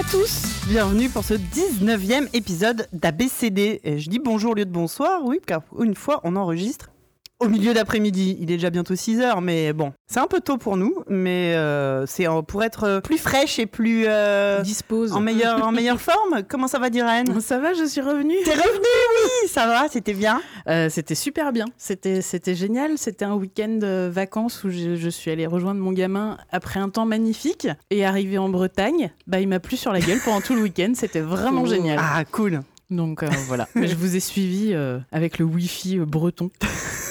À tous, bienvenue pour ce 19e épisode d'ABCD. Je dis bonjour au lieu de bonsoir, oui, car une fois on enregistre au milieu d'après-midi. Il est déjà bientôt 6 heures, mais bon, c'est un peu tôt pour nous, mais euh, c'est euh, pour être plus fraîche et plus euh, Dispose. en meilleure en meilleure forme. Comment ça va, Diren? Ça va, je suis revenue. T'es revenu, oui, ça va, c'était bien? Euh, c'était super bien. C'était, c'était génial. C'était un week-end de vacances où je, je suis allée rejoindre mon gamin après un temps magnifique. Et arrivé en Bretagne, bah, il m'a plu sur la gueule pendant tout le week-end. C'était vraiment génial. Ah, cool. Donc euh, voilà. Mais je vous ai suivi euh, avec le Wi-Fi euh, breton.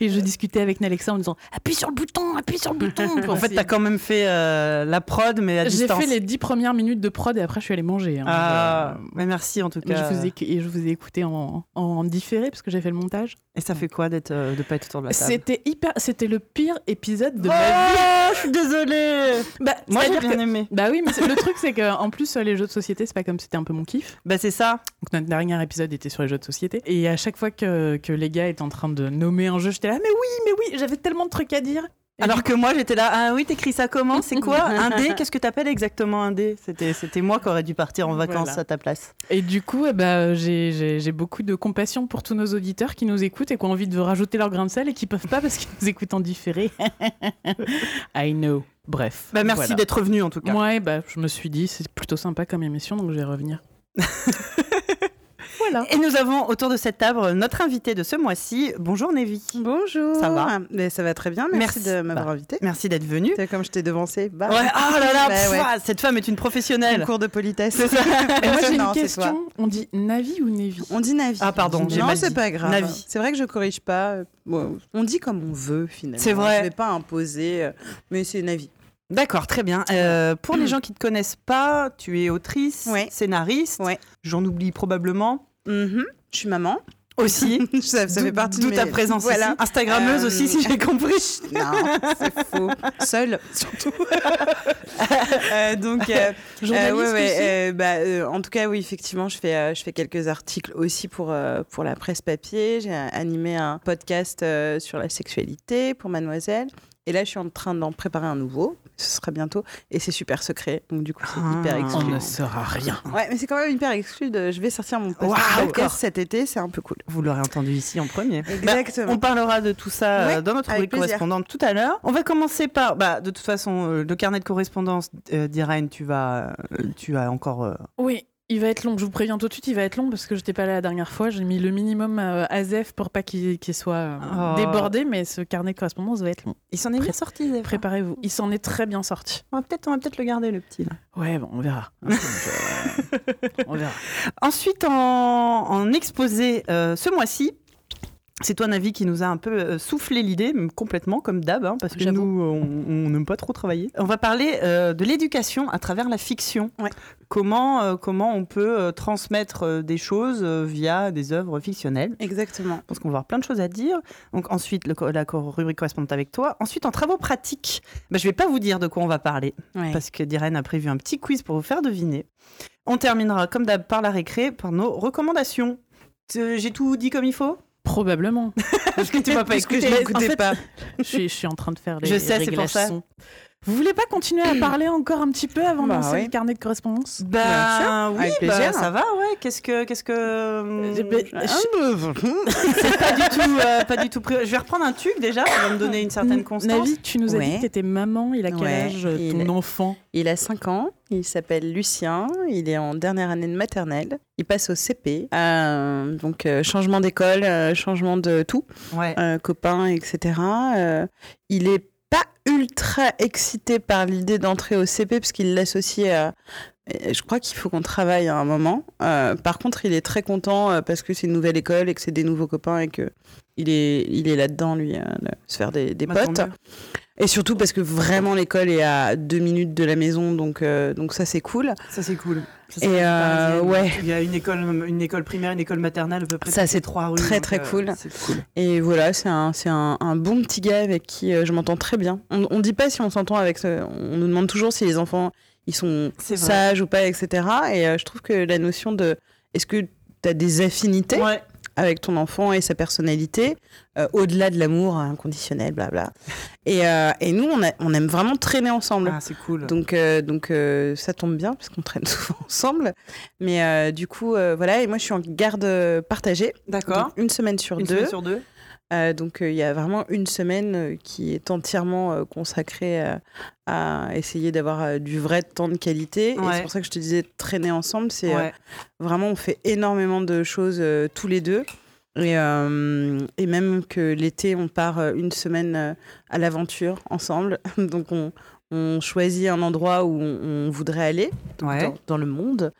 et je discutais avec Nalexa en disant appuie sur le bouton, appuie sur le bouton. En fait, t'as quand même fait euh, la prod, mais à J'ai distance. fait les dix premières minutes de prod et après je suis allée manger. hein. Ah, Je- mais merci en tout cas. je vous ai, et je vous ai écouté en, en différé parce que j'ai fait le montage. Et ça fait quoi d'être euh, de pas être autour de la table? C'était hyper, c'était le pire épisode de oh, ma vie. je suis désolée. Bah, Moi, j'ai bien que- aimé. Bah oui, mais le truc c'est que en plus les jeux de société c'est pas comme c'était un peu mon kiff. Bah c'est ça. Donc notre dernier épisode était sur les jeux de société et à chaque fois que, que les gars étaient en train de nommer un jeu, j'étais là mais oui, mais oui, j'avais tellement de trucs à dire. Et Alors que moi j'étais là, ah oui, t'écris ça comment C'est quoi un dé Qu'est-ce que t'appelles exactement un dé? C'était c'était moi qui aurais dû partir en vacances Voilà. à ta place. Et du coup, eh ben, j'ai- beaucoup de compassion pour tous nos auditeurs qui nous écoutent et qui ont envie de rajouter leur grain de sel et qui peuvent pas parce qu'ils nous écoutent en différé. I know. Bref. Bah merci Voilà. d'être revenu en tout cas. Ouais, bah, je me suis dit, c'est plutôt sympa comme émission, donc je vais revenir. voilà. Et nous avons autour de cette table notre invité de ce mois-ci. Bonjour Nevi. Bonjour. Ça va Mais Ça va très bien. Merci, Merci. de m'avoir Bah, invité. Merci d'être venu. C'est comme je t'ai devancé. Bah, Ouais, ah là là, Bah pff, ouais. ah, cette femme est une professionnelle. Concours de politesse. C'est ça. Et moi, j'ai une toi. question. On dit Navi ou Nevi? On dit Navi. Ah, pardon, j'ai Non, c'est pas grave. Navi. C'est vrai que je corrige pas. Bon, on dit comme on veut finalement. C'est vrai. Je vais pas imposer, euh, mais c'est Navi. D'accord, très bien. Euh, pour les gens qui ne te connaissent pas, tu es autrice, Ouais. scénariste. Ouais. J'en oublie probablement Mhm. Je suis maman. aussi. ça, fait partie de mes... ta présence Voilà. ici. Instagrammeuse Euh, aussi, si j'ai compris. Non, c'est faux. Seule, surtout. Euh, donc, euh, Journaliste Euh, ouais, ouais, aussi euh, bah, euh, en tout cas, oui, effectivement, je fais, euh, je fais quelques articles aussi pour, euh, pour la presse papier. J'ai animé un podcast euh, sur la sexualité pour Mademoiselle. Et là, je suis en train d'en préparer un nouveau. Ce sera bientôt. Et c'est super secret. Donc, du coup, c'est Ah. hyper On exclu. ne saura rien. Ouais, mais c'est quand même hyper exclu. De... Je vais sortir mon Waouh, podcast cet été. C'est un peu cool. Vous l'aurez entendu ici en premier. Exactement. Bah, on parlera de tout ça Ouais, euh, dans notre rubrique correspondante tout à l'heure. On va commencer par, bah, de toute façon, euh, le carnet de correspondance euh, d'Irène, tu vas, euh, tu as encore. euh, Oui, il va être long. Je vous préviens tout de suite, il va être long parce que je n'étais pas là la dernière fois. J'ai mis le minimum euh, à ZEF pour pas qu'il soit euh, Oh. débordé, mais ce carnet de correspondance va être long. Il s'en est bien sorti. Zéph. Préparez-vous. Il s'en est très bien sorti. On va peut-être, peut-être le garder le petit. là. Ouais, bon, on verra. On verra. Ensuite, en, en exposé euh, ce mois-ci. C'est toi, Navi, qui nous a un peu euh, soufflé l'idée, complètement, comme d'hab, hein, parce que nous, on n'aime pas trop travailler. On va parler euh, de l'éducation à travers la fiction. Ouais. Comment, euh, comment on peut transmettre des choses via des œuvres fictionnelles. Exactement. parce qu'on va avoir plein de choses à dire. Donc ensuite, le la rubrique correspondante avec toi. Ensuite, en travaux pratiques, bah, je vais pas vous dire de quoi on va parler, Ouais. parce que Diren a prévu un petit quiz pour vous faire deviner. On terminera, comme d'hab, par la récré, par nos recommandations. J'ai tout dit comme il faut? Probablement. Parce que tu vas pas écouter. je En n'écoutais fait, pas. je, suis, je suis en train de faire les Je sais, c'est pour ça. Vous voulez pas continuer à parler encore un petit peu avant Bah de lancer ouais. le carnet de correspondance? Bah Bien oui, avec bah, ça va, ouais. Qu'est-ce que, qu'est-ce que, hum, ben, c'est pas du tout, euh, pas du tout. pré- Je vais reprendre un truc déjà, ça va me donner une certaine constance. Navi, tu nous as dit que t'étais maman. Il a quel Ouais, âge, euh, il- ton enfant? Il a 5 ans, il s'appelle Lucien, il est en dernière année de maternelle, il passe au CP, Euh, donc euh, changement d'école, euh, changement de tout, Ouais. euh, copains, etc. Euh, il est pas ultra excité par l'idée d'entrer au CP parce qu'il l'associe à... Je crois qu'il faut qu'on travaille à un moment. Euh, par contre, il est très content euh, parce que c'est une nouvelle école et que c'est des nouveaux copains et que il est, il est là-dedans, lui, euh, de se faire des, des Bah, potes. Et surtout parce que vraiment l'école est à deux minutes de la maison, donc, euh, donc ça c'est cool. Ça c'est cool. Ça, Et, euh, ouais. Il y a une école, une école primaire, une école maternelle, à peu près Ça, c'est trois rues. très, très euh, cool. Cool. Et voilà, c'est un, un, un bon petit gars avec qui je m'entends très bien. On, on dit pas si on s'entend avec ce... On nous demande toujours si les enfants, ils sont sages ou pas, etc. Et euh, je trouve que la notion de... Est-ce que tu as des affinités Ouais. avec ton enfant et sa personnalité, euh, au-delà de l'amour inconditionnel, blabla. Et, euh, et nous, on, a- on aime vraiment traîner ensemble. Ah, c'est cool. Donc, euh, donc ça tombe bien parce qu'on traîne souvent ensemble. Mais du coup, voilà. Et moi, je suis en garde partagée. D'accord. Une semaine sur Une deux. semaine sur deux. Donc il y a vraiment une semaine qui est entièrement consacrée à essayer d'avoir du vrai temps de qualité. Et c'est pour ça que je te disais traîner ensemble. C'est Ouais. vraiment on fait énormément de choses tous les deux. Et, euh, et même que l'été, on part euh, une semaine euh, à l'aventure ensemble. Donc on, on choisit un endroit où on, on voudrait aller Ouais. dans, dans le monde.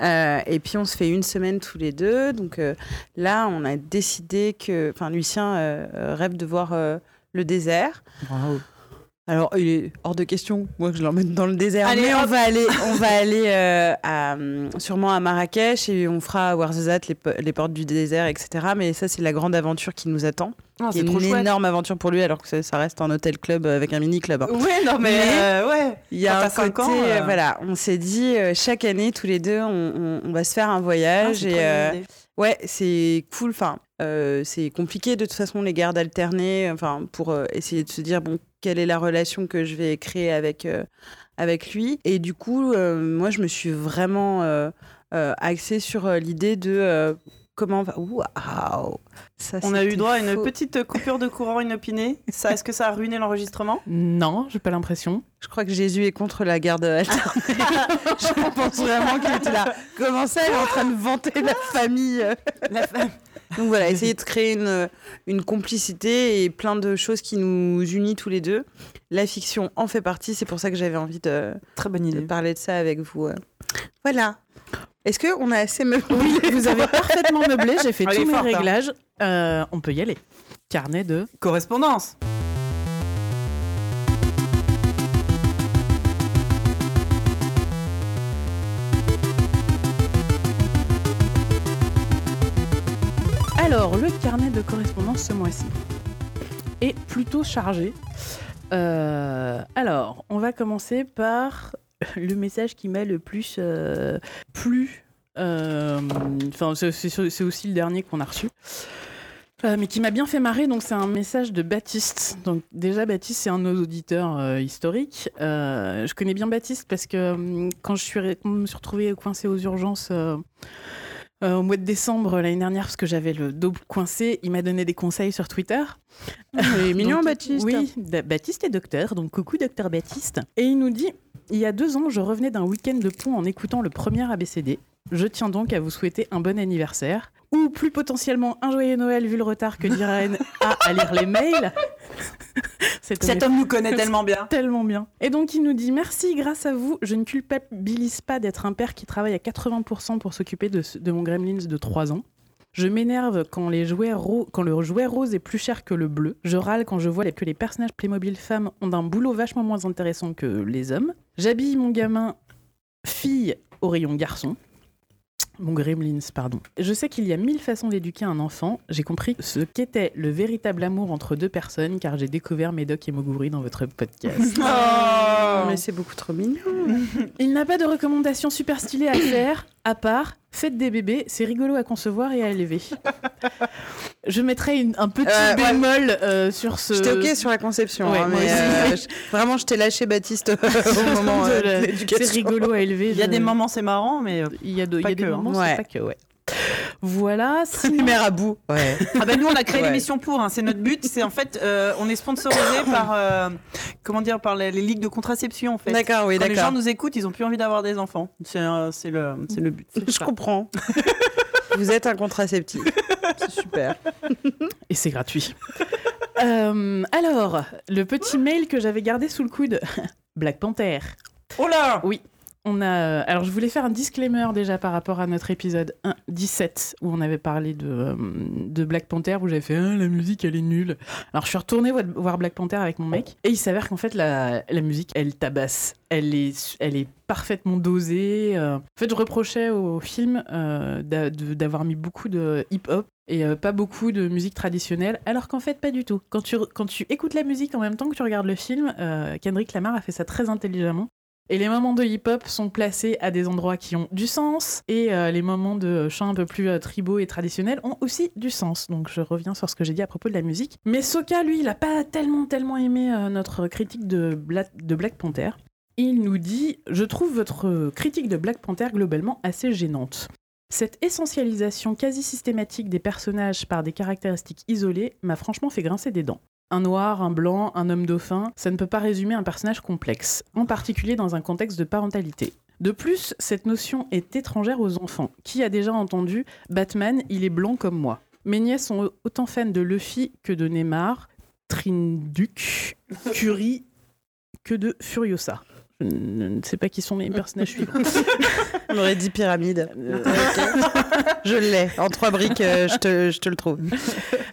Euh, et puis on se fait une semaine tous les deux. Donc euh, là, on a décidé que, enfin, Lucien rêve de voir le désert. Alors il est hors de question, moi que je l'emmène dans le désert. Allez, mais on hop. va aller, on va aller euh, à, hum, sûrement à Marrakech et on fera à Ouarzazate les, po- les portes du désert, etc. Mais ça, c'est la grande aventure qui nous attend. Ah, C'est une chouette. énorme aventure pour lui, alors que ça, ça reste un hôtel club avec un mini club. hein. Ouais, non, mais, Mais- euh, ouais. Il y a un côté, ans, euh, euh, voilà, on s'est dit euh, chaque année tous les deux, on, on- on va se faire un Ah, voyage et euh, idée. ouais, c'est cool. Enfin, euh, c'est compliqué de toute façon les gardes alternées, enfin pour euh, essayer de se dire bon quelle est la relation que je vais créer avec euh, avec lui. Et du coup, euh, moi je me suis vraiment euh, euh, axée sur euh, l'idée de euh, comment on va. Waouh, ça On a eu droit à une faux. petite coupure de courant inopinée. Ça, est-ce que ça a ruiné l'enregistrement? Non, j'ai pas l'impression. Je crois que Jésus est contre la garde alternée. je pense vraiment qu'il était là. Comment ça, elle est en train de vanter la famille? La femme. Donc voilà, essayer de créer une, une complicité et plein de choses qui nous unissent tous les deux. La fiction en fait partie, c'est pour ça que j'avais envie de, Très bonne de idée. parler de ça avec vous. euh. Voilà. Est-ce qu'on a assez meublé Oui, vous avez parfaitement meublé, j'ai fait Elle tous mes forte, hein. réglages. Euh, on peut y aller. Carnet de. Correspondance. Alors, le carnet de correspondance ce mois-ci est plutôt chargé. Euh, alors, on va commencer par le message qui m'a le plus euh, plu. Euh, Enfin, c'est- aussi le dernier qu'on a reçu. Mais qui m'a bien fait marrer, donc c'est un message de Baptiste. Donc déjà Baptiste, c'est un de nos auditeurs historiques. Je connais bien Baptiste parce que quand je me suis retrouvée coincée aux urgences euh, euh, au mois de décembre l'année dernière parce que j'avais le dos coincé, il m'a donné des conseils sur Twitter. Est mignon, Donc, Baptiste. Oui, Baptiste est docteur, donc coucou docteur Baptiste. Et il nous dit Il y a deux ans, je revenais d'un week-end de pont en écoutant le premier ABCD. Je tiens donc à vous souhaiter un bon anniversaire. Ou plus potentiellement un joyeux Noël vu le retard que Diren a à lire les mails. Cet homme Cet est homme nous connaît tellement bien. tellement bien. Et donc il nous dit merci, grâce à vous, je ne culpabilise pas d'être un père qui travaille à 80% pour s'occuper de, mon Gremlins de 3 ans. Je m'énerve quand, les jouets ro- quand le jouet rose est plus cher que le bleu. Je râle quand je vois que les personnages Playmobil femmes ont un boulot vachement moins intéressant que les hommes. J'habille mon gamin fille au rayon garçon. Mon Gremlins, pardon. Je sais qu'il y a mille façons d'éduquer un enfant. J'ai compris ce qu'était le véritable amour entre deux personnes car j'ai découvert Médoc et Moguri dans votre podcast. Oh. Mais c'est beaucoup trop mignon. Il n'a pas de recommandation super stylée à faire, à part faites des bébés, c'est rigolo à concevoir et à élever. Je mettrai une- un petit Euh, ouais. bémol euh, sur ce. J'étais ok sur la conception, Ouais, hein, mais euh, vraiment, je t'ai lâché Baptiste au moment de euh, de l'éducation. C'est rigolo à élever. Il y a je- des moments, c'est marrant, mais. Il y a, de- y a que, hein. moments, Ouais. c'est pas que, ouais. Voilà. Sinon- mères à bout. Ouais. Ah ben nous on a créé Ouais. l'émission pour, hein, c'est notre but, c'est en fait euh, on est sponsorisé par euh, comment dire par les, les ligues de contraception en fait. D'accord, oui, Quand les gens d'accord. nous écoutent, ils ont plus envie d'avoir des enfants. C'est euh, c'est le c'est le but. Je comprends. Vous êtes un contraceptif. C'est super. Et c'est gratuit. Euh, alors, le petit mail que j'avais gardé sous le coude. Black Panther. Oh là On a, euh, alors, je voulais faire un disclaimer déjà par rapport à notre épisode 1, 17 où on avait parlé de, euh, de Black Panther où j'avais fait Ah, la musique elle est nulle. Alors je suis retournée vo- voir Black Panther avec mon mec et il s'avère qu'en fait la, musique elle tabasse. Elle est, elle est parfaitement dosée. euh. En fait, je reprochais au film d'avoir mis beaucoup de hip-hop et pas beaucoup de musique traditionnelle, alors qu'en fait pas du tout. Quand tu, écoutes la musique en même temps que tu regardes le film, Kendrick Lamar a fait ça très intelligemment. Et les moments de hip-hop sont placés à des endroits qui ont du sens, et euh, les moments de chant un peu plus euh, tribaux et traditionnels ont aussi du sens. Donc je reviens sur ce que j'ai dit à propos de la musique. Mais Soka, lui, il a pas tellement, tellement aimé euh, notre critique de Black Panther. Il nous dit Je trouve votre critique de Black Panther globalement assez gênante. Cette essentialisation quasi systématique des personnages par des caractéristiques isolées m'a franchement fait grincer des dents. Un noir, un blanc, un homme dauphin, ça ne peut pas résumer un personnage complexe, en particulier dans un contexte de parentalité. De plus, cette notion est étrangère aux enfants. Qui a déjà entendu Batman, il est blanc comme moi Mes nièces sont autant fans de Luffy que de Neymar, Trinduc, Curie que de Furiosa. Je ne sais pas qui sont les personnages suivants. On aurait dit pyramide. Euh, Je l'ai. En trois briques, euh, je, te, je te le trouve.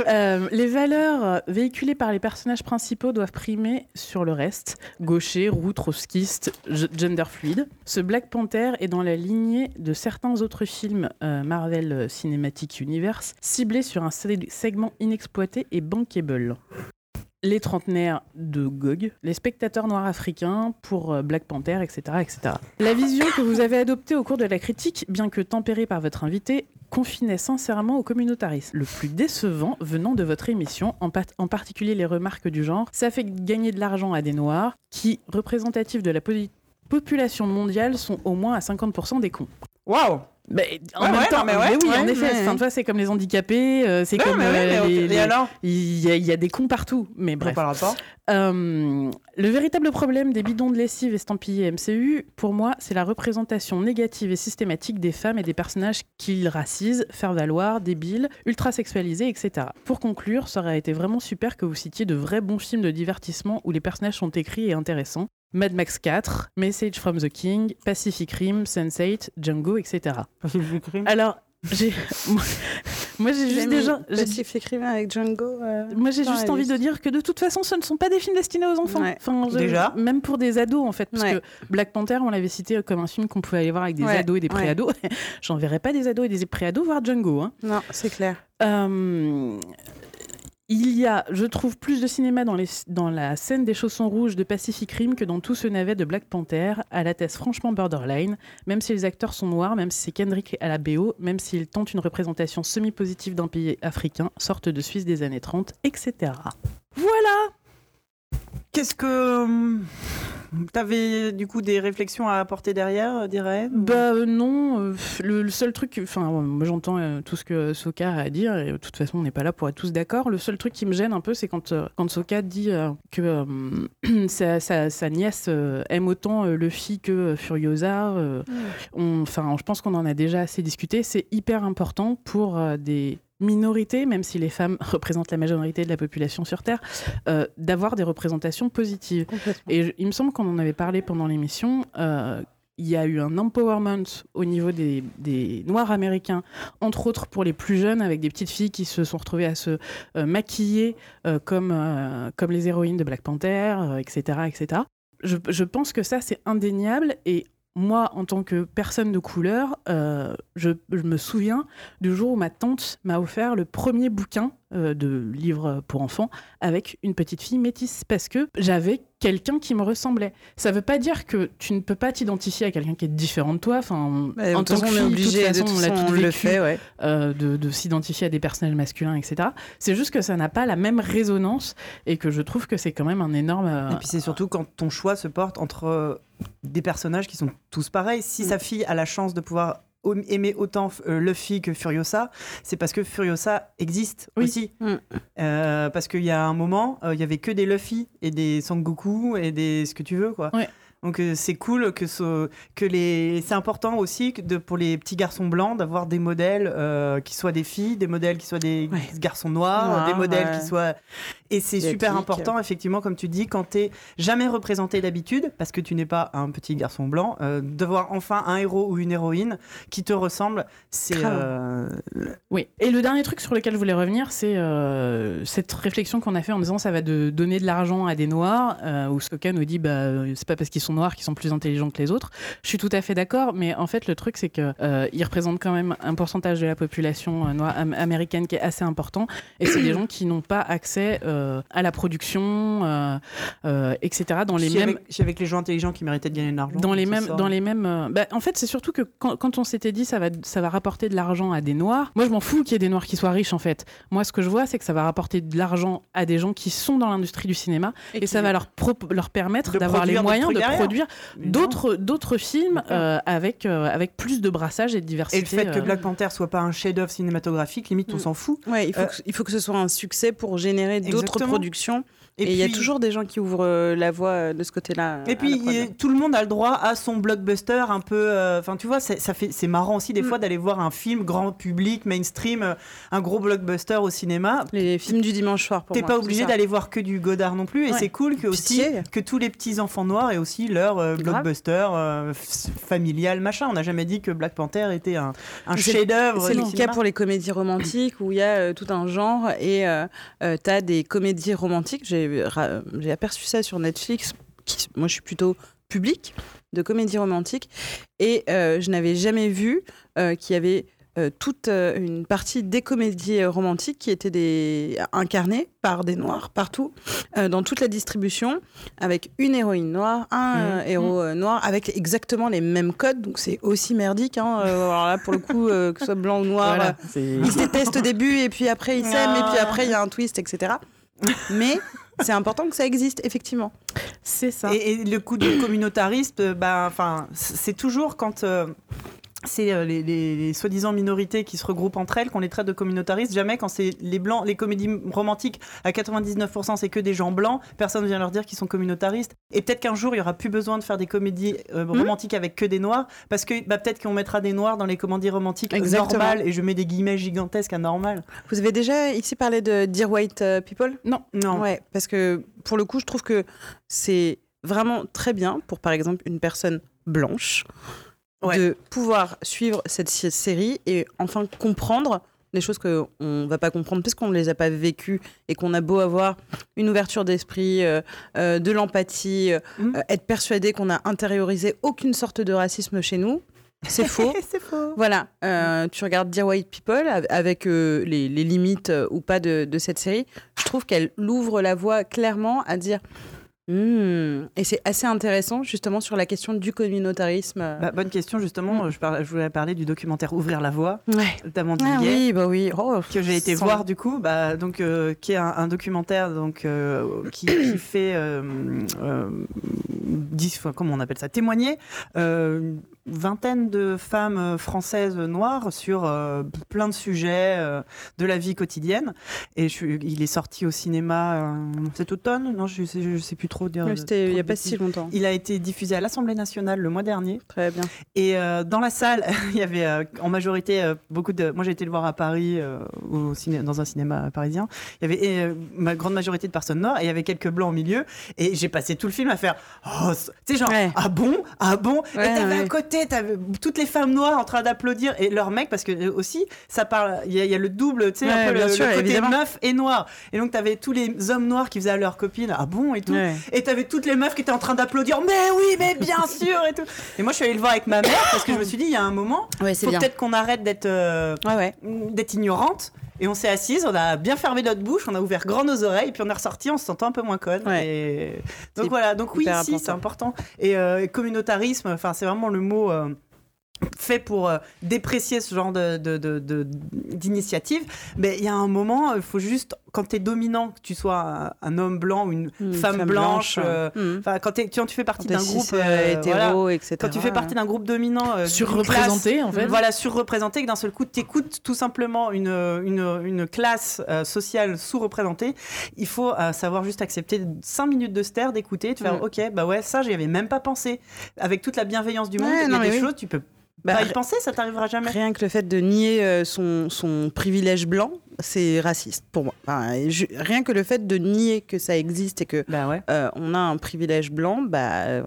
Euh, les valeurs euh, véhiculées par les personnages principaux doivent primer sur le reste. Gaucher, roux, trotskiste, gender fluide. Ce Black Panther est dans la lignée de certains autres films euh, Marvel euh, Cinematic Universe, ciblés sur un segment inexploité et bankable. Les trentenaires de GOG, les spectateurs noirs africains pour euh, Black Panther, etc., etc. La vision que vous avez adoptée au cours de la critique, bien que tempérée par votre invité, confinait sincèrement au communautarisme. Le plus décevant venant de votre émission, en, particulier les remarques du genre, ça fait gagner de l'argent à des Noirs qui, représentatifs de la population mondiale, sont au moins à 50% des cons. Waouh Bah, en Ouais, même ouais, temps, mais ouais, mais oui, en effet, c'est comme les handicapés, euh, c'est comme euh, les- Et alors il y, a- il y a des cons partout, mais Bref. Pas rapport Euh, le véritable problème des bidons de lessive estampillés MCU, pour moi, c'est la représentation négative et systématique des femmes et des personnages qu'ils racisent, faire valoir, débiles, ultra sexualisés, etc. Pour conclure, ça aurait été vraiment super que vous citiez de vrais bons films de divertissement où les personnages sont écrits et intéressants. Mad Max 4, Message from the King, Pacific Rim, Sense8, Django, etc. Alors, j'ai... moi, moi, j'ai juste déjà... Pacific Rim avec Django. euh, moi, j'ai juste envie de dire que de toute façon, ce ne sont pas des films destinés aux enfants. Ouais. Enfin, je- Déjà. Même pour des ados, en fait. Parce Ouais. que Black Panther, on l'avait cité comme un film qu'on pouvait aller voir avec des Ouais, ados et des ouais. pré-ados. J'en verrais pas des ados et des pré-ados voir Django. hein. Non, c'est clair. Euh, il y a, je trouve, plus de cinéma dans, la scène des chaussons rouges de Pacific Rim que dans tout ce navet de Black Panther, à la thèse franchement borderline, même si les acteurs sont noirs, même si c'est Kendrick à la BO, même s'il tente une représentation semi-positive d'un pays africain, sorte de Suisse des années 30, etc. Voilà Qu'est-ce que. hum, T'avais du coup des réflexions à apporter derrière, euh, dirais Bah euh, non, euh, le, le seul truc, enfin moi j'entends euh, tout ce que Soka a à dire et de toute façon on n'est pas là pour être tous d'accord. Le seul truc qui me gêne un peu c'est quand, quand Soka dit que sa, sa- sa nièce aime autant Luffy que Furiosa. on- Enfin je pense qu'on en a déjà assez discuté. C'est hyper important pour des minorités, même si les femmes représentent la majorité de la population sur Terre, euh, d'avoir des représentations positives. Et il me semble qu'on en avait parlé pendant l'émission. euh, il y a eu un empowerment au niveau des, des Noirs américains, entre autres pour les plus jeunes, avec des petites filles qui se sont retrouvées à se euh, maquiller comme, comme les héroïnes de Black Panther, etc. etc. Je, je pense que ça, c'est indéniable. Et moi, en tant que personne de couleur, euh, je, je me souviens du jour où ma tante m'a offert le premier bouquin euh, de livres pour enfants avec une petite fille métisse parce que j'avais quelqu'un qui me ressemblait. Ça veut pas dire que tu ne peux pas t'identifier à quelqu'un qui est différent de toi. Enfin, en tant que façon, on est fille, obligé, de de toute façon, on le fait, ouais. euh, de, de s'identifier à des personnages masculins, etc. C'est juste que ça n'a pas la même résonance et que je trouve que c'est quand même un énorme. euh, Et puis c'est surtout quand ton choix se porte entre des personnages qui sont tous pareils. Si sa fille a la chance de pouvoir aimer autant euh, Luffy que Furiosa, c'est parce que Furiosa existe Oui. aussi. Mm. Euh, parce qu'il y a un moment, euh, il y avait que des Luffy et des Sangoku et des ce que tu veux quoi. Ouais. Donc euh, c'est cool que ce, que les c'est important aussi que de, pour les petits garçons blancs d'avoir des modèles euh, qui soient des filles, des modèles qui soient des Ouais. garçons noirs, des modèles ouais. qui soient et c'est super important effectivement comme tu dis quand t'es jamais représenté d'habitude parce que tu n'es pas un petit garçon blanc euh, de voir enfin un héros ou une héroïne qui te ressemble c'est euh, Oui. Et le dernier truc sur lequel je voulais revenir, c'est euh, cette réflexion qu'on a fait en disant ça va de donner de l'argent à des noirs, où Soka nous dit bah c'est pas parce qu'ils sont noirs qu'ils sont plus intelligents que les autres. Je suis tout à fait d'accord, mais en fait le truc c'est euh, ils représentent quand même un pourcentage de la population noire am- américaine qui est assez important, et c'est des gens qui n'ont pas accès euh, euh, à la production, euh, euh, etc. Dans les Si mêmes. avec, si avec les gens intelligents qui méritaient de gagner de l'argent. Dans les c'est mêmes, ça. dans les mêmes. euh, bah, en fait, c'est surtout que quand, quand on s'était dit ça va, ça va rapporter de l'argent à des noirs. Moi, je m'en fous qu'il y ait des noirs qui soient riches. En fait, moi, ce que je vois, c'est que ça va rapporter de l'argent à des gens qui sont dans l'industrie du cinéma et, ça va leur pro- leur permettre d'avoir les moyens de produire d'autres d'autres films euh, avec euh, avec plus de brassage et de diversité. Et le fait que Black Panther soit pas un chef-d'œuvre cinématographique, limite, on Mm. s'en fout. Ouais, il faut, Euh, que, il faut que ce soit un succès pour générer d'autres Exactement. Productions. Et il y a toujours des gens qui ouvrent euh, la voie euh, de ce côté-là. Et puis tout le monde a le droit à son blockbuster un peu. euh, Enfin, tu vois, c'est- ça fait, c'est marrant aussi des Mm. fois d'aller voir un film grand public, mainstream, euh, un gros blockbuster au cinéma. les films du dimanche soir T'es pas obligé d'aller voir que du Godard non plus, et Ouais. c'est cool que aussi Pitié. que tous les petits enfants noirs aient aussi leur euh, blockbuster familial machin. On n'a jamais dit que Black Panther était un, chef-d'œuvre. C'est le cinéma. cas pour les comédies romantiques où il y a tout un genre et euh, t'as des comédies romantiques. J'ai j'ai aperçu ça sur Netflix. qui- moi, je suis plutôt public de comédies romantiques et euh, je n'avais jamais vu euh, qu'il y avait euh, toute une partie des comédies romantiques qui étaient des... incarnées par des noirs partout, dans toute la distribution, avec une héroïne noire, un euh, héros euh, noir, avec exactement les mêmes codes. Donc c'est aussi merdique. Hein, alors là, pour le coup, que ce soit blanc ou noir, voilà, ils se détestent au début et puis après ils s'aiment et puis après il y a un twist, etc. Mais c'est important que ça existe, effectivement. c'est ça. Et, et le coup du communautariste, euh, bah, c'est toujours quand euh, c'est euh, les, les- les soi-disant minorités qui se regroupent entre elles qu'on les traite de communautaristes. Jamais quand c'est les blancs, les comédies romantiques à 99%, c'est que des gens blancs. Personne ne vient leur dire qu'ils sont communautaristes. Et peut-être qu'un jour il y aura plus besoin de faire des comédies euh, Mhm. romantiques avec que des noirs, parce que bah, peut-être qu'on mettra des noirs dans les comédies romantiques Exactement. normales. Et je mets des guillemets gigantesques à normal. Vous avez déjà ici parlé de Dear White euh, People? Non. Non. Ouais, parce que pour le coup, je trouve que c'est vraiment très bien pour, par exemple, une personne blanche Ouais. de pouvoir suivre cette série et enfin comprendre des choses qu'on ne va pas comprendre parce qu'on ne les a pas vécues et qu'on a beau avoir une ouverture d'esprit, euh, euh, de l'empathie, euh, euh, être persuadé qu'on a intériorisé aucune sorte de racisme chez nous. C'est faux. faux. Voilà, tu regardes Dear White People av- avec les, les limites ou pas de, de cette série. Je trouve qu'elle ouvre la voie clairement à dire. Hmm. Et c'est assez intéressant justement sur la question du communautarisme. euh. Bah, bonne question justement. Mm. Je, par- je voulais parler du documentaire Ouvrir la voie ouais. d'Amandine Ah oui, bah oui. Oh, que j'ai été sans- voir du coup, bah, donc euh, qui est un, un documentaire donc euh, qui, qui fait euh, euh, dix comment on appelle ça témoigner euh, une vingtaine de femmes euh, françaises noires sur euh, plein de sujets euh, de la vie quotidienne et je, il est sorti au cinéma euh, cet automne? Non je sais, je sais plus trop dire C'était il n'y a pas si longtemps. il a été diffusé à l'Assemblée nationale le mois dernier Très bien. et euh, dans la salle, il y avait euh, en majorité euh, beaucoup de. Moi, j'ai été le voir à Paris, euh, au ciné... dans un cinéma parisien. Il y avait euh, ma grande majorité de personnes noires et il y avait quelques blancs au milieu. Et j'ai passé tout le film à faire. Oh, tu sais, genre, Ouais. ah bon Ah bon Ouais, Et t'avais ouais. à côté, t'avais toutes les femmes noires en train d'applaudir et leurs mecs, parce que euh, aussi, ça parle. Il y, a- il y a le double, tu sais, Ouais, un peu le, sûr, le côté évidemment. meuf et noir. Et donc, t'avais tous les hommes noirs qui faisaient à leurs copines. Ah bon Et tout. Et t'avais toutes les meufs qui étaient en train d'applaudir. Mais oui, mais bien sûr et tout. Et moi, je suis allée le voir avec ma mère parce que je me suis dit, il y a un moment, Ouais, faut peut-être qu'on arrête d'être euh, Ouais, ouais. d'être ignorante. Et on s'est assise, on a bien fermé notre bouche, on a ouvert grand nos oreilles, puis on est ressorti en se sentant un peu moins conne. Ouais. Et... Donc voilà, donc oui, si, c'est important. Et euh, communautarisme, enfin, c'est vraiment le mot. euh, fait pour euh, déprécier ce genre de, de- de- de- d'initiative, mais il y a un moment, il faut juste, quand tu es dominant, que tu sois un, un homme blanc ou une Une femme, blanche, euh, hmm. enfin quand, tu fais partie d'un groupe euh, euh, hétéro, voilà, etc. quand tu fais partie d'un groupe dominant euh, Surreprésenté, classe, en fait. voilà surreprésenté que d'un seul coup t'écoutes tout simplement une, une, une classe euh, sociale sous-représentée il faut euh, savoir juste accepter 5 minutes de ster d'écouter de faire Mm. ok bah ouais ça j'y avais même pas pensé avec toute la bienveillance du monde Ouais, il y non, a mais des oui. choses tu peux Bah, pas y penser ça t'arrivera jamais Rien que le fait de nier euh, son, son privilège blanc, c'est raciste pour moi. Enfin, et je- rien que le fait de nier que ça existe et que bah ouais euh, on a un privilège blanc, bah, euh,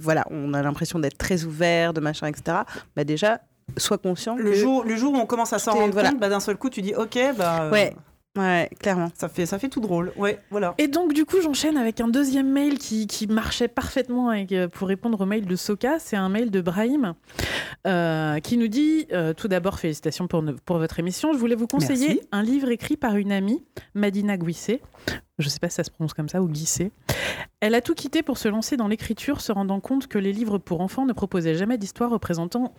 voilà, on a l'impression d'être très ouvert, de machin, etc. Bah déjà, sois conscient le que... jour, le jour où on commence à s'en rendre voilà. compte, bah, d'un seul coup, tu dis OK, bah, euh, Ouais, ouais, clairement. ça, fait, ça fait tout drôle. Ouais, voilà. Et donc, du coup, j'enchaîne avec un deuxième mail qui, qui marchait parfaitement avec, euh, pour répondre au mail de Soka. C'est un mail de Brahim euh, qui nous dit euh, Tout d'abord, félicitations pour, ne- pour votre émission. Je voulais vous conseiller Merci. un livre écrit par une amie, Madina Guissé. Je sais pas si ça se prononce comme ça ou Guisset. Elle a tout quitté pour se lancer dans l'écriture, se rendant compte que les livres pour enfants ne proposaient jamais d'histoire représentant,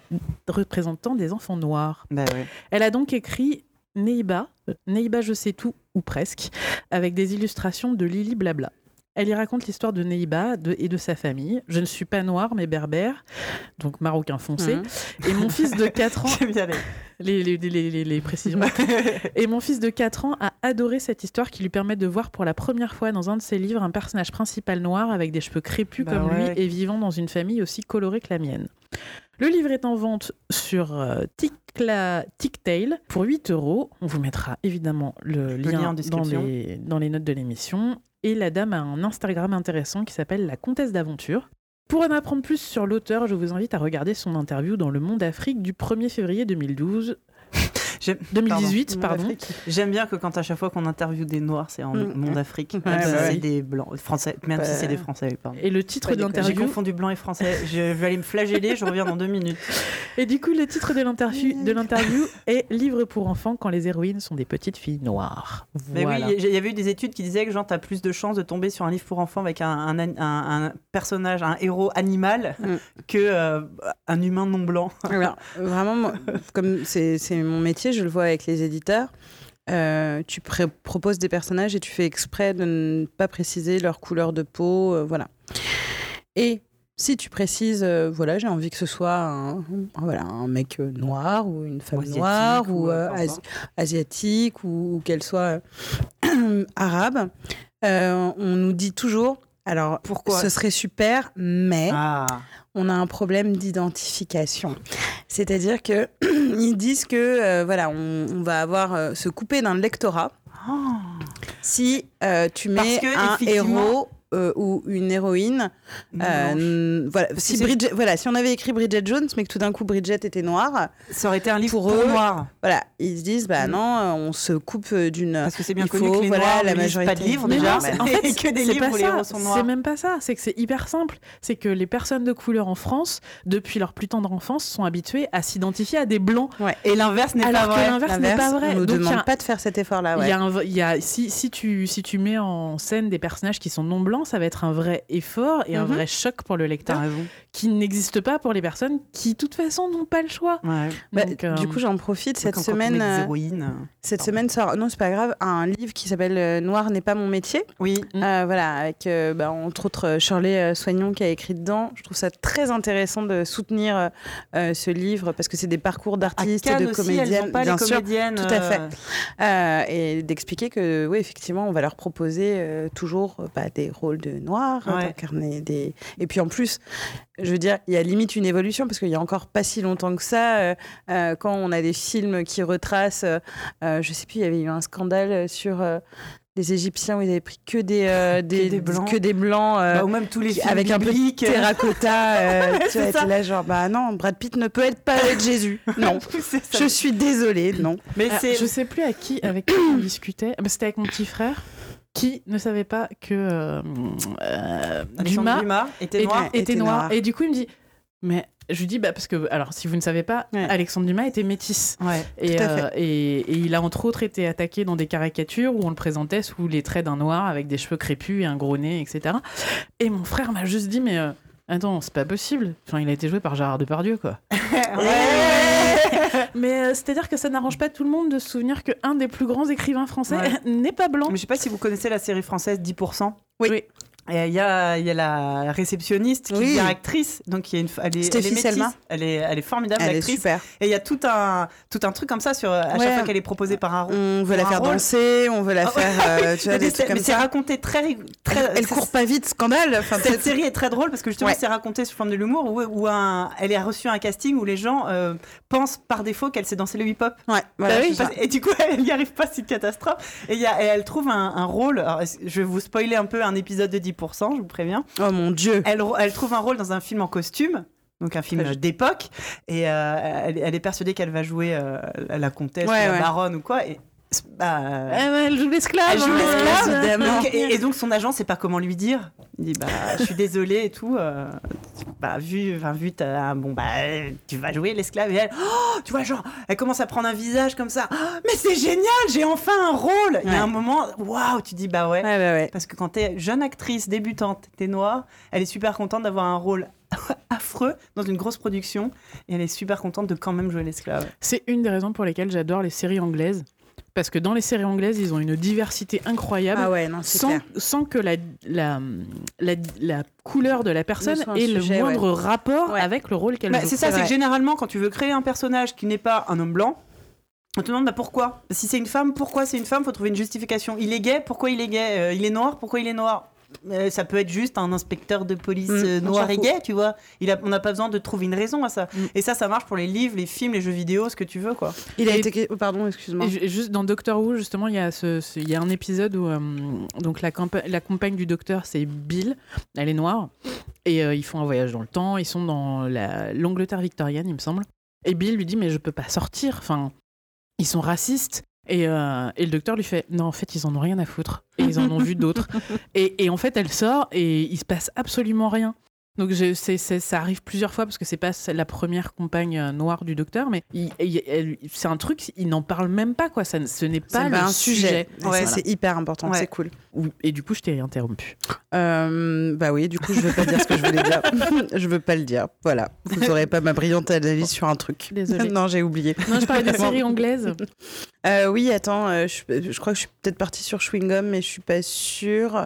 représentant des enfants noirs. Bah ouais. Elle a donc écrit Neiba, Neiba je sais tout, ou presque, avec des illustrations de Lily Blabla. Elle y raconte l'histoire de Neiba de- et de sa famille. Je ne suis pas noire, mais berbère, donc marocain foncé. Mhm. Et mon fils de 4 ans, les- les, les- les- les- les précisions. Et mon fils de 4 ans a adoré cette histoire qui lui permet de voir pour la première fois dans un de ses livres un personnage principal noir avec des cheveux crépus Bah comme ouais. lui et vivant dans une famille aussi colorée que la mienne. Le livre est en vente sur euh, Ticktail pour 8 euros. On vous mettra évidemment le, lien, lien en dans, les, dans les notes de l'émission. Et la dame a un Instagram intéressant qui s'appelle La Comtesse d'Aventure. Pour en apprendre plus sur l'auteur, je vous invite à regarder son interview dans Le Monde Afrique du 1er février 2012. J'aime- 2018, Monde pardon. J'aime bien que quand à chache fois qu'on interviewe des Noirs, c'est en Mm. monde Afrique. Ouais, même si c'est des Blancs, Français, même si c'est des Français, pardon. Et le titre de déconner. J'ai l'interview. confondu blanc et français. Je vais aller me flageller, je reviens dans deux minutes. Et du coup, le titre de l'interview, de l'interview est Livre pour enfants quand les héroïnes sont des petites filles noires. Mais Voilà. oui, il y avait eu des études qui disaient que genre t'as plus de chances de tomber sur un livre pour enfants avec un, un, an- un- un personnage, un héros animal, Mm. que euh, un humain non blanc. Alors, vraiment, moi, comme c'est mon métier, je le vois avec les éditeurs. euh, tu proposes des personnages et tu fais exprès de ne pas préciser leur couleur de peau, euh, voilà. Et si tu précises, euh, voilà, j'ai envie que ce soit un, voilà, un mec noir ou une femme noire ou, asi- asiatique ou, ou qu'elle soit arabe, on nous dit toujours, alors Pourquoi ce serait super, mais Ah, on a un problème d'identification. C'est-à-dire que ils disent que euh, voilà, on, on va avoir euh, se couper d'un lectorat Oh. si euh, tu mets que, un héros euh, ou une héroïne. euh, voilà, si c'est- Bridget, voilà, si on avait écrit Bridget Jones, mais que tout d'un coup Bridget était noire, ça aurait été un livre pour pour, eux, voilà, ils se disent bah Mm. non, euh, on se coupe euh, d'une. Parce que c'est bien il connu faut, que les voilà, noirs la ne lisent pas de majorité. livres déjà. non, c'est- en fait, que des c'est livres où les héros sont C'est noirs. même pas ça. C'est que c'est hyper simple. C'est que les personnes de couleur en France, depuis leur plus tendre enfance, sont habituées à s'identifier à des blancs. Et l'inverse n'est pas vrai. l'inverse n'est pas vrai. On a- demande pas de faire cet effort-là. Il y a un v- il y a, si, si, tu, si tu mets en scène des personnages qui sont non blancs, ça va être un vrai effort et un Mhm. vrai choc pour le lecteur raison. Qui n'existe pas pour les personnes qui, de toute façon, n'ont pas le choix. Ouais. Bah, euh, Du coup, j'en profite cette semaine. euh, héroïnes. Cette semaine sort, non, c'est pas grave, un livre qui s'appelle euh, Noir n'est pas mon métier. Oui. Euh, voilà, avec euh, bah, entre autres euh, Shirley euh, Soignon qui a écrit dedans. Je trouve ça très intéressant de soutenir euh, euh, ce livre parce que c'est des parcours d'artistes, Cannes de aussi, comédiennes, elles pas bien les sûr. comédiennes. tout à fait. euh, Euh, et d'expliquer que, oui, effectivement, on va leur proposer euh, toujours euh, bah, des rôles de noirs, hein, Ouais. d'incarner des. Et puis en plus, je veux dire, il y a limite une évolution parce qu'il y a encore pas si longtemps que ça, euh, euh, quand on a des films qui retracent, euh, euh, je sais plus, il y avait eu un scandale sur. euh, les Égyptiens où ils avaient pris que des, euh, des, des blancs. que des blancs euh, bah, ou même tous les qui- films avec un peu de terracotta. euh, tu vois, là genre, bah non, Brad Pitt ne peut être pas être Jésus. Non, je suis désolée, non. Mais Alors, c'est je sais plus à qui, avec qui on discutait. Ah bah, C'était avec mon petit frère qui ne savait pas que euh, Dumas Dumas était noir. était était noir. noir. Et du coup, il me dit, mais je lui dis, bah, parce que, alors, si vous ne savez pas, Ouais. Alexandre Dumas était métis. Ouais. Et, Tout à fait. euh, et, et il a entre autres été attaqué dans des caricatures où on le présentait sous les traits d'un noir avec des cheveux crépus et un gros nez, etc. Et mon frère m'a juste dit, mais euh, attends, c'est pas possible. Enfin, il a été joué par Gérard Depardieu, quoi. Mais euh, c'est-à-dire que ça n'arrange pas tout le monde de se souvenir qu'un des plus grands écrivains français Ouais. n'est pas blanc. Mais je sais pas si vous connaissez la série française 10%. Oui. Oui. Et il y y a la réceptionniste qui Oui. devient actrice, donc il y a une, elle est, elle est métisse. Elle est, elle est formidable Elle est l'actrice. super. Et il y a tout un, tout un truc comme ça sur à Ouais. chaque fois qu'elle est proposée par un rôle. On veut la faire rôle. danser, on veut la Ah faire, euh, tu vois, des trucs comme mais c'est raconté très, très Elle, court pas vite, scandale. Enfin, Cette série est très drôle parce que justement Ouais. c'est raconté sous forme de l'humour où, où un, elle a reçu un casting où les gens euh, pensent par défaut qu'elle sait danser le hip-hop. Ouais, voilà, Bah oui, et du coup, elle n'y arrive pas, c'est une catastrophe. Et, y a- et elle trouve un, un rôle. alors, je vais vous spoiler un peu un épisode de 10%, je vous préviens. Oh mon dieu. Elle, elle trouve un rôle dans un film en costume. Donc un film d'époque et euh, elle, elle est persuadée qu'elle va jouer euh, la- comtesse, Ouais, la ouais. baronne ou quoi et Bah, Ah ouais, elle joue l'esclave. Elle joue hein. l'esclave. et, et donc son agent sait pas comment lui dire. Il dit bah je suis désolé et tout. euh, bah vu, enfin vu t'as- bon bah tu vas jouer l'esclave et elle, oh, tu vois genre elle commence à prendre un visage comme ça. Oh, mais c'est génial, j'ai enfin un rôle. Il y a un moment, waouh, tu dis bah ouais. Ouais, ouais, ouais. Parce que quand t'es jeune actrice débutante, t'es noire, elle est super contente d'avoir un rôle affreux dans une grosse production et elle est super contente de quand même jouer l'esclave. C'est une des raisons pour lesquelles j'adore les séries anglaises. Parce que dans les séries anglaises, ils ont une diversité incroyable. Ah ouais, non, c'est sans, sans que la, la, la, la couleur de la personne ait le sujet, moindre rapport Ouais. avec le rôle qu'elle Bah, joue. c'est ça, c'est que généralement, quand tu veux créer un personnage qui n'est pas un homme blanc, on te demande bah, pourquoi? Si c'est une femme, pourquoi c'est une femme? Faut trouver une justification. Il est gay, pourquoi il est gay? Euh, Il est noir, pourquoi il est noir? Euh, ça peut être juste un inspecteur de police Mm, euh, noir et gay, tu vois. Il a, on n'a pas besoin de trouver une raison à ça. Mm. Et ça, ça marche pour les livres, les films, les jeux vidéo, ce que tu veux, quoi. Il a Et- été. oh, pardon, excuse-moi. Juste dans Doctor Who, justement, il y a, ce, ce- il y a un épisode où euh, donc la, compagne du docteur, c'est Bill. Elle est noire. Et euh, ils font un voyage dans le temps. Ils sont dans la- l'Angleterre victorienne, il me semble. Et Bill lui dit Mais je peux pas sortir. Enfin, ils sont racistes. Et, euh, et le docteur lui fait Non, en fait, ils en ont rien à foutre. Et ils en ont vu d'autres. Et, et en fait, elle sort et il se passe absolument rien. Donc je, ça arrive plusieurs fois parce que c'est pas la première compagne euh, noire du docteur, mais c'est un truc, il n'en parle même pas quoi. Ça, ce n'est pas le un sujet. sujet. Ouais. C'est hyper important, Ouais. c'est cool. Et du coup, je t'ai interrompu. Euh, bah oui, du coup, je veux pas dire ce que je voulais dire. je veux pas le dire. Voilà. Vous aurez pas ma brillante analyse sur un truc. Désolée. non, j'ai oublié. Non, je parlais des séries anglaises. Euh, oui, attends, euh, je, je crois que je suis peut-être partie sur Chewing Gum, mais je suis pas sûre.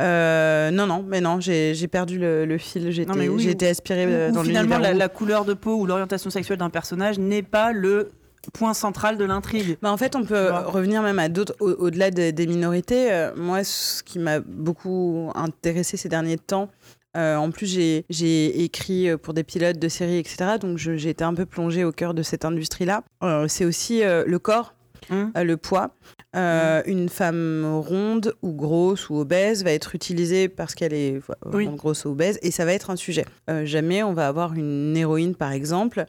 Euh, non, non, mais non, j'ai perdu le, le fil. J'ai été, oui, j'ai ou- été aspirée euh, Ou dans finalement, la, couleur de peau ou l'orientation sexuelle d'un personnage n'est pas le point central de l'intrigue. Bah, en fait, on peut revenir même à d'autres, au- au-delà des, des minorités. Euh, moi, ce qui m'a beaucoup intéressé ces derniers temps, euh, en plus, j'ai, écrit pour des pilotes de séries, etc. Donc, j'ai été un peu plongée au cœur de cette industrie-là. C'est aussi le corps, Hum. euh, le poids. Euh, Une femme ronde ou grosse ou obèse va être utilisée parce qu'elle est Oui. grosse ou obèse et ça va être un sujet. Euh, jamais on va avoir une héroïne, par exemple,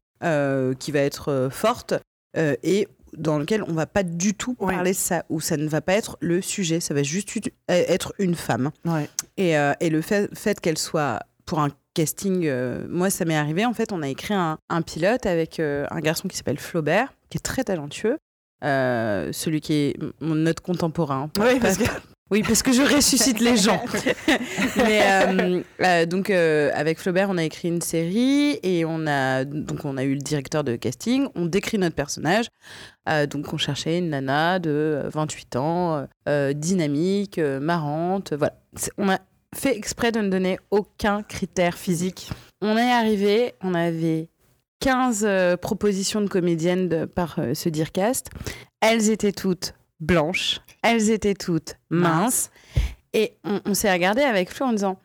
qui va être forte et dans lequel on va pas du tout parler de ça, ou ça ne va pas être le sujet, ça va juste être une femme. Ouais. Et, et le fait, fait qu'elle soit pour un casting, euh, moi ça m'est arrivé, en fait on a écrit un, un pilote avec euh, un garçon qui s'appelle Flaubert, qui est très talentueux, euh, celui qui est notre contemporain. Oui, parce que Oui, parce que je ressuscite les gens. Mais euh, euh, donc avec Flaubert, on a écrit une série et on a donc on a eu le directeur de casting. On décrit notre personnage. Donc on cherchait une nana de euh, 28 ans, dynamique, marrante. Voilà. On a fait exprès de ne donner aucun critère physique. On est arrivé, on avait 15 euh, propositions de comédiennes de- par euh, ce Dearcast. Elles étaient toutes blanches, elles étaient toutes minces. Et on, on s'est regardé avec Flo en disant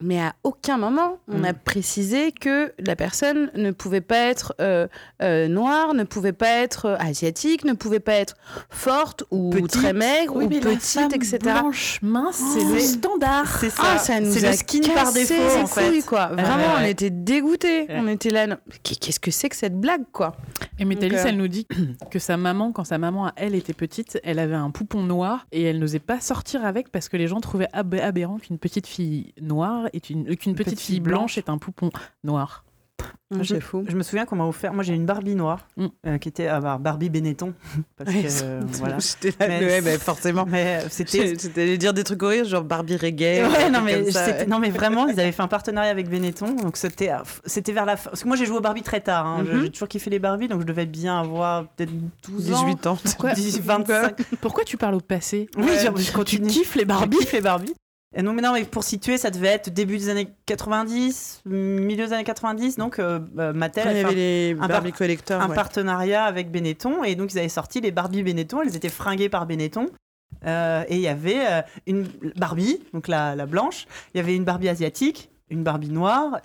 mais à aucun moment on Mm. a précisé que la personne ne pouvait pas être euh, euh, noire, ne pouvait pas être euh, asiatique, ne pouvait pas être forte ou Petite. très maigre ou petite, etc. Blanche, mince, c'est Oh, le c'est- standard. c'est ça. Ah, ça nous c'est a le skin par défaut, les en fait. couilles, quoi. Vraiment, on ouais. était dégoûtés. Ouais. On était là. non, Qu'est-ce que c'est que cette blague, quoi? Et Métalis, euh, elle nous dit que sa maman, quand sa maman, elle, était petite, elle avait un poupon noir et elle n'osait pas sortir avec parce que les gens trouvaient ab- aberrant qu'une petite fille noire est une, euh, qu'une petite, petite fille blanche blanche. est un poupon noir. Je- fou. Je me souviens qu'on m'a offert. Moi, j'ai une Barbie noire Mm. euh, qui était ah, bah, Barbie Benetton. Parce que euh, voilà. J'étais là, Mais- ouais, bah, forcément. Mais euh, c'était. C'était allé dire des trucs horribles, genre Barbie reggae. Ouais, non mais, comme ça, c'était- ouais. non mais vraiment, ils avaient fait un partenariat avec Benetton, donc c'était c'était vers la fin. Parce que moi j'ai joué au Barbie très tard, hein. Mhm. j'ai toujours kiffé les Barbie, donc je devais bien avoir peut-être 12 ans. 18 ans. Pourquoi, 18, 25. pourquoi tu parles au passé Oui, Ouais, je, tu je continue. kiffes les Barbie Je kiffe les Barbie. Et non, mais non, mais pour situer, ça devait être début des années 90, milieu des années 90, donc euh, euh, Mattel Quand a il y fait avait les un Barbie par- un ouais. partenariat avec Benetton, et donc ils avaient sorti les Barbie Benetton, elles étaient fringuées par Benetton. Euh, et il y avait euh, une Barbie, donc la, la blanche, il y avait une Barbie asiatique, une Barbie noire,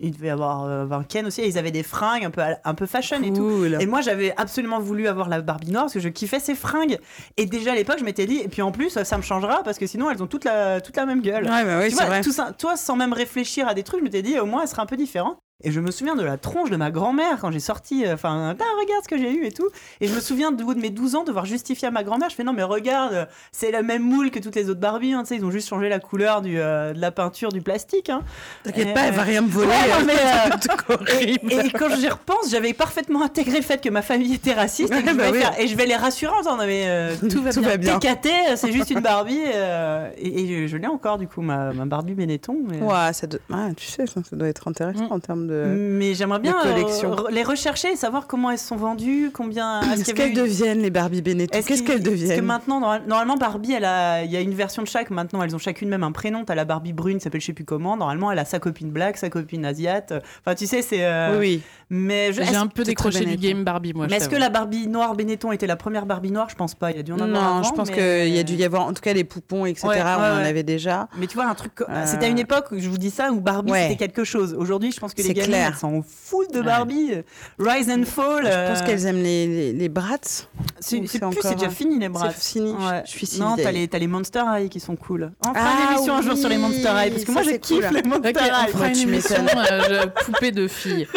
il devait y avoir euh, Ken aussi, et ils avaient des fringues un peu, un peu fashion et tout. Et moi, j'avais absolument voulu avoir la Barbie noire parce que je kiffais ces fringues. Et déjà à l'époque, je m'étais dit, et puis en plus, ça me changera parce que sinon, elles ont toute la, toute la même gueule. Ouais, bah oui, Tu vois, vrai. tout ça, toi, sans même réfléchir à des trucs, je m'étais dit, au moins, elle sera un peu différente. Et je me souviens de la tronche de ma grand-mère quand j'ai sorti, euh, enfin, Ah, regarde ce que j'ai eu et tout. Et je me souviens de, de mes 12 ans devoir justifier à ma grand-mère. Je fais non, mais regarde, euh, c'est la même moule que toutes les autres Barbie. hein, tu sais, ils ont juste changé la couleur du, euh, de la peinture, du plastique. hein. T'inquiète pas, elle va euh, rien me voler. Ouais, non, mais, euh. Et, et quand j'y repense, j'avais parfaitement intégré le fait que ma famille était raciste et, que Ouais, je bah vais oui. faire- et je vais les rassurer en disant non, mais euh, Tout va Tout bien. bien. C'est juste une Barbie. euh, et, et je l'ai encore du coup, ma, ma Barbie Benetton. Mais, Ouais, ça doit- ah, tu sais, ça, ça doit être intéressant Mm. en termes de. mais j'aimerais bien euh, re- les rechercher et savoir comment elles sont vendues, combien. est-ce qu'elles eu- deviennent les Barbie Benetton est-ce Qu'est-ce qu'elles Parce que deviennent maintenant, normal- normalement, Barbie, a, il y a une version de chaque. Maintenant, elles ont chacune même un prénom. T'as la Barbie brune, qui s'appelle je sais plus comment. Normalement, elle a sa copine black, sa copine asiate. Enfin, tu sais, c'est. euh, Oui, oui. Mais J'ai un peu décroché du game Barbie, moi. mais est-ce que la Barbie noire Benetton était la première Barbie noire? Je pense pas. Il y a dû en avoir Non, avant, je pense mais- qu'il y a dû y avoir, en tout cas, les poupons, etc. Ouais, ouais, on en avait déjà. Mais tu vois, un truc. Euh, C'était à une époque, je vous dis ça, où Barbie Ouais. c'était quelque chose. Aujourd'hui, je pense que les C'est gamines, clair. elles s'en foutent de Ouais. Barbie. Rise and Fall. Je pense euh, qu'elles aiment les, les, les Bratz. C'est plus, encore c'est déjà un- fini les bras. C'est fini. Ouais. Je suis si Non, t'as les, t'as les Monster High qui sont cool. On fera Ah une émission un jour sur les Monster High parce que moi je kiffe cool. les Monster Ok, on High. fera Moi, une tu émission euh, poupée de filles.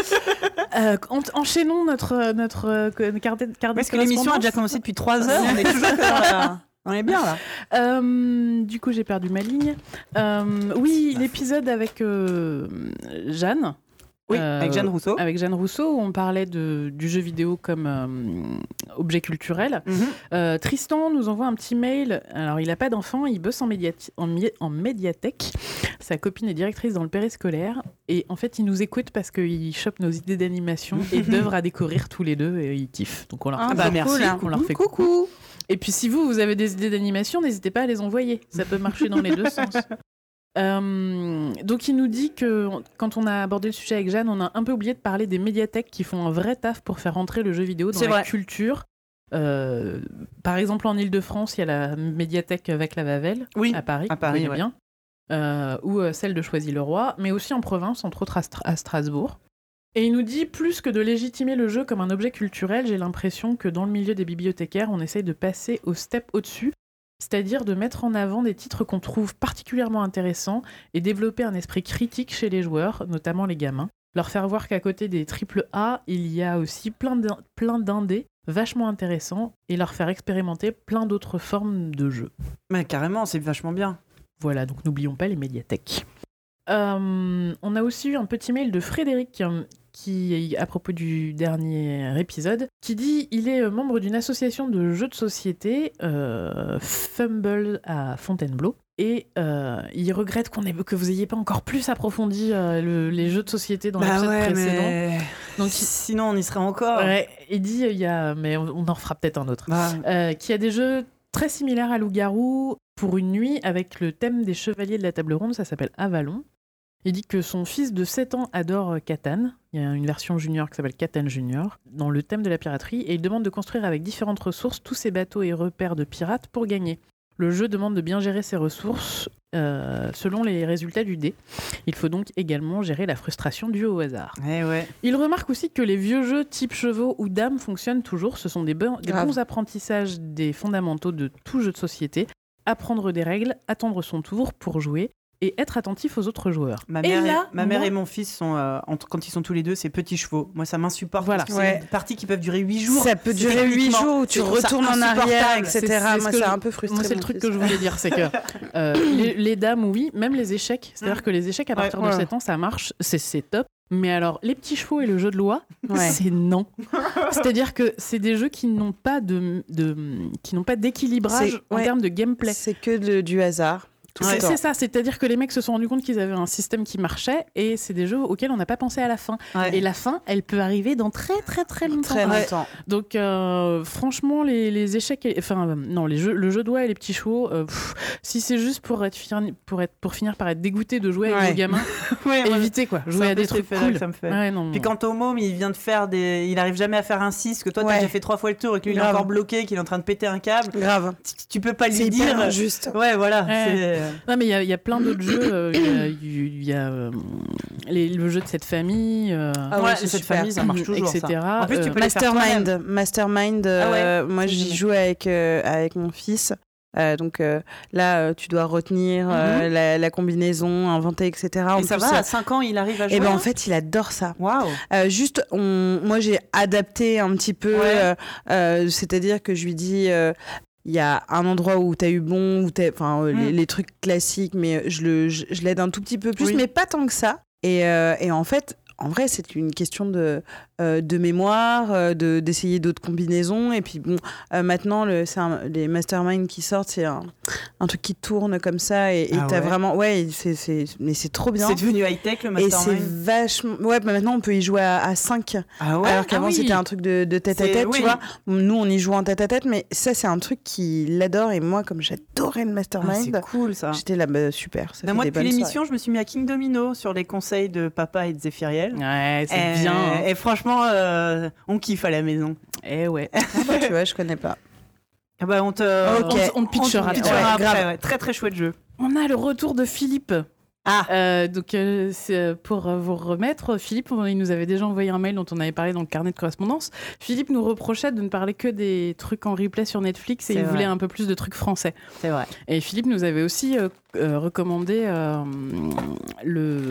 Euh, en- enchaînons notre notre euh, carte Parce que l'émission a déjà commencé depuis 3 heures. On est toujours la- On est bien là. Euh, du coup, j'ai perdu ma ligne. Euh, oui, l'épisode avec euh, Jeanne. Oui, Euh, avec Jeanne Rousseau. Avec Jeanne Rousseau, où on parlait de, du jeu vidéo comme euh, objet culturel. Mhm. Euh, Tristan nous envoie un petit mail. Alors, il n'a pas d'enfant, il bosse en, médiati- en, en médiathèque. Sa copine est directrice dans le périscolaire. Et en fait, il nous écoute parce qu'il chope nos idées d'animation et d'œuvres à découvrir tous les deux. Et il kiffe. Donc, on leur Ah, fait bah, c'est merci. On leur fait coucou. et puis si vous, vous avez des idées d'animation, n'hésitez pas à les envoyer. Ça peut marcher dans les deux sens. Euh, donc il nous dit que quand on a abordé le sujet avec Jeanne, on a un peu oublié de parler des médiathèques qui font un vrai taf pour faire rentrer le jeu vidéo dans la vrai. culture. Euh, par exemple, en Ile-de-France, il y a la médiathèque avec la Vavel Oui. à Paris, à Paris, ouais. bien, euh, ou celle de Choisy-le-Roi, mais aussi en province, entre autres à, Stra- à Strasbourg. Et il nous dit plus que de légitimer le jeu comme un objet culturel, j'ai l'impression que dans le milieu des bibliothécaires, on essaye de passer au step au-dessus, c'est-à-dire de mettre en avant des titres qu'on trouve particulièrement intéressants et développer un esprit critique chez les joueurs, notamment les gamins. Leur faire voir qu'à côté des triple A, il y a aussi plein d'in- plein d'indés vachement intéressants et leur faire expérimenter plein d'autres formes de jeux. Mais carrément, c'est vachement bien. Voilà, donc n'oublions pas les médiathèques. Euh, on a aussi eu un petit mail de Frédéric euh, qui, à propos du dernier épisode, qui dit il est membre d'une association de jeux de société, euh, Fumble à Fontainebleau, et euh, il regrette qu'on ait, que vous ayez pas encore plus approfondi euh, le- les jeux de société dans l'épisode précédent. mais... Donc, il- sinon on y serait encore. Ouais, il dit il y a, mais on, on en refera peut-être un autre Bah, euh, qui a des jeux très similaires à Loup-Garou pour une nuit avec le thème des chevaliers de la table ronde, ça s'appelle Avalon. Il dit que son fils de 7 ans adore euh, Catan. Il y a une version junior qui s'appelle Catan Junior, dans le thème de la piraterie, et il demande de construire avec différentes ressources tous ces bateaux et repères de pirates pour gagner. Le jeu demande de bien gérer ses ressources euh, selon les résultats du dé. Il faut donc également gérer la frustration due au hasard. eh ouais. Il remarque aussi que les vieux jeux type chevaux ou dames fonctionnent toujours. Ce sont des, bons apprentissages des fondamentaux de tout jeu de société. Apprendre des règles, attendre son tour pour jouer et être attentif aux autres joueurs. Ma mère, et, là, ma mère moi- et mon fils sont, euh, entre- quand ils sont tous les deux, c'est petits chevaux. Moi, ça m'insupporte. Voilà. parce que C'est Ouais. des parties qui peuvent durer 8 jours. Ça peut durer 8 techniquement- jours où tu retournes en arrière, etc. C'est- c'est ce Moi, c'est je- un peu frustré. Moi, c'est le truc que je voulais dire, c'est que euh, les, les dames, oui, même les échecs. C'est-à-dire Mm. que les échecs, à Ouais, partir de ouais. 7 ans, ça marche, c'est- c'est top. Mais alors, les petits chevaux et le jeu de loi, Ouais. c'est non. C'est-à-dire que c'est des jeux qui n'ont pas de, de qui n'ont pas d'équilibrage C'est- en ouais. termes de gameplay. C'est que de- du hasard. C'est ça, c'est-à-dire que les mecs se sont rendus compte qu'ils avaient un système qui marchait et c'est des jeux auxquels on n'a pas pensé à la fin. Ouais. Et la fin, elle peut arriver dans très très très longtemps. Très Ouais. longtemps. Donc euh, franchement, les, les échecs, et- enfin euh, non, les jeux, le jeu de doigts et les petits chevaux, euh, pff, si c'est juste pour être, fini- pour être pour finir par être dégoûté de jouer avec vos gamins, évitez quoi, jouer à des trucs cool. ça me fait. Non, Puis quand au môme, il vient de faire des. Il arrive jamais à faire un 6, que toi, t'as déjà fait trois fois le tour et que lui, il est encore bloqué, qu'il est en train de péter un câble. Grave. Tu- peux pas lui dire. injuste. Ouais, voilà. Ouais. Non, mais il y, a- il y a plein d'autres jeux. euh, Il y a, il y a, euh, les- le jeu de cette famille, euh, Ah ouais, cette super. famille, ça marche toujours. ça. etc. En plus, tu Euh, peux. Mastermind, Mastermind. euh, Ah ouais, moi, j'y joue avec euh, avec mon fils. Euh, donc euh, là, euh, tu dois retenir euh, la, la combinaison, inventer, etc. En Et ça plus, va, euh, à 5 ans, il arrive à jouer et ben en fait, il adore ça. Waouh Euh, juste, on, moi j'ai adapté un petit peu, Ouais. euh, euh, c'est-à-dire que je lui dis, euh, il y a un endroit où t'as eu bon, où enfin euh, les, Mm. les trucs classiques, mais je le, je, je l'aide un tout petit peu plus, Oui. mais pas tant que ça. Et, euh, et en fait. En vrai, c'est une question de, euh, de mémoire, euh, de, d'essayer d'autres combinaisons. Et puis, bon, euh, maintenant, le, un- les masterminds qui sortent, c'est un, un truc qui tourne comme ça. Et Ah t'as ouais. vraiment. Ouais, c'est, c'est, mais c'est trop bien. C'est devenu high-tech le Et c'est mastermind? vachement. Ouais, bah maintenant, on peut y jouer à, à 5. Ah ouais? Alors qu'avant, Ah oui. c'était un truc de, de tête à tête, oui. tu vois. Nous, on y joue en tête à tête, mais ça, c'est un truc qu'il adore. Et moi, comme j'adorais le Ah, mastermind, C'est cool ça j'étais là, bah, super. Ça Ben, fait moi, des depuis l'émission, je me suis mis à King Domino sur les conseils de papa et de Zéphiriel. Ouais, c'est bien. hein. Et franchement, euh, on kiffe à la maison. Eh ouais. Ah bah, tu vois, je connais pas. Ah bah, on te. On, on te pitchera. on te pitchera Ouais, après. ouais. Très très chouette jeu. On a le retour de Philippe. Ah Euh, donc, euh, c'est, pour vous remettre, Philippe, on- il nous avait déjà envoyé un mail dont on avait parlé dans le carnet de correspondance. Philippe nous reprochait de ne parler que des trucs en replay sur Netflix et il vrai. voulait un peu plus de trucs français. c'est vrai. Et Philippe nous avait aussi euh, euh, recommandé euh, le,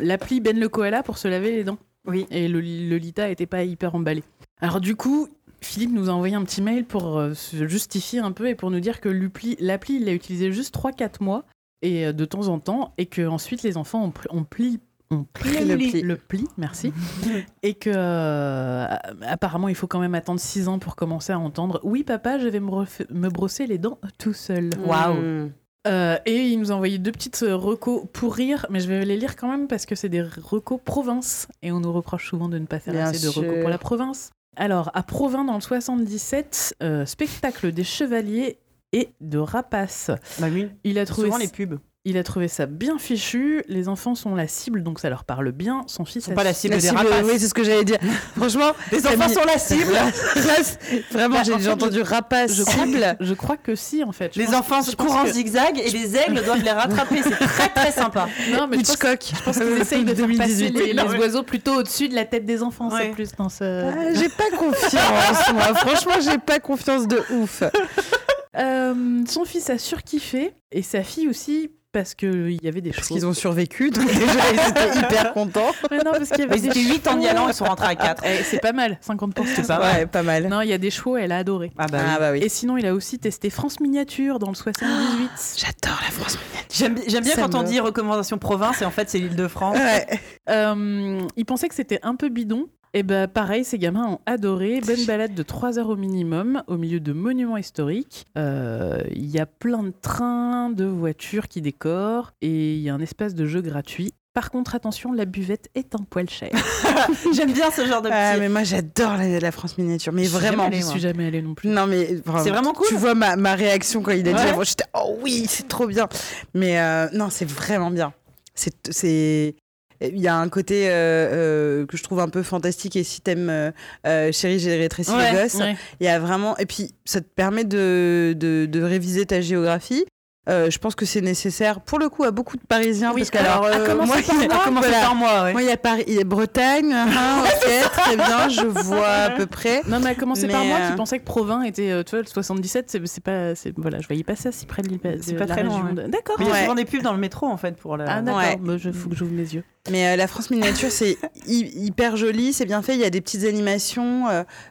l'appli Ben le Koala pour se laver les dents. Oui. Et le, le Lita était pas hyper emballé. Alors du coup, Philippe nous a envoyé un petit mail pour euh, se justifier un peu et pour nous dire que l'appli, il l'a utilisé juste 3-4 mois et euh, de temps en temps et que ensuite les enfants ont, pli ont pris Le pli. le pli, merci, et que euh, apparemment il faut quand même attendre 6 ans pour commencer à entendre. Oui papa, je vais me, me brosser les dents tout seul. Waouh. Mm. Euh, et il nous a envoyé deux petites euh, recos pour rire, mais je vais les lire quand même parce que c'est des recos province. Et on nous reproche souvent de ne pas faire Bien assez de recos pour la province. Alors, à Provins, dans le 77, euh, spectacle des chevaliers et de rapaces. Bah oui. Il a trouvé, Souvent les pubs. Il a trouvé ça bien fichu. Les enfants sont la cible, donc ça leur parle bien. Son fils Ils sont pas la cible La des cible, rapaces. oui, c'est ce que j'allais dire. Franchement, Les enfants mis- sont la cible. Vraiment, Bah, j'ai en déjà fait, entendu rapace, Je crois, cible. je crois que si, en fait. Je Les pense- enfants je pense courent en que- zigzag et les aigles doivent les rattraper. C'est très très sympa. Non, mais pense, Hitchcock. je pense qu'ils essayent de faire passer 2018. les, Non, les mais- oiseaux plutôt au-dessus de la tête des enfants. Ouais. C'est plus dans ce. Ah, j'ai pas confiance, moi. Franchement, j'ai pas confiance de ouf. Euh, son fils a surkiffé et sa fille aussi parce qu'il y avait des Parce chevaux. qu'ils ont survécu, donc déjà, ils étaient hyper contents. Mais non, parce qu'il y avait Ils des étaient 8 en y allant, ils sont rentrés à 4. Eh, c'est pas mal, 50%. C'est pas mal. Ouais, pas mal. Non, il y a des chevaux, elle a adoré. Ah bah, Ah bah oui. Et sinon, il a aussi testé France Miniature dans le 78. J'adore la France. J'aime j'aime bien Ça quand on dit recommandation province et en fait c'est l'île de France. Ouais. Euh, il pensait que c'était un peu bidon. Et bah pareil, ces gamins ont adoré. Bonne balade de 3 heures au minimum, au milieu de monuments historiques. Euh, Il y a plein de trains, de voitures qui décorent, et il y a un espace de jeu gratuit. Par contre, attention, la buvette est un poil chère. J'aime bien ce genre de Ah, petit. mais moi, j'adore la, la France miniature. Mais Je vraiment. Je suis jamais allée non plus. Non, mais C'est vraiment cool. Tu vois ma, ma réaction quand il a dit Ouais. avant, j'étais oh oui, c'est trop bien. Mais euh, non, c'est vraiment bien. C'est c'est il y a un côté euh, euh, que je trouve un peu fantastique et si t'aimes euh, Chérie, j'ai rétréci Ouais, les gosses, Ouais. il y a vraiment et puis ça te permet de, de, de réviser ta géographie. Euh, je pense que c'est nécessaire pour le coup à beaucoup de Parisiens Oui, parce alors, à euh, moi, par il y a- moi, À commencer voilà. par moi, ouais. moi il y a Paris, il y a Bretagne, hein, ok, très bien, je vois à peu près. Non, mais à commencer par moi euh, qui pensais que Provins était, tu vois, le 77, c'est pas, voilà, je voyais pas ça si près de l'île. C'est pas très loin, D'accord. Il y a souvent des pubs dans le métro en fait pour la. Ah d'accord, bah, je faut que j'ouvre mes yeux. Mais la France miniature, c'est hy- hyper joli, c'est bien fait. Il y a des petites animations,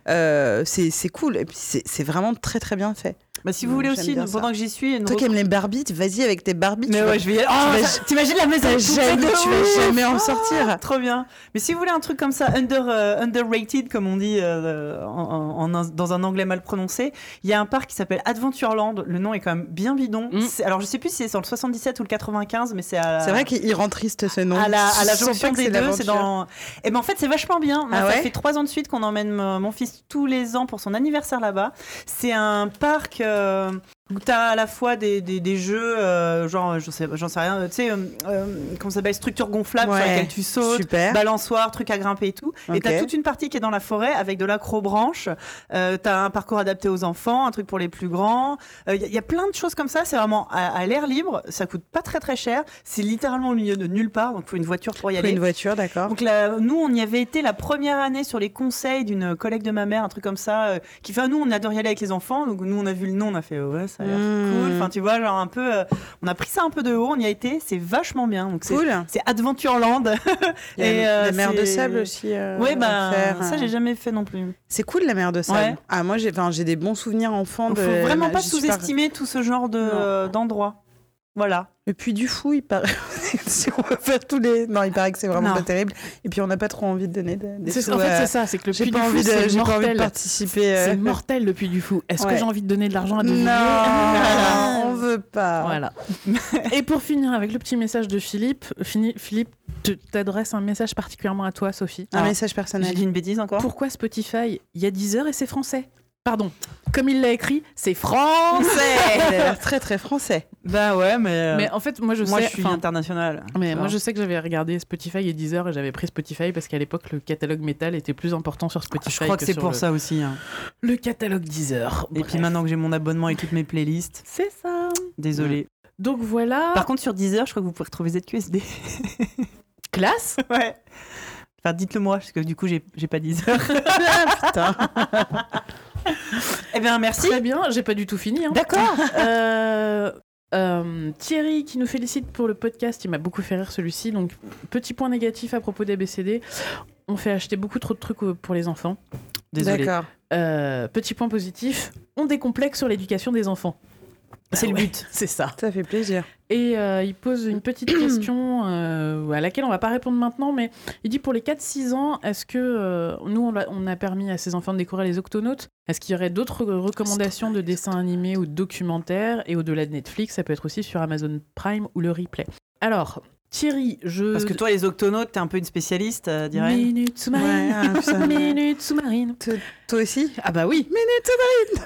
c'est cool. Et puis c'est vraiment très très bien fait. Bah, si vous voulez aussi, pendant ça. que j'y suis, une Toi qui aimes les Barbies, vas-y avec tes Barbies. Mais tu ouais, je vais. Oh, ça- T'imagines la maison jamais- de tu vas jamais en Ah, sortir. Trop bien. Mais si vous voulez un truc comme ça, under, euh, underrated, comme on dit euh, en- en- en un- dans un anglais mal prononcé, il y a un parc qui s'appelle Adventureland. Le nom est quand même bien bidon. Mm. Alors je sais plus si c'est sur le 77 ou le 95, mais c'est à. C'est vrai qu'il rend triste ce nom. à la, à la jonction des deux, c'est l'aventure. dans. Et ben en fait, c'est vachement bien. Ah ça ouais fait trois ans de suite qu'on emmène euh, mon fils tous les ans pour son anniversaire là-bas. C'est un parc euh, euh, où tu as à la fois des, des, des jeux, euh, genre, sais, j'en sais rien, euh, tu sais, euh, euh, comment ça s'appelle, structure gonflable sur laquelle tu sautes. Super. Balançoire, truc à grimper et tout. Et Ok. t'as toute une partie qui est dans la forêt avec de l'acrobranche. Euh, t'as un parcours adapté aux enfants, un truc pour les plus grands. Il y, a plein de choses comme ça. C'est vraiment à, à l'air libre. Ça coûte pas très très cher. C'est littéralement au milieu de nulle part. Donc faut une voiture pour y Faut aller. une voiture, d'accord. Donc là, nous, on y avait été la première année sur les conseils d'une collègue de ma mère, un truc comme ça, euh, qui fait ah, nous, on adore y aller avec les enfants. Donc nous, on a vu le nom, on a fait ouais, ça a l'air Mmh. cool. Enfin, tu vois, genre un peu. euh, on a pris ça un peu de haut, on y a été, c'est vachement bien. Donc, c'est Cool. c'est Adventureland. Et, euh, la mer de sable aussi. euh, Oui, bah, faire, ça, j'ai jamais fait non plus. C'est cool la mer de sable. Ouais. Ah moi j'ai, des bons souvenirs enfants Il de. faut vraiment pas sous-estimer tout ce genre de- d'endroits. Voilà. Le puits du fou, il paraît. si on veut faire tous les. Non, il paraît que c'est vraiment Non. pas terrible. Et puis on n'a pas trop envie de donner de- des sous En fait, c'est ça, c'est que le J'ai pas, du Fou, c'est j'ai pas envie de mortel. participer. euh. C'est mortel le Puy du Fou. Est-ce Ouais. que j'ai envie de donner de l'argent à Non, Devilliers on veut pas. Voilà. Et pour finir avec le petit message de Philippe, Fini- Philippe t'adresse un message particulièrement à toi, Sophie. Un Alors, message J'ai personnel. dit une bêtise encore Pourquoi Spotify? Il y a 10 heures et c'est français. Pardon. Comme il l'a écrit, c'est français. Très très français. Bah ouais, mais. euh, Mais en fait, moi je moi, sais. je suis enfin, international. Mais moi, je sais que j'avais regardé Spotify et Deezer et j'avais pris Spotify parce qu'à l'époque, le catalogue métal était plus important sur Spotify. Je crois que c'est sur pour le, ça aussi. hein. Le catalogue Deezer. Et puis maintenant que j'ai mon abonnement et toutes mes playlists, C'est ça. désolé. Donc voilà. Par contre, sur Deezer, je crois que vous pouvez retrouver ZQSD. classe. ouais. Enfin, dites-le moi, parce que du coup, j'ai j'ai pas Deezer. Putain. Eh bien, merci. Très bien. J'ai pas du tout fini. hein. D'accord. Euh, euh, Thierry qui nous félicite pour le podcast, il m'a beaucoup fait rire celui-ci. Donc, petit point négatif à propos d'ABCD, on fait acheter beaucoup trop de trucs euh, pour les enfants. Désolé. D'accord. Euh, petit point positif, on décomplexe sur l'éducation des enfants. C'est le but. C'est ça. Ça fait plaisir. Et euh, il pose une petite question euh, à laquelle on va pas répondre maintenant, mais il dit pour les 4-6 ans, est-ce que euh, nous, on a, on a permis à ces enfants de découvrir les octonautes? Est-ce qu'il y aurait d'autres recommandations de dessins animés ou de documentaires? Et au-delà de Netflix, ça peut être aussi sur Amazon Prime ou le replay. Alors, Thierry, je... Parce que toi, les octonautes, t'es un peu une spécialiste, euh, dirais Minute sous-marine. Ouais, ah. Minute sous-marine. Toi aussi? Ah bah oui.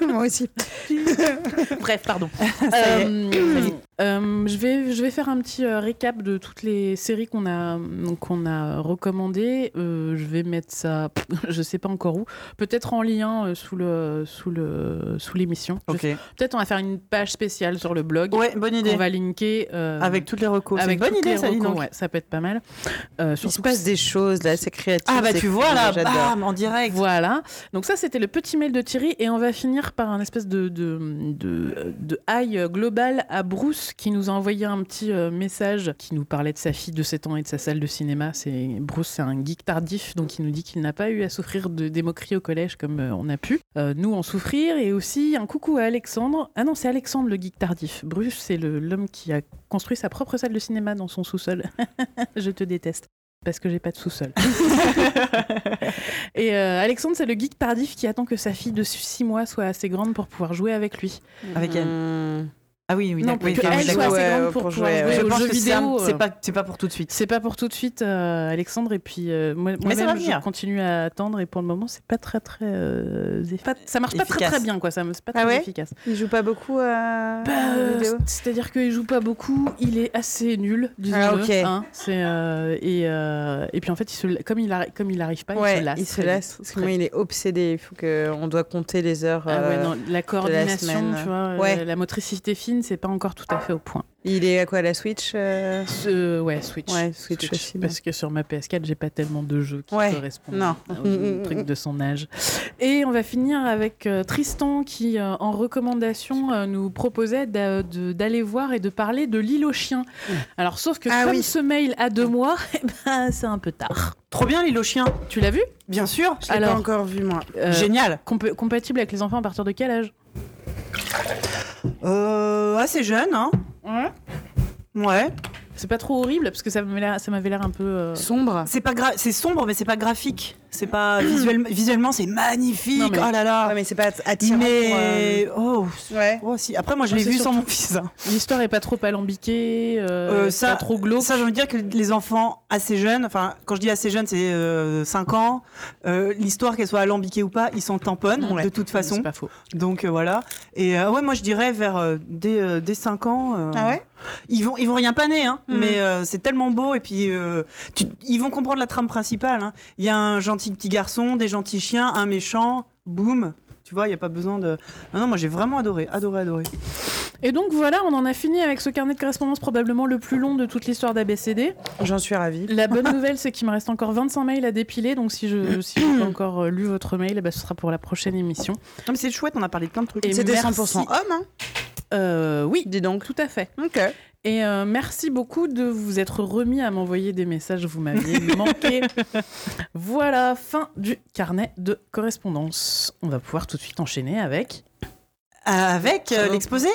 Moi aussi. Bref, pardon. Euh, euh, je, vais, je vais faire un petit euh, récap de toutes les séries qu'on a, qu'on a recommandées. Euh, je vais mettre ça, je sais pas encore où, peut-être en lien euh, sous, le, sous, le, sous l'émission. Je- Ok. Peut-être on va faire une page spéciale sur le blog Ouais, bonne idée. qu'on va linker. euh, Avec toutes les recos. C'est avec bonne toutes idée, les ça, ouais, ça peut être pas mal. Euh, Il se passe des choses là, c'est créatif. Ah, bah, tu vois, là, j'adore. bam, en direct. Voilà. Donc ça, c'était le petit mail de Thierry. Et on va finir par un espèce de, de, de, de high global à Bruce qui nous a envoyé un petit euh, message qui nous parlait de sa fille de 7 ans et de sa salle de cinéma. C'est Bruce, c'est un geek tardif, donc il nous dit qu'il n'a pas eu à souffrir de des moqueries au collège comme euh, on a pu. Euh, nous en souffrir. Et aussi un coucou à Alexandre. Ah non, c'est Alexandre le geek tardif. Bruce, c'est l'homme qui a construit sa propre salle de cinéma dans son sous-sol. Je te déteste. Parce que j'ai pas de sous-sol. Et euh, Alexandre, c'est le geek tardif qui attend que sa fille de 6 mois soit assez grande pour pouvoir jouer avec lui. Avec elle. Mmh. Ah oui, oui, non, pour Oui, qu'elle oui, soit assez grande pour, pour pouvoir jouer, jouer. Je aux pense jeux que c'est vidéo. c'est euh, pas, c'est pas pour tout de suite. C'est pas pour tout de suite, euh, Alexandre. Et puis euh, moi, va moi-même, je continue à attendre. Et pour le moment, c'est pas très très. euh, pas- ça marche pas très Efficace. très bien, quoi. Ça, c'est pas Ah très ouais efficace. Il joue pas beaucoup à Bah, euh, C'est-à-dire qu'il joue pas beaucoup, il est assez nul, disons-le. Ah, ok. hein. c'est, euh, et, euh, et puis en fait, il se, comme, il arri- comme il arrive pas, il Ouais, se lasse. il se très lasse. Parce que très moi, il est obsédé. Il faut que on doit compter les heures. Ah ouais, euh, non, la coordination, semaine. tu vois, euh, la motricité fine, c'est pas encore tout à fait au point. Il est à quoi la Switch euh ouais, Switch. Ouais, Switch aussi. Parce que sur ma PS4, j'ai pas tellement de jeux qui Ouais, correspondent non. au truc de son âge. Et on va finir avec euh, Tristan qui, euh, en recommandation, nous proposait d'aller voir et de parler de l'île aux chiens. Alors, sauf que Ah comme oui. ce mail a deux mois, eh ben, c'est un peu tard. Trop bien, l'île aux chiens. Tu l'as vu? Bien sûr. Je l'ai pas encore vu moi. Génial. compa- Compatible avec les enfants à partir de quel âge? Euh, assez jeune, hein. Ouais. C'est pas trop horrible parce que ça m'avait l'air- un peu. euh, Sombre. C'est pas c'est sombre, mais c'est pas graphique. C'est pas visuellement, visuellement, c'est magnifique. Non, mais- Oh là là. Ouais, mais c'est pas attirant. mais oh, pour, euh, Ouais. oh, si. Après, moi, je l'ai vu sans mon fils. hein. L'histoire est pas trop alambiquée, euh, Euh, ça- pas trop glauque. Ça, j'ai envie de dire que les enfants assez jeunes, enfin, quand je dis assez jeunes, c'est 5 ans. euh, L'histoire, qu'elle soit alambiquée ou pas, ils s'en tamponnent Ouais. de toute façon. C'est pas faux. Donc euh, voilà. Et euh, ouais, moi je dirais vers euh, dès, euh, dès 5 ans. euh, Ah ouais? Ils vont, ils vont rien paner, hein, Mhm. mais euh, c'est tellement beau. Et puis euh, tu- ils vont comprendre la trame principale. hein. Il y a un gentil petit garçon, des gentils chiens, un méchant, boum. Tu vois, il n'y a pas besoin de. Non, non, moi j'ai vraiment adoré, adoré, adoré. Et donc voilà, on en a fini avec ce carnet de correspondance probablement le plus long de toute l'histoire d'ABCD. J'en suis ravie. La bonne nouvelle, c'est qu'il me reste encore 25 mails à dépiler, donc si je si j'ai pas encore euh, lu votre mail, eh ben, ce sera pour la prochaine émission. Non, mais c'est chouette, on a parlé de plein de trucs. Et C'était merci. 100% homme. Hein Euh, oui, Dis donc. tout à fait. Ok. Et euh, merci beaucoup de vous être remis à m'envoyer des messages, vous m'aviez manqué. Voilà, fin du carnet de correspondance. On va pouvoir tout de suite enchaîner avec... Avec euh, l'exposé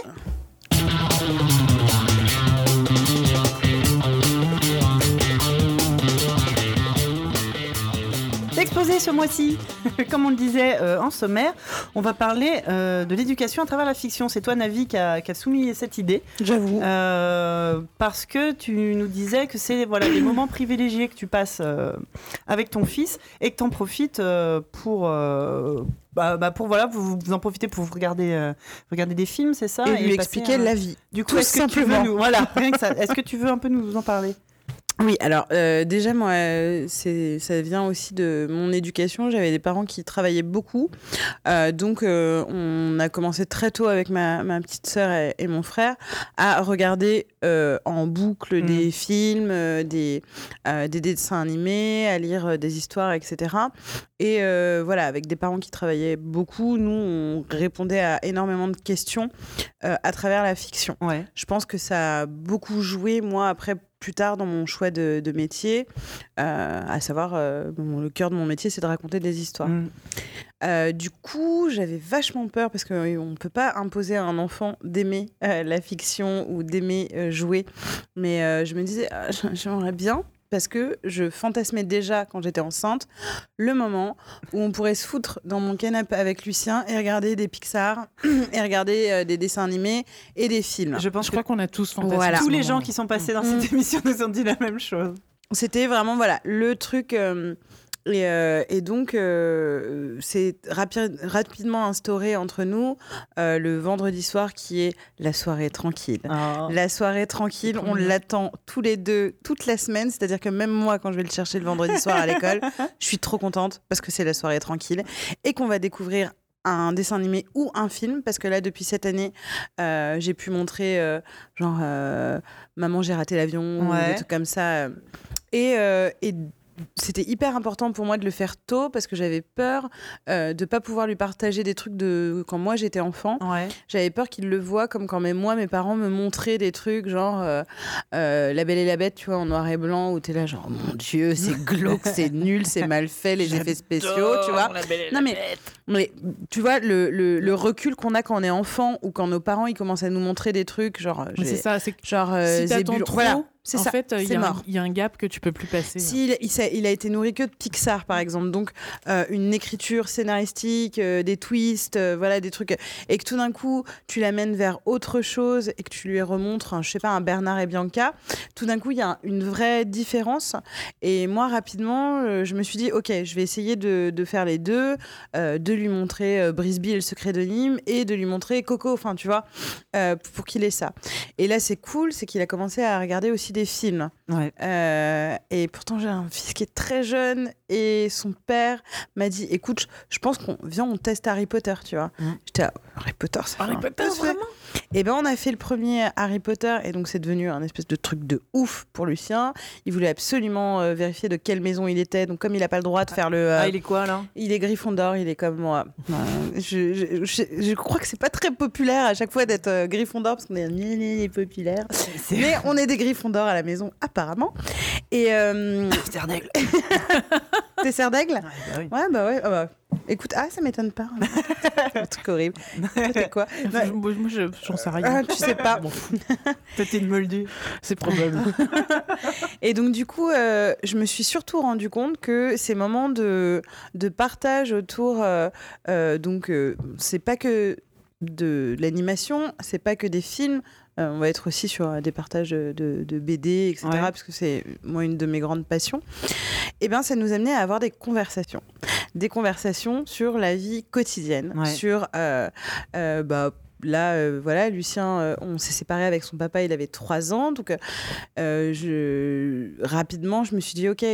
L'exposé ce mois-ci, comme on le disait euh, en sommaire, on va parler euh, de l'éducation à travers la fiction. C'est toi, Navi, qui a, qui a soumis cette idée. J'avoue. Euh, parce que tu nous disais que c'est voilà, les moments privilégiés que tu passes avec ton fils et que tu en profites pour, bah, bah, pour voilà, vous, vous en profitez pour vous regarder, euh, regarder des films, c'est ça? Et lui passer expliquer la vie. Du coup, tout est-ce que tu veux simplement. nous, voilà, rien que ça. Est-ce que tu veux un peu nous en parler? Oui, alors euh, déjà moi, euh, ça vient aussi de mon éducation. J'avais des parents qui travaillaient beaucoup, Euh, donc euh, on a commencé très tôt avec ma, ma petite sœur et, et mon frère à regarder en boucle Mm. des films, des des dessins animés, à lire des histoires, etc. Et voilà, avec des parents qui travaillaient beaucoup, nous on répondait à énormément de questions à travers la fiction. Ouais. Je pense que ça a beaucoup joué, moi, après, plus tard, dans mon choix de, de métier. Euh, à savoir, euh, le cœur de mon métier, c'est de raconter des histoires. Mm. Euh, du coup, j'avais vachement peur parce qu'on ne peut pas imposer à un enfant d'aimer la fiction ou d'aimer jouer. Mais je me disais, ah, j'aimerais bien. Parce que je fantasmais déjà quand j'étais enceinte le moment où on pourrait se foutre dans mon canapé avec Lucien et regarder des Pixar et regarder euh, des dessins animés et des films. Je pense Je que crois qu'on a tous fantasmé. Voilà. tous les gens qui sont passés dans Mm. cette émission nous ont dit la même chose. C'était vraiment voilà le truc euh, et, euh, et donc euh, c'est rapi- rapidement instauré entre nous euh, le vendredi soir qui est la soirée tranquille. La soirée tranquille, on l'attend tous les deux toute la semaine, c'est-à-dire que même moi quand je vais le chercher le vendredi soir à l'école, je suis trop contente parce que c'est la soirée tranquille et qu'on va découvrir un dessin animé ou un film. Parce que là depuis cette année j'ai pu montrer genre maman j'ai raté l'avion ou Ouais. des trucs comme ça. Et, et c'était hyper important pour moi de le faire tôt parce que j'avais peur euh, de pas pouvoir lui partager des trucs de quand moi j'étais enfant. Ouais. j'avais peur qu'il le voit comme quand même moi mes parents me montraient des trucs genre euh, euh, La Belle et la Bête tu vois en noir et blanc où t'es là genre mon dieu c'est glauque c'est nul c'est mal fait les effets spéciaux tu vois. Non mais, mais tu vois le, le, le recul qu'on a quand on est enfant ou quand nos parents ils commencent à nous montrer des trucs genre c'est ça, c'est que genre euh, si trop, voilà. c'est en ça fait, euh, il y, a un- mort il y a un gap que tu peux plus passer. s'il il, s'est- il a été nourri que de Pixar, par exemple, donc euh, une écriture scénaristique, euh, des twists, euh, voilà, des trucs, et que tout d'un coup, tu l'amènes vers autre chose et que tu lui remontres, un, je sais pas, un Bernard et Bianca, tout d'un coup, il y a une vraie différence. Et moi, rapidement, je me suis dit, ok, je vais essayer de, de faire les deux, de lui montrer Brisby et le secret de Nîmes, et de lui montrer Coco, enfin, tu vois, pour qu'il ait ça. Et là, c'est cool, c'est qu'il a commencé à regarder aussi des films. Ouais. Euh, et pourtant, j'ai un fils qui est très jeune et son père m'a dit écoute, je, pense qu'on vient, on teste Harry Potter, tu vois. Mm. J'étais à Harry Potter, ça Harry fait un Potter, peu vraiment? Et ben, on a fait le premier Harry Potter et donc c'est devenu un espèce de truc de ouf pour Lucien. Il voulait absolument euh, vérifier de quelle maison il était. Donc, comme il n'a pas le droit de faire le. euh, Ah, il est quoi là? il est Gryffondor, il est comme moi. Je, je, je- je crois que c'est pas très populaire à chaque fois d'être Gryffondor parce qu'on est gna, populaire. Mais on est des Gryffondors à la maison, apparemment. Et euh, Terre d'aigle. t'es serre d'aigle Ouais, bah oui. Ouais, bah ouais. ah bah. Écoute, ah, ça m'étonne pas. Un truc horrible. Quoi Moi, moi, je- j'en sais rien. Ah, tu sais pas. Bon, t'es une moldue. c'est probable. Et donc, du coup, euh, je me suis surtout rendu compte que ces moments de, de partage autour. euh, euh, donc, euh, c'est pas que de l'animation, c'est pas que des films. Euh, on va être aussi sur euh, des partages de, de BD, etc. Ouais. Parce que c'est, moi, une de mes grandes passions. Et bien, ça nous amenait à avoir des conversations. Des conversations sur la vie quotidienne. Ouais. Sur. euh, euh, bah, Là, euh, voilà, Lucien, euh, on s'est séparé avec son papa, il avait trois ans. Donc, euh, je, rapidement, je me suis dit, OK,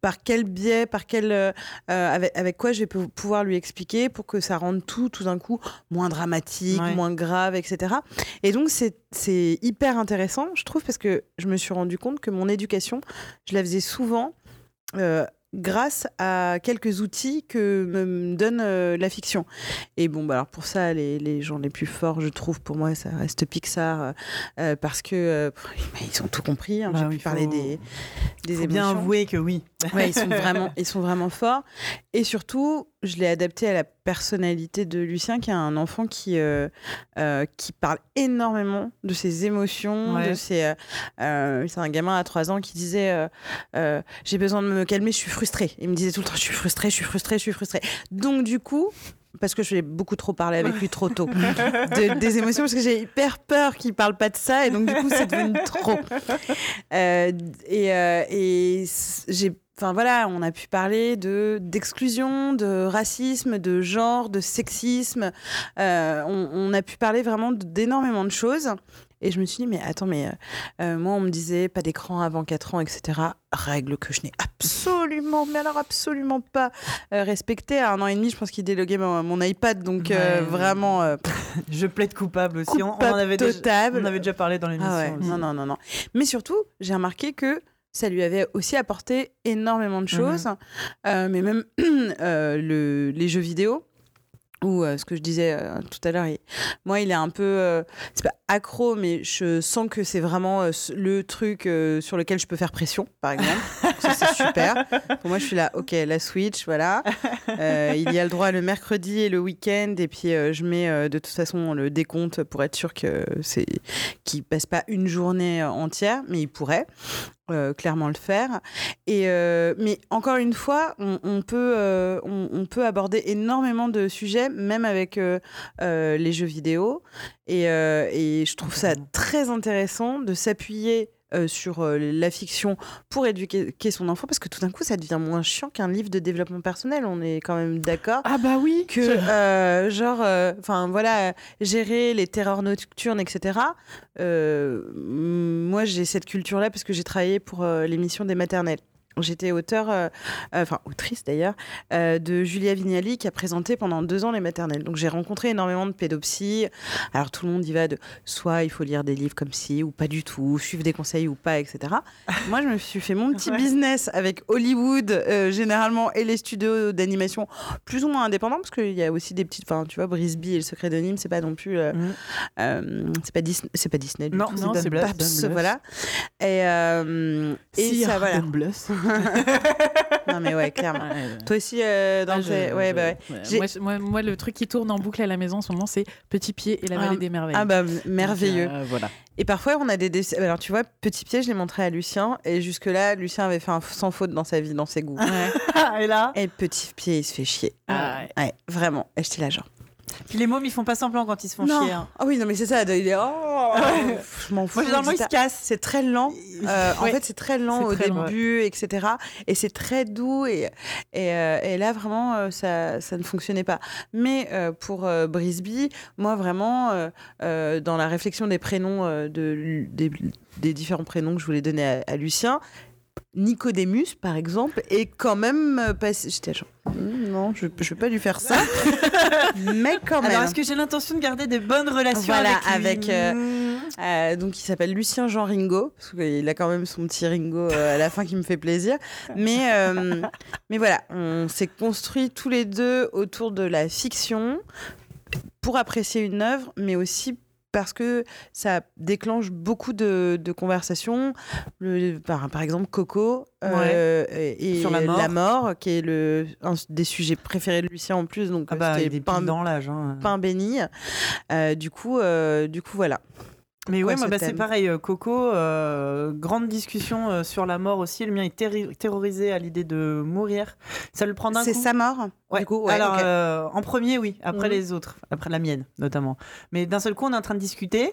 par quel biais, par quel, avec, avec quoi je vais pou- pouvoir lui expliquer pour que ça rende tout, tout d'un coup, moins dramatique, Ouais. moins grave, etc. Et donc, c'est c'est hyper intéressant, je trouve, parce que je me suis rendu compte que mon éducation, je la faisais souvent. euh, grâce à quelques outils que me donne euh, la fiction. Et bon, bah alors pour ça, les, les, gens les plus forts, je trouve, pour moi, ça reste Pixar, euh, euh parce que euh, ils ont tout compris. Hein, Bah J'ai oui, pu parler des, des Faut bien avouer que oui. Ouais, ils sont vraiment, ils sont vraiment forts. Et surtout, je l'ai adapté à la personnalité de Lucien, qui est un enfant qui euh, euh, qui parle énormément de ses émotions, Ouais. de ses. euh, c'est un gamin à 3 ans qui disait j'ai besoin de me calmer, je suis frustré. Il me disait tout le temps je suis frustré, je suis frustré, je suis frustré. Donc du coup. Parce que je vais beaucoup trop parler avec lui trop tôt de- des émotions, parce que j'ai hyper peur qu'il parle pas de ça, et donc du coup c'est devenu trop. Euh, et euh, et j'ai Enfin voilà, on a pu parler de d'exclusion, de racisme, de genre, de sexisme. Euh, on, on a pu parler vraiment d'énormément de choses. Et je me suis dit, mais attends, mais euh, euh, moi, on me disait pas d'écran avant 4 ans, etc. Règle que je n'ai absolument, mais alors absolument pas euh, respectée. À un an et demi, je pense qu'il déloguait mon, mon iPad. Donc euh, Ouais. vraiment, Je plaide coupable aussi. On- en avait déjà, on avait déjà parlé dans l'émission. ah ouais, non, non, non, non. Mais surtout, j'ai remarqué que ça lui avait aussi apporté énormément de choses, Euh, mais même euh, le, les jeux vidéo. Ou euh, ce que je disais euh, tout à l'heure, il- moi il est un peu, euh, c'est pas accro, mais je sens que c'est vraiment le truc sur lequel je peux faire pression, par exemple. ça c'est super. Pour moi je suis là, ok, la Switch, voilà. Il y a le droit le mercredi et le week-end, et puis je mets de toute façon le décompte pour être sûr que c'est qu'il passe pas une journée entière, mais il pourrait. Euh, clairement le faire. Et euh, mais encore une fois on, on peut euh, on, on peut aborder énormément de sujets même avec les jeux vidéo. Et, et je trouve ça très intéressant de s'appuyer sur euh, la fiction pour éduquer son enfant parce que tout d'un coup ça devient moins chiant qu'un livre de développement personnel. On est quand même d'accord Ah bah oui que euh, genre enfin voilà euh, gérer les terreurs nocturnes etc euh, moi j'ai cette culture là parce que j'ai travaillé pour euh, l'émission des maternelles J'étais auteur, euh, euh, enfin autrice d'ailleurs, euh, de Julia Vignali qui a présenté pendant deux ans les maternelles. Donc j'ai rencontré énormément de pédopsies. Alors tout le monde y va de soit il faut lire des livres comme ci ou pas du tout, suivre des conseils ou pas, etc. Moi je me suis fait mon petit Ouais. business avec Hollywood euh, généralement et les studios d'animation plus ou moins indépendants parce qu'il y a aussi des petites, enfin tu vois Brisby et le secret de Nîmes c'est pas non plus, euh, euh, c'est pas Disney, c'est pas Disney. du Non, tout. non, c'est voilà. Et, euh, et Sire ça voilà. Non mais ouais clairement. Ouais, Toi aussi euh, dans tes- ouais bah ouais. Moi, le truc qui tourne en boucle à la maison en ce moment, c'est Petit Pied et la Ah, vallée des merveilles. Ah bah merveilleux. Euh, voilà. Et parfois, on a des. Alors, tu vois, Petit Pied, je l'ai montré à Lucien. Et jusque-là, Lucien avait fait un sans faute dans sa vie, dans ses goûts. et là, Et Petit Pied, il se fait chier. Ah, ouais. Ouais, vraiment. Et j'étais là, genre. Puis les mômes ils font pas semblant quand ils se font Non. chier. hein. Ah oui, non, mais c'est ça. Il est. Oh, je m'en fous. Moi ils se cassent. C'est très lent. Euh, En fait, c'est très lent au très début, etc. Et c'est très doux. Et, et, euh, et là, vraiment, euh, ça, ça ne fonctionnait pas. Mais pour Brisby, moi, vraiment, dans la réflexion des prénoms, de, des, des différents prénoms que je voulais donner à, à Lucien, Nicodémus, par exemple, est quand même euh, passé. J'étais genre, Hum, non, je ne vais pas lui faire ça. mais quand même. Alors est-ce que j'ai l'intention de garder des bonnes relations Voilà, avec lui avec, euh. Euh, donc il s'appelle Lucien Jean Ringo parce qu'il a quand même son petit Ringo euh, à la fin qui me fait plaisir. Mais mais voilà, on s'est construit tous les deux autour de la fiction pour apprécier une œuvre, mais aussi parce que ça déclenche beaucoup de, de conversations. Le- par, par exemple, Coco euh, et, et Sur la mort. qui est le, un des sujets préférés de Lucien en plus. Donc Ah bah c'était pain, dans l'âge. hein. pain béni. Euh, du coup, euh, du coup voilà. Mais ce bah, c'est pareil. euh, Coco, euh, grande discussion euh, sur la mort aussi. Le mien est terri- terrorisé à l'idée de mourir. Ça le prend d'un coup. C'est sa mort Ouais. Du coup, ouais, Alors, euh, en premier, oui. Après Mhm. les autres. Après la mienne, notamment. Mais d'un seul coup, on est en train de discuter.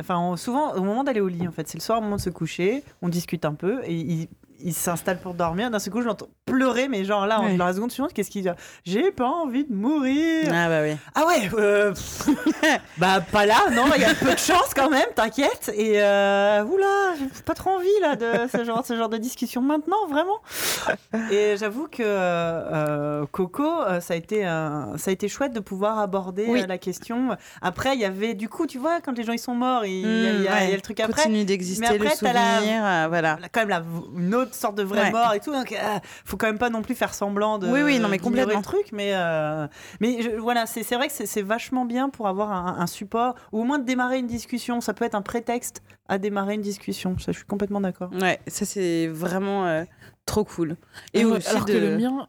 Enfin, on- souvent, au moment d'aller au lit, en fait, c'est le soir, au moment de se coucher, on discute un peu et il, il s'installe pour dormir. D'un seul coup, je l'entends pleurer, mais genre là, en Ouais. dans la seconde suivante, qu'est-ce qu'il dit? J'ai pas envie de mourir. Ah bah oui. Ah ouais, euh, bah pas là, non, il y a peu de chance quand même, t'inquiète. Et euh, oula, j'ai pas trop envie là de ce genre, ce genre de discussion maintenant, vraiment. Et j'avoue que euh, Coco, euh, ça a été ça a été chouette de pouvoir aborder Oui. la question. Après, il y avait du coup, tu vois, quand les gens ils sont morts, il y, a- y Mmh, y a le truc après. Continue d'exister le la- souvenir, euh, voilà. Quand même la- une autre l'autre sorte de vraie Ouais. mort et tout. Donc, euh, faut quand même pas non plus faire semblant de. Oui, oui, non, mais complètement. le truc, mais euh, mais je- voilà, c'est c'est vrai que c'est- c'est vachement bien pour avoir un, un support ou au moins de démarrer une discussion. Ça peut être un prétexte à démarrer une discussion. Ça, je suis complètement d'accord. Ouais, ça c'est vraiment euh, trop cool. Et Alors aussi alors que le mien,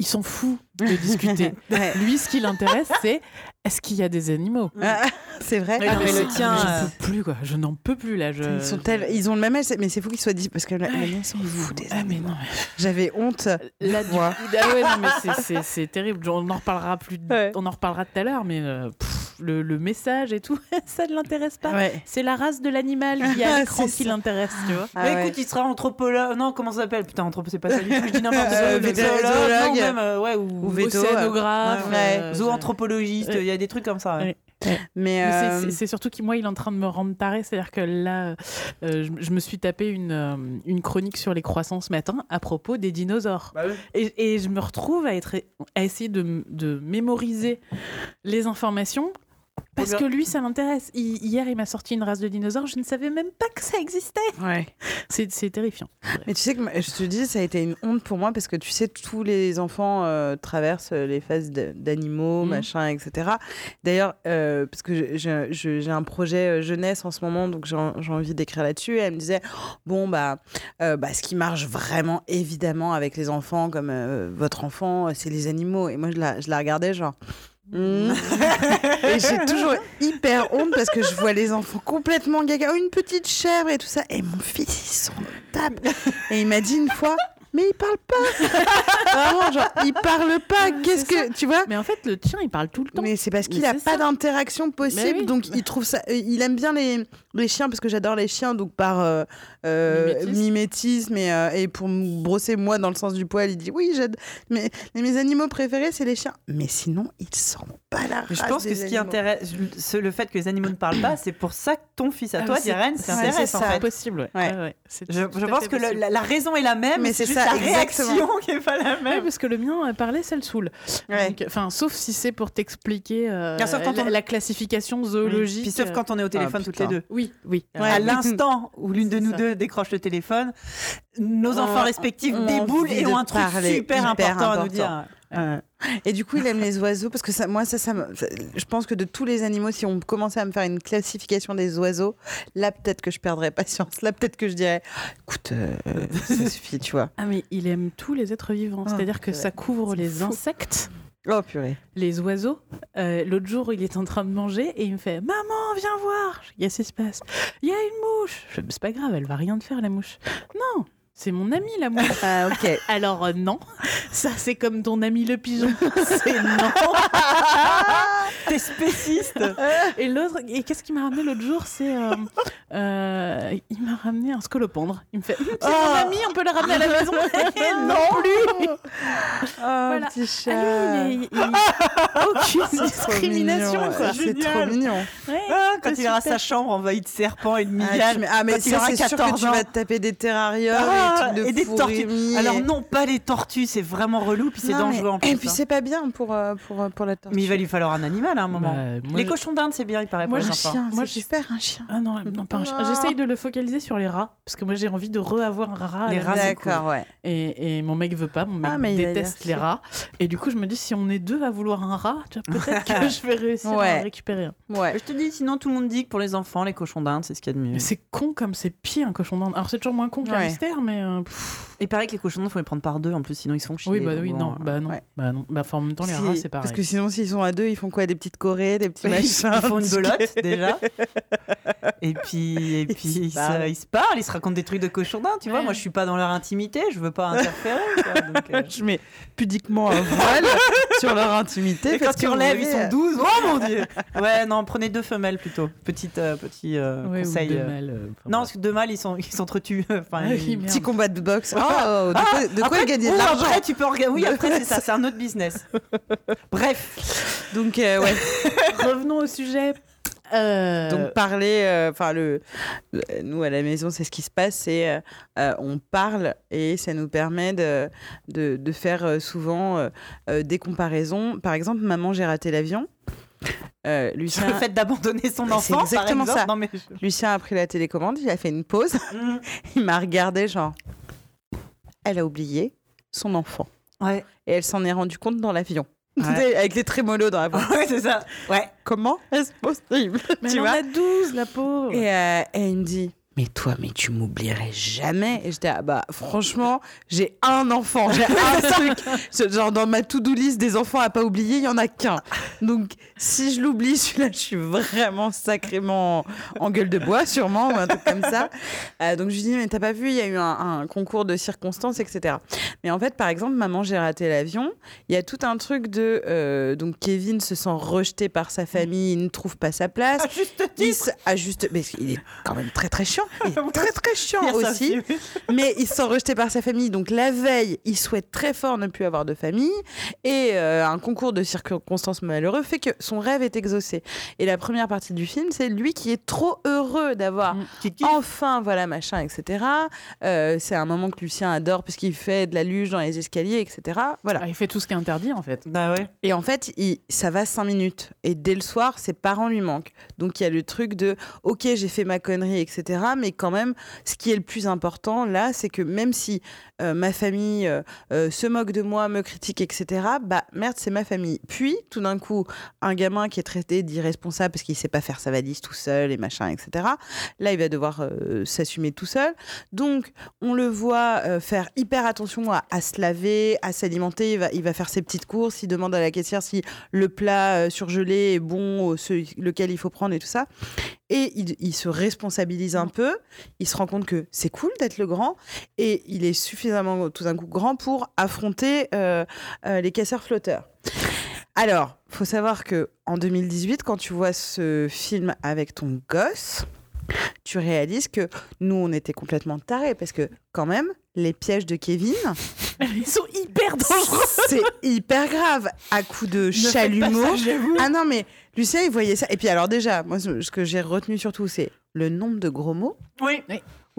il s'en fout de discuter. Ouais. Lui, ce qui l'intéresse, c'est est-ce qu'il y a des animaux? Ah, c'est vrai. Non, mais le tien, Je euh, peux plus, quoi. Je n'en peux plus, là. Je... Ils, sont tels- ils ont le même âge, mais c'est fou qu'ils soient dit parce que la, la mienne s'en fout des Ah, mais animaux. non. J'avais honte. Là, du ah ouais, non, mais c'est- terrible. On en reparlera plus. Ouais. On en reparlera tout à l'heure, mais euh, le, le message et tout, ça ne l'intéresse pas. Ouais. C'est la race de l'animal qui a l'écran qui l'intéresse, tu vois. Ah mais ouais. écoute, il sera anthropologue. Non, comment ça s'appelle? Putain, anthropo, c'est pas ça du tout. Je dis n'importe quoi. Euh, Vétérologue, zoologue. non, même, euh, ouais, ou, Ou véto, Océanographe. euh, zoanthropologiste. Il Ouais. y a des trucs comme ça. ouais. Ouais. Mais, Mais c'est- euh, surtout que moi, il est en train de me rendre taré. C'est-à-dire que là, euh, je, je me suis tapé une, euh, une chronique sur les croissants ce matin à propos des dinosaures. Bah oui. Et, et je me retrouve à, être, à essayer de, de mémoriser les informations. Parce que lui, ça l'intéresse. Hier, il m'a sorti une race de dinosaures. Je ne savais même pas que ça existait. ouais. C'est terrifiant. Mais tu sais que je te dis, ça a été une honte pour moi parce que tu sais, tous les enfants euh, traversent les phases d'animaux, Mhm. machin, etc. D'ailleurs, euh, parce que j'ai un projet euh, jeunesse en ce moment, donc j'ai en- j'ai envie d'écrire là-dessus. Elle me disait, bon, bah, euh, bah, ce qui marche vraiment, évidemment, avec les enfants, comme votre enfant, c'est les animaux. Et moi, je la, je la regardais, genre. Hmm. et j'ai toujours hyper honte parce que je vois les enfants complètement gaga. Oh, une petite chèvre et tout ça. Et mon fils, il s'en tape. Et il m'a dit une fois, mais il parle pas. Vraiment, genre, il parle pas. Qu'est-ce que. Tu vois Mais en fait, le tien, il parle tout le temps. mais c'est parce qu'il a pas d'interaction possible, oui. donc il trouve ça. euh, Il aime bien les, les chiens parce que j'adore les chiens, donc par euh, Mimétisme. mimétisme et, euh, et pour me brosser moi dans le sens du poil, il dit oui, j'adore. Mais, mais mes animaux préférés c'est les chiens. Mais sinon, il sent pas la Mais je race pense que ce qui intéresse, ce- le fait que les animaux ne parlent pas, c'est pour ça que ton fils à Ah, toi, c'est- Diren, c'est- ça c'est intéresse ça. en fait. Possible, ouais. Ouais. Ouais, ouais. C'est Je, tout je à pense que le- la, la raison est la même, Mais c'est juste ça, la réaction exactement. qui est pas la Ouais, même. parce que le mien a parlé, ça le saoule. Ouais. Donc, Enfin, sauf si c'est pour t'expliquer euh, quand la, on- la classification zoologique. Puis sauf quand on est au téléphone Ah, toutes les deux. Oui, oui. À l'instant où l'une de nous ça. Décroche le téléphone, nos On- enfants respectifs on déboulent et ont un truc parler, super important, à nous dire. Euh, Et du coup, il aime les oiseaux parce que ça, moi, ça, ça, me- ça- je pense que de tous les animaux, si on commençait à me faire une classification des oiseaux, là, peut-être que je perdrais patience. Là, peut-être que je dirais, écoute, euh, ça suffit, tu vois. Ah, mais il aime tous les êtres vivants. Oh, C'est-à-dire que ça couvre les fou. insectes, Oh purée. les oiseaux. Euh, L'autre jour, il est en train de manger et il me fait Maman, viens voir. Qu'est-ce qui se passe Il y a une mouche. C'est pas grave, elle va rien te faire, la mouche. Non, c'est mon ami, la mouche. Ah ok. Alors euh, non, ça c'est comme ton ami le pigeon. c'est non. T'es spéciste Et l'autre, et qu'est-ce qu'il m'a ramené l'autre jour? C'est, euh, euh, il m'a ramené un scolopendre. Il me fait, Hum, c'est mon Oh. ami, on peut le ramener à la maison. non plus. Oh, Voilà. petit chat. Ah, lui, il est- il- aucune C'est trop discrimination mignon, quoi. C'est Génial. trop mignon. Ouais, Ah, Quand c'est il aura super. sa chambre envahie de serpents et de Ah, tu- ah, mais quand il ça, aura c'est sûr que 14 tu ans. vas te taper des terrariums Ah, et, des trucs et de des tortues. Alors non, pas les tortues, c'est vraiment relou, puis c'est mais- dangereux en plus. Et puis hein. c'est pas bien pour, euh, pour, euh, pour la tortue. Mais il va lui falloir un animal à un moment. Bah, moi, les cochons d'Inde, c'est bien, il paraît Moi, pour les un enfants. chien, Moi, moi je- c'est super un chien. Ah non, non pas un chien. J'essaye de le focaliser sur les rats parce que moi j'ai envie de re-avoir un rat. à Les rats, D'accord, ouais. Et, et mon mec veut pas, mon mec Ah, déteste les rats. Et du coup, je me dis, si on est deux à vouloir un rat, peut-être que je vais réussir à Ouais. en récupérer un. Ouais. Je te dis, sinon tout le monde dit que pour les enfants, les cochons d'Inde, c'est ce qu'il y a de mieux. Mais c'est con comme c'est pire un cochon d'Inde. Alors c'est toujours moins con qu'un Ouais. Mais. euh, pff, Il paraît que les cochons d'Inde, faut les prendre par deux en plus, sinon ils sont chiés. oui, bah oui, non, euh, bah non, ouais. bah non. Bah, enfin, en même temps, les Si, rats, c'est pareil. Parce que sinon, s'ils sont à deux, ils font quoi Des petites corées, des petits machins ils font une belote déjà. Et puis, et puis ils, se, parlent. ils se parlent, ils se racontent des trucs de cochons d'Inde. Tu vois, moi je suis pas dans leur intimité, je veux pas interférer. quoi, donc, euh. Je mets pudiquement un voile sur leur intimité. Et quand parce tu que vous relèves, ils sont 12. Oh mon dieu Ouais, non, prenez deux femelles plutôt. Petite, euh, petit euh, conseil. euh. euh, Non, parce que deux mâles, ils sont- ils s'entretuent. Enfin, Ah oui, ils- merde. Petit combat de boxe. Oh, de quoi, de quoi Après- gagner de l'argent Après, tu peux orga- Oui, après, c'est ça, c'est un autre business. Bref. Donc, euh, ouais. Revenons au sujet. Euh, Donc parler, euh, enfin le, le- nous à la maison, c'est ce qui se passe, c'est euh, on parle et ça nous permet de, de, de faire souvent des comparaisons. Par exemple, maman, j'ai raté l'avion. Euh, Lucien, Le fait d'abandonner son C'est enfant, par exactement ça. Non, mais je- Lucien a pris la télécommande, il a fait une pause, il m'a regardé genre. elle a oublié son enfant. Ouais. Et elle s'en est rendue compte dans l'avion. Ouais. Avec les trémolos dans la voix. Ouais, c'est ça. Ouais. Comment est-ce possible Mais Tu elle en vois a 12, la pauvre. et, euh, et il me dit mais toi, mais tu m'oublierais jamais. Et j'étais, ah bah, franchement, j'ai un enfant, j'ai un truc. Genre, dans ma to-do list des enfants à pas oublier, il y en a qu'un. Donc, si je l'oublie, celui-là, je suis vraiment sacrément en gueule de bois, sûrement, ou un truc comme ça. Euh, donc, je lui dis, mais t'as pas vu, il y a eu un, un concours de circonstances, etc. Mais en fait, par exemple, maman, j'ai raté l'avion. Il y a tout un truc de. euh, donc, Kevin se sent rejeté par sa famille, il ne trouve pas sa place. À juste Il titre. se- à juste, mais il est quand même très très chiant. Est très très chiant aussi. Mais il se sent rejeté par sa famille. Donc la veille, il souhaite très fort ne plus avoir de famille. Et euh, un concours de circonstances malheureux fait que son rêve est exaucé. Et la première partie du film, c'est lui qui est trop heureux d'avoir Mm. Enfin, voilà, machin, etc. Euh, c'est un moment que Lucien adore parce qu'il fait de la luge dans les escaliers, etc. Voilà. Ah, il fait tout ce qui est interdit, en fait. Bah ouais. Et en fait, il- ça va cinq minutes. Et dès le soir, ses parents lui manquent. Donc il y a le truc de OK, j'ai fait ma connerie, etc. Mais quand même, ce qui est le plus important là, c'est que même si euh, ma famille euh, euh, se moque de moi, me critique, etc., bah merde, c'est ma famille. Puis, tout d'un coup, un gamin qui est traité d'irresponsable parce qu'il sait pas faire sa valise tout seul et machin, etc., là, il va devoir s'assumer tout seul. Donc, on le voit faire hyper attention à, à se laver, à s'alimenter. Il va, il va faire ses petites courses. Il demande à la caissière si le plat surgelé est bon, ce- lequel il faut prendre et tout ça. Et il, il se responsabilise un peu. Il se rend compte que c'est cool d'être le grand. Et il est suffisamment tout d'un coup grand pour affronter euh, euh, les casseurs flotteurs. Alors, faut savoir que en 2018, quand tu vois ce film avec ton gosse, tu réalises que nous, on était complètement tarés parce que quand même, les pièges de Kevin, Ils sont hyper dangereux. c'est hyper grave. À coup de chalumeau. Ah non, mais Lucien, il voyait ça. Et puis alors déjà, moi, ce ce que j'ai retenu surtout, c'est le nombre de gros mots. Oui.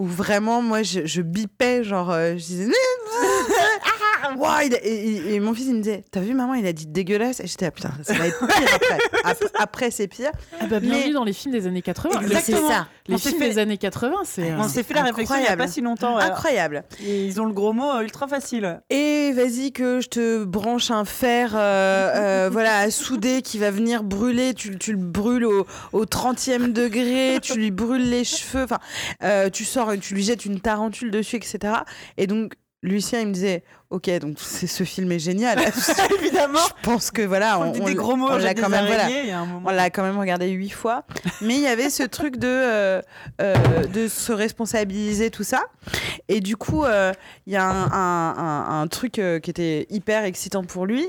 Où vraiment, moi, je, je bipais, genre, euh, je disais... A- et, et- et mon fils, il me disait, t'as vu, maman, il a dit dégueulasse. Et j'étais, ah, putain, ça va être pire après. Après, après, c'est pire. Ah bah, bienvenue Mais- dans les films des années 80. Mais c'est ça. Les On films fait- des années 80, c'est. euh, On s'est fait la réflexion il y a pas si longtemps. ouais. Incroyable. Et Ils ont le gros mot euh, ultra facile. Et vas-y que je te branche un fer euh, euh, voilà, à souder qui va venir brûler. Tu, tu le brûles au, au 30e degré, tu lui brûles les cheveux. Enfin, euh, tu sors, tu lui jettes une tarentule dessus, etc. Et donc, Lucien, il me disait, ok, donc c'est- ce film est génial. Je pense que voilà, On, on, des gros mots, on l'a quand même, voilà, araignées, il y a un moment. on l'a quand même regardé huit fois. Mais il y avait ce truc de, euh, euh, de se responsabiliser, tout ça. Et du coup, euh, il y a un, un- un- un truc qui était hyper excitant pour lui.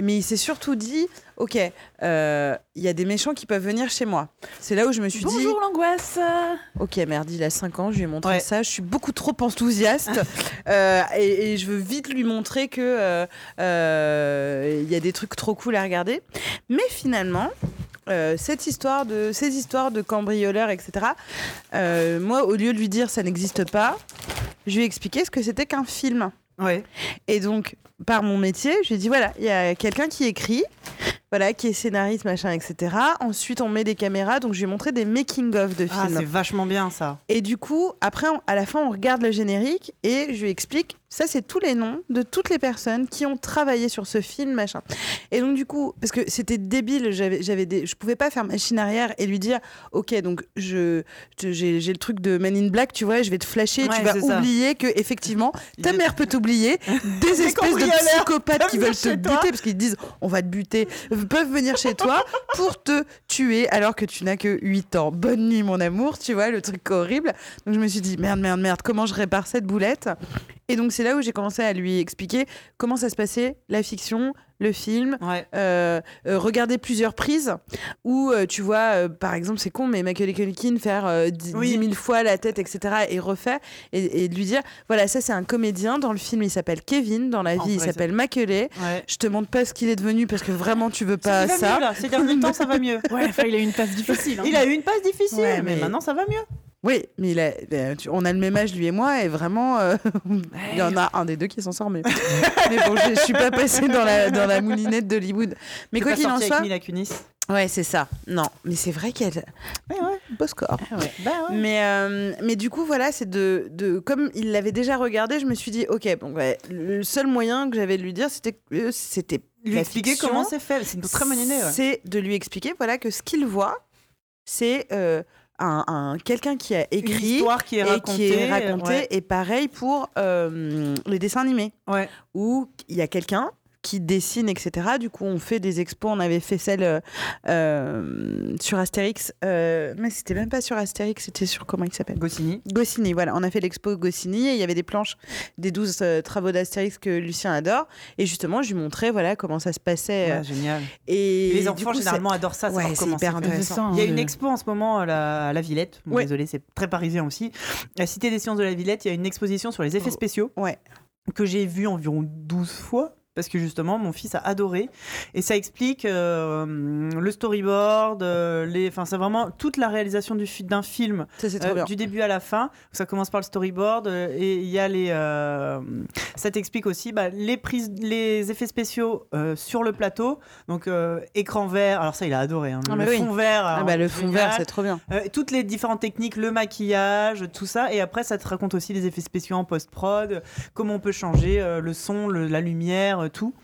Mais il s'est surtout dit, OK, il y a des méchants qui peuvent venir chez moi. C'est là où je me suis dit, Bonjour l'angoisse. OK, merde, il a 5 ans, je lui ai montré Ouais. ça. Je suis beaucoup trop enthousiaste. Et, et je veux vite lui montrer que il y a des trucs trop cool à regarder. Mais finalement, euh, cette histoire de, ces histoires de cambrioleurs, etc., euh, moi, au lieu de lui dire ça n'existe pas, je lui ai expliqué ce que c'était qu'un film. Ouais. Et donc, par mon métier, je lui ai dit voilà, il y a quelqu'un qui écrit, voilà, qui est scénariste, machin, etc. Ensuite, on met des caméras, donc je lui ai montré des making-of de Ah, films. c'est vachement bien ça. Et du coup, après, on- à la fin, on regarde le générique et je lui explique, ça, c'est tous les noms de toutes les personnes qui ont travaillé sur ce film, machin. Et donc, du coup, parce que c'était débile, j'avais, j'avais des, je pouvais pas faire machine arrière et lui dire, ok, donc je, je- j'ai, j'ai le truc de Man in Black, tu vois, je vais te flasher, Ouais, tu vas c'est ça. oublier que effectivement, ta mère peut t'oublier, des espèces de cambrioleurs psychopathes qui veulent te toi. buter parce qu'ils disent, on va te buter, peuvent venir chez toi pour te tuer alors que tu n'as que 8 ans. Bonne nuit, mon amour, tu vois, le truc horrible. Donc je me suis dit, merde, merde, merde, comment je répare cette boulette? Et donc c'est là où j'ai commencé à lui expliquer comment ça se passait, la fiction, le film, Ouais. euh, euh, regarder plusieurs prises où euh, tu vois, euh, par exemple, c'est con, mais Michael Culkin faire euh, dix Oui. dix mille fois la tête, etc. et refaire et, et de lui dire, voilà, ça c'est un comédien. Dans le film, il s'appelle Kevin. Dans la En vie, il s'appelle Macaulay. Ouais. Je te montre pas ce qu'il est devenu parce que vraiment, tu veux pas ça. mieux là. Ces derniers temps, ça va mieux. Ouais, enfin, il a eu une passe difficile. hein. Il a eu une passe difficile, Ouais, mais... mais- maintenant ça va mieux. Oui, mais il a- ben, on a le même âge, lui et moi, et vraiment, euh, il y en a un des deux qui s'en sort mais bon, je, je suis pas passée dans la, dans la moulinette d'Hollywood. Mais quoi qu'il en soit. Mila Kunis. Ouais, c'est ça. Non, mais c'est vrai qu'elle. Ouais, ouais. beau score. Ah ouais. Bah ouais. Mais, euh, mais du coup, voilà, c'est de, de. Comme il l'avait déjà regardé, je me suis dit, ok, bon, ouais, le seul moyen que j'avais de lui dire, c'était que c'était. Lui expliquer fiction, comment c'est fait. C'est une très bonne idée. C'est de lui expliquer, voilà, que ce qu'il voit, c'est euh, un, un- quelqu'un qui a Une écrit. histoire qui est et racontée. qui est racontée, ouais. et pareil pour euh, les dessins animés Ouais. où il y a quelqu'un qui dessine, etc. Du coup, on fait des expos. On avait fait celle euh, euh, sur Astérix, euh, mais c'était même pas sur Astérix, c'était sur comment il s'appelle? Goscinny. Goscinny. Voilà, on a fait l'expo Goscinny et il y avait des planches des 12 euh, travaux d'Astérix que Lucien adore. Et justement, je lui montrais voilà comment ça se passait. Ouais, génial. et Et les enfants coup, généralement adorent ça. c'est- ouais, c'est hyper intéressant. hein, Il y a le- une expo en ce moment à la, à la Villette. Bon, Ouais. Désolé, c'est très parisien aussi. La Cité des sciences de la Villette, il y a une exposition sur les effets Oh. spéciaux Ouais. que j'ai vu environ 12 fois. Parce que justement, mon fils a adoré. Et ça explique euh, le storyboard, euh, les... enfin, c'est vraiment toute la réalisation du d'un film Ça, euh, du début à la fin. Ça commence par le storyboard et il y a les. ça t'explique aussi bah, les prises, les effets spéciaux sur le plateau. Donc écran vert. Alors ça, il a adoré. hein. Ah, le bah oui. fond vert. Ah bah, le fond génial. vert, c'est trop bien. Toutes les différentes techniques, le maquillage, tout ça. Et après, ça te raconte aussi les effets spéciaux en post-prod, comment on peut changer le son, le- la lumière, euh, tout.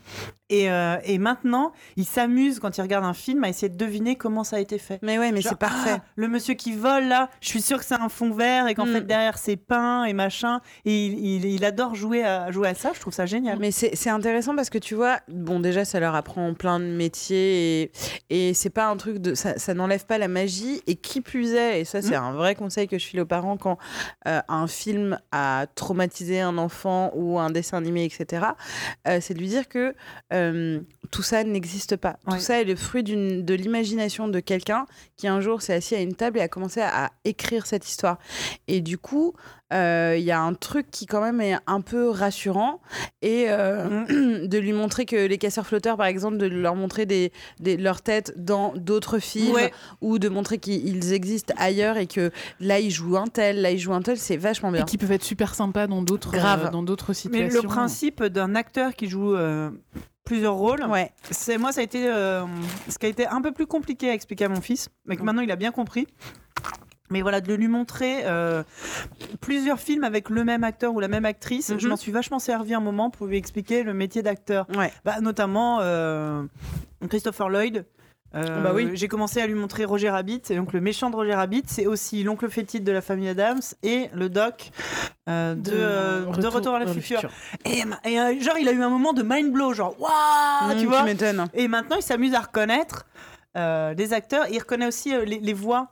Et, euh, et maintenant, il s'amuse quand il regarde un film à essayer de deviner comment ça a été fait. Mais ouais, mais c'est parfait. ah, le monsieur qui vole là, je suis sûr que c'est un fond vert et qu'en Mm. fait derrière c'est peint et machin. Et il, il- il adore jouer à, jouer à ça, je trouve ça génial. Mais c'est intéressant parce que tu vois, bon, déjà, ça leur apprend plein de métiers et, et c'est pas un truc de. Ça, ça n'enlève pas la magie. Et qui plus est, et ça, c'est un vrai conseil que je file aux parents quand euh, un film a traumatisé un enfant ou un dessin animé, etc., euh, c'est de lui dire que euh, tout ça n'existe pas. Ouais. Tout ça est le fruit de l'imagination de quelqu'un qui un jour s'est assis à une table et a commencé à, à écrire cette histoire. Et du coup, euh, il y a un truc qui quand même est un peu rassurant et euh, de lui montrer que les casseurs flotteurs, par exemple, de leur montrer des, des- leurs têtes dans d'autres films Ouais. ou de montrer qu'ils existent ailleurs et que là ils jouent un tel, là ils jouent un tel, c'est vachement bien. Et qui peuvent être super sympas dans d'autres euh, dans d'autres Mais situations. le principe d'un acteur qui joue euh, plusieurs rôles, Ouais. c'est moi ça a été euh, ce qui a été un peu plus compliqué à expliquer à mon fils, mais que maintenant il a bien compris. Mais voilà, de lui montrer euh, plusieurs films avec le même acteur ou la même actrice, je Mhm. m'en suis vachement servi un moment pour lui expliquer le métier d'acteur. Ouais. Bah, notamment euh, Christopher Lloyd. Euh, Bah oui. J'ai commencé à lui montrer Roger Rabbit, et donc le méchant de Roger Rabbit, c'est aussi l'oncle fétide de la famille Adams et le doc euh, de, euh, de Retour à la future. Et, genre, il a eu un moment de mind blow, genre waouh, Mmh, tu vois. m'étonnes. Et maintenant, il s'amuse à reconnaître des acteurs. Il reconnaît aussi les, les voix.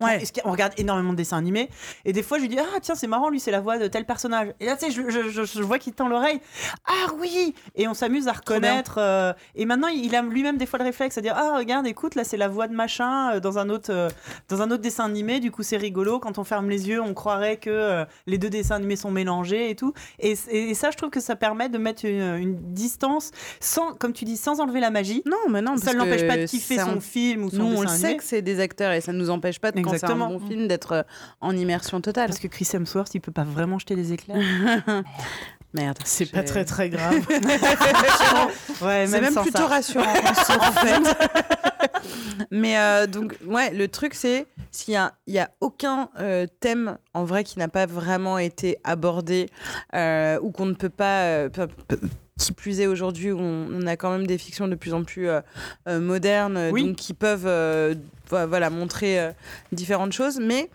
Ouais. Qu'on regarde énormément de dessins animés. Et des fois, je lui dis Ah, tiens, c'est marrant, lui, c'est la voix de tel personnage. Et là, tu sais, je, je- je- je vois qu'il tend l'oreille. Ah oui Et on s'amuse à reconnaître. euh, et maintenant, il a lui-même des fois le réflexe à dire Ah, regarde, écoute, là, c'est la voix de machin euh, dans un autre, euh, dans un autre dessin animé. Du coup, c'est rigolo. Quand on ferme les yeux, on croirait que les deux dessins animés sont mélangés et tout. Et, et ça, je trouve que ça permet de mettre une, une distance, sans, comme tu dis, sans enlever la magie. Non, mais non, ça ne l'empêche pas de kiffer son on- film ou son Nous, on dessin le animé. sait que c'est des acteurs et ça ne nous empêche pas, de, quand c'est un bon film, d'être euh, en immersion totale. Parce que Chris Hemsworth, il peut pas vraiment jeter des éclairs. Merde. C'est pas très très grave. ouais, C'est même plutôt ça. rassurant en fait. Mais euh, donc, ouais, le truc, c'est s'il y a, il y a aucun euh, thème en vrai qui n'a pas vraiment été abordé euh, ou qu'on ne peut pas. Qui plus est aujourd'hui, où on, on a quand même des fictions de plus en plus euh, euh, modernes, Oui. donc qui peuvent euh, voilà, montrer euh, différentes choses. Mais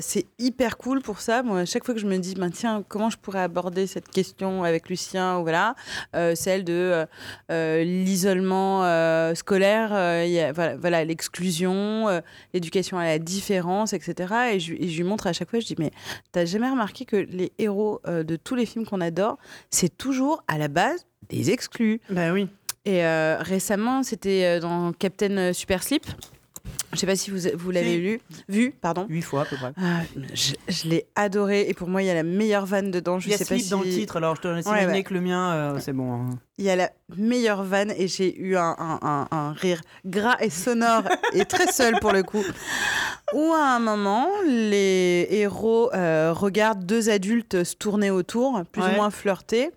c'est hyper cool pour ça. Moi, à chaque fois que je me dis, ben, tiens, comment je pourrais aborder cette question avec Lucien, ou voilà, celle de l'isolement scolaire, il y a- voilà, l'exclusion, l'éducation à la différence, etc. Et je, et je lui montre à chaque fois, je dis, mais t'as jamais remarqué que les héros de tous les films qu'on adore, c'est toujours à la base des exclus. Bah oui. Et euh, récemment, c'était euh, dans Captain Super Slip. Je sais pas si vous, vous l'avez Si. lu, vu, pardon. Huit fois à peu près. Ah, je je l'ai adoré et pour moi il y a la meilleure vanne dedans. Je Il y a sais pas si dans le titre, alors je te laisse Ouais, imaginer ouais. que le mien, euh, c'est bon. hein. il y a la meilleure vanne et j'ai eu un, un- un- un rire gras et sonore et très seul pour le coup. Où à un moment, les héros euh, regardent deux adultes se tourner autour, plus Ouais. ou moins flirter,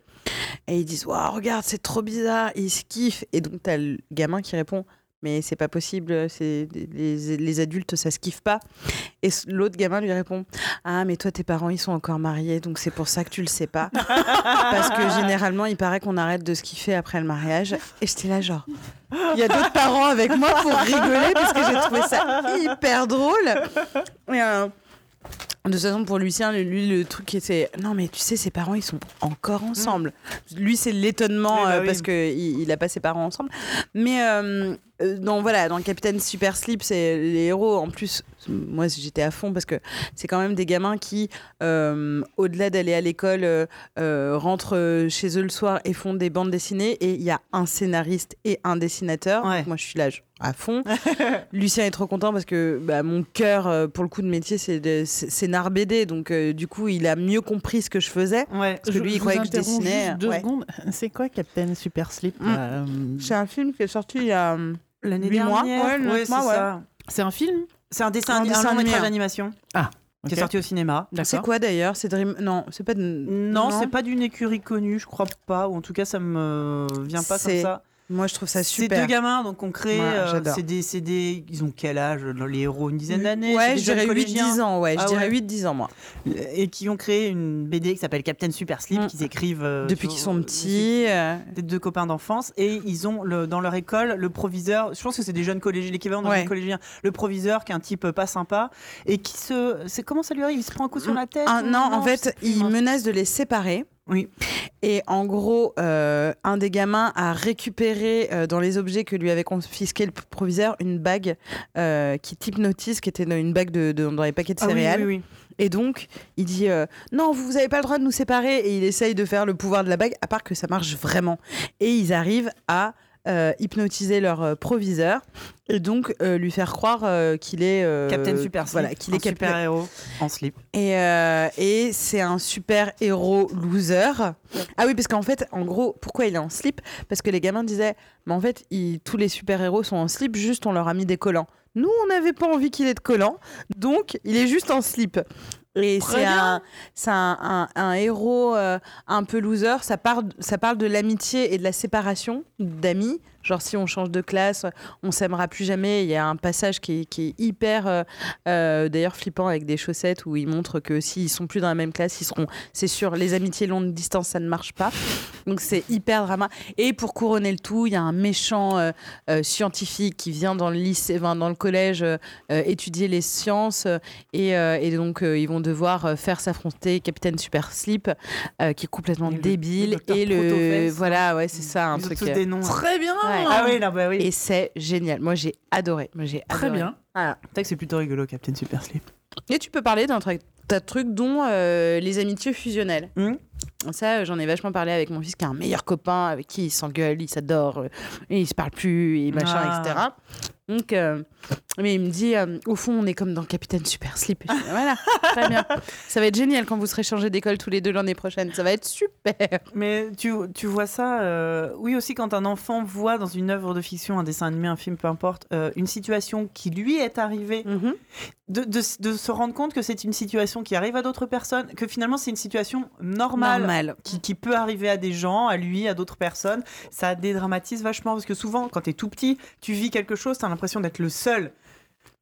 et ils disent Waouh, regarde, c'est trop bizarre, ils se kiffent. Et donc, t'as le gamin qui répond mais c'est pas possible, c'est les, les adultes, ça se kiffe pas. Et l'autre gamin lui répond Ah, mais toi, tes parents, ils sont encore mariés, donc c'est pour ça que tu le sais pas. Parce que généralement, il paraît qu'on arrête de se kiffer après le mariage. Et j'étais là, genre, il y a d'autres parents avec moi pour rigoler parce que j'ai trouvé ça hyper drôle. Et, euh, de toute façon, pour Lucien, lui, le truc, c'est non, mais tu sais, ses parents, ils sont encore ensemble. Lui, c'est l'étonnement bah euh, oui. parce que il, a pas ses parents ensemble. Mais euh, dans voilà, dans Capitaine Super Slip, c'est les héros. En plus, moi, j'étais à fond parce que c'est quand même des gamins qui, euh, au-delà d'aller à l'école, euh, euh, rentrent euh, chez eux le soir et font des bandes dessinées. Et il y a un scénariste et un dessinateur. Ouais. Moi, je suis là à fond. Lucien est trop content parce que bah, mon cœur, euh, pour le coup de métier, c'est de- Nard BD. Donc, euh, du coup, il a mieux compris ce que je faisais. Ouais. Parce que lui, il croyait que je dessinais. Ouais. secondes. C'est quoi Captain Super Slip Mm. Euh, C'est un film qui est sorti il y a. L'année Huit mois dernière. Ouais, neuf Ouais, c'est mois, ouais. ça. C'est un film C'est un dessin, Un un, dessin long animé, métrage d'animation qui Ok. est sorti au cinéma. C'est quoi d'ailleurs C'est Dream. Non, c'est pas de. Non, c'est pas d'une écurie connue, je crois pas, ou en tout cas ça me vient pas comme C'est ça. Moi, je trouve ça C'est super. deux gamins donc on crée. Ouais, euh, c'est des, c'est des, ils ont quel âge les héros Une dizaine d'années. c'est Ouais, je dirais collégiens. 8-10 ans. Ouais, Ah je dirais ouais. 8-10 ans, moi. et qui ont créé une BD qui s'appelle Captain Super Slip, Mm. qu'ils écrivent euh, Depuis qu'ils sont petits. euh, des deux copains d'enfance et ils ont le, dans leur école le proviseur je pense que c'est des jeunes collégiens l'équivalent d'un Ouais. jeune collégien le proviseur qui est un type pas sympa et qui se c'est comment ça lui arrive? Il se prend un coup sur la tête Ah, non, en fait, il menace de les séparer. Oui Et en gros, euh, un des gamins a récupéré euh, dans les objets que lui avait confisqué le proviseur une bague euh, qui t'hypnotise, qui était une bague de, de- dans les paquets de Ah céréales. oui, oui. Et donc, il dit non, vous n'avez pas le droit de nous séparer. Et il essaye de faire le pouvoir de la bague, à part que ça marche vraiment. Et ils arrivent à euh, hypnotiser leur euh, proviseur et donc euh, lui faire croire euh, qu'il est Captain Super Slip Voilà, qu'il est un Captain. super héros en slip Et, et c'est un super héros loser. Ah oui, parce qu'en fait, en gros, pourquoi il est en slip Parce que les gamins disaient, mais en fait, ils- tous les super héros sont en slip, juste on leur a mis des collants. Nous, on n'avait pas envie qu'il ait de collants, donc il est juste en slip. Et c'est un, c'est un, un- un héros euh, un peu loser. Ça parle, ça parle de l'amitié et de la séparation d'amis. Genre, si on change de classe, on s'aimera plus jamais. Il y a un passage qui est, qui est hyper, euh, euh, d'ailleurs, flippant avec des chaussettes où il montre que s'ils sont plus dans la même classe, ils seront, c'est sûr, les amitiés longue distance, ça ne marche pas. Donc, c'est hyper drama. Et pour couronner le tout, il y a un méchant euh, euh, scientifique qui vient dans le lycée, enfin, dans le collège, étudier les sciences. et, euh, et donc, euh, ils vont devoir faire s'affronter Capitaine Super Slip, euh, qui est complètement Et débile. le et le. Protofesse, Voilà, ouais, c'est ça, un truc. des noms Très bien Ouais. Ah oui non bah oui Et c'est génial. Moi, j'ai adoré. Moi, j'ai Très adoré. bien. Voilà. que c'est plutôt rigolo Captain Super Slip Et tu peux parler d'un truc, d'un truc dont euh, les amitiés fusionnelles. Hmm. Ça, euh, j'en ai vachement parlé avec mon fils qui a un meilleur copain, avec qui il s'engueule, il s'adore, euh, et il se parle plus, et machin, Ah. etc. Donc, euh, mais il me dit, euh, au fond, on est comme dans Capitaine Super Slip. Et je dis, voilà, très bien. Ça va être génial quand vous serez changés d'école tous les deux l'année prochaine. Ça va être super. Mais tu, tu vois ça, euh, oui aussi quand un enfant voit dans une œuvre de fiction, un dessin animé, un film, peu importe, une situation qui lui est arrivée, Mhm. de, de, de se rendre compte que c'est une situation qui arrive à d'autres personnes, que finalement c'est une situation normale, Normal. Qui, qui peut arriver à des gens, à lui, à d'autres personnes, ça dédramatise vachement parce que souvent quand t'es tout petit, tu vis quelque chose, t'as l'impression d'être le seul.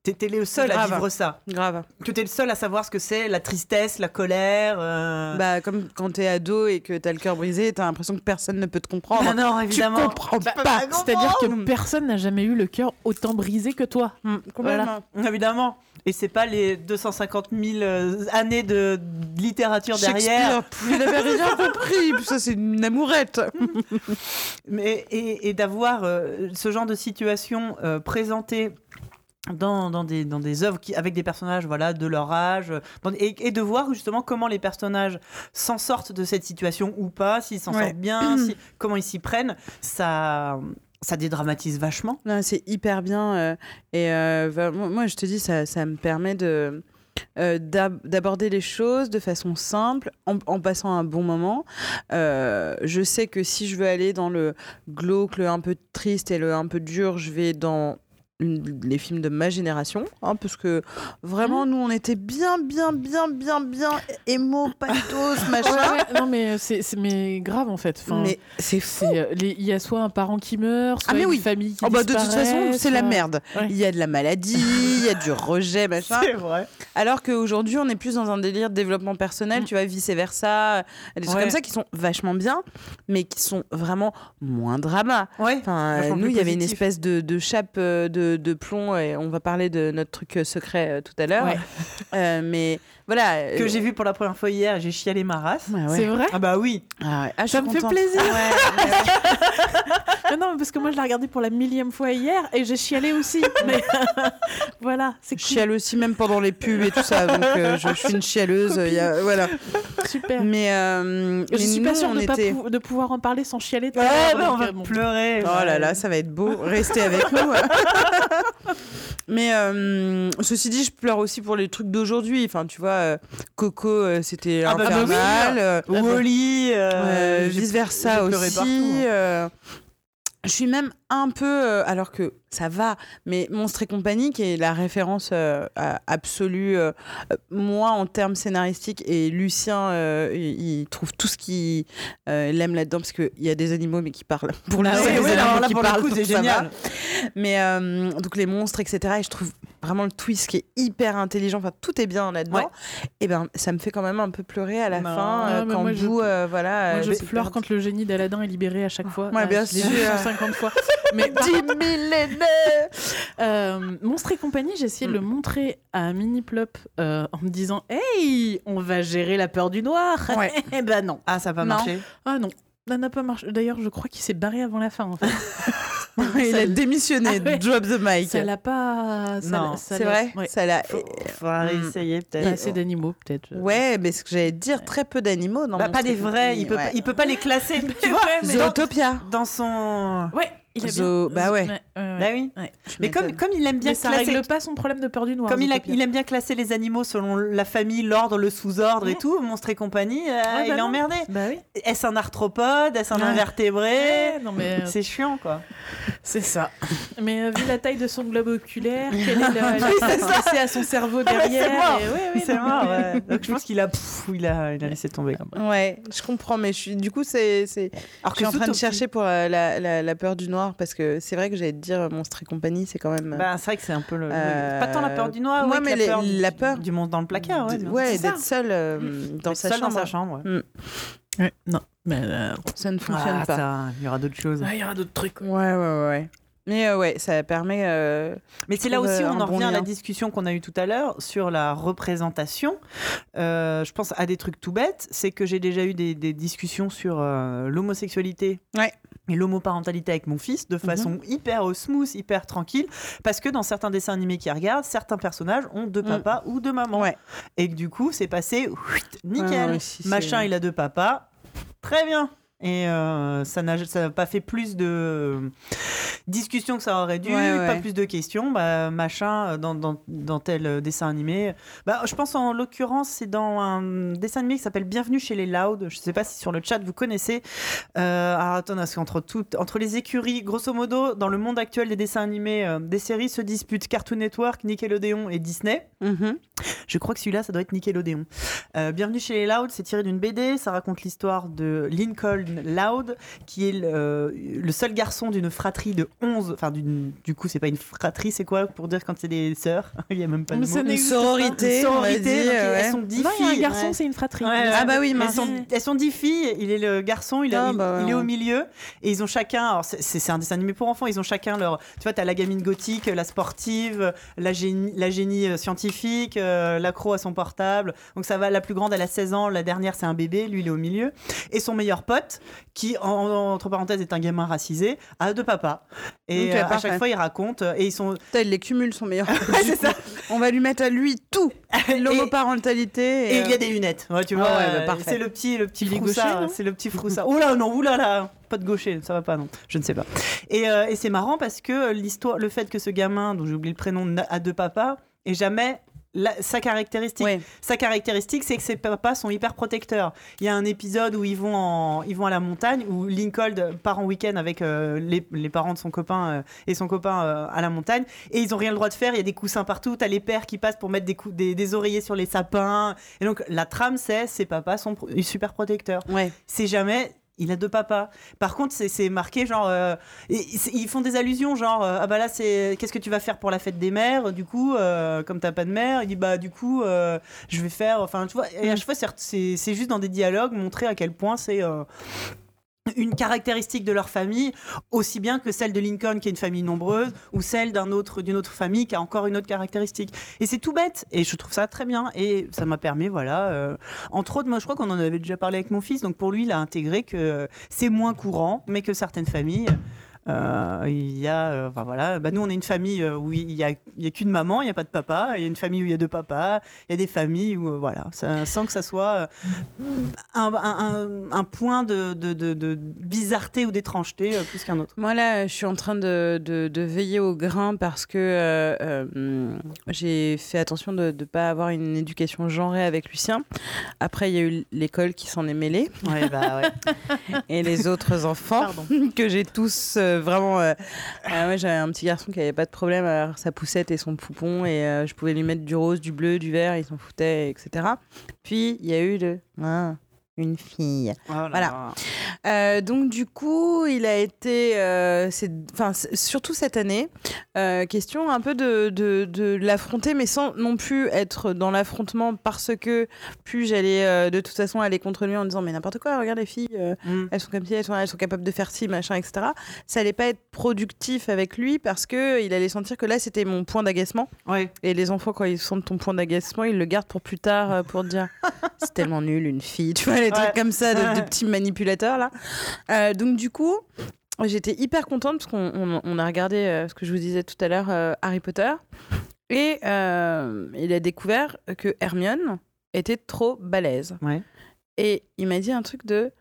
T'es le seul à vivre ça. Grave. Que t'es le seul à savoir ce que c'est, la tristesse, la colère. euh. Bah, comme quand t'es ado et que t'as le cœur brisé, t'as l'impression que personne ne peut te comprendre. Ah non, tu évidemment. comprends Bah, pas. bah, C'est-à-dire que personne n'a jamais eu le cœur autant brisé que toi. Mm, complètement. Évidemment. Et c'est pas les 250 000 euh, années de littérature derrière. Il avait rien compris. Ça, c'est une amourette. Mais, et et d'avoir euh, ce genre de situation euh, présentée dans, dans, des, dans des œuvres qui, avec des personnages voilà, de leur âge, euh, dans- et, et de voir justement comment les personnages s'en sortent de cette situation ou pas, s'ils s'en Ouais. sortent bien, si- comment ils s'y prennent, ça, ça dédramatise vachement. C'est hyper bien. euh, et euh, bah, moi, je te dis, ça, ça me permet de euh, d'ab- d'aborder les choses de façon simple, en, en passant un bon moment. Euh, je sais que si je veux aller dans le glauque, le un peu triste et le un peu dur, je vais dans les films de ma génération, hein, parce que vraiment, nous, on était bien, bien, bien, bien, bien émo, pathos, machin. Ouais, non, mais c'est c'est- mais grave en fait. Enfin, Mais c'est fou. euh, Il y a soit un parent qui meurt, soit Ah, mais une oui. famille qui Oh bah, de toute façon, c'est la merde. Ouais. Il y a de la maladie, il y a du rejet, machin. C'est vrai. Alors qu'aujourd'hui, on est plus dans un délire de développement personnel, Mm. tu vois, vice versa. Des trucs Ouais. comme ça qui sont vachement bien, mais qui sont vraiment moins drama. Ouais. Enfin, euh, nous, il y avait une espèce de, de chape euh, de, de plomb, et on va parler de notre truc euh, secret euh, tout à l'heure. Ouais. Euh, mais voilà. euh, Que j'ai vu pour la première fois hier, j'ai chialé ma race. Ouais, ouais. C'est vrai Ah bah oui. Ah ouais. Ah, je Ça me fait plaisir. Ouais, ouais, ouais. Mais non, parce que moi je l'ai regardé pour la millième fois hier et j'ai chialé aussi. Mais voilà, c'est Je cool. chiale aussi, même pendant les pubs et tout ça. Donc, euh, je, je suis une chialeuse. y a- voilà. super. Mais, euh, Je mais suis nous, pas sûre on de, pas était- pou- de pouvoir en parler sans chialer. Ouais, bah, on va euh, bon. pleurer. Oh là là, ça va être beau. Restez avec nous. Mais euh, ceci dit, je pleure aussi pour les trucs d'aujourd'hui. Enfin, tu vois, euh, Coco, euh, c'était Ah bah, bah infernal. euh, Wally, euh, vice versa aussi. partout, hein. euh, je suis même un peu, euh, alors que ça va, mais Monstre et compagnie, qui est la référence euh, à- absolue, euh, moi en termes scénaristiques, et Lucien, il, il trouve tout ce qu'il il aime là-dedans, parce qu'il y a des animaux, mais qui parlent. Pour Ah lui, ouais, c'est ouais, alors là, qui pour parlent, génial. Mais donc les monstres, etc. Et je trouve vraiment le twist qui est hyper intelligent. Enfin, tout est bien là-dedans. Ouais. Et ben, ça me fait quand même un peu pleurer à la Non. fin euh, quand moi, je- euh, voilà. Moi, euh, je pleure quand le génie d'Aladin est libéré à chaque fois. Ouais, bien sûr. 150 fois. Mais par 10 millénaires Monstre et compagnie, j'ai essayé de le Mm. montrer à Mini Plop en me disant Hey, on va gérer la peur du noir. Ouais. Eh ben non. Ah, ça Non. marché. Ah non. Ça n'a pas marché. D'ailleurs, je crois qu'il s'est barré avant la fin. En fait. Il a démissionné. Ah ouais. Drop the mic. Ça l'a pas. ça Non, C'est l'a- vrai Ouais. Ça l'a. Faut, faudra Mm. réessayer Pas peut-être. assez d'animaux, peut-être. Ouais, mais ce que j'allais te dire, très peu d'animaux dans Bah, pas des vrais, il peut, ouais. pas, il peut pas les classer. tu vois, mais- dans, dans son. Ouais, il a Zo- bien. bah ouais. ouais, ouais. Bah oui. Ouais. Mais comme, comme il aime bien Mais ça classer. règle pas son problème de peur du noir. Comme il, a- il aime bien classer les animaux selon la famille, l'ordre, le sous-ordre et Ouais. tout, monstre et compagnie, euh, Ah, bah il est non. emmerdé. Bah oui. Est-ce un arthropode? Est-ce un Ouais. invertébré? Ouais, non mais euh, C'est chiant quoi. c'est ça. Mais euh, vu la taille de son globe oculaire, quelle est la, c'est à son cerveau derrière. mort. et ouais, ouais, c'est mort, ouais. Donc je pense qu'il a, pff, il a, il a laissé tomber. Ouais, je comprends, mais je suis, du coup, c'est, c'est, Alors je suis en train de chercher pour la peur du noir parce que c'est vrai que j'allais te dire Monstre et compagnie, c'est quand même. Bah, c'est vrai que c'est un peu le. Euh, Pas tant la peur du noir, ouais, mais la, les- peur du, la peur du monstre dans le placard. Ouais, d'être seul euh, dans, sa seul chambre. dans sa chambre. ouais. Ouais, non. Mais euh, Ça ne fonctionne Ah, pas. il y aura d'autres choses. ah, il y aura d'autres trucs. Ouais, ouais, ouais, ouais. Mais euh, ouais, ça permet. euh, Mais c'est là aussi où on en bon revient à la discussion qu'on a eue tout à l'heure sur la représentation. Euh, je pense à des trucs tout bêtes. C'est que j'ai déjà eu des, des discussions sur euh, l'homosexualité. Ouais. Et l'homoparentalité avec mon fils de façon hyper smooth, hyper tranquille, parce que dans certains dessins animés qu'il regarde, certains personnages ont deux Mm. papas ou deux mamans. Ouais. Et que du coup, c'est passé whitt, nickel. Ouais, si, Machin, il a deux papas. Très bien. Et euh, ça n'a ça pas fait plus de discussions que ça aurait dû, Ouais, ouais. pas plus de questions. Bah, machin, euh, dans, dans, dans tel euh, dessin animé. Bah, je pense en l'occurrence, c'est dans un dessin animé qui s'appelle Bienvenue chez les Loud. Je sais pas si sur le chat vous connaissez. Euh, alors attends, parce qu'entre toutes, entre les écuries, grosso modo, dans le monde actuel des dessins animés, euh, des séries se disputent Cartoon Network, Nickelodeon et Disney. mhm. Je crois que celui-là, ça doit être Nickelodeon. Bienvenue chez les Loud, c'est tiré d'une BD. Ça raconte l'histoire de Lincoln Loud, qui est le, le seul garçon d'une fratrie de 11. Enfin, du coup, c'est pas une fratrie, c'est quoi pour dire quand c'est des sœurs? Il y a même pas de Mais mot. Une sororité, Une on va sororité, dire, donc ouais. elles sont dix Non, il y a un filles. garçon, ouais. c'est une fratrie. Ouais, Ah bah oui, elles mince. sont, elles sont dix filles, il est le garçon, il, a- Ah il- bah ouais, il est au milieu, et ils ont chacun, alors c'est- un dessin animé pour enfants, ils ont chacun leur, tu vois, t'as la gamine gothique, la sportive, la génie, la génie euh, scientifique, euh, l'accro à son portable, donc ça va, la plus grande elle a 16 ans, la dernière c'est un bébé, lui il est au milieu, et son meilleur pote, qui en- entre parenthèses est un gamin racisé, a deux papas, et euh, à chaque fois il raconte, euh, et ils sont, Putain, il les cumule son meilleur. c'est ça. On va lui mettre à lui tout. L'homoparentalité. Et euh, il y a des lunettes, ouais, tu Ah vois. ouais, bah, euh, c'est le petit, le petit froussard, c'est le petit froussard. Oh là, non, oulala, pas de gaucher, ça va pas, non, je ne sais pas. Et, euh, et c'est marrant parce que l'histoire, le fait que ce gamin, dont j'ai oublié le prénom, a deux papas, et jamais la- sa caractéristique. Ouais. Sa caractéristique, c'est que ses papas sont hyper protecteurs. Il y a un épisode où ils vont, en, ils vont à la montagne, où Lincoln part en week-end avec euh, les, les parents de son copain euh, et son copain euh, à la montagne, et ils ont rien le droit de faire. Il y a des coussins partout. T'as les pères qui passent pour mettre des, des, des oreillers sur les sapins. Et donc la trame, c'est ses papas sont pro- super protecteurs. Ouais. C'est jamais. Il a deux papas. Par contre, c'est- marqué genre. euh, ils font des allusions genre euh, ah bah là c'est qu'est-ce que tu vas faire pour la fête des mères Du coup, euh, comme t'as pas de mère, il dit bah du coup je vais faire. Enfin tu vois. Et à chaque fois c'est juste dans des dialogues montrer à quel point c'est. Une caractéristique de leur famille, aussi bien que celle de Lincoln qui est une famille nombreuse, ou celle d'un autre d'une autre famille qui a encore une autre caractéristique. Et c'est tout bête, et je trouve ça très bien, et ça m'a permis, voilà, euh, entre autres, moi je crois qu'on en avait déjà parlé avec mon fils, donc pour lui il a intégré que c'est moins courant, mais que certaines familles, il y a, euh, enfin voilà, bah nous on est une famille euh, où il y a, il y a qu'une maman, il n'y a pas de papa, il y a une famille où il y a deux papas, il y a des familles où euh, voilà, ça, sans que ça soit euh, un, un- un- un point de, de, de- de bizarreté ou d'étrangeté euh, plus qu'un autre. Moi là, je suis en train de, veiller au grain parce que euh, euh, j'ai fait attention de ne pas avoir une éducation genrée avec Lucien. Après, il y a eu l'école qui s'en est mêlée Ouais, bah ouais. et les autres enfants Pardon. que j'ai tous euh, vraiment. euh, euh, ouais, J'avais un petit garçon qui avait pas de problème avec sa poussette et son poupon et euh, je pouvais lui mettre du rose, du bleu, du vert, il s'en foutait, etc. Puis il y a eu le. Ah, une fille. Oh là Voilà. là. Euh, donc du coup, il a été, euh, enfin surtout cette année, euh, question un peu de, de, de l'affronter, mais sans non plus être dans l'affrontement parce que plus j'allais de toute façon aller contre lui en disant mais n'importe quoi, regarde les filles, Mm. elles sont comme ci, elles sont, elles sont capables de faire ci, machin, etc. Ça allait pas être productif avec lui parce que il allait sentir que là c'était mon point d'agacement Ouais. et les enfants quand ils sentent ton point d'agacement, ils le gardent pour plus tard pour dire c'est tellement nul une fille, tu vois les Ouais. trucs comme ça de, de petits manipulateurs là. Euh, donc du coup, j'étais hyper contente parce qu'on on- on a regardé euh, ce que je vous disais tout à l'heure euh, Harry Potter et il a découvert que Hermione était trop balèze. Ouais. Et il m'a dit un truc de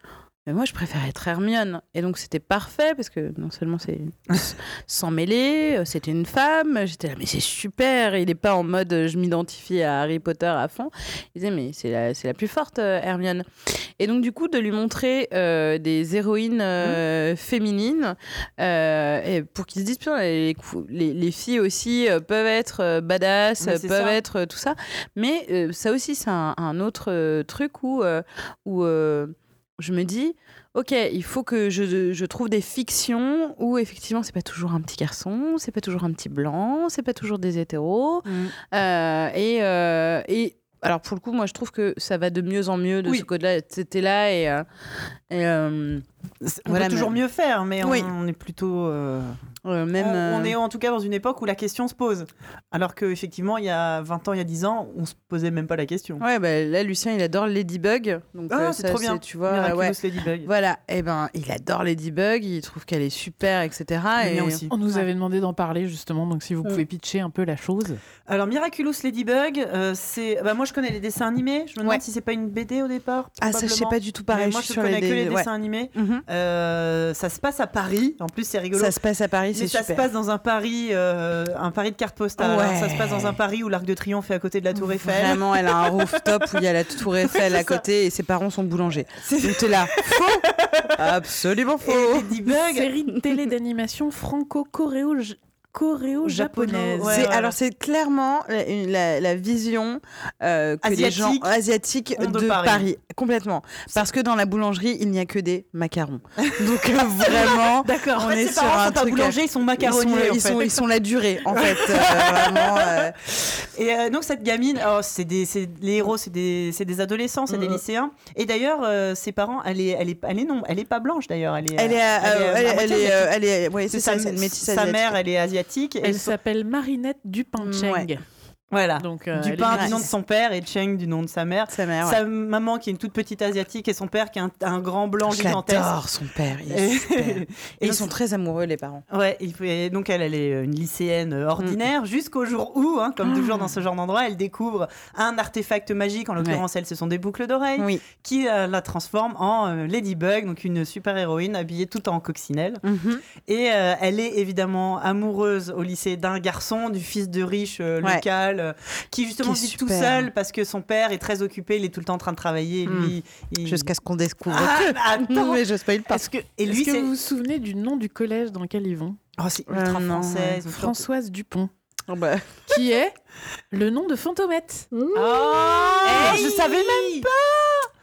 mais moi je préfère être Hermione et donc c'était parfait parce que non seulement c'est sans mêler, euh, c'était une femme, j'étais là mais c'est super, il est pas en mode euh, je m'identifie à Harry Potter à fond. Il disait mais c'est la, c'est la plus forte euh, Hermione. Et donc du coup de lui montrer euh, des héroïnes euh, féminines euh, et pour qu'ils se disent putain les, cou- les, les filles aussi peuvent être badass, c'est peuvent ça. être tout ça. Mais ça aussi c'est un, un autre truc où, où je me dis ok il faut que je, je trouve des fictions où effectivement c'est pas toujours un petit garçon, c'est pas toujours un petit blanc, c'est pas toujours des hétéros. Mm. Euh, et, euh, et alors pour le coup, moi je trouve que ça va de mieux en mieux de Oui. ce côté-là. C'était là et, euh, et, On Voilà, peut toujours mais- mieux faire, mais Oui. on, est plutôt. euh, euh, même. on, on euh, est en tout cas dans une époque où la question se pose. Alors qu'effectivement, il y a 20 ans, il y a 10 ans, on se posait même pas la question. Ouais, bah, là Lucien il adore Ladybug. Donc, Ah, euh, c'est trop bien. Tu vois, Miraculous ouais. Ladybug. Voilà, et ben il adore Ladybug, il trouve qu'elle est super, etc. Et... aussi. On nous Ouais. avait demandé d'en parler justement, donc si vous pouvez pitcher un peu la chose. Alors, Miraculous Ladybug, euh, c'est. Bah, moi, je connais les dessins animés. Je me demande Ouais. si c'est pas une BD au départ. Ah, ça je sais pas du tout Mais pareil. moi, je je connais les que les ouais. dessins animés. Mhm. Euh, ça se passe à Paris. En plus, c'est rigolo. Ça se passe à Paris, c'est ça super. se passe dans un Paris, euh, un Paris de carte postale. Ouais. Ça se passe dans un Paris où l'Arc de Triomphe est à côté de la Tour Eiffel. Vraiment, elle a un rooftop où il y a la tour Eiffel à côté et ses parents sont boulangers. C'est- là, faux Absolument faux série de télé d'animation franco-coréo coréo-japonaise. Ouais, alors c'est clairement la, la- la vision euh, que les gens Asiatique asiatiques de, de Paris. Paris. complètement. Parce que dans la boulangerie, il n'y a que des macarons. Donc euh, vraiment, D'accord. en on fait, est sur parents un sont truc, ils sont ils sont, macaroniers. en ils, fait. sont, ils sont la durée en fait. Euh, vraiment, euh, Et euh, donc cette gamine, alors, c'est des, c'est- les héros, c'est des, c'est des adolescents, c'est des Mhm. lycéens. Et d'ailleurs, euh, ses parents, elle est, elle est, elle est non, elle est pas blanche d'ailleurs. Elle est, elle est, euh, euh, elle est, euh, asiatique. ouais, c'est ça, sa, c'est une métisse sa asiatique. mère, elle est asiatique. Elle s'appelle Marinette Dupin-Cheng. Ouais. Voilà. Donc, euh, Dupin du nom de son père et Cheng du nom de sa mère. Sa mère, ouais. Sa maman qui est une toute petite asiatique et son père qui est un, un grand blanc Je gigantesque. l'adore, son père. Il est Et, super. Et et ils donc, sont très amoureux, les parents. Ouais, et donc elle, elle est une lycéenne euh, ordinaire jusqu'au jour où, hein, comme toujours dans ce genre d'endroit, elle découvre un artefact magique, en l'occurrence elle, ce sont des boucles d'oreilles, Oui. qui euh, la transforme en euh, Ladybug, donc une super héroïne habillée tout en coccinelle. Mhm. Et euh, elle est évidemment amoureuse au lycée d'un garçon, du fils de riche euh, Ouais. local, euh, qui justement Qui est vit tout seul parce que son père est très occupé, il est tout le temps en train de travailler. Mm. Il- Jusqu'à ce qu'on découvre Ah, bah, attends. mais je spoil pas. Est-ce que, Et lui, est-ce que vous vous souvenez du nom du collège dans lequel ils vont Oh, c'est Euh, ultra français. ont Françoise Dupont, Oh, bah. qui est le nom de Fantomette. Oh, Hey je savais même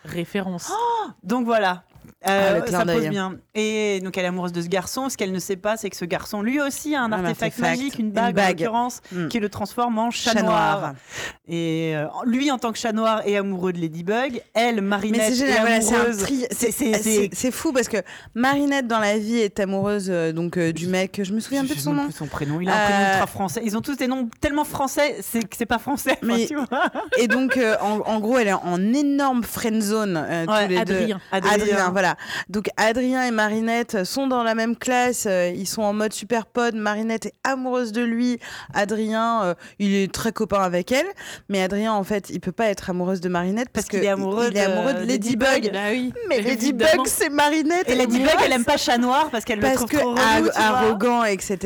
Référence. Donc voilà. Euh, Ah, le clin ça pose bien. Et donc elle est amoureuse de ce garçon. Ce qu'elle ne sait pas, c'est que ce garçon, lui aussi, a un, Un artefact, artefact, magique, une une bague, en bague. l'occurrence, Mm. qui le transforme en chat, Chat noir. noir. Et euh, lui, en tant que chat noir, est amoureux de Ladybug. Elle, Marinette, Mais c'est voilà, tri. Fou parce que Marinette dans la vie est amoureuse euh, donc euh, du mec. Je me souviens Je plus de son nom. son prénom. Il a un prénom Euh, ultra français. Ils ont tous des noms tellement français, c'est que c'est pas français. Mais-. Et donc euh, en, en gros, elle est en énorme friend zone euh, Ouais, tous les deux. Adrien. Adrien. voilà. Donc Adrien et Marinette sont dans la même classe, euh, ils sont en mode super pote. Marinette est amoureuse de lui, Adrien, euh, il est très copain avec elle, mais Adrien en fait, il peut pas être amoureuse de Marinette parce, Parce qu'il que est amoureux il est de amoureux de Ladybug. Ladybug. Bah oui. Mais évidemment. Ladybug, c'est Marinette. Et Ladybug, elle aime pas chat noir parce qu'elle le trouve que trop relou, arrogant, etc.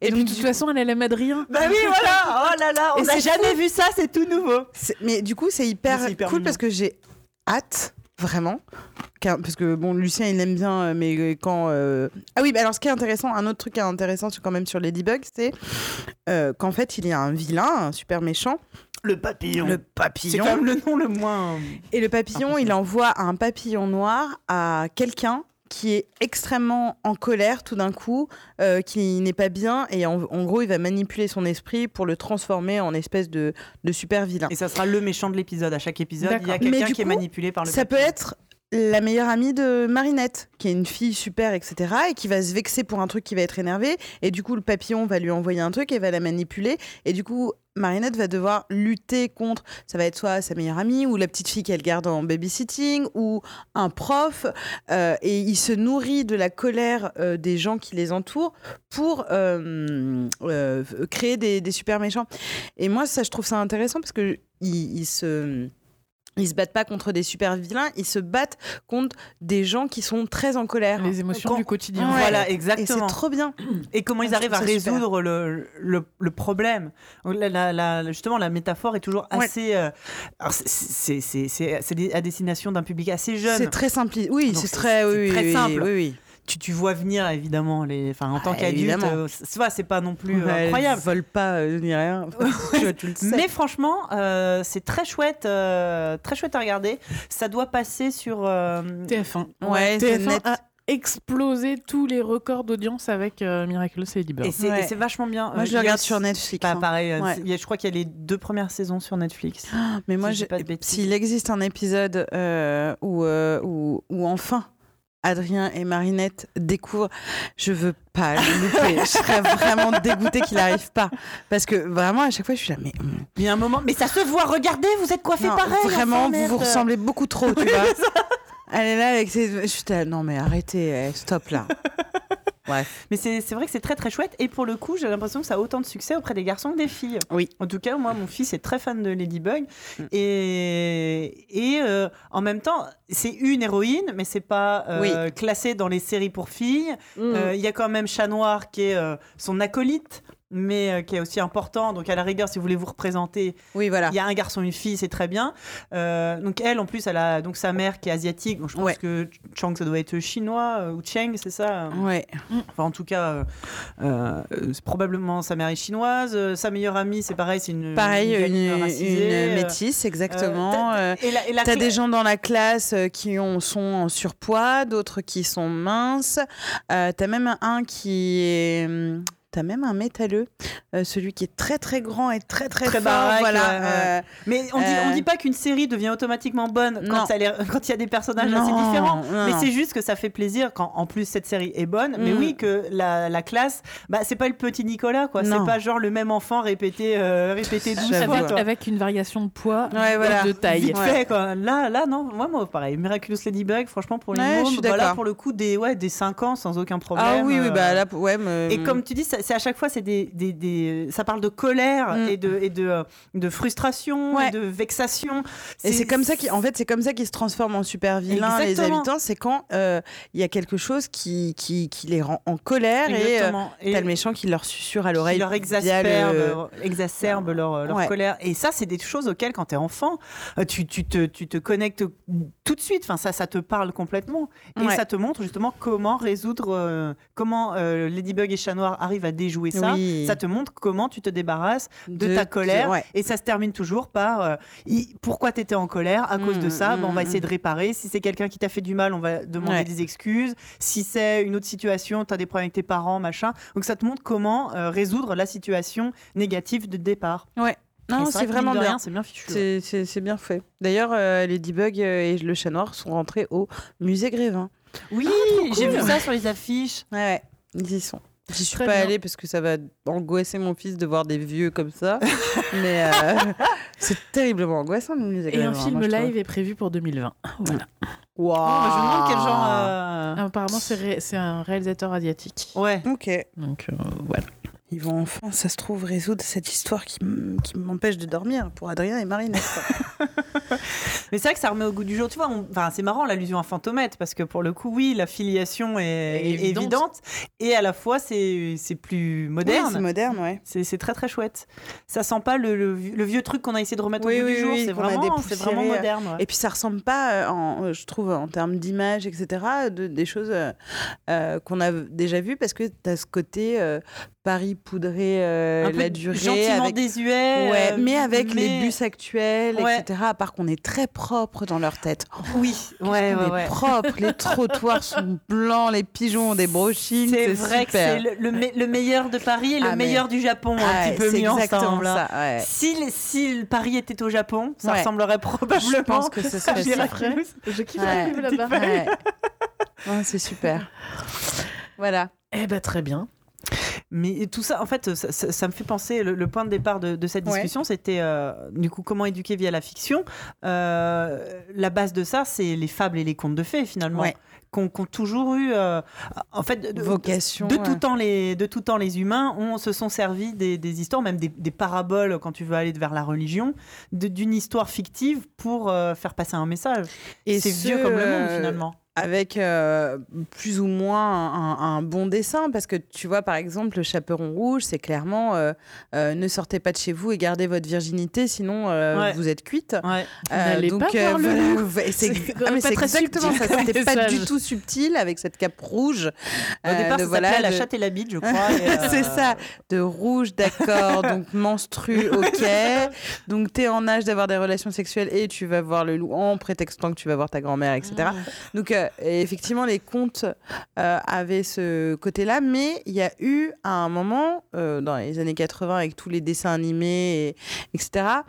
Et, donc, puis de toute façon, elle, elle aime Adrien. Bah oui, voilà. Oh là là, on Et n'a jamais vu ça, c'est tout nouveau. Mais du coup, c'est hyper, cool mignon. parce que j'ai hâte, vraiment. Car- Parce que bon, Lucien, il aime bien, euh, mais euh, quand. euh, Ah oui, bah alors ce qui est intéressant, un autre truc qui est intéressant quand même sur Ladybug, c'est euh, qu'en fait, il y a un vilain, un super méchant, Le papillon. le C'est papillon. quand même le nom le moins. Et le papillon, il envoie un papillon noir à quelqu'un qui est extrêmement en colère tout d'un coup, euh, qui n'est pas bien, et en, en gros, il va manipuler son esprit pour le transformer en espèce de, de super vilain. Et ça sera le méchant de l'épisode. À chaque épisode, il y a quelqu'un qui est manipulé par le Ça peut être la meilleure amie de Marinette, qui est une fille super, etc., et qui va se vexer pour un truc qui va être énervé, et du coup le papillon va lui envoyer un truc et va la manipuler, et du coup Marinette va devoir lutter contre, ça va être soit sa meilleure amie, ou la petite fille qu'elle garde en babysitting, ou un prof, euh, et il se nourrit de la colère euh, des gens qui les entourent pour euh, créer des, super méchants. Et moi, ça, je trouve ça intéressant parce que il, il se ils se battent pas contre des super vilains, ils se battent contre des gens qui sont très en colère. Les émotions Quand- du quotidien. Ouais. Voilà, Et c'est exactement. trop bien. Et comment ils Je arrivent à résoudre le, le, le problème. La- la- la- justement, la métaphore est toujours Ouais. assez. euh, c'est- à destination d'un public assez jeune. C'est très simple. Oui, c'est très, oui, c'est oui, très oui, simple. Oui, oui. Tu, tu vois venir évidemment les. Enfin, en tant Ah, qu'adulte, euh, c'est pas- pas non plus euh, incroyable. vole pas euh, ni rien. tu, vois, tu le sais. Mais franchement, euh, c'est très chouette, euh, très chouette à regarder. Ça doit passer sur. euh, TF1. Ouais, c'est TF1 net. a explosé tous les records d'audience avec euh, Miraculous et c'est Ouais. et c'est vachement bien. Moi, je le regarde sur Netflix. Bah, hein. pareil, Ouais. c'est- il y a- je crois qu'il y a les deux premières saisons sur Netflix. Mais moi, pas s'il existe un épisode euh, où, euh, où, où enfin Adrien et Marinette découvrent, je veux pas le louper. je serais vraiment dégoûtée qu'il n'arrive pas. Parce que vraiment, à chaque fois, je suis là, mais. hum, Il y a un moment, mais ça se voit, regardez, vous êtes coiffés non, pareil. Vraiment, vous vous ressemblez beaucoup trop, tu vois. Elle est là avec ses. Je suis là, non, mais arrêtez, eh, stop là. Mais c'est vrai que c'est très très chouette. Et pour le coup, j'ai l'impression que ça a autant de succès auprès des garçons que des filles. Oui. En tout cas, moi, mon fils est très fan de Ladybug. Mm. Et, et euh, en même temps, c'est une héroïne, mais c'est pas euh, classé dans les séries pour filles. Euh, Il y a quand même Chat Noir qui est euh, son acolyte. Mais euh, qui est aussi important. Donc, à la rigueur, si vous voulez vous représenter, Oui, voilà. il y a un garçon, une fille, c'est très bien. Euh, donc elle, en plus, elle a donc sa mère qui est asiatique. Donc je pense Ouais. que Chang, ça doit être chinois euh, ou Cheng, c'est ça. Ouais. Enfin, en tout cas, probablement sa mère est chinoise. Sa meilleure amie, c'est pareil, c'est une Pareil, une, une Euh, métisse, exactement. t'as- des gens dans la classe qui ont, sont en surpoids, d'autres qui sont minces. T'as même un qui est. T'as même un métalleux, euh, celui qui est très très grand et très très, Très fort. baraque, voilà. euh, Mais on dit, on Euh, dit pas qu'une série devient automatiquement bonne quand il y a des personnages assez différents. non, Mais c'est juste que ça fait plaisir quand en plus cette série est bonne. Mais Mm. oui, que la, la classe, bah, c'est pas le petit Nicolas, quoi. C'est pas genre le même enfant répété, euh, répété 12 J'avoue. fois. avec, avec une variation de poids Ouais, voilà. de taille. Vite Ouais. fait, quoi. Là, là, non, moi, moi, pareil. Miraculous Ladybug, franchement, pour les Ouais, je mômes, suis voilà, d'accord. pour le coup, des, ouais, des 5 ans sans aucun problème. Ah oui, oui, bah là, ouais. me- Et comme tu dis, ça, c'est à chaque fois, c'est des, des, des- ça parle de colère Mm. et de et de, euh, de frustration Ouais. et de vexation. Et c'est comme ça qu'il, en fait, c'est comme ça qu'ils se transforment en super vilains les habitants. C'est quand euh, il y a quelque chose qui, qui, qui les rend en colère et euh, Exactement. Et- t'as le méchant qui leur susurre à qui l'oreille. leur exacerbe, le- euh, exacerbe leur, leur Ouais. colère. Et ça, c'est des choses auxquelles, quand tu es enfant, euh, tu, tu, te, tu te connectes tout de suite. Enfin, ça, ça te parle complètement. Et ça te montre justement comment résoudre, euh, comment euh, Ladybug et Chat Noir arrivent à déjouer ça. Oui. Ça te montre comment tu te débarrasses de, De- ta colère. ouais. Et ça se termine toujours par euh, pourquoi tu étais en colère à cause de Mm, ça? mm, Bon, on va mm. essayer de réparer. Si c'est quelqu'un qui t'a fait du mal, on va demander Ouais. des excuses. Si c'est une autre situation, tu as des problèmes avec tes parents, machin. Donc ça te montre comment euh, résoudre la situation négative de départ. Ouais. Non, c'est vraiment bien. C'est bien fichu. C'est, bien fait. D'ailleurs, euh, Ladybug euh, et le chat noir sont rentrés au musée Grévin. Oui, j'ai vu ça sur les affiches. Ouais, ouais, ils y sont. J'y suis Très pas bien. allée parce que ça va angoisser mon fils de voir des vieux comme ça. mais euh, c'est terriblement angoissant musée Et un film moi, live est prévu pour 2020. Voilà. Waouh. Oh, je me demande quel genre. euh, Apparemment, c'est ré- c'est un réalisateur asiatique. Ouais. Ok. Donc euh, voilà. Ils vont enfin, ça se trouve, résoudre cette histoire qui, m'empêche de dormir pour Adrien et Marine. Mais c'est vrai que ça remet au goût du jour. Tu vois, on- enfin, c'est marrant l'allusion à Fantomètre parce que pour le coup, oui, la filiation est, évidente. évidente et à la fois c'est c'est plus moderne. c'est moderne, ouais. c'est très très chouette. Ça sent pas le, le vieux- le vieux truc qu'on a essayé de remettre Oui, au goût oui, du jour. oui, c'est vraiment, c'est vraiment moderne. ouais. Et puis ça ressemble pas, euh, en, euh, je trouve, en termes d'image, etc., de, des choses euh, euh, qu'on a déjà vues parce que tu as ce côté euh, Paris poudré, euh, Un la durée. gentiment avec... désuet. Ouais, euh, mais avec les bus actuels, Ouais. etc., à part qu'on est très propre dans leur tête. Oui, ouais, on ouais, est ouais. propre, les trottoirs sont blancs, les pigeons ont des brochines, C'est vrai que c'est le, le me- le meilleur de Paris et le Ah, mais- meilleur du Japon, un Ouais, petit peu c'est mis exactement ensemble. hein. ça, ouais. Si, le- si le Paris était au Japon, ça Ouais. ressemblerait probablement. Je pense que ce serait ça. Je kiffe Ouais. vivre là-bas. C'est super. Voilà. Eh ben très bien. Mais tout ça, en fait, ça, ça- ça me fait penser, le, le point de départ de, de cette Ouais. discussion, c'était euh, du coup comment éduquer via la fiction. Euh, la base de ça, c'est les fables et les contes de fées, finalement. Ouais. Qu'on qu'ont toujours eu, euh, en fait, de, Vocation. de ouais. tout temps les de tout temps les humains se sont servis des, des histoires même des, des paraboles quand tu veux aller vers la religion d'une histoire fictive pour faire passer un message Et c'est ce, vieux comme le monde finalement avec euh, plus ou moins un, un bon dessin. Parce que tu vois par exemple le chaperon rouge c'est clairement euh, euh, ne sortez pas de chez vous et gardez votre virginité sinon euh, Ouais. vous êtes cuite. Ouais. Donc pas voir le voilà, c'est ah, exactement subtil. ça. C'était pas du tout subtil avec cette cape rouge. Au euh, départ de, ça voilà, s'appelait la de- chatte et la bite je crois euh, c'est ça, de rouge, d'accord, donc menstru, ok. Donc t'es en âge d'avoir des relations sexuelles et tu vas voir le loup en prétextant que tu vas voir ta grand-mère, etc. Donc euh, effectivement, les contes euh, avaient ce côté-là, mais il y a eu à un moment, euh, dans les années 80, avec tous les dessins animés, et, etc.,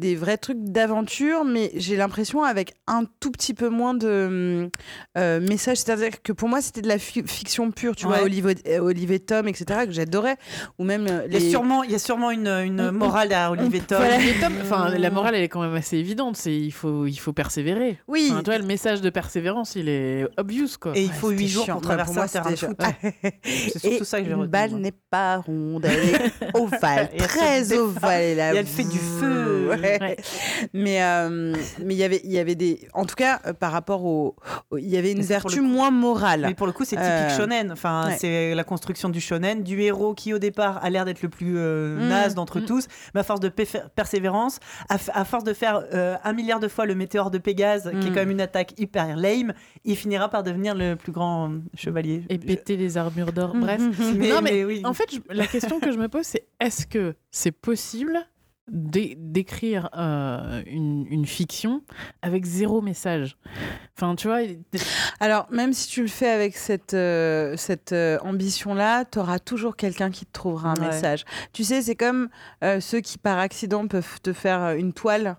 des vrais trucs d'aventure, mais j'ai l'impression avec un tout petit peu moins de euh, messages. C'est-à-dire que pour moi, c'était de la fi- fiction pure, tu vois, Ouais. Euh, Olive et Tom, etc., que j'adorais. Ou même euh, il y a sûrement il y a sûrement une, une On- morale à Olivier Tom voilà. Enfin, la morale, elle est quand même assez évidente. C'est il faut, il faut persévérer. Oui, Enfin, tu vois, le message de persévérance, il est obvious, quoi. et il faut huit jours chiant. pour Ouais, traverser moi, un terrain de foot c'est surtout ça que j'ai une retenu balle moi. n'est pas ronde, elle est ovale, très ovale. Et elle fait du feu. Ouais. Ouais. Mais euh, mais il y avait il y avait des en tout cas euh, par rapport au il y avait une vertu coup- moins morale. Mais pour le coup, c'est typique Euh, shonen. Enfin, ouais. c'est la construction du shonen, du héros qui au départ a l'air d'être le plus euh, Mm, naze d'entre mm. tous, mais à force de persévérance, à, force de faire euh, un milliard de fois le météore de Pégase, qui est Mm. quand même une attaque hyper lame, il finira par devenir le plus grand chevalier. Et péter les armures d'or. Bref. Mais, non, mais, mais oui. en fait, je- la question que je me pose, c'est est-ce que c'est possible d'écrire euh, une, une fiction avec zéro message Enfin, tu vois, Alors, même si tu le fais avec cette, euh, cette euh, ambition-là, tu auras toujours quelqu'un qui te trouvera un Ouais. message. Tu sais, c'est comme ceux qui, par accident, peuvent te faire une toile.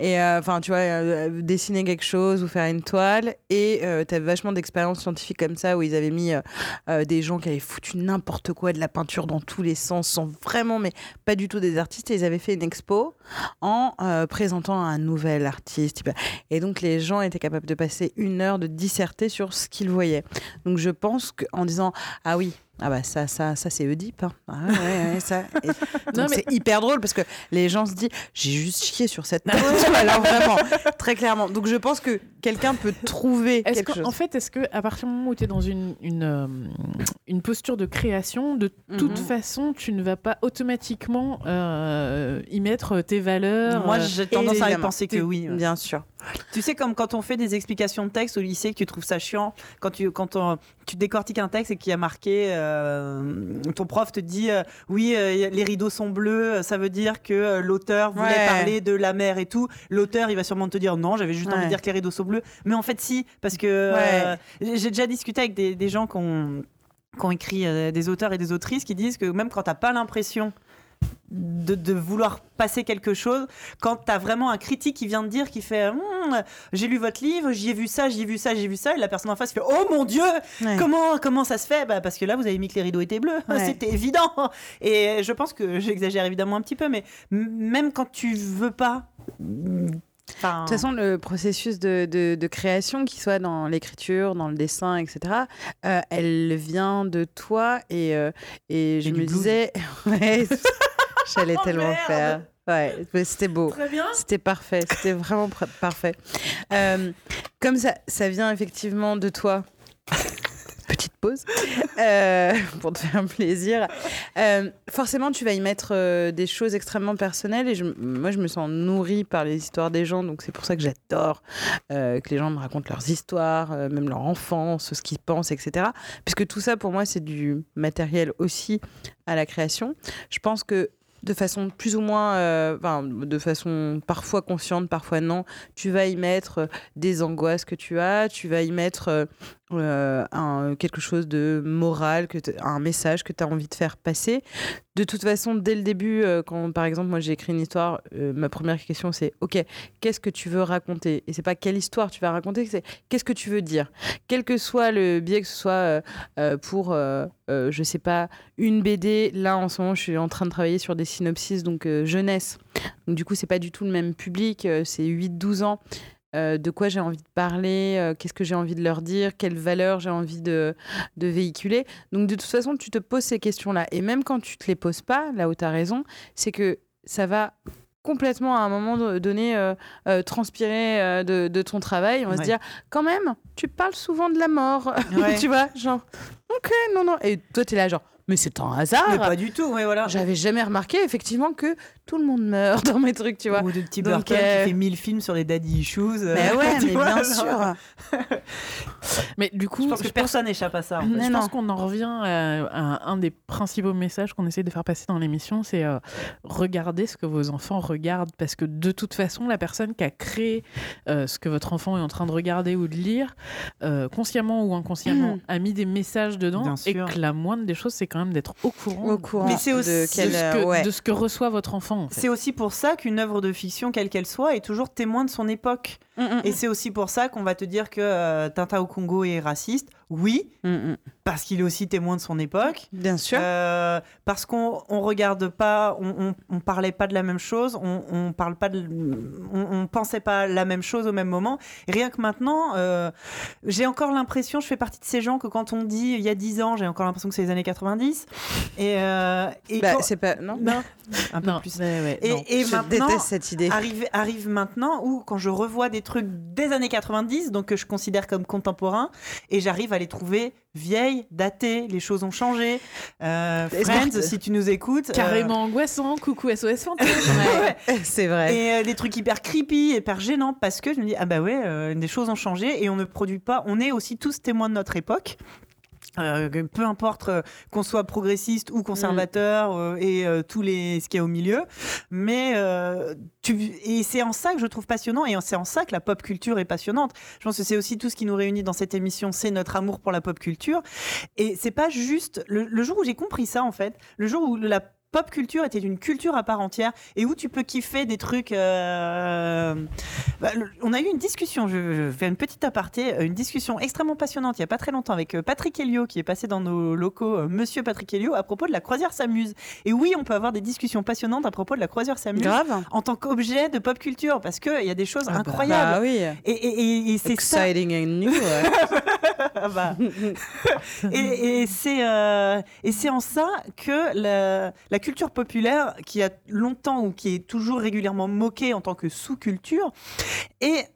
Et euh, enfin, tu vois, euh, dessiner quelque chose ou faire une toile. Et tu as vachement d'expériences scientifiques comme ça où ils avaient mis euh, euh, des gens qui avaient foutu n'importe quoi, de la peinture dans tous les sens, sans vraiment, mais pas du tout des artistes. Et ils avaient fait une expo en euh, présentant un nouvel artiste. Et donc, les gens étaient capables de passer une heure de disserter sur ce qu'ils voyaient. Donc, je pense qu'en disant, ah oui, Ah bah ça, ça, ça c'est Oedipe. Hein. Ah ouais, ouais, ça. Et mais- c'est hyper drôle parce que les gens se disent j'ai juste chié sur cette note. Vois, Alors vraiment, très clairement. Donc je pense que quelqu'un peut trouver Est-ce quelque que, chose. en fait, est-ce que à partir du moment où tu es dans une, une, euh, une posture de création, de toute Mhm. façon, tu ne vas pas automatiquement euh, y mettre tes valeurs Moi, euh, j'ai tendance à y penser que oui. ouais. Bien sûr. Tu sais, comme quand on fait des explications de texte au lycée, que tu trouves ça chiant, quand tu, quand on- tu décortiques un texte et qu'il y a marqué, euh, ton prof te dit, euh, oui, euh, les rideaux sont bleus, ça veut dire que l'auteur voulait Ouais. parler de la mer et tout. L'auteur, il va sûrement te dire, non, j'avais juste envie de dire que les rideaux sont bleus. Mais en fait, si, parce que j'ai déjà discuté avec des, des gens qui ont, qui ont écrit, des auteurs et des autrices, qui disent que même quand t'as pas l'impression de, de vouloir passer quelque chose, quand tu as vraiment un critique qui vient de dire, qui fait Hum, J'ai lu votre livre, j'y ai vu ça, j'y ai vu ça, j'ai vu ça, et la personne en face fait Oh mon Dieu, Ouais. comment, comment ça se fait? Bah, Parce que là, vous avez mis que les rideaux étaient bleus, Ouais. c'était évident. Et je pense que j'exagère évidemment un petit peu, mais même quand tu veux pas. Enfin, De toute façon, le processus de, de- de création, qu'il soit dans l'écriture, dans le dessin, etc., euh, elle vient de toi. Et, euh, et je Et me disais, ouais, j'allais Oh, tellement merde. faire. Ouais, c'était beau. C'était parfait, c'était vraiment parfait. Euh, comme ça, ça vient effectivement de toi. Pause euh, pour te faire plaisir. Euh, forcément, tu vas y mettre euh, des choses extrêmement personnelles et je, moi, je me sens nourrie par les histoires des gens, donc c'est pour ça que j'adore que les gens me racontent leurs histoires, même leur enfance, ce qu'ils pensent, etc. Puisque tout ça, pour moi, c'est du matériel aussi à la création. Je pense que de façon plus ou moins, enfin, de façon parfois consciente, parfois non, tu vas y mettre des angoisses que tu as, tu vas y mettre euh, euh, quelque chose de moral, un message que tu as envie de faire passer. De toute façon, dès le début, euh, quand par exemple moi j'ai écrit une histoire, ma première question c'est ok, qu'est-ce que tu veux raconter? Et c'est pas quelle histoire tu vas raconter, c'est qu'est-ce que tu veux dire? Quel que soit le biais, que ce soit pour, je sais pas, une BD. Là en ce moment, je suis en train de travailler sur des synopsis, donc jeunesse. Du coup, c'est pas du tout le même public, c'est 8-12 ans. Euh, de quoi j'ai envie de parler, euh, qu'est-ce que j'ai envie de leur dire, quelles valeurs j'ai envie de, de véhiculer. Donc de toute façon, tu te poses ces questions-là. Et même quand tu te les poses pas, là où tu as raison, c'est que ça va complètement à un moment do- donné euh, euh, transpirer euh, de, de ton travail. On va se dire, quand même, tu parles souvent de la mort. Ouais. tu vois, genre, ok, non, non. Et toi, tu es là, genre, mais c'est un hasard. mais pas du tout, ouais, voilà. J'avais jamais remarqué effectivement que tout le monde meurt dans mes trucs, tu vois. Ou de petit Donc, Burton euh, qui fait 1000 films sur les daddy issues. euh, Mais ouais, mais vois, bien sûr. Mais du coup, Je pense que personne n'échappe à ça. en fait. Mais je non. pense qu'on en revient à, à un des principaux messages qu'on essaie de faire passer dans l'émission, c'est euh, regardez ce que vos enfants regardent, parce que de toute façon, la personne qui a créé euh, ce que votre enfant est en train de regarder ou de lire, euh, consciemment ou inconsciemment, Mhm. a mis des messages dedans, Bien et que la moindre des choses, c'est quand même d'être au courant, Au courant Mais c'est aussi- de de, quel, ce que, ouais. de ce que reçoit votre enfant. C'est aussi pour ça qu'une œuvre de fiction, quelle qu'elle soit, est toujours témoin de son époque. Mm, mm, Et c'est aussi pour ça qu'on va te dire que euh, Tintin au Congo est raciste. Oui, mm, mm. parce qu'il est aussi témoin de son époque. Bien sûr. Euh, parce qu'on on regarde pas, on, on, on parlait pas de la même chose, on, on parle pas, de, on, pensait pas la même chose au même moment. Et rien que maintenant, euh, j'ai encore l'impression, je fais partie de ces gens que quand on dit il y a 10 ans, j'ai encore l'impression que c'est les années 90. Et, euh, et Bah, quand- c'est pas non? non, un peu Non, plus. ouais, Et, non. et je maintenant, déteste cette idée. arrive, arrive maintenant où, quand je revois des trucs des années 90, donc que je considère comme contemporains, et j'arrive à les trouver vieilles, datées, les choses ont changé. Euh, Friends, que- si tu nous écoutes. euh, Carrément angoissant, coucou SOS fantôme. ouais. c'est vrai. Et euh, des trucs hyper creepy, hyper gênants, parce que je me dis, ah bah ouais, euh, des choses ont changé et on ne produit pas. On est aussi tous témoins de notre époque. Euh, peu importe euh, qu'on soit progressiste ou conservateur euh, et tous les ce qu'il y a au milieu, mais tu et c'est en ça que je trouve passionnant et c'est en ça que la pop culture est passionnante. Je pense que c'est aussi tout ce qui nous réunit dans cette émission, c'est notre amour pour la pop culture. Et c'est pas juste le, le jour où j'ai compris ça en fait, le jour où la pop culture était une culture à part entière et où tu peux kiffer des trucs. euh, bah, le- on a eu une discussion, je, je fais une petite aparté, euh, une discussion extrêmement passionnante il y a pas très longtemps avec euh, Patrick Helio qui est passé dans nos locaux, euh, Monsieur Patrick Helio, à propos de la croisière s'amuse. Et oui, on peut avoir des discussions passionnantes à propos de la croisière s'amuse en tant qu'objet de pop culture parce qu'il y a des choses Ah bah, incroyables. Bah oui. Et, et- et- et c'est ça. Exciting and new. Ah bah. et et c'est euh, et c'est en ça que la, la culture populaire, qui a longtemps ou qui est toujours régulièrement moquée en tant que sous-culture, est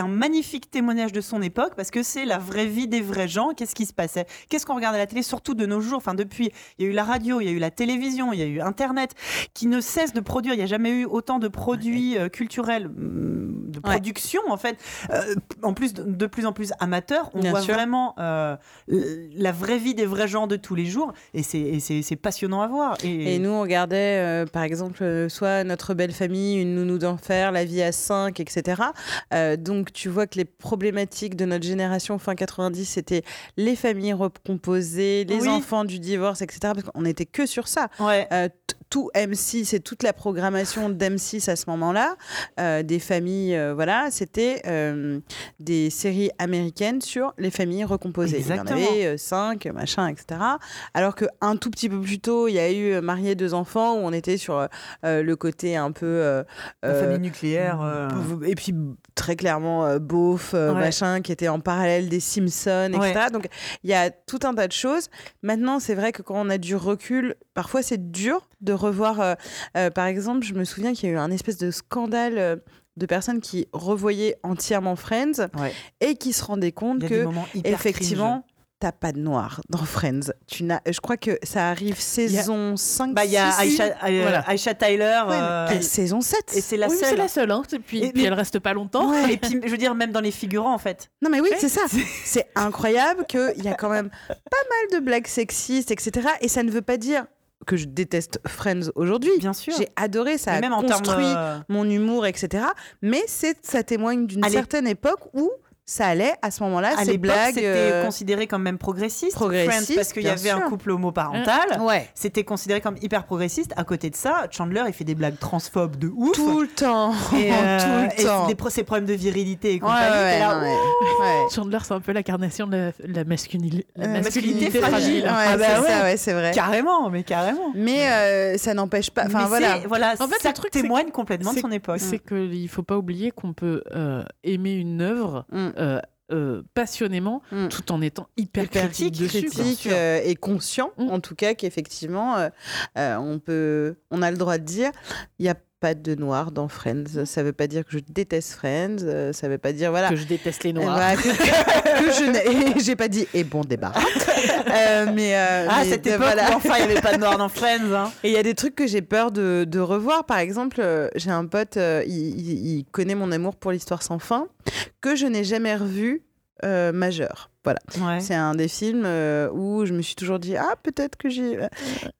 un magnifique témoignage de son époque parce que c'est la vraie vie des vrais gens. Qu'est-ce qui se passait? Qu'est-ce qu'on regardait à la télé, surtout de nos jours? Enfin, depuis, il y a eu la radio, il y a eu la télévision, il y a eu Internet, qui ne cesse de produire. Il n'y a jamais eu autant de produits euh, culturels, hum, de Ouais. production en fait. Euh, en plus, de, plus en plus amateurs, on Bien voit sûr. vraiment euh, la vraie vie des vrais gens de tous les jours, et c'est- passionnant à voir. Et, Et nous, on regardait, euh, par exemple, soit Notre belle famille, Une nounou d'enfer, La vie à 5, etc. Euh, donc, tu vois que les problématiques de notre génération fin 90, c'était les familles recomposées, les Oui. enfants du divorce, etc. Parce qu'on n'était que sur ça. ouais. Euh, tout M6 et toute la programmation d'M6 à ce moment-là, euh, des familles, euh, voilà, c'était euh, des séries américaines sur les familles recomposées. Exactement. Il y en avait cinq, machin, etc. Alors qu'un tout petit peu plus tôt, il y a eu Marié deux enfants, où on était sur le côté un peu... la famille nucléaire. et puis très clairement euh, beauf euh, Ouais. machin qui était en parallèle des Simpsons etc Ouais. donc il y a tout un tas de choses maintenant c'est vrai que quand on a du recul parfois c'est dur de revoir euh, par exemple je me souviens qu'il y a eu un espèce de scandale de personnes qui revoyaient entièrement Friends Ouais. et qui se rendaient compte que effectivement t'as pas de noir dans Friends tu n'as je crois que ça arrive saison 5 Bah, il y a 6, Aisha, euh, Voilà. Aisha Tyler. Ouais, euh, saison 7 et c'est la Oui, mais seule. c'est la seule. Hein. Et puis, Et- puis mais- elle reste pas longtemps. Ouais. Et puis, je veux dire, même dans les figurants, en fait. Non mais oui, c'est ça. C'est incroyable qu'il y a quand même pas mal de blagues sexistes, etc. Et ça ne veut pas dire que je déteste Friends aujourd'hui. Bien sûr. J'ai adoré, ça Mais a même en construit termes. euh, mon humour, etc. Mais c'est, ça témoigne d'une certaine époque où ça allait à ce moment-là, à ces l'époque, blagues. c'était euh, considéré comme même progressiste. progressiste, Friends, parce qu'il y avait un couple homoparental. Ouais. C'était considéré comme hyper progressiste. À côté de ça, Chandler, il fait des blagues transphobes de ouf. Tout le temps. et, euh, tout et le temps. des pro- ses problèmes de virilité et Ouais, compagnie. ouais, t'es là, non, ouais, ouais. Chandler, c'est un peu l'incarnation de la, la masculinité, la Euh, masculinité masculinité fragile. Ah bah c'est vrai. Carrément, mais carrément. Mais euh, ça n'empêche pas. Enfin voilà. En fait, ça truc, témoigne complètement de son époque. C'est qu'il faut pas oublier qu'on peut euh, aimer une œuvre Mm. Euh, euh, passionnément Mm. tout en étant hyper, hyper critique, dessus. critique euh, et conscient, Mm. en tout cas, qu'effectivement, euh, on peut, on a le droit de dire, il n'y a pas de noir dans Friends. Ça veut pas dire que je déteste Friends. euh, ça veut pas dire voilà. Que je déteste les euh, noirs. que, je n'ai- j'ai pas dit et bon débat. Euh, mais euh, Ah, mais cette de- époque voilà. où enfin il n'y avait pas de noir dans Friends. hein. Et il y a des trucs que j'ai peur de, de revoir. Par exemple, euh, j'ai un pote, euh, il, il- il connaît mon amour pour l'histoire sans fin, que je n'ai jamais revu euh, majeur. Voilà. Ouais. C'est un des films euh, où je me suis toujours dit ah peut-être que j'ai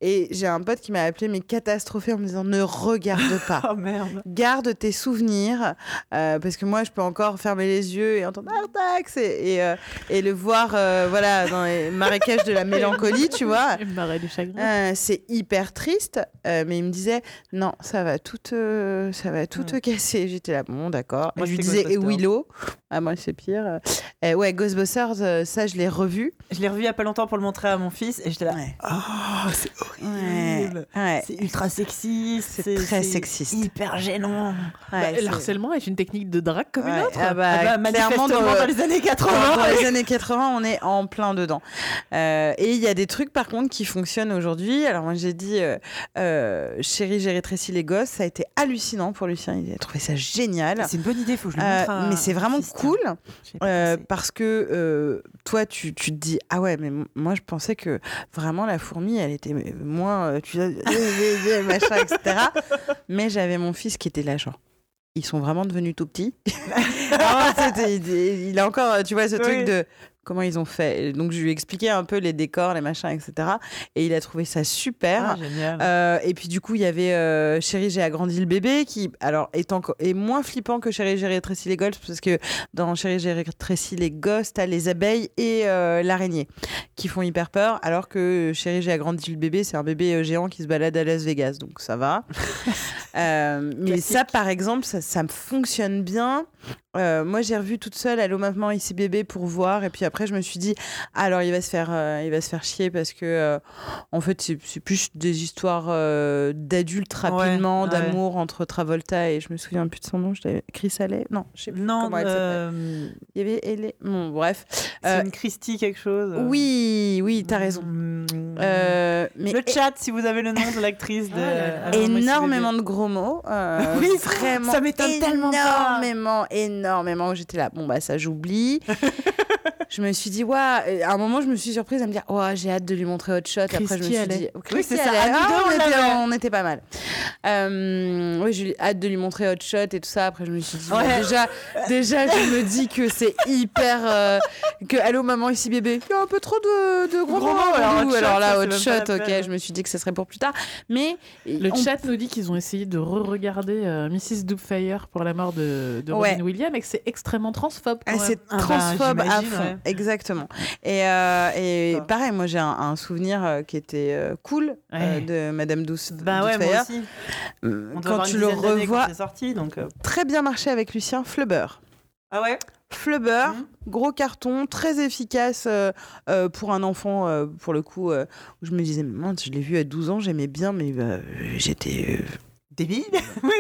et j'ai un pote qui m'a appelé mais catastrophé en me disant ne regarde pas Oh merde. garde tes souvenirs euh, parce que moi je peux encore fermer les yeux et entendre Artax et, et, euh, et le voir euh, voilà dans les marécages de la mélancolie tu vois du chagrin. euh, c'est hyper triste, euh, mais il me disait non, ça va tout, te- ça va tout te casser. J'étais là, bon, d'accord. Moi, je lui disais et. Willow? Ah moi c'est pire. Euh, ouais, Ghostbusters, euh, ça je l'ai revu. Je l'ai revu il y a pas longtemps pour le montrer à mon fils et j'étais là. Ouais. Oh, c'est horrible. Ouais. C'est ultra sexiste. C'est très sexiste. Hyper gênant. Ouais, Bah, le harcèlement est une technique de drague comme une autre. ah bah, Ah bah, clairement dans, manifestement le- dans les années dans- 80. dans les années 80, on est en plein dedans. Euh, et il y a des trucs par contre qui fonctionnent aujourd'hui. Alors moi j'ai dit, euh, euh, chérie, j'ai rétréci les gosses. Ça a été hallucinant pour Lucien. Il a trouvé ça génial. C'est une bonne idée, faut que je le Euh, montre. à mais c'est vraiment cool euh, parce que toi tu, tu te dis ah ouais mais moi je pensais que vraiment la fourmi elle était moins euh, tu machin etc mais j'avais mon fils qui était là genre ils sont vraiment devenus tout petits Ah, il, il a encore tu vois ce Oui. truc de comment ils ont fait. Et donc je lui ai expliqué un peu les décors les machins etc et il a trouvé ça super. Ah, génial. euh, et puis du coup, il y avait euh, Chérie, j'ai agrandi le bébé qui, alors, est, encore, est moins flippant que Chérie, j'ai rétréci les gosses parce que dans Chérie, j'ai rétréci les gosses, t'as les abeilles et euh, l'araignée qui font hyper peur, alors que Chérie, j'ai agrandi le bébé, c'est un bébé euh, géant qui se balade à Las Vegas, donc ça va. Mais ça, par exemple, ça, ça fonctionne bien euh, moi j'ai revu toute seule Allô maman ici bébé pour voir et puis après je me suis dit ah, alors il va se faire euh, il va se faire chier parce que euh, en fait c'est plus des histoires d'adultes rapidement ouais. d'amour entre Travolta et je me souviens plus de son nom je Chris Alley non je sais plus Non, comment elle s'appelle il y avait elle bon bref c'est une Christie quelque chose. oui oui t'as raison Mm. Mais Le chat, si vous avez le nom de l'actrice de. Ah énormément de gros mots. Oui, vraiment. ça m'étonne tellement pas. Énormément, énormément. J'étais là, bon, bah, ça, j'oublie. je me suis dit, ouais, à un moment, je me suis surprise à me dire, ouais, j'ai hâte de lui montrer Hot Shot. Après, je me suis dit, Oui, c'est ça. Ah, on, on était, on était pas mal. Euh, oui, j'ai hâte de lui montrer Hot Shot et tout ça. Après, je me suis dit, Ouais. ouais, déjà, déjà, je me dis que c'est hyper. euh, que, allô, maman, ici, bébé. Il y a un peu trop de, de gros, Gros mots. alors, Alors, Hot Shot, alors là, Hot Shot, ok. Je me suis dit que ce serait pour plus tard. Mais. Le on chat nous dit qu'ils ont essayé de re-regarder euh, Mrs. Doubtfire pour la mort de, de Ouais. Robin Williams et que c'est extrêmement transphobe. Ah, c'est Ah bah, transphobe à fond, ouais. exactement. Et, euh, et pareil, moi j'ai un, un souvenir euh, qui était euh, cool euh, de Madame Douce. Bah ouais, moi Doubtfire. aussi. On doit Quand tu le revois, quand c'est sorti, donc. très bien marché avec Lucien Flubber. Ah ouais? Flubber, Mhm. gros carton, très efficace euh, euh, pour un enfant, euh, pour le coup, où je me disais, mince, je l'ai vu à 12 ans, j'aimais bien, mais euh, j'étais. Débile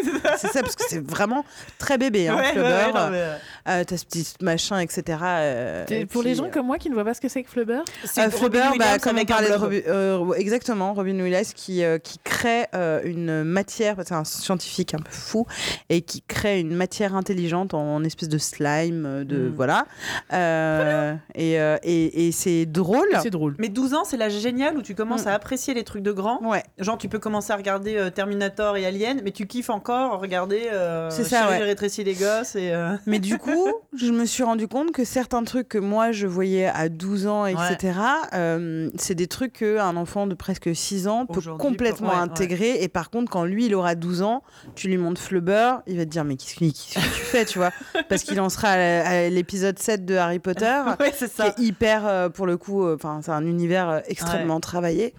c'est ça. C'est ça, parce que c'est vraiment très bébé, hein, Ouais, Flubber. ouais, non, mais, euh, Euh, T'as ce petit machin, etc. euh, et Pour puis, les gens comme moi qui ne voient pas ce que c'est que Flubber, c'est Euh, Flubber, bah, Williams comme on avec un parlait de blob. Robin- euh, exactement, Robin Williams qui, euh, qui crée euh, une matière, c'est un scientifique un peu fou, et qui crée une matière intelligente en, en espèce de slime, de Mm. voilà. Euh, et euh, et, et c'est drôle. c'est drôle. Mais 12 ans, c'est l'âge génial où tu commences Mm. à apprécier les trucs de grand. Ouais, Genre, tu peux commencer à regarder euh, Terminator et Alien, mais tu kiffes encore regarder. Euh, C'est ça, Chérie, ouais. j'ai rétréci les gosses et. euh, mais du coup, je me suis rendu compte que certains trucs que moi je voyais à 12 ans, etc., euh, c'est des trucs qu'un enfant de presque 6 ans peut Aujourd'hui, complètement ouais, intégrer. Et par contre, quand lui, il aura 12 ans, tu lui montres Flubber, il va te dire, mais qu'est-ce que, qu'est-ce que tu fais, tu vois? Parce qu'il en sera à, l'épisode 7 de Harry Potter. c'est qui est hyper, euh, pour le coup, enfin, c'est un univers extrêmement travaillé.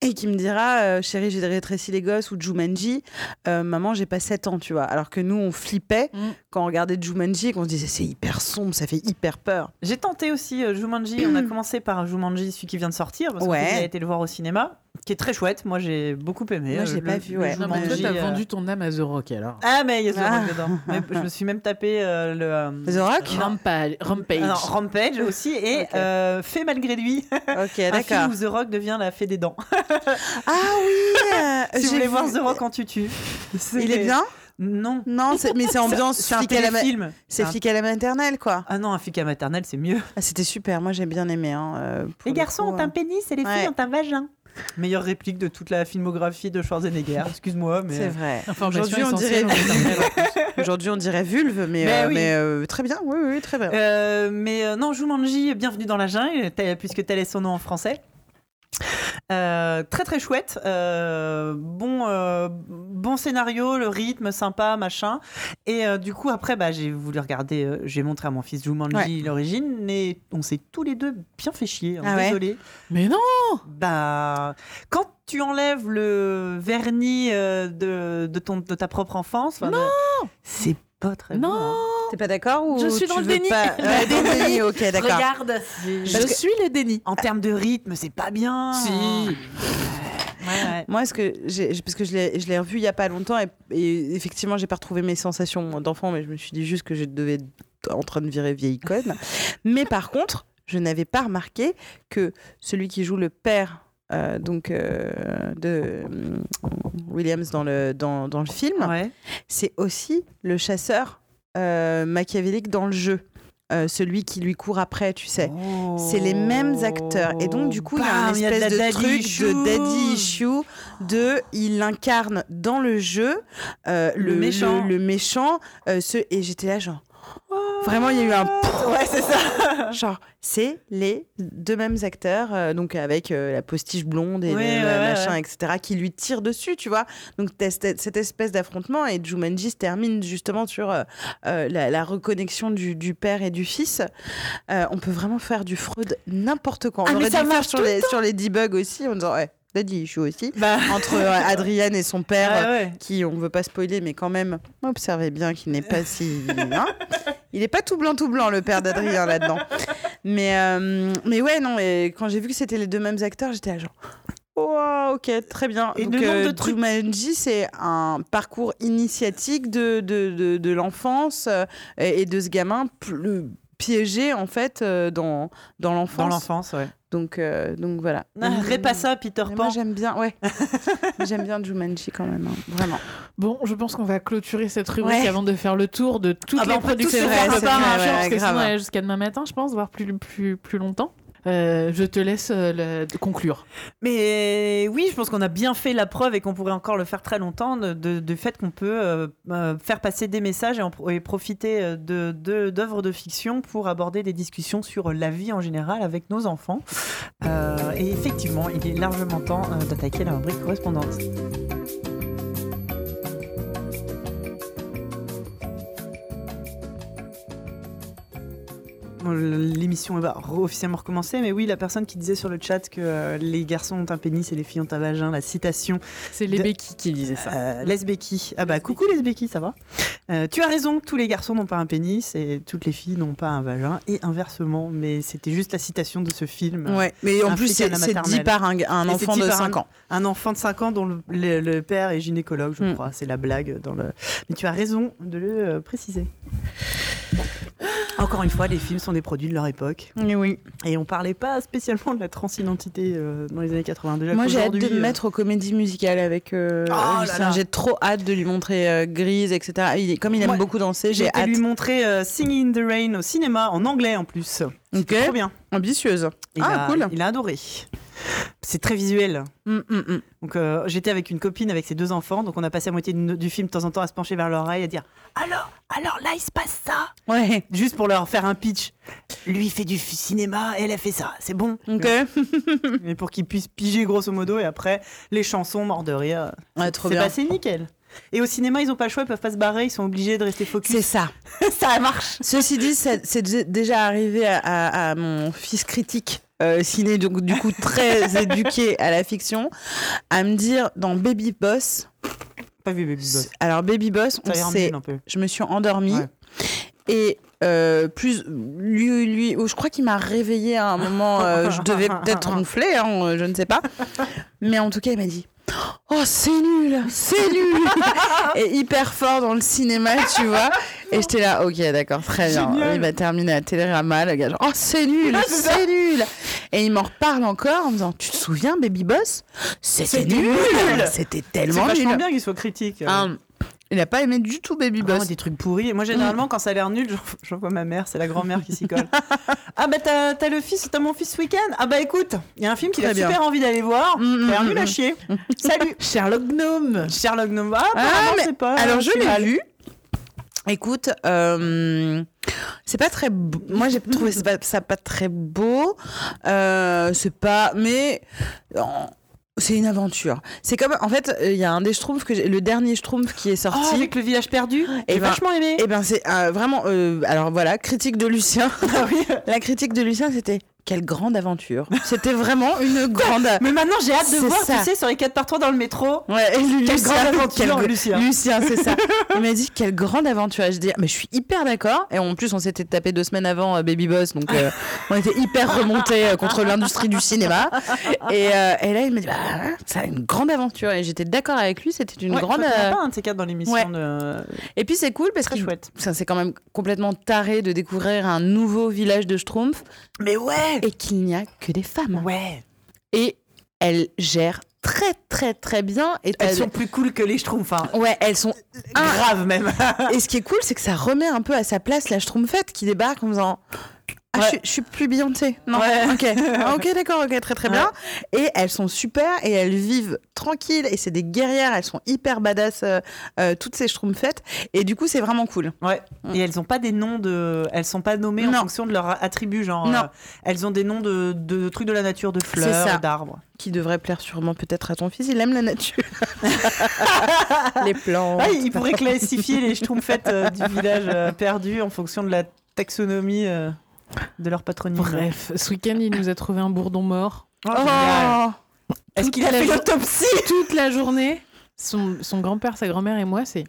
Et qui me dira, euh, chérie, j'ai rétréci les gosses, ou Jumanji, euh, maman, j'ai pas 7 ans, tu vois. Alors que nous, on flippait Mm. quand on regardait Jumanji et qu'on se disait, c'est hyper sombre, ça fait hyper peur. J'ai tenté aussi euh, Jumanji. On a commencé par Jumanji, celui qui vient de sortir, parce Ouais. qu'on a été le voir au cinéma, qui est très chouette. Moi, j'ai beaucoup aimé. Moi, euh, j'ai pas vu, ouais. Non, mais toi, t'as euh, vendu ton âme à The Rock alors. Ah, mais il y a The Ah. Rock dedans. Mais je me suis même tapé euh, le. euh, The Rock Rampage. Rampage. ah non, Rampage aussi et euh, Fait malgré lui. Ok, film d'accord. où The Rock devient la fée des dents. Ah oui si vous j'ai voulez vu- voir The Rock en tutu. Il est bien Non. Non, mais c'est ambiance C'est un flic à la téléfilm. C'est un- flic à la maternelle, quoi. Ah non, un flic à maternelle, c'est mieux. Ah, C'était super, moi j'ai bien aimé. hein, Les le garçons coup, ont euh. un pénis et les filles ont un vagin. Meilleure réplique de toute la filmographie de Schwarzenegger. Excuse-moi, mais. C'est vrai. Information Aujourd'hui, on dirait, aujourd'hui, on vulve, mais, Mais euh, oui. mais, euh, très bien. Oui, oui, très bien. Euh, mais euh, non, Jumanji, bienvenue dans la jungle, puisque tel est son nom en français. Euh, très très chouette, euh, bon euh, bon scénario, le rythme sympa, machin. Et du coup après bah j'ai voulu regarder, j'ai montré à mon fils Jumanji Ouais. l'origine, et on s'est tous les deux bien fait chier. hein, Ah ouais désolé. Mais non Bah quand tu enlèves le vernis de, de ton de ta propre enfance, de- c'est pas très bon, Non hein. T'es pas d'accord ou Je suis dans tu le veux déni. pas- Ouais, dans le déni, ok, d'accord. Regarde, Je suis le déni. en termes de rythme, c'est pas bien. Si. Ouais, ouais. Moi, est-ce que j'ai, parce que je l'ai, je l'ai revu il y a pas longtemps et, et effectivement, j'ai pas retrouvé mes sensations d'enfant, mais je me suis dit juste que je devais être en train de virer vieille conne. mais par contre, je n'avais pas remarqué que celui qui joue le père. Euh, donc euh, de euh, Williams dans le dans, dans le film, Ouais. c'est aussi le chasseur machiavélique dans le jeu, Euh, celui qui lui court après, tu sais. C'est les mêmes acteurs. Et donc, du coup, il y a une a de espèce de, daddy truc de daddy issue, de il incarne dans le jeu euh, Le le, méchant. le, le méchant, euh, ce, et j'étais là, genre. Vraiment, il y a eu un. Ouais, c'est ça. Genre, c'est les deux mêmes acteurs, euh, donc avec euh, la postiche blonde et Ouais, le, ouais, machin, ouais. etc., qui lui tirent dessus, tu vois. Donc, t'as cette, espèce d'affrontement, et Jumanji se termine justement sur euh, la, la reconnexion du, du père et du fils. On peut vraiment faire du Freud n'importe quand. Ah, on mais aurait ça dû faire marche sur le les, sur les debugs aussi, en disant, ouais, Daddy issue aussi. Bah, Entre euh, Adrienne et son père, ah ouais. qui, on ne veut pas spoiler, mais quand même, observez bien qu'il n'est pas si. hein. Il est pas tout blanc, tout blanc, le père d'Adrien là-dedans. Mais, euh, mais ouais, non, et quand j'ai vu que c'était les deux mêmes acteurs, j'étais là genre. Oh, ok, très bien. Et Donc, le nombre euh, de trucs- Jumanji, c'est un parcours initiatique de, de, de, de l'enfance euh, et et de ce gamin plus piégé en fait euh, dans, dans l'enfance. Dans l'enfance, ouais. Donc, euh, donc voilà. Ah, pas ça, Peter mais moi Pan. j'aime bien, ouais. j'aime bien Jumanji quand même, hein, vraiment. Bon, je pense qu'on va clôturer cette rubrique Ouais. avant de faire le tour de toutes Ah les productions c'est vrai, parce que sinon jusqu'à demain matin, je pense, voire plus, plus, plus longtemps. Euh, je te laisse euh, conclure. Mais oui, je pense qu'on a bien fait la preuve et qu'on pourrait encore le faire très longtemps du fait qu'on peut euh, faire passer des messages et, profiter euh, de de- d'œuvres de, fiction pour aborder des discussions sur la vie en général avec nos enfants. Et effectivement, il est largement temps d'attaquer la rubrique correspondante. L'émission va officiellement recommencer, mais oui, la personne qui disait sur le chat que euh, les garçons ont un pénis et les filles ont un vagin, la citation C'est les De- Becky qui disaient ça. euh, Lesbeki. Ah bah coucou Lesbeki, ça va Euh, Tu as raison, tous les garçons n'ont pas un pénis et toutes les filles n'ont pas un vagin et inversement, mais c'était juste la citation de ce film. Ouais, mais en plus, c'est dit par un, enfant de par 5 un- ans. Un enfant de 5 ans dont le, le- le père est gynécologue, je Mm. crois. C'est la blague dans le. Mais tu as raison de le euh, préciser. Encore une fois, les films sont des produits de leur époque. Oui, oui. Et on parlait pas spécialement de la transidentité euh, dans les années 80. Déjà Moi, j'ai hâte de me euh, mettre aux comédies musicales avec euh, Oh. J'ai trop hâte de lui montrer euh, Grise, etc. Il comme il aime Ouais. beaucoup danser, J'ai hâte. lui montrer Singing in the Rain au cinéma en anglais en plus. Ok, Trop bien. ambitieuse. Il ah, a, cool. Il a adoré. C'est très visuel. Mm, mm, mm. Donc euh, j'étais avec une copine avec ses deux enfants, donc on a passé la moitié du, du film de temps en temps à se pencher vers l'oreille et à dire alors, alors là il se passe ça, Ouais. juste pour leur faire un pitch. Lui il fait du cinéma, elle a fait ça, c'est bon. Ok. Mais pour qu'ils puissent piger grosso modo et après les chansons mort de rire. Ouais, trop C'est bien. passé nickel. Et au cinéma ils ont pas le choix, ils peuvent pas se barrer, ils sont obligés de rester C'est focus. ça. ça marche. Ceci dit, c'est c'est dé- déjà arrivé à, à- à mon fils critique. Euh, ciné, donc du coup très éduqué à la fiction, à me dire dans Baby Boss. Pas vu Baby Boss. Alors Baby Boss, on peu. je me suis endormie Ouais. et euh, plus lui, lui oh, je crois qu'il m'a réveillé à un moment euh, je devais peut-être ronfler hein, je ne sais pas mais en tout cas il m'a dit oh c'est nul c'est nul. Et hyper fort dans le cinéma tu vois. Et j'étais là ok d'accord très bien. Génial. il va terminer à Télérama le gars genre, oh c'est nul c'est nul. Et il m'en reparle encore en me disant tu te souviens Baby Boss? C'était nul. nul. c'était C'est tellement vachement nul. bien qu'il soit critique. Il a pas aimé du tout Baby Boss des trucs pourris. Et moi, généralement, quand ça a l'air nul, j'en- j'envoie ma mère, c'est la grand-mère qui s'y colle. ah, bah, t'as t'as le fils, t'as mon fils ce week-end Ah, bah, écoute, il y a un film qu'il a bien. super envie d'aller voir. Mm, T'as l'air mm, nul à mm. chier. Salut Sherlock Gnome Sherlock Gnome. Ah, Ah, apparemment, mais c'est pas. Alors je l'ai vu. Écoute, euh, c'est pas très. beau. Moi j'ai trouvé ça pas, ça pas très beau. Euh, c'est pas. Mais. Euh, C'est une aventure. C'est comme, en fait, il y a un des Schtroumpfs que le dernier Schtroumpf qui est Oh, sorti. avec le village perdu Eh J'ai ben- vachement aimé. Et ben c'est euh, vraiment, euh, alors voilà, critique de Lucien. Ah oui. La critique de Lucien, c'était quelle grande aventure. C'était vraiment une grande. Mais maintenant, j'ai hâte de voir, ça. tu sais, sur les 4 par 3 dans le métro. Ouais, et lui, Quelle Lucien, grande aventure, Lucien. Lucien, c'est ça. Il m'a dit quelle grande aventure. Et je dis, mais je suis hyper d'accord. Et en plus, on s'était tapé deux semaines avant euh, Baby Boss, donc euh, on était hyper remontés euh, contre l'industrie du cinéma. Et, et là, il m'a dit, bah, c'est une grande aventure. Et j'étais d'accord avec lui. C'était une Ouais, grande. euh, pas un de ces quatre dans l'émission. ouais. de- Et puis c'est cool parce Très que chouette. ça c'est quand même complètement taré de découvrir un nouveau village de Schtroumpf Mais ouais et qu'il n'y a que des femmes. Ouais Et elles gèrent très très très bien. Et Elles sont plus cool que les Schtroumpfs. hein. Ouais, elles sont Ah. Grave même. Et ce qui est cool, c'est que ça remet un peu à sa place la Schtroumpfette qui débarque en faisant. Ah, Ouais. je, suis- je suis plus Beyoncé. Non. Ouais. Ok. Ah, ok, d'accord, ok, très très bien. Et elles sont super et elles vivent tranquilles et c'est des guerrières. Elles sont hyper badass, euh, euh, toutes ces Schtroumpfettes. Et du coup, c'est vraiment cool. Ouais. Et elles ont pas des noms de. Elles sont pas nommées en fonction de leur attribut, genre. Non. euh, elles ont des noms de, de trucs de la nature, de fleurs, d'arbres. Qui devrait plaire sûrement peut-être à ton fils. Il aime la nature. Les plantes. Ah, il pourrait classifier les schtroumpfettes du village perdu en fonction de la taxonomie de leur patronyme. Bref, ce week-end, il nous a trouvé un bourdon mort. Oh, Oh. Est-ce qu'il a fait l'autopsie Toute la journée, son, son grand-père, sa grand-mère et moi, c'est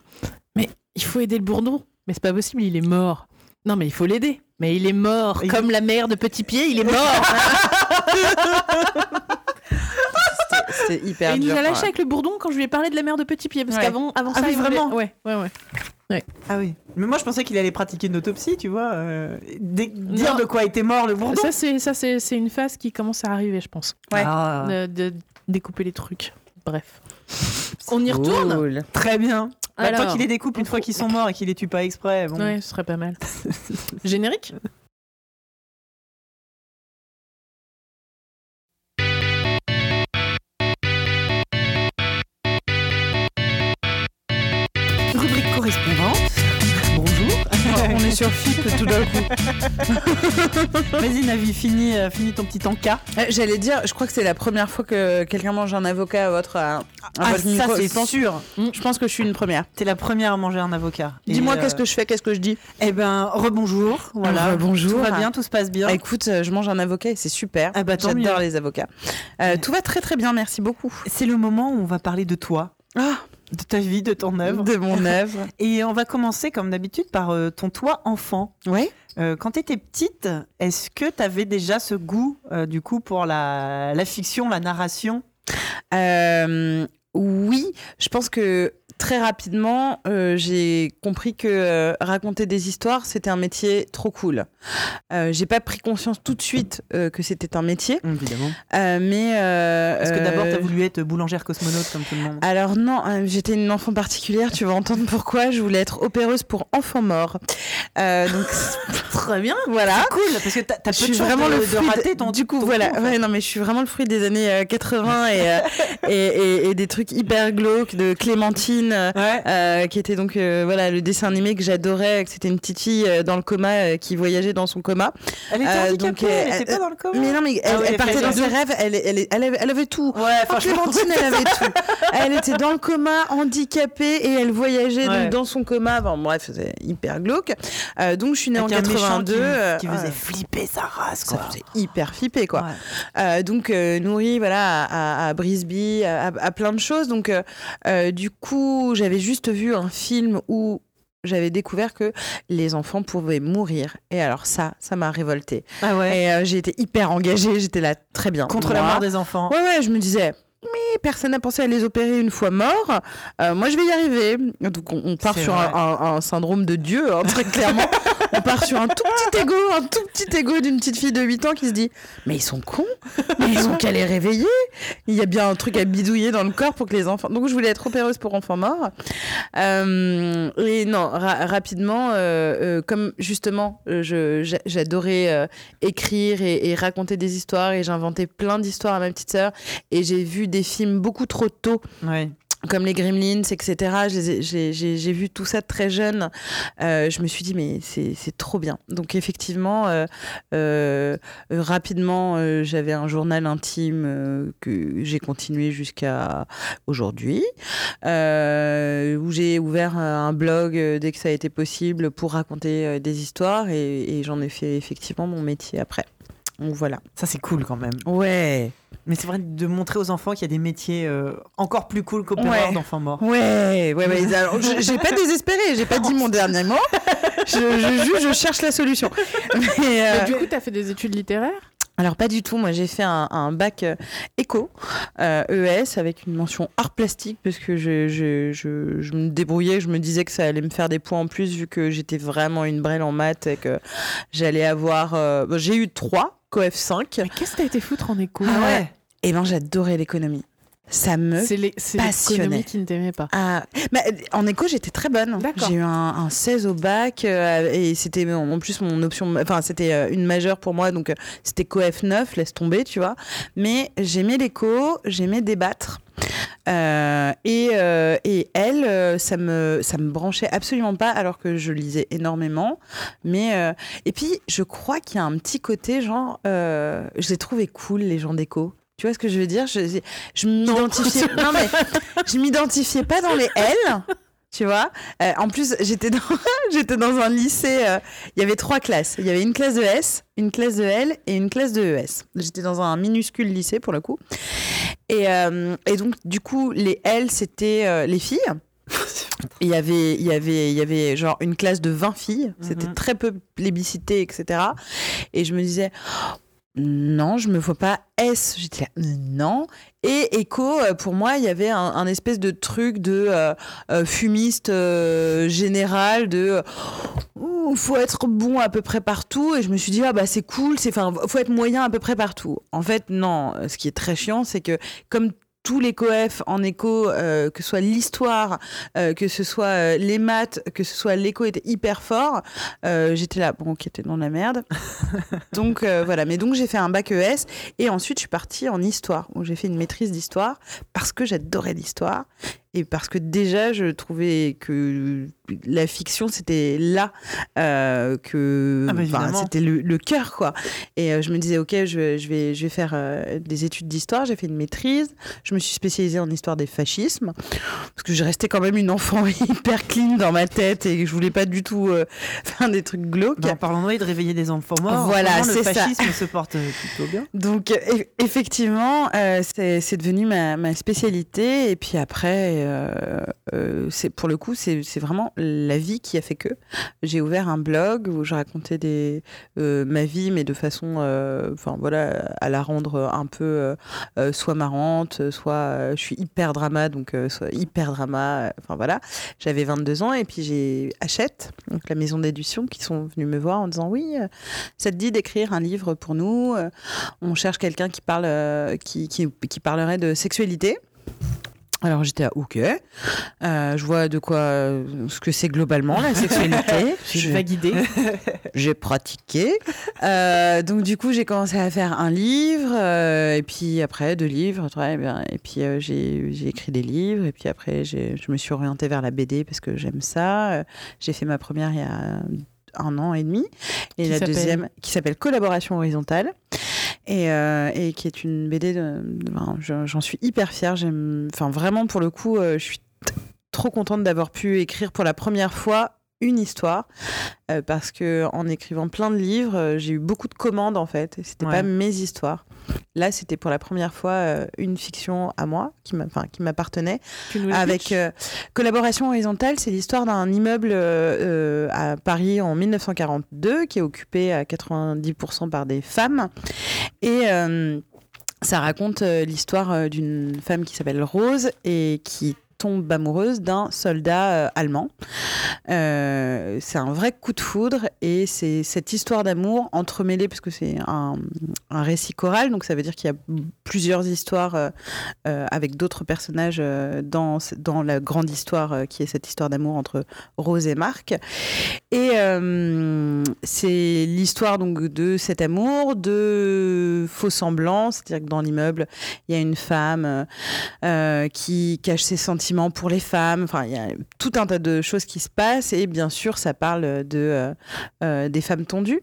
Mais il faut aider le bourdon. Mais c'est pas possible, il est mort. Non, mais il faut l'aider. Mais il est mort, Il- comme la mère de Petit Pied, il est mort. C'est hyper Et il nous a lâché avec le bourdon quand je lui ai parlé de la mère de Petit Pied. Parce Ouais. qu'avant avant Ah ça, oui, il voulait- vraiment Ouais, ouais, ouais. Ah oui. Mais moi, je pensais qu'il allait pratiquer une autopsie, tu vois. euh, dire Non. de quoi était mort le bourdon. Ça, c'est ça, c'est c'est une phase qui commence à arriver, je pense. Ouais. Ah, De, de découper les trucs. Bref. On y retourne Cool. Très bien. Bah, Alors. tant qu'il les découpe une fois qu'ils sont morts et qu'il les tue pas exprès. Bon. Ouais, ce serait pas mal. Générique? Rubrique correspondante. Bonjour. On est sur FIP tout d'un coup. Vas-y, Navi, finis, euh, finis ton petit encas. Euh, J'allais dire, je crois que c'est la première fois que quelqu'un mange un avocat à votre, à, à Ah, votre ça, c'est sûr. je pense que je suis une première. T'es la première à manger un avocat. Dis-moi euh, qu'est-ce que je fais, qu'est-ce que je dis. Eh ben, rebonjour. Voilà. Rebonjour. Tout va bien, tout se passe bien. Ah, écoute, euh, je mange un avocat et c'est super. Ah bah, tant J'adore les avocats. Euh, Ouais. Tout va très très bien, merci beaucoup. C'est le moment où on va parler de toi, Ah, de ta vie, de ton œuvre. de mon œuvre. Et on va commencer, comme d'habitude, par euh, ton toi enfant. Ouais. Euh, quand tu étais petite, est-ce que tu avais déjà ce goût, euh, du coup, pour la, la fiction, la narration? Oui, je pense que très rapidement, euh, j'ai compris que euh, raconter des histoires, c'était un métier trop cool. Euh, j'ai pas pris conscience tout de suite euh, que c'était un métier, Évidemment. euh, mais Parce que d'abord, tu euh, as voulu être boulangère cosmonaute, comme tout le monde. Alors non, euh, j'étais une enfant particulière, tu vas entendre pourquoi. Je voulais être opéreuse pour enfants morts. Donc Très bien. voilà. Cool, parce que tu as, peu de chance vraiment de, le fruit de- rater ton du coup ton voilà coup, en fait. ouais non mais je suis vraiment le fruit des années euh, 80 et, euh, et, et- et des trucs hyper glauques de Clémentine euh, Ouais. euh, qui était donc euh, voilà le dessin animé que j'adorais que c'était une petite fille euh, dans le coma euh, qui voyageait dans son coma Elle était donc, elle euh, était pas dans le coma. mais non mais elle, Ah oui, elle elle partait dans ses rêves elle, elle, elle, avait, elle tout Ouais, Oh. Clémentine, elle avait tout. Elle était dans le coma, handicapée, et elle voyageait donc Ouais. dans son coma. Bon, bref, c'était hyper glauque. Donc, je suis née Avec en un méchant 82. qui, qui faisait flipper sa race, ça quoi. faisait hyper flipper, quoi. Donc, nourrie, voilà, à, à- à Brisby, à, à plein de choses. Donc, du coup, j'avais juste vu un film où j'avais découvert que les enfants pouvaient mourir. Et alors ça, ça m'a révoltée. Ah ouais. Et euh, j'ai été hyper engagée, j'étais là très bien. Contre la mort des enfants. Ouais, ouais, je me disais, mais personne n'a pensé à les opérer une fois morts. Euh, moi, je vais y arriver. Donc, on, on part sur un, un- un syndrome de Dieu, hein, très clairement. on part sur un tout petit ego, un tout petit ego d'une petite fille de 8 ans qui se dit, mais ils sont cons, mais ils ont qu'à les réveiller. Il y a bien un truc à bidouiller dans le corps pour que les enfants. Donc, je voulais être opéreuse pour enfants morts. Euh, et non, ra- rapidement, euh, euh, comme justement, j'adorais écrire et, et raconter des histoires et j'inventais plein d'histoires à ma petite sœur et j'ai vu des films beaucoup trop tôt Ouais. comme les Gremlins, etc. J'ai vu tout ça très jeune. Euh, je me suis dit, mais c'est trop bien. Donc, effectivement, euh, euh, rapidement, j'avais un journal intime que j'ai continué jusqu'à aujourd'hui, où j'ai ouvert un blog dès que ça a été possible pour raconter des histoires et, et j'en ai fait effectivement mon métier après. Donc, voilà. Ça, c'est cool quand même. Ouais. Mais c'est vrai de montrer aux enfants qu'il y a des métiers euh, encore plus cool qu'opéreur Ouais. d'enfants morts. Ouais, ouais, ouais. Alors, je- j'ai pas désespéré, j'ai pas dit mon dernier mot. Je, je, cherche la solution. Mais, euh, Mais Du coup, t'as fait des études littéraires? Alors pas du tout. Moi, j'ai fait un, un bac euh, éco euh, ES avec une mention art plastique parce que je, je, je, je me débrouillais. Je me disais que ça allait me faire des points en plus vu que j'étais vraiment une brêle en maths et que j'allais avoir. euh, bon, j'ai eu 3 coef 5. Mais qu'est-ce que t'as été foutre en éco Ah ouais. Et ben j'adorais l'économie. Ça me C'est les- c'est passionnait. l'économie qui ne t'aimait pas. Ah, mais en éco, j'étais très bonne. D'accord. J'ai eu un, un 16 au bac euh, et c'était en plus mon option, enfin c'était euh, une majeure pour moi, donc euh, c'était coef 9, laisse tomber, tu vois. Mais j'aimais l'éco, j'aimais débattre. Euh, et, euh, et elle, euh, ça me, ça me branchait absolument pas alors que je lisais énormément. Mais, euh, et puis, je crois qu'il y a un petit côté, genre, je les trouvais cool, les gens d'éco. Tu vois ce que je veux dire? Je, je m'identifiais. Non, mais je m'identifiais pas dans les L. Tu vois Euh, En plus, j'étais dans, j'étais dans un lycée. euh, Il y avait trois classes. Il y avait une classe de S, une classe de L et une classe de ES. J'étais dans un minuscule lycée pour le coup. Et, euh, et donc, du coup, les L, c'était les filles. Il y avait, il y avait, il y avait genre une classe de 20 filles. C'était Mhm. très peu plébiscité, etc. Et je me disais, non, je me vois pas S. J'étais là, non. Et écho, euh, pour moi, il y avait un, espèce de truc de euh, euh, fumiste général, de faut être bon à peu près partout. Et je me suis dit, ah bah c'est cool, c'est, faut être moyen à peu près partout. En fait, non. Ce qui est très chiant, c'est que comme tous les coefs en éco, euh, que ce soit l'histoire, euh, que ce soit euh, les maths, que ce soit l'éco était hyper fort. Euh, J'étais là, bon, qui était dans la merde. donc voilà, mais donc j'ai fait un bac ES et ensuite je suis partie en histoire. où j'ai fait une maîtrise d'histoire parce que j'adorais l'histoire et parce que déjà je trouvais que la fiction c'était là euh, que Ah bah, c'était le, le cœur quoi. Et euh, je me disais ok, je, je vais je vais faire euh, des études d'histoire. J'ai fait une maîtrise. Je me suis spécialisée en histoire des fascismes parce que je restais quand même une enfant hyper clean dans ma tête et je voulais pas du tout faire des trucs glauques. Bah, en parlant de de réveiller des enfants morts, Voilà, le c'est ça. fascisme se porte plutôt bien. Donc eff- effectivement, c'est c'est devenu ma, ma spécialité. Et puis après, euh, euh, c'est pour le coup, c'est vraiment la vie qui a fait que j'ai ouvert un blog où je racontais euh, ma vie, mais de façon, euh, enfin voilà, à la rendre un peu euh, euh, soit marrante, soit euh, je suis hyper drama, donc euh, soit hyper drama. euh, Enfin voilà, j'avais 22 ans et puis j'ai Hachette, donc la maison d'édition, qui sont venus me voir en disant oui, euh, ça te dit d'écrire un livre pour nous. euh, on cherche quelqu'un qui parle, euh, qui, qui parlerait de sexualité. Alors j'étais à ok, Euh, je vois de quoi, euh, ce que c'est globalement la sexualité. Je vais guider. j'ai pratiqué. Euh, donc du coup j'ai commencé à faire un livre euh, et puis après deux livres, ouais, bien, et puis euh, j'ai j'ai écrit des livres et puis après j'ai- je me suis orientée vers la BD parce que j'aime ça. J'ai fait ma première il y a un an et demi et Qui la deuxième qui s'appelle Collaboration horizontale et, euh, et qui est une BD. de- de- J'en suis hyper fière. Enfin vraiment pour le coup, euh, je suis trop contente d'avoir pu écrire pour la première fois une histoire euh, parce que en écrivant plein de livres, j'ai eu beaucoup de commandes en fait. Et c'était Ouais. pas mes histoires. Là, c'était pour la première fois euh, une fiction à moi qui m'appartenait avec euh, collaboration horizontale, c'est l'histoire d'un immeuble euh, à Paris en 1942 qui est occupé à 90% par des femmes. Et ça raconte l'histoire d'une femme qui s'appelle Rose et qui tombe amoureuse d'un soldat euh, allemand. Euh, c'est un vrai coup de foudre et c'est cette histoire d'amour entremêlée parce que c'est un, récit choral, donc ça veut dire qu'il y a plusieurs histoires euh, avec d'autres personnages dans, dans la grande histoire qui est cette histoire d'amour entre Rose et Marc. Et euh, c'est l'histoire donc de cet amour, de faux semblants, c'est-à-dire que dans l'immeuble, il y a une femme euh, euh, qui cache ses sentiments pour les femmes. Enfin, il y a tout un tas de choses qui se passent et bien sûr, ça parle de des femmes tondues.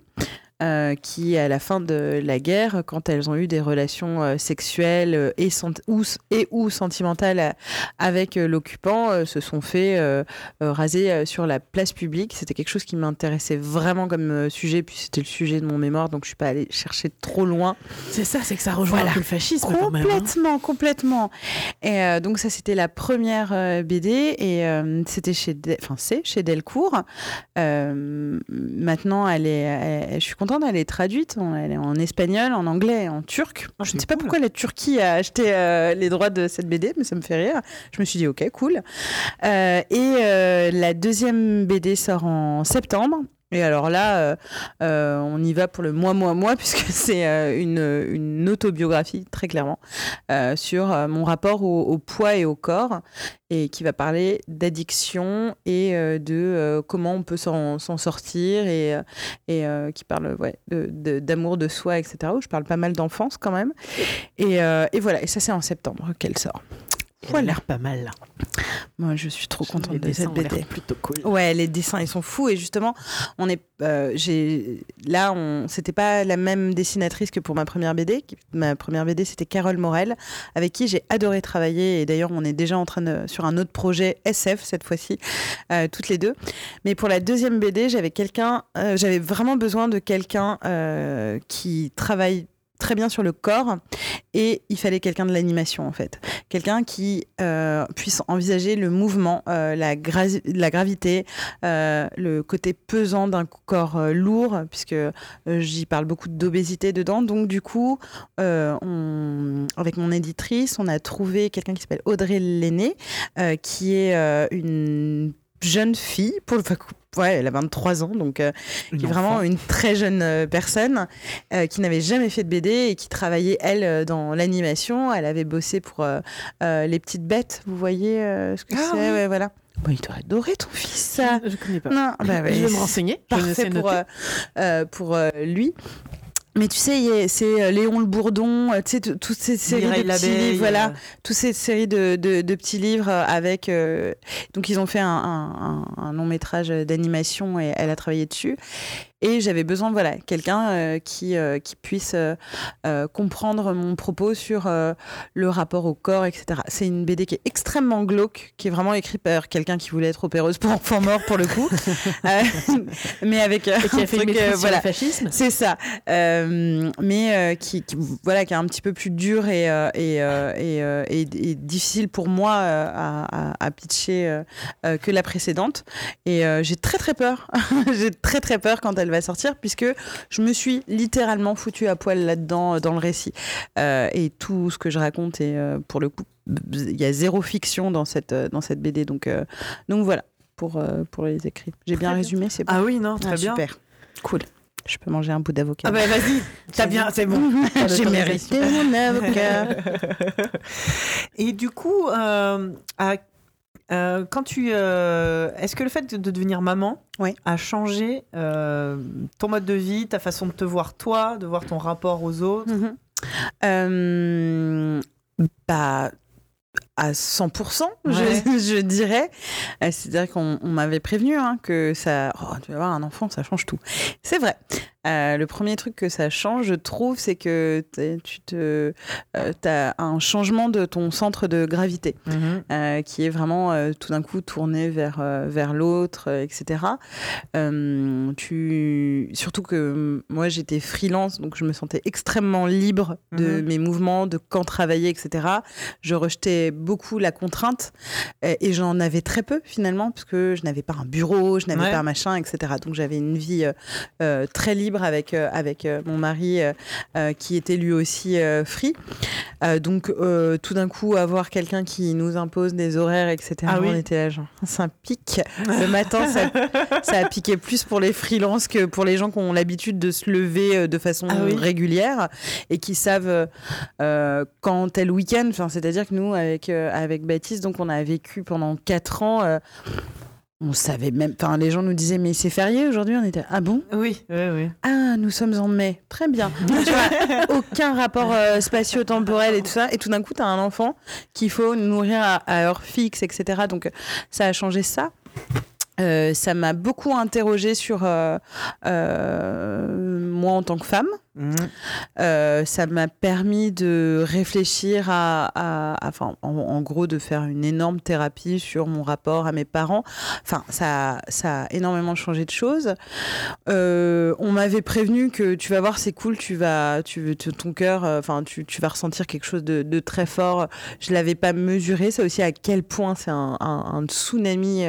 Euh, qui, à la fin de la guerre, quand elles ont eu des relations euh, sexuelles euh, et, ou, et ou sentimentales avec l'occupant, se sont fait euh, raser sur la place publique. C'était quelque chose qui m'intéressait vraiment comme sujet, puis c'était le sujet de mon mémoire, donc je suis pas allée chercher trop loin. C'est ça, c'est que ça rejoint Voilà. un peu le fascisme quand même. hein. Complètement, complètement. Et euh, donc ça, c'était la première BD et c'était chez, enfin c'est chez Delcourt. Maintenant, elle est, elle- je suis contente, elle est traduite. en- Elle est en espagnol, en anglais, en turc. Ah, je ne sais pas pourquoi la Turquie a acheté euh, les droits de cette BD, mais ça me fait rire. Je me suis dit ok, cool. Euh, et euh, la deuxième BD sort en septembre. Et alors là, euh, euh, on y va pour le moi, moi, moi, puisque c'est euh, une, une autobiographie, très clairement, sur mon rapport au, poids et au corps, et qui va parler d'addiction et de comment on peut s'en sortir, et, et qui parle ouais, de- de- d'amour de, soi, etc., où je parle pas mal d'enfance quand même. Et voilà, et ça c'est en septembre qu'elle sort. Elle a l'air pas mal. Moi, je suis trop contente Les de dessins cette BD. plutôt cool. Ouais, les dessins ils sont fous et justement, on est, euh, j'ai, là, on, c'était pas la même dessinatrice que pour ma première BD. Ma première BD c'était Carole Morel, avec qui j'ai adoré travailler et d'ailleurs on est déjà en train de sur un autre projet SF cette fois-ci, euh, toutes les deux. Mais pour la deuxième BD, j'avais quelqu'un, euh, j'avais vraiment besoin de quelqu'un qui travaille très bien sur le corps et il fallait quelqu'un de l'animation en fait. Quelqu'un qui euh, puisse envisager le mouvement, euh, la, gravité, euh, le côté pesant d'un corps lourd, puisque j'y parle beaucoup d'obésité dedans. Donc du coup, avec mon éditrice, on a trouvé quelqu'un qui s'appelle Audrey Lenné, qui est une jeune fille, pour le ouais, elle a 23 ans, donc euh, qui est vraiment une très jeune euh, personne euh, qui n'avait jamais fait de BD et qui travaillait elle dans l'animation. Elle avait bossé pour les petites bêtes. Vous voyez ce que ah c'est ouais, voilà. Bon, il doit adorer ton fils, ça. Je connais pas. Non, bah, je vais me renseigner. Parfait pour, pour lui. Mais tu sais, c'est euh, Léon le Bourdon, euh, tu sais, toutes ces séries de petits livres, voilà, toutes ces séries de, de, petits livres euh, avec. donc, ils ont fait un, un, un long métrage d'animation et elle a travaillé dessus. Et j'avais besoin, voilà, quelqu'un euh, qui, euh, qui puisse euh, comprendre mon propos sur le rapport au corps, etc. C'est une BD qui est extrêmement glauque, qui est vraiment écrite par quelqu'un qui voulait être opéreuse pour enfants morts, pour le coup. mais avec. Et qui a fait truc, voilà. fascisme. C'est ça. mais qui, voilà, qui est un petit peu plus dur et, et, et, et, difficile pour moi à, à, pitcher que la précédente. Et j'ai très, très peur. j'ai très, très peur quand elle va sortir, puisque je me suis littéralement foutu à poil là-dedans euh, dans le récit. Euh, et tout ce que je raconte est, euh, pour le coup, il y a zéro fiction dans cette, dans cette BD. Donc, donc voilà, pour, pour les écrits. J'ai bien résumé, c'est bon. Ah oui, non, très ah, bien. Super, cool. Je peux manger un bout d'avocat. Ah bah vas-y, t'as bien, c'est bon. J'ai mérité mon avocat. Et du coup, à euh, quand tu, euh, est-ce que le fait de devenir maman a changé euh, ton mode de vie, ta façon de te voir toi, de voir ton rapport aux autres? Mm-hmm. Bah à 100%, je, dirais. C'est-à-dire qu'on m'avait prévenu hein, que ça, oh, tu vas avoir un enfant, ça change tout. C'est vrai. Euh, le premier truc que ça change, je trouve, c'est que tu te, euh, as un changement de ton centre de gravité, mhm. euh, qui est vraiment tout d'un coup tourné vers, vers l'autre, etc. tu, surtout que moi, j'étais freelance, donc je me sentais extrêmement libre de mhm. mes mouvements, de quand travailler, etc. Je rejetais beaucoup la contrainte et, j'en avais très peu finalement, parce que je n'avais pas un bureau, je n'avais pas un machin, etc. Donc j'avais une vie très libre avec, euh, avec euh, mon mari euh, qui était lui aussi free. donc tout d'un coup, avoir quelqu'un qui nous impose des horaires, etc. Ah on était là, genre, un pic. Le matin, ça, ça, a piqué plus pour les freelances que pour les gens qui ont l'habitude de se lever de façon ah régulière et qui savent quand le week-end. Enfin, C'est-à-dire que nous, avec, avec Baptiste, donc on a vécu pendant 4 ans on savait même. Enfin, les gens nous disaient, mais c'est férié aujourd'hui. On était, ah bon? Oui, oui, oui. Ah, nous sommes en mai. Très bien. tu vois, aucun rapport euh, spatio-temporel et tout ça. Et tout d'un coup, tu as un enfant qu'il faut nourrir à, heure fixe, etc. Donc, ça a changé ça. Euh, ça m'a beaucoup interrogé sur euh, moi en tant que femme. Mhm. Euh, ça m'a permis de réfléchir à, enfin, en, gros, de faire une énorme thérapie sur mon rapport à mes parents. Enfin, ça, ça a énormément changé de choses. Euh, on m'avait prévenu que tu vas voir, c'est cool, tu vas, tu, ton cœur, euh, enfin, tu, vas ressentir quelque chose de, très fort. Je l'avais pas mesuré, ça aussi à quel point c'est un, tsunami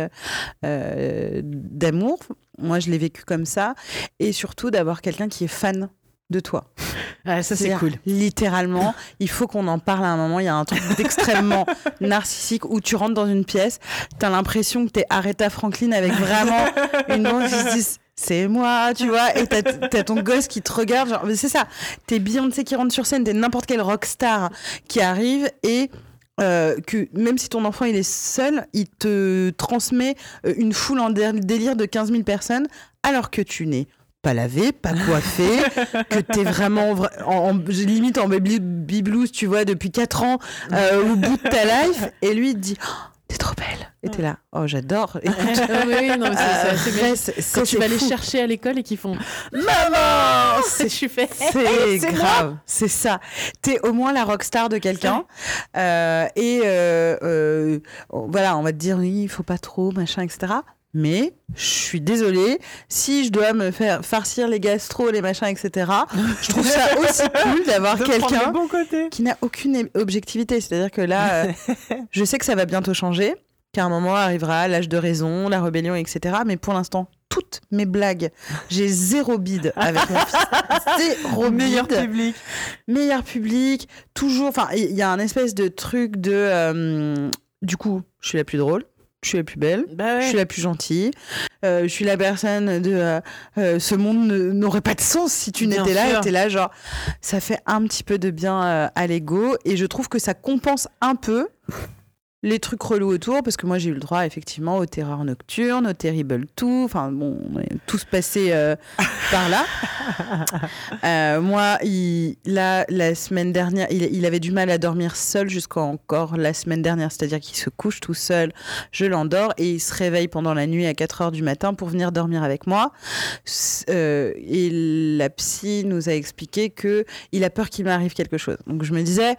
d'amour. Moi, je l'ai vécu comme ça, et surtout d'avoir quelqu'un qui est fan de toi. ça c'est cool. Littéralement, il faut qu'on en parle à un moment. Il y a un truc d'extrêmement narcissique où tu rentres dans une pièce, tu as l'impression que tu es Aretha Franklin avec vraiment une voix c'est moi, tu vois, et t'as as ton gosse qui te regarde, genre, c'est ça, t'es Beyoncé qui rentre sur scène, t'es n'importe quel rockstar qui arrive et euh, que même si ton enfant il est seul, il te transmet euh, une foule en délire de 15 000 personnes alors que tu n'es pas lavé, pas coiffé, que t'es vraiment en, limite en baby, blues, tu vois, depuis 4 ans, euh, au bout de ta life. Et lui, il te dit, oh, t'es trop belle. Et t'es là, oh j'adore. Oui, non, c'est euh, Quand tu vas les chercher à l'école et qu'ils font Maman C'est C'est grave, c'est ça. T'es au moins la rockstar de quelqu'un. Euh, et voilà, on va te dire, oui, il faut pas trop, machin, etc Mais je suis désolée, si je dois me faire farcir les gastro, les machins, etc., je trouve ça aussi cool d'avoir quelqu'un qui n'a aucune objectivité. C'est-à-dire que là, euh, je sais que ça va bientôt changer, qu'à un moment arrivera l'âge de raison, la rébellion, etc. Mais pour l'instant, toutes mes blagues, j'ai zéro bide avec mon fils. Zéro Meilleur bide. public. Meilleur public, toujours. Enfin, il y a un espèce de truc de. euh, du coup, je suis la plus drôle. Je suis la plus belle. Bah Je suis la plus gentille. Euh, je suis la personne de euh, euh, ce monde n'aurait pas de sens si tu n'étais là. t'es là, genre, ça fait un petit peu de bien à l'ego. Et je trouve que ça compense un peu les trucs relous autour. Parce que moi, j'ai eu le droit, effectivement, aux terreurs nocturnes, aux terrible tout. Enfin, bon, on est tous passés euh, par là. Euh, moi, il, là, la semaine dernière, il, il avait du mal à dormir seul jusqu'à encore la semaine dernière. C'est-à-dire qu'il se couche tout seul, je l'endors et il se réveille pendant la nuit à 4 heures du matin pour venir dormir avec moi. Euh, et la psy nous a expliqué que il a peur qu'il m'arrive quelque chose. Donc je me disais,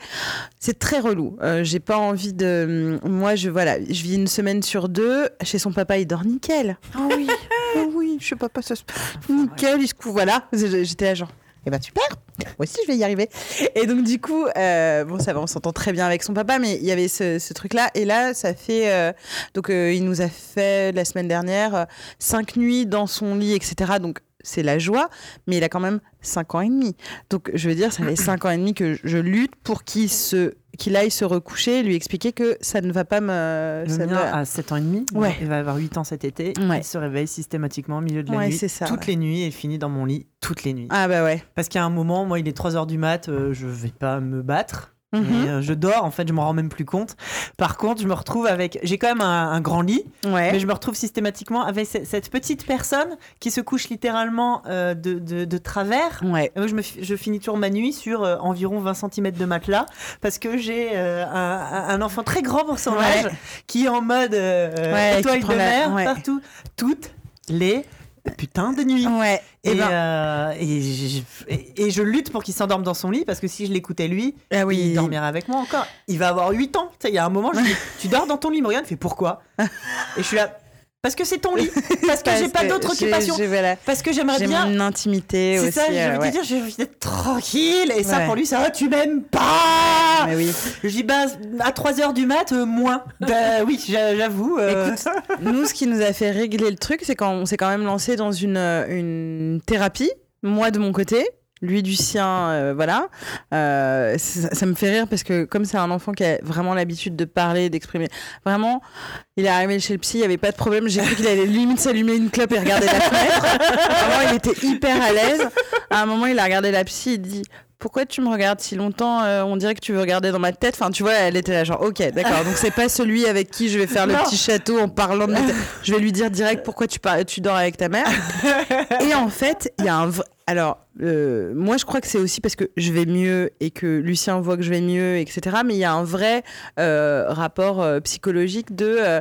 c'est très relou. J'ai pas envie de. Moi, je voilà, je vis une semaine sur deux. Chez son papa, il dort nickel. Oh oui, oh oui, chez papa, ça se nickel. Il se couvre. Voilà, j'étais genre. Eh ben super, moi aussi je vais y arriver. Et donc du coup, euh, bon ça va, on s'entend très bien avec son papa, mais il y avait ce, ce truc-là. Et là, ça fait euh, donc euh, il nous a fait la semaine dernière euh, cinq nuits dans son lit, etc. Donc c'est la joie, mais il a quand même cinq ans et demi. Donc je veux dire, ça fait cinq ans et demi que je lutte pour qu'il se qu'il aille se recoucher, et lui expliquer que ça ne va pas me. Le ça mien ne- a 7 ans et demi. Ouais. Il va avoir 8 ans cet été. Ouais. Il se réveille systématiquement au milieu de la Ouais, nuit. ça, toutes les nuits et finit dans mon lit toutes les nuits. Ah bah ouais. Parce qu'à un moment, moi, il est 3 heures du mat, euh, je vais pas me battre. Mhm. Et, euh, je dors, en fait, je m'en rends même plus compte. Par contre, je me retrouve avec. J'ai quand même un, un grand lit, Ouais. mais je me retrouve systématiquement avec ce- cette petite personne qui se couche littéralement euh, de, de- de travers. Ouais. Et moi, je, me, fi- je finis toujours ma nuit sur euh, environ 20 cm de matelas parce que j'ai un, un enfant très grand pour son Ouais. âge qui est en mode étoile de mer partout, toutes les putains de. Ouais. Et, Et ben, euh, et, je, et- et je lutte pour qu'il s'endorme dans son lit parce que si je l'écoutais lui, ah oui. il dormirait avec moi encore. Il va avoir 8 ans. Tu sais, il y a un moment, je lui dis Tu dors dans ton lit, Morgane Il fait Pourquoi? Et je suis là Parce que c'est ton lit. Parce que j'ai pas d'autre j'ai- occupation. j'ai- voilà. Parce que j'aimerais J'ai bien. mon intimité C'est aussi. ça, j'ai euh, envie de ouais. dire, j'ai envie d'être tranquille. Et ça, pour lui, ça va, tu m'aimes pas Mais oui. Je dis, bah, à 3h du mat, euh, moins. bah oui, j'a- j'avoue. euh, Nous, ce qui nous a fait régler le truc, c'est quand on s'est quand même lancé dans une, euh, une thérapie, moi de mon côté. Lui du sien, euh, voilà. Euh, ça, me fait rire parce que comme c'est un enfant qui a vraiment l'habitude de parler, d'exprimer, vraiment, il est arrivé chez le psy, il n'y avait pas de problème. J'ai cru qu'il allait limite s'allumer une clope et regarder la fenêtre. vraiment, il était hyper à l'aise. À un moment, il a regardé la psy, il dit pourquoi tu me regardes si longtemps Euh, On dirait que tu veux regarder dans ma tête? Enfin, tu vois, elle était là, genre, ok, d'accord. Donc, c'est pas celui avec qui je vais faire le Non. petit château en parlant de. Je vais lui dire direct pourquoi tu, par- tu dors avec ta mère. Et en fait, il y a un vrai. Alors, euh, moi, je crois que c'est aussi parce que je vais mieux et que Lucien voit que je vais mieux, etc. Mais il y a un vrai euh, rapport psychologique de.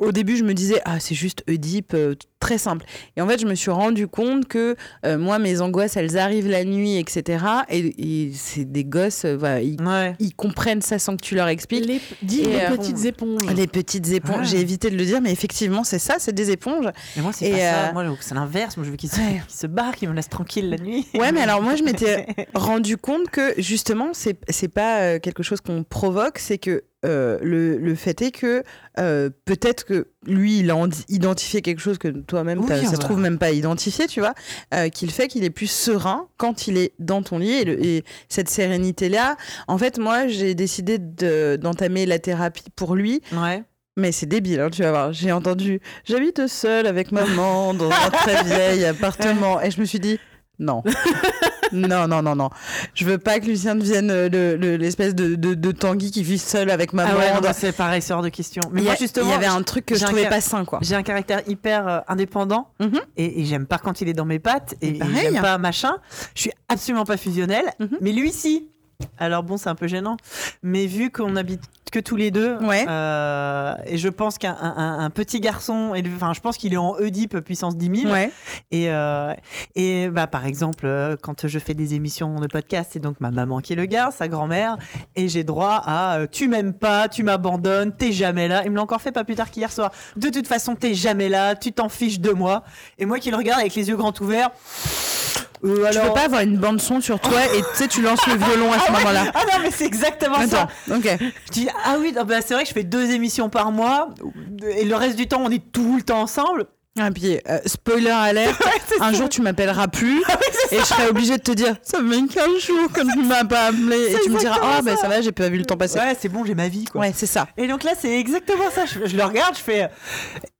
Au début, je me disais, ah, c'est juste Oedipe, euh, très simple. Et en fait, je me suis rendu compte que euh, moi, mes angoisses, elles arrivent la nuit, etc. Et, et c'est des gosses, euh, voilà, ils, Ouais. ils comprennent ça sans que tu leur expliques. Les, dis Et, les euh, petites éponges. Les petites éponges, Ouais. j'ai évité de le dire, mais effectivement, c'est ça, c'est des éponges. Et moi, c'est pas ça. Moi, c'est l'inverse. Moi, je veux qu'il se, Ouais. se barre, qu'il me laisse tranquille la nuit. Ouais, mais alors moi, je m'étais rendu compte que justement, c'est pas quelque chose qu'on provoque, c'est que euh, le, le fait est que euh, peut-être que lui, il a en- identifié quelque chose que toi-même, Oui, ça se trouve même pas identifié, tu vois, euh, qu'il fait qu'il est plus serein quand il est dans ton lit. Et, le- et cette sérénité-là, en fait, moi, j'ai décidé de- d'entamer la thérapie pour lui. Ouais. Mais c'est débile, hein, tu vas voir. J'ai entendu J'habite seule avec maman dans un très vieil appartement. Et je me suis dit Non. non, non, non, non. Je veux pas que Lucien devienne euh, le- le- l'espèce de, de, de Tanguy qui vit seul avec maman. Ah ouais, c'est pareil, c'est hors de question. Mais moi, justement, il y avait un truc que je trouvais pas sain, quoi. J'ai un caractère hyper euh, indépendant Mhm. et, et j'aime pas quand il est dans mes pattes et, et j'aime pas machin. Je suis absolument pas fusionnelle, Mhm. mais lui si. Alors bon, c'est un peu gênant, mais vu qu'on habite que tous les deux, Ouais. euh, et je pense qu'un un- un petit garçon, enfin, je pense qu'il est en Oedipe puissance 10 000. Ouais. Et, euh, et bah, par exemple, euh, quand je fais des émissions de podcast, c'est donc ma maman qui le garde, sa grand-mère, et j'ai droit à tu m'aimes pas, tu m'abandonnes, t'es jamais là. Il me l'a encore fait pas plus tard qu'hier soir. De toute façon, t'es jamais là, tu t'en fiches de moi. Et moi qui le regarde avec les yeux grands ouverts. Euh, Tu alors... peux pas avoir une bande son sur toi et tu sais, tu lances le violon à ce moment-là. Ah non, mais c'est exactement ça. Ok. Je dis, ah oui, bah, c'est vrai que je fais deux émissions par mois, et le reste du temps, on est tout le temps ensemble. Ah, puis, euh, spoiler alerte, un jour tu m'appelleras plus et je serai obligée de te dire ça fait 15 jours que tu m'as pas appelé et tu me diras ah ben ça. va j'ai pas vu le temps passer. Ouais, c'est bon, j'ai ma vie, quoi. Ouais, c'est ça. Et donc là, c'est exactement ça. Je, je le regarde, je fais. euh,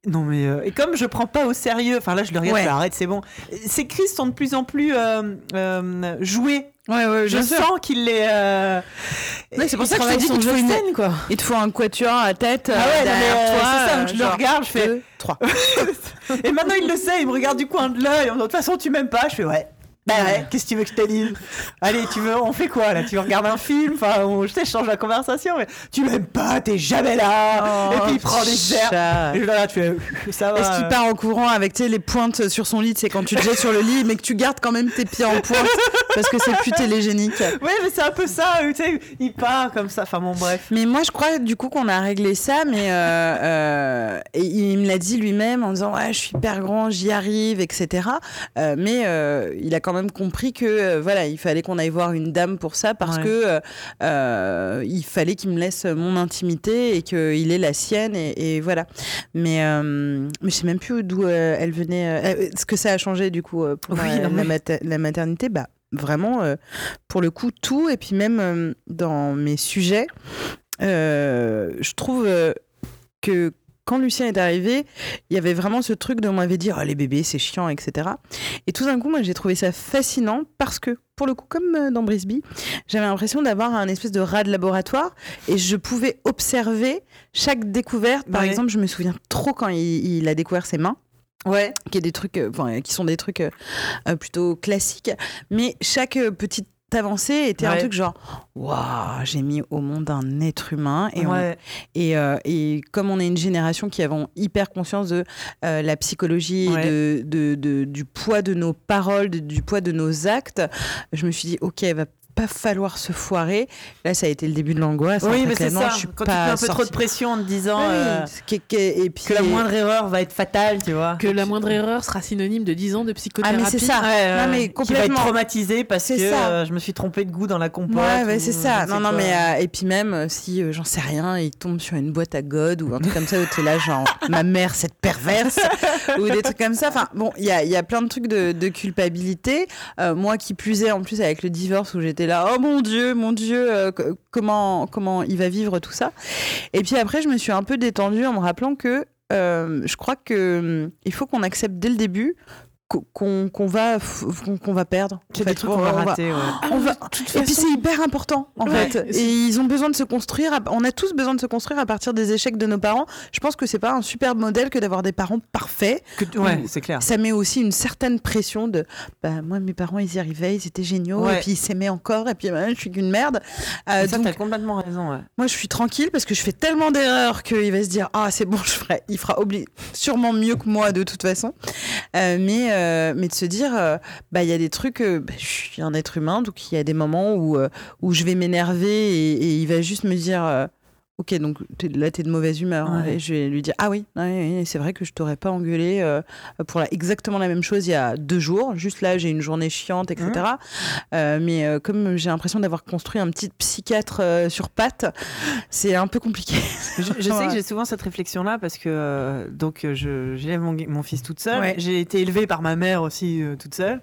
Non, mais. euh, et comme je prends pas au sérieux, enfin là, je le regarde, Ouais. je fais, arrête, c'est bon. Ces crises sont de plus en plus euh, euh, jouées. Ouais, ouais, Je sûr. sens qu'il les. euh, Ouais, c'est pour il ça que je dis qu'il te faut une- scène, quoi. Il te faut un quatuor à tête Ah ouais, mais, derrière euh, toi. c'est ça, donc je le regarde, je fais. deux, trois. Et maintenant, il le sait, il me regarde du coin de l'œil. De toute façon, tu m'aimes pas. Je fais, ouais. Bah ouais, qu'est-ce que tu veux que je te dise? Allez, tu veux, on fait quoi là? Tu regardes un film? Enfin, on- je t'échange la conversation, mais tu m'aimes pas, t'es jamais là. et puis il prend des airs. Et là, tu fais, ça va. Est-ce qu'il part en courant avec les pointes sur son lit, c'est quand tu te jettes sur le lit, mais que tu gardes quand même tes pieds en pointe parce que c'est plus télégénique? Ouais, mais c'est un peu ça, tu sais, il part comme ça. Enfin bon, bref. Mais moi, je crois du coup qu'on a réglé ça, mais euh, euh, et il me l'a dit lui-même en disant ouais, je suis hyper grand, j'y arrive, etc. Euh, mais il a quand même compris que euh, voilà, il fallait qu'on aille voir une dame pour ça parce Ouais. que euh, euh, il fallait qu'il me laisse mon intimité et qu'il ait la sienne et, et voilà. Mais euh, mais je sais même plus d'où elle venait, ce que ça a changé du coup pour Oui, la, mater- la maternité, bah vraiment pour le coup tout et puis même dans mes sujets je trouve que quand Lucien est arrivé, il y avait vraiment ce truc de on m'avait dit oh, les bébés c'est chiant etc. Et tout d'un coup moi j'ai trouvé ça fascinant parce que pour le coup comme euh, dans Brisby, j'avais l'impression d'avoir un espèce de rat de laboratoire et je pouvais observer chaque découverte. Par Ouais. exemple, je me souviens trop quand il, il a découvert ses mains Ouais. qui est des trucs, euh, enfin, qui sont des trucs euh, euh, plutôt classiques. Mais chaque euh, petite avancée était un Ouais. truc genre, waouh, j'ai mis au monde un être humain. Et, on- et, euh, et comme on est une génération qui avons hyper conscience de euh, la psychologie, et Ouais. de, de- de- du poids de nos paroles, de- du poids de nos actes, je me suis dit, ok, va pas falloir se foirer. Là, ça a été le début de l'angoisse. Oui, En fait, mais c'est ça. Je suis Quand tu mets un peu trop de pression en te disant Oui, euh, que- que- et puis, que la moindre erreur va être fatale, tu vois. Que la moindre erreur sera synonyme de 10 ans de Ah, psychothérapie. mais c'est ça. Ouais, non, mais qui va être complètement. traumatisé parce que C'est ça. euh, je me suis trompé de goût dans la compote. Ouais, ouais, ou c'est ça. Non, non, quoi. mais euh, et puis même euh, si euh, j'en sais rien, il tombe sur une boîte à God ou un truc comme ça où t'es là genre ma mère cette perverse ou des trucs comme ça. Enfin bon, il y a, il y a plein de trucs de, de culpabilité. Euh, moi qui plus est en plus avec le divorce où j'étais là oh mon dieu, mon dieu, euh, comment comment il va vivre tout ça. Et puis après je me suis un peu détendue en me rappelant que euh, je crois que hum, il faut qu'on accepte dès le début qu'on va qu'on va perdre. Qu'il y En a fait, des trucs qu'on va rater. ouais. on va- Et puis c'est hyper important en Ouais, fait. et ils ont besoin de se construire. à- On a tous besoin de se construire à partir des échecs de nos parents. Je pense que c'est pas un superbe modèle que d'avoir des parents parfaits. Que- ouais, c'est clair. Ça met aussi une certaine pression de bah moi mes parents ils y arrivaient, ils étaient géniaux Ouais. et puis ils s'aimaient encore et puis bah, je suis qu'une merde. Euh, ça, donc t'as complètement raison. Ouais. moi je suis tranquille parce que je fais tellement d'erreurs qu'il va se dire ah c'est bon je ferai, il fera obli- sûrement mieux que moi de toute façon. Euh, mais euh, mais de se dire euh, bah il y a des trucs euh, bah, je suis un être humain donc il y a des moments où euh, je vais m'énerver et, il va juste me dire euh, Ok, donc t'es- là, t'es de mauvaise humeur. Ouais. Et je vais lui dire Ah oui, ouais, ouais, c'est vrai que je t'aurais pas engueulé euh, pour la- exactement la même chose il y a deux jours. Juste là, j'ai une journée chiante, etc. Mmh. Euh, mais euh, comme j'ai l'impression d'avoir construit un petit psychiatre sur pattes, c'est un peu compliqué. Je, je sais que j'ai souvent cette réflexion-là parce que donc j'élève mon, mon fils toute seule. Ouais. J'ai été élevée par ma mère aussi toute seule.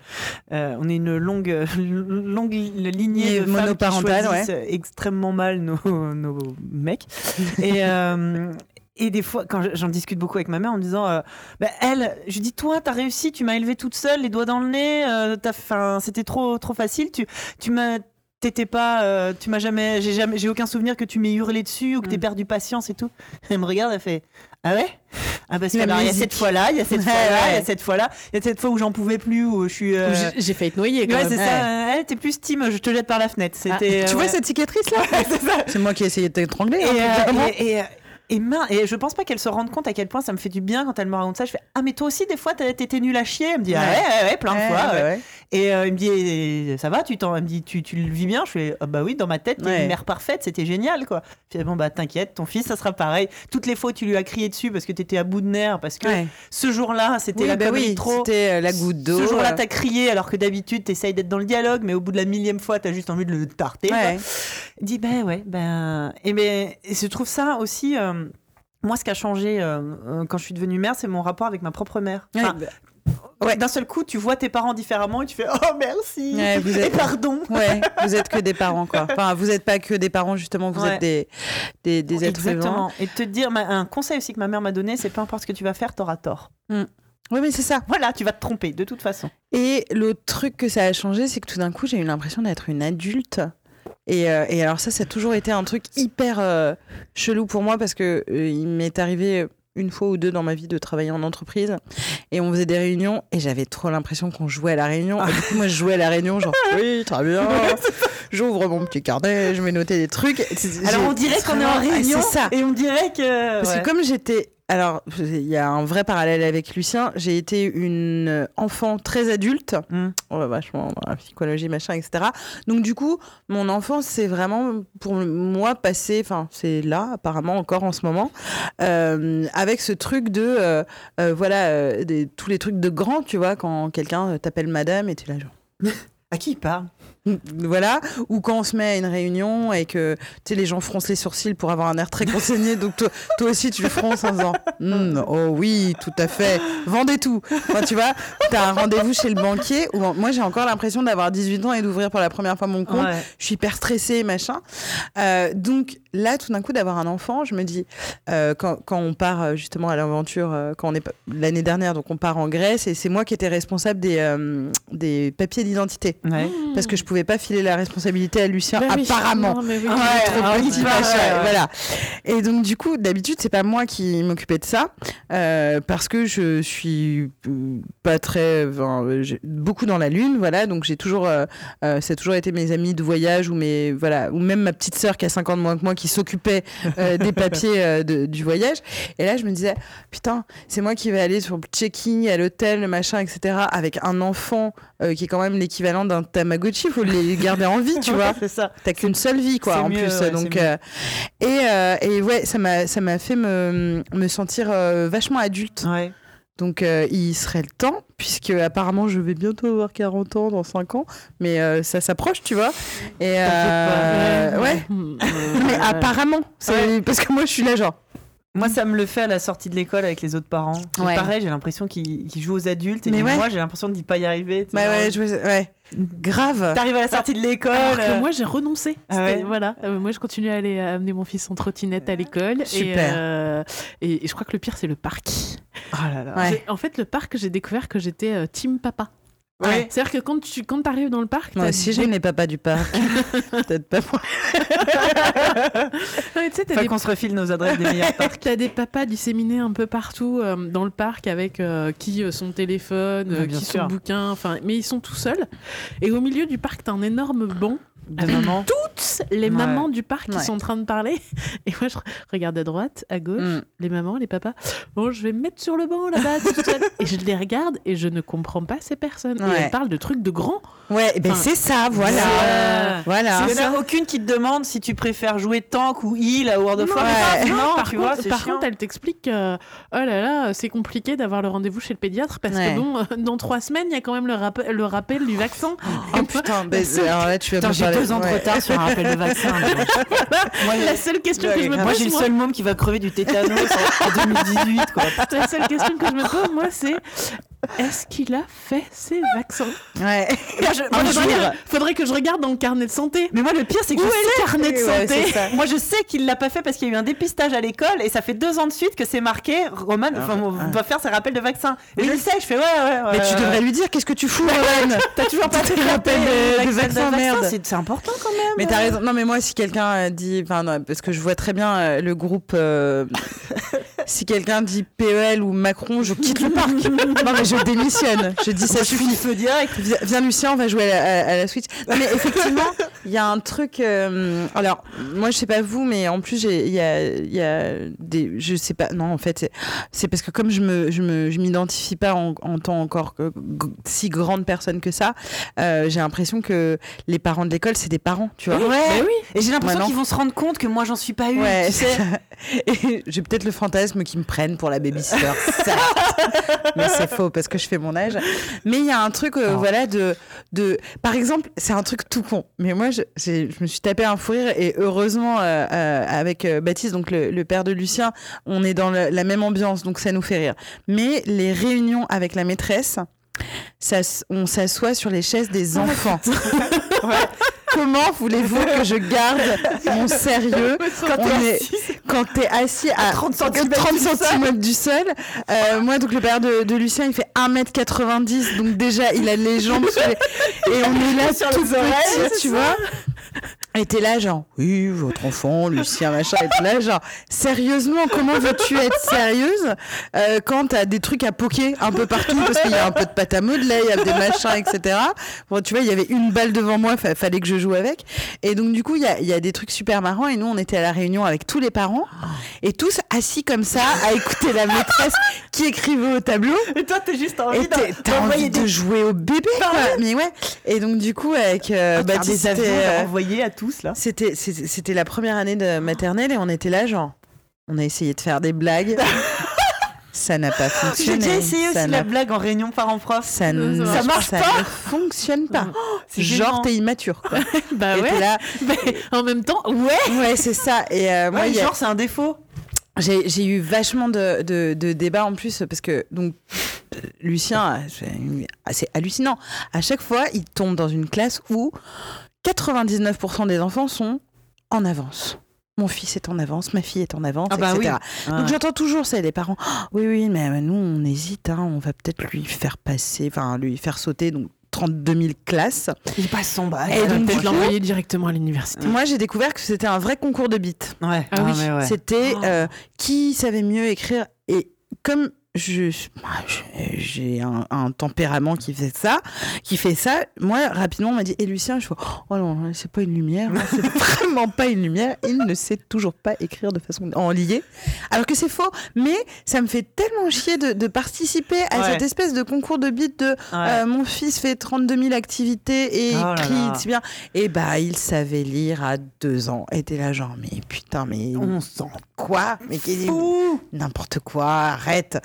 On est une longue longue li- lignée Et de femmes qui monoparentale, extrêmement mal nos, nos mecs. Et euh, et des fois, quand j'en discute beaucoup avec ma mère en me disant, euh, bah, elle, je lui dis, toi, t'as réussi, tu m'as élevée toute seule, les doigts dans le nez, euh, c'était trop, trop facile, tu, tu m'as, t'étais pas, euh, tu m'as jamais, j'ai jamais, j'ai aucun souvenir que tu m'aies hurlé dessus ou que t'aies Mm. perdu patience et tout. Elle me regarde, elle fait, ah ouais, Ah parce que alors, il y a cette fois-là, il y a cette Ouais, fois-là, il y a cette fois-là, il y a cette fois où j'en pouvais plus, où je suis. euh, J'ai- failli te noyer quand Ouais, c'est ça. Elle était plus team, je te jette par la fenêtre. C'était. Tu euh, vois ouais. cette cicatrice là C'est moi qui ai essayé de t'étrangler. Et, hein, euh, clairement. et, et, et, mince, et je pense pas qu'elle se rende compte à quel point ça me fait du bien quand elle me raconte ça. Je fais Ah, mais toi aussi, des fois, t'étais nul à chier. Elle me dit Ah, Ouais. ouais, plein de Ouais, fois. ouais. Et euh, il me dit Ça va, tu t'en. Elle me dit tu, tu le vis bien Je fais Ah, bah oui, dans ma tête, t'es une mère parfaite, c'était génial, quoi. Puis bon, bah t'inquiète, ton fils, ça sera pareil. Toutes les fois, tu lui as crié dessus parce que t'étais à bout de nerfs, parce que ce jour-là, c'était Oui, la bah oui, trop. c'était euh, la goutte d'eau. Ce jour-là, euh, t'as crié alors que d'habitude, t'essayes d'être dans le dialogue, mais au bout de la millième fois, t'as juste envie de le tarter. dit ben ouais ben et ben et je trouve ça aussi euh, moi ce qui a changé euh, euh, quand je suis devenue mère c'est mon rapport avec ma propre mère Enfin, bah, ouais. d'un seul coup tu vois tes parents différemment et tu fais oh merci Ouais, vous et pardon Ouais, vous êtes que des parents, quoi. Enfin, vous n'êtes pas que des parents, justement, vous êtes des, des, des êtres vivants. exactement et te dire un conseil aussi que ma mère m'a donné c'est peu importe ce que tu vas faire t'auras tort Oui, mais c'est ça. voilà tu vas te tromper de toute façon Et l'autre truc que ça a changé, c'est que tout d'un coup, j'ai eu l'impression d'être une adulte. Et, euh, et alors ça, ça a toujours été un truc hyper euh, chelou pour moi parce que euh, il m'est arrivé une fois ou deux dans ma vie de travailler en entreprise et on faisait des réunions et j'avais trop l'impression qu'on jouait à la réunion. Et du coup, moi, je jouais à la réunion, genre oui, très bien. J'ouvre mon petit carnet, je vais noter des trucs. alors on dirait qu'on est en ah, réunion C'est ça. et on dirait que Parce ouais. que comme j'étais... Alors, il y a un vrai parallèle avec Lucien. J'ai été une enfant très adulte, Mm. Ouais, vachement dans la psychologie, machin, etc. Donc du coup, mon enfance, c'est vraiment pour moi passé, enfin c'est là apparemment encore en ce moment, euh, avec ce truc de, euh, euh, voilà, des- tous les trucs de grand, tu vois, quand quelqu'un t'appelle madame et tu es là genre... à qui il parle? Voilà, ou quand on se met à une réunion et que tu sais, les gens froncent les sourcils pour avoir un air très consigné, donc toi, toi aussi tu fronces en disant Hmm, Oh oui, tout à fait, vendez tout. Enfin, tu vois, tu as un rendez-vous chez le banquier où moi j'ai encore l'impression d'avoir 18 ans et d'ouvrir pour la première fois mon compte. Ouais. Je suis hyper stressée, machin. Euh, donc là, tout d'un coup, d'avoir un enfant, je me dis, euh, quand, quand on part euh, justement à l'aventure, quand on est l'année dernière, donc on part en Grèce, et c'est moi qui étais responsable des, euh, des papiers d'identité. Ouais. Parce que je pouvais pas filer la responsabilité à Lucien, Bah oui, apparemment. non, mais oui. Ouais, Trop ah, petit, ouais, voilà. Et donc du coup, d'habitude, c'est pas moi qui m'occupais de ça, euh, parce que je suis euh, pas très, enfin, beaucoup dans la lune, voilà. Donc j'ai toujours, euh, euh, ça a toujours été mes amis de voyage ou mes, voilà, ou même ma petite sœur qui a 5 ans de moins que moi qui s'occupait des papiers de- du voyage. Et là, je me disais, putain, c'est moi qui vais aller sur le checking à l'hôtel, le machin, etc. Avec un enfant euh, qui est quand même l'équivalent d'un Tamagotchi, faut les garder en vie, tu vois. c'est ça T'as qu'une seule vie, quoi, en mieux, plus. ouais, donc, euh, et, euh, et ouais, ça m'a, ça m'a fait me, me sentir vachement adulte. ouais Donc, il serait le temps, puisque apparemment, je vais bientôt avoir 40 ans dans 5 ans, mais ça s'approche, tu vois. Et ouais. Mais apparemment, c'est parce que moi, je suis là, genre. Moi, ça me le fait à la sortie de l'école avec les autres parents. Ouais. Pareil, j'ai l'impression qu'ils jouent aux adultes et Mais que ouais. moi, j'ai l'impression d'y pas y arriver. Bah ouais, je, ouais. Grave. T'arrives à la sortie de l'école. Euh, moi j'ai renoncé. Ah voilà, Euh, moi je continue à aller à amener mon fils en trottinette à l'école. Super. Et, euh, et, et je crois que le pire c'est le parc. Oh là là. Ouais. J'ai- En fait le parc j'ai découvert que j'étais euh, team papa. Ouais. C'est-à-dire que quand tu quand arrives dans le parc, Moi aussi, j'aime les papas du parc. Peut-être pas moi. Ouais, tu sais, t'as Faut des qu'on se refile nos adresses des meilleurs parcs. T'as des papas disséminés un peu partout euh, dans le parc avec euh, qui euh, son téléphone, euh, Ouais, bien qui sûr. son bouquin, enfin, mais ils sont tout seuls. Et au milieu du parc, t'as un énorme banc De avec maman. toutes les Ouais. mamans du parc qui sont en train de parler. Et moi, je re- regarde à droite, à gauche, Mm. les mamans, les papas. Bon, je vais me mettre sur le banc là-bas. Et je les regarde et je ne comprends pas ces personnes. Et elles parlent de trucs de grands. Ouais, ben Enfin, c'est ça, voilà. c'est- Voilà. Il n'y en a aucune qui te demande si tu préfères jouer tank ou heal à World of Non, Warcraft. ouais. Non, par tu contre, vois, par contre, elle t'explique que oh là là, c'est compliqué d'avoir le rendez-vous chez le pédiatre parce Ouais. que bon, euh, dans trois semaines, il y a quand même le, rappel- le rappel du vaccin. Oh putain, ben, alors là, tu vas me parler- deux ans de retard sur un rappel de vaccin. moi, La seule question que je me Ouais, moi, pose, j'ai le seul môme qui va crever du tétanos en, en 2018. Quoi. la seule question que je me pose, moi, c'est est-ce qu'il a fait ses vaccins Ouais. Je- moi, je- faudrait, que je regarde dans le carnet de santé. Mais moi, le pire, c'est que Où je est sais le carnet de santé. Moi, je sais qu'il l'a pas fait parce qu'il y a eu un dépistage à l'école et ça fait deux ans de suite que c'est marqué Roman enfin, on va faire ses rappels de vaccin. Et je le sais, je fais ouais, ouais. ouais Mais tu devrais lui dire, qu'est-ce que tu fous, Rowan T'as toujours pas Tes fait rappels de- vaccins, merde. C'est c'est important quand même. Mais t'as raison. Non, mais moi, si quelqu'un euh, dit, enfin, non, parce que je vois très bien euh, le groupe, euh, si quelqu'un dit PEL ou Macron, je quitte le parc. non, mais je démissionne. Je dis ça suffit. feu direct. Viens, Lucien, on va jouer à la, à- à la Switch. Non, mais effectivement, il y a un truc. euh, alors, moi, je sais pas vous, mais en plus, il y a, il y a des. Je sais pas. Non, en fait, c'est- parce que comme je me, je me, je m'identifie pas en, en tant encore que g- si grande personne que ça, euh, j'ai l'impression que les parents de l'école, c'est des parents, tu vois. Ouais. Oui. Et j'ai l'impression Ouais, non. qu'ils vont se rendre compte que moi j'en suis pas eu. Ouais, tu sais. et j'ai peut-être le fantasme qu'ils me prennent pour la babysitter, certes. mais c'est faux parce que je fais mon âge. Mais il y a un truc, euh, Oh. voilà, de, de, par exemple, c'est un truc tout con. Mais moi, je, je me suis tapé un fou rire et heureusement euh, euh, avec Baptiste, donc le, le père de Lucien, on est dans le- la même ambiance, donc ça nous fait rire. Mais les réunions avec la maîtresse. Ça, on s'assoit sur les chaises des enfants. Ouais. Comment voulez-vous que je garde mon sérieux Quand on t'es est- assis, quand t'es assis à 30 30 centimètres du sol. Euh, moi, donc le père de, de Lucien, il fait 1m90, donc déjà, il a les jambes les... Et on est là Sur tout les oreilles, petit, c'est tu vois et t'es là genre, oui, votre enfant, Lucien, machin, et t'es là genre, sérieusement, comment veux-tu être sérieuse euh, quand t'as des trucs à poker un peu partout parce qu'il y a un peu de pâte à modeler, il y a des machins, etc. Bon, tu vois, il y avait une balle devant moi, fa- fallait que je joue avec. Et donc, du coup, il y a, y a des trucs super marrants. Et nous, on était à la réunion avec tous les parents et tous assis comme ça à écouter la maîtresse qui écrivait au tableau. Et toi t'es juste Et envie d'en- t'as envie de jouer au bébé, quoi. Mais ouais. Et donc, du coup, avec euh, Baptiste, des avions euh, envoyés à tous là. c'était c'était la première année de maternelle et on était là genre on a essayé de faire des blagues ça n'a pas J'ai fonctionné déjà essayé ça aussi la blague en réunion parents-prof. ça, ne- Ça marche ça pas. ne fonctionne pas C'est genre t'es immature quoi. Bah et ouais. là Mais en même temps, ouais. ouais c'est ça et euh, moi Ouais, a- genre c'est un défaut. j'ai j'ai eu vachement de, de, de débats en plus parce que donc Lucien c'est hallucinant à chaque fois il tombe dans une classe où 99% des enfants sont en avance mon fils est en avance, ma fille est en avance, Ah bah etc. oui. Donc j'entends toujours ça, les parents. Ah, oui, oui, mais nous, on hésite, hein, on va peut-être lui faire passer, enfin, lui faire sauter donc 32 000 classes. Il passe son bac. Et donc, peut-être l'envoyer directement à l'université. Moi, j'ai découvert que c'était un vrai concours de bits. Ouais. Ah oui. mais ouais. C'était Oh. euh, qui savait mieux écrire. Et comme je- j'ai un, un tempérament qui fait ça, qui fait ça, moi, rapidement, on m'a dit, et Lucien, je fais, oh non, c'est pas une lumière, hein, c'est vraiment pas une lumière. Il ne sait toujours pas écrire de façon en lié. Alors que c'est faux. Mais ça me fait tellement chier de, de participer à Ouais. cette espèce de concours de bits de Ouais. euh, mon fils fait 32 000 activités et Oh écrit si bien. Et bah, il savait lire à deux ans. Et t'es là, genre, mais putain, mais On sent quoi? Mais qu'est- fou. n'importe quoi, arrête.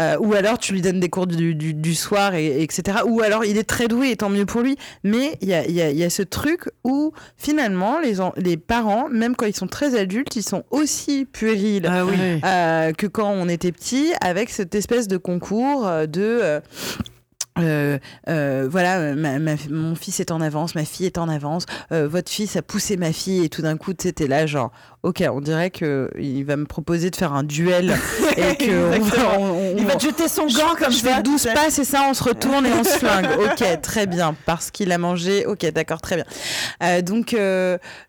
Euh, ou alors tu lui donnes des cours du, du- du soir, et, etc. Ou alors il est très doué, et tant mieux pour lui. Mais il y a, il y a- il y a ce truc où finalement les, en- les parents, même quand ils sont très adultes, ils sont aussi puérils. Ah oui. Euh, que quand on était petit, avec cette espèce de concours euh, de euh, euh, voilà, euh, ma- ma- mon fils est en avance, ma fille est en avance, euh, votre fils a poussé ma fille et tout d'un coup, c'était là genre, ok, on dirait que il va me proposer de faire un duel et que on va- Exactement. on- on- Il va te jeter son gant comme je ça. fais 12 tu sais. pas, c'est ça, on se retourne et on se flingue. Ok, très bien, parce qu'il a mangé. Ok, d'accord, très bien. Donc,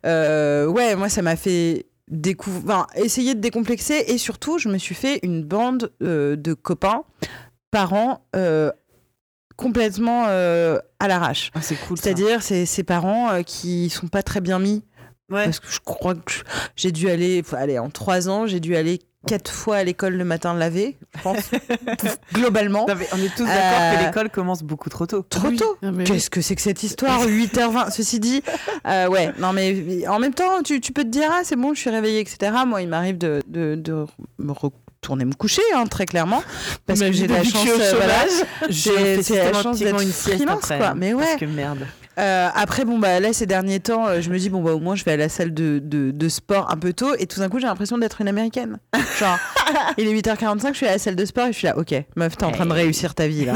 ouais, moi, ça m'a fait découvrir, enfin, essayer de décomplexer et surtout, je me suis fait une bande de copains, parents, euh, complètement euh, à l'arrache. Ah, c'est cool. C'est-à-dire, c'est ces parents euh, qui sont pas très bien mis Ouais. parce que je crois que j'ai dû aller, aller en trois ans, j'ai dû aller quatre fois à l'école le matin laver, je pense, globalement. Non, on est tous d'accord Euh, que l'école commence beaucoup trop tôt. Trop Oui. tôt. Ah, oui. Qu'est-ce que c'est que cette histoire 8h20 Ceci dit, euh, ouais, non mais en même temps, tu, tu peux te dire, ah c'est bon, je suis réveillée, etc. Moi, il m'arrive de, de, de me retourner me coucher, hein, très clairement, parce que j'ai de la chance, euh, voilà, j'ai la chance d'être une freelance, après, quoi. Mais ouais, Parce que merde. Euh, après, bon, bah, là, ces derniers temps, euh, je me dis, bon, bah, au moins, je vais à la salle de, de, de sport un peu tôt. Et tout d'un coup, j'ai l'impression d'être une américaine. Genre, il est 8h45, je suis à la salle de sport et je suis là, ok, meuf, t'es en train de réussir ta vie, là.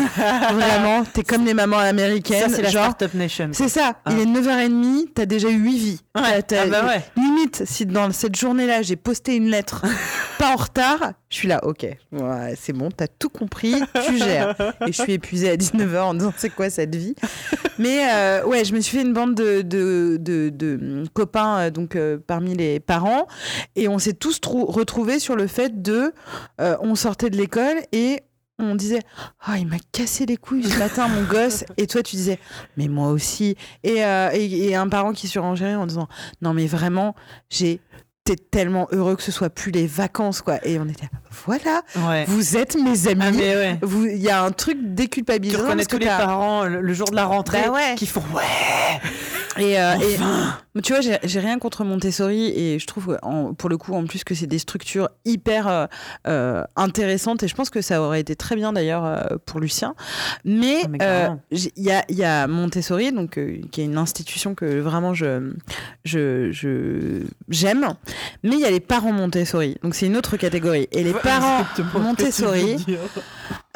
Vraiment, t'es comme les mamans Ça, américaines. c'est la genre, Startup Nation. c'est ça, Ah. il est 9h30, t'as déjà eu 8 vies. Ouais. T'as- Ah bah ouais. Limite, si dans cette journée-là, j'ai posté une lettre pas en retard. Je suis là, ok, ouais, c'est bon, t'as tout compris, tu gères. Et je suis épuisée à 19h en disant c'est quoi cette vie? Mais euh, ouais, je me suis fait une bande de, de, de, de copains euh, donc euh, parmi les parents. Et on s'est tous trou- retrouvés sur le fait de, euh, on sortait de l'école et on disait oh il m'a cassé les couilles ce matin mon gosse et toi tu disais mais moi aussi et, euh, et, et un parent qui surenchérit en disant non mais vraiment j'ai t'es tellement heureux que ce soit plus les vacances quoi et on était voilà Ouais. vous êtes mes amis Ah, mais ouais. vous il y a un truc Tu déculpabilisant reconnais parce que tous les parents le, le jour de la rentrée Bah ouais. qui font ouais. Et, euh, Enfin. tu vois, j'ai rien contre Montessori et je trouve en- pour le coup en plus que c'est des structures hyper euh, euh, intéressantes et je pense que ça aurait été très bien d'ailleurs pour Lucien. Mais Ah, euh, il y, a, il y a Montessori, donc qui est une institution que vraiment je- j'aime. Mais il y a les parents Montessori, donc c'est une autre catégorie. Et les parents Montessori,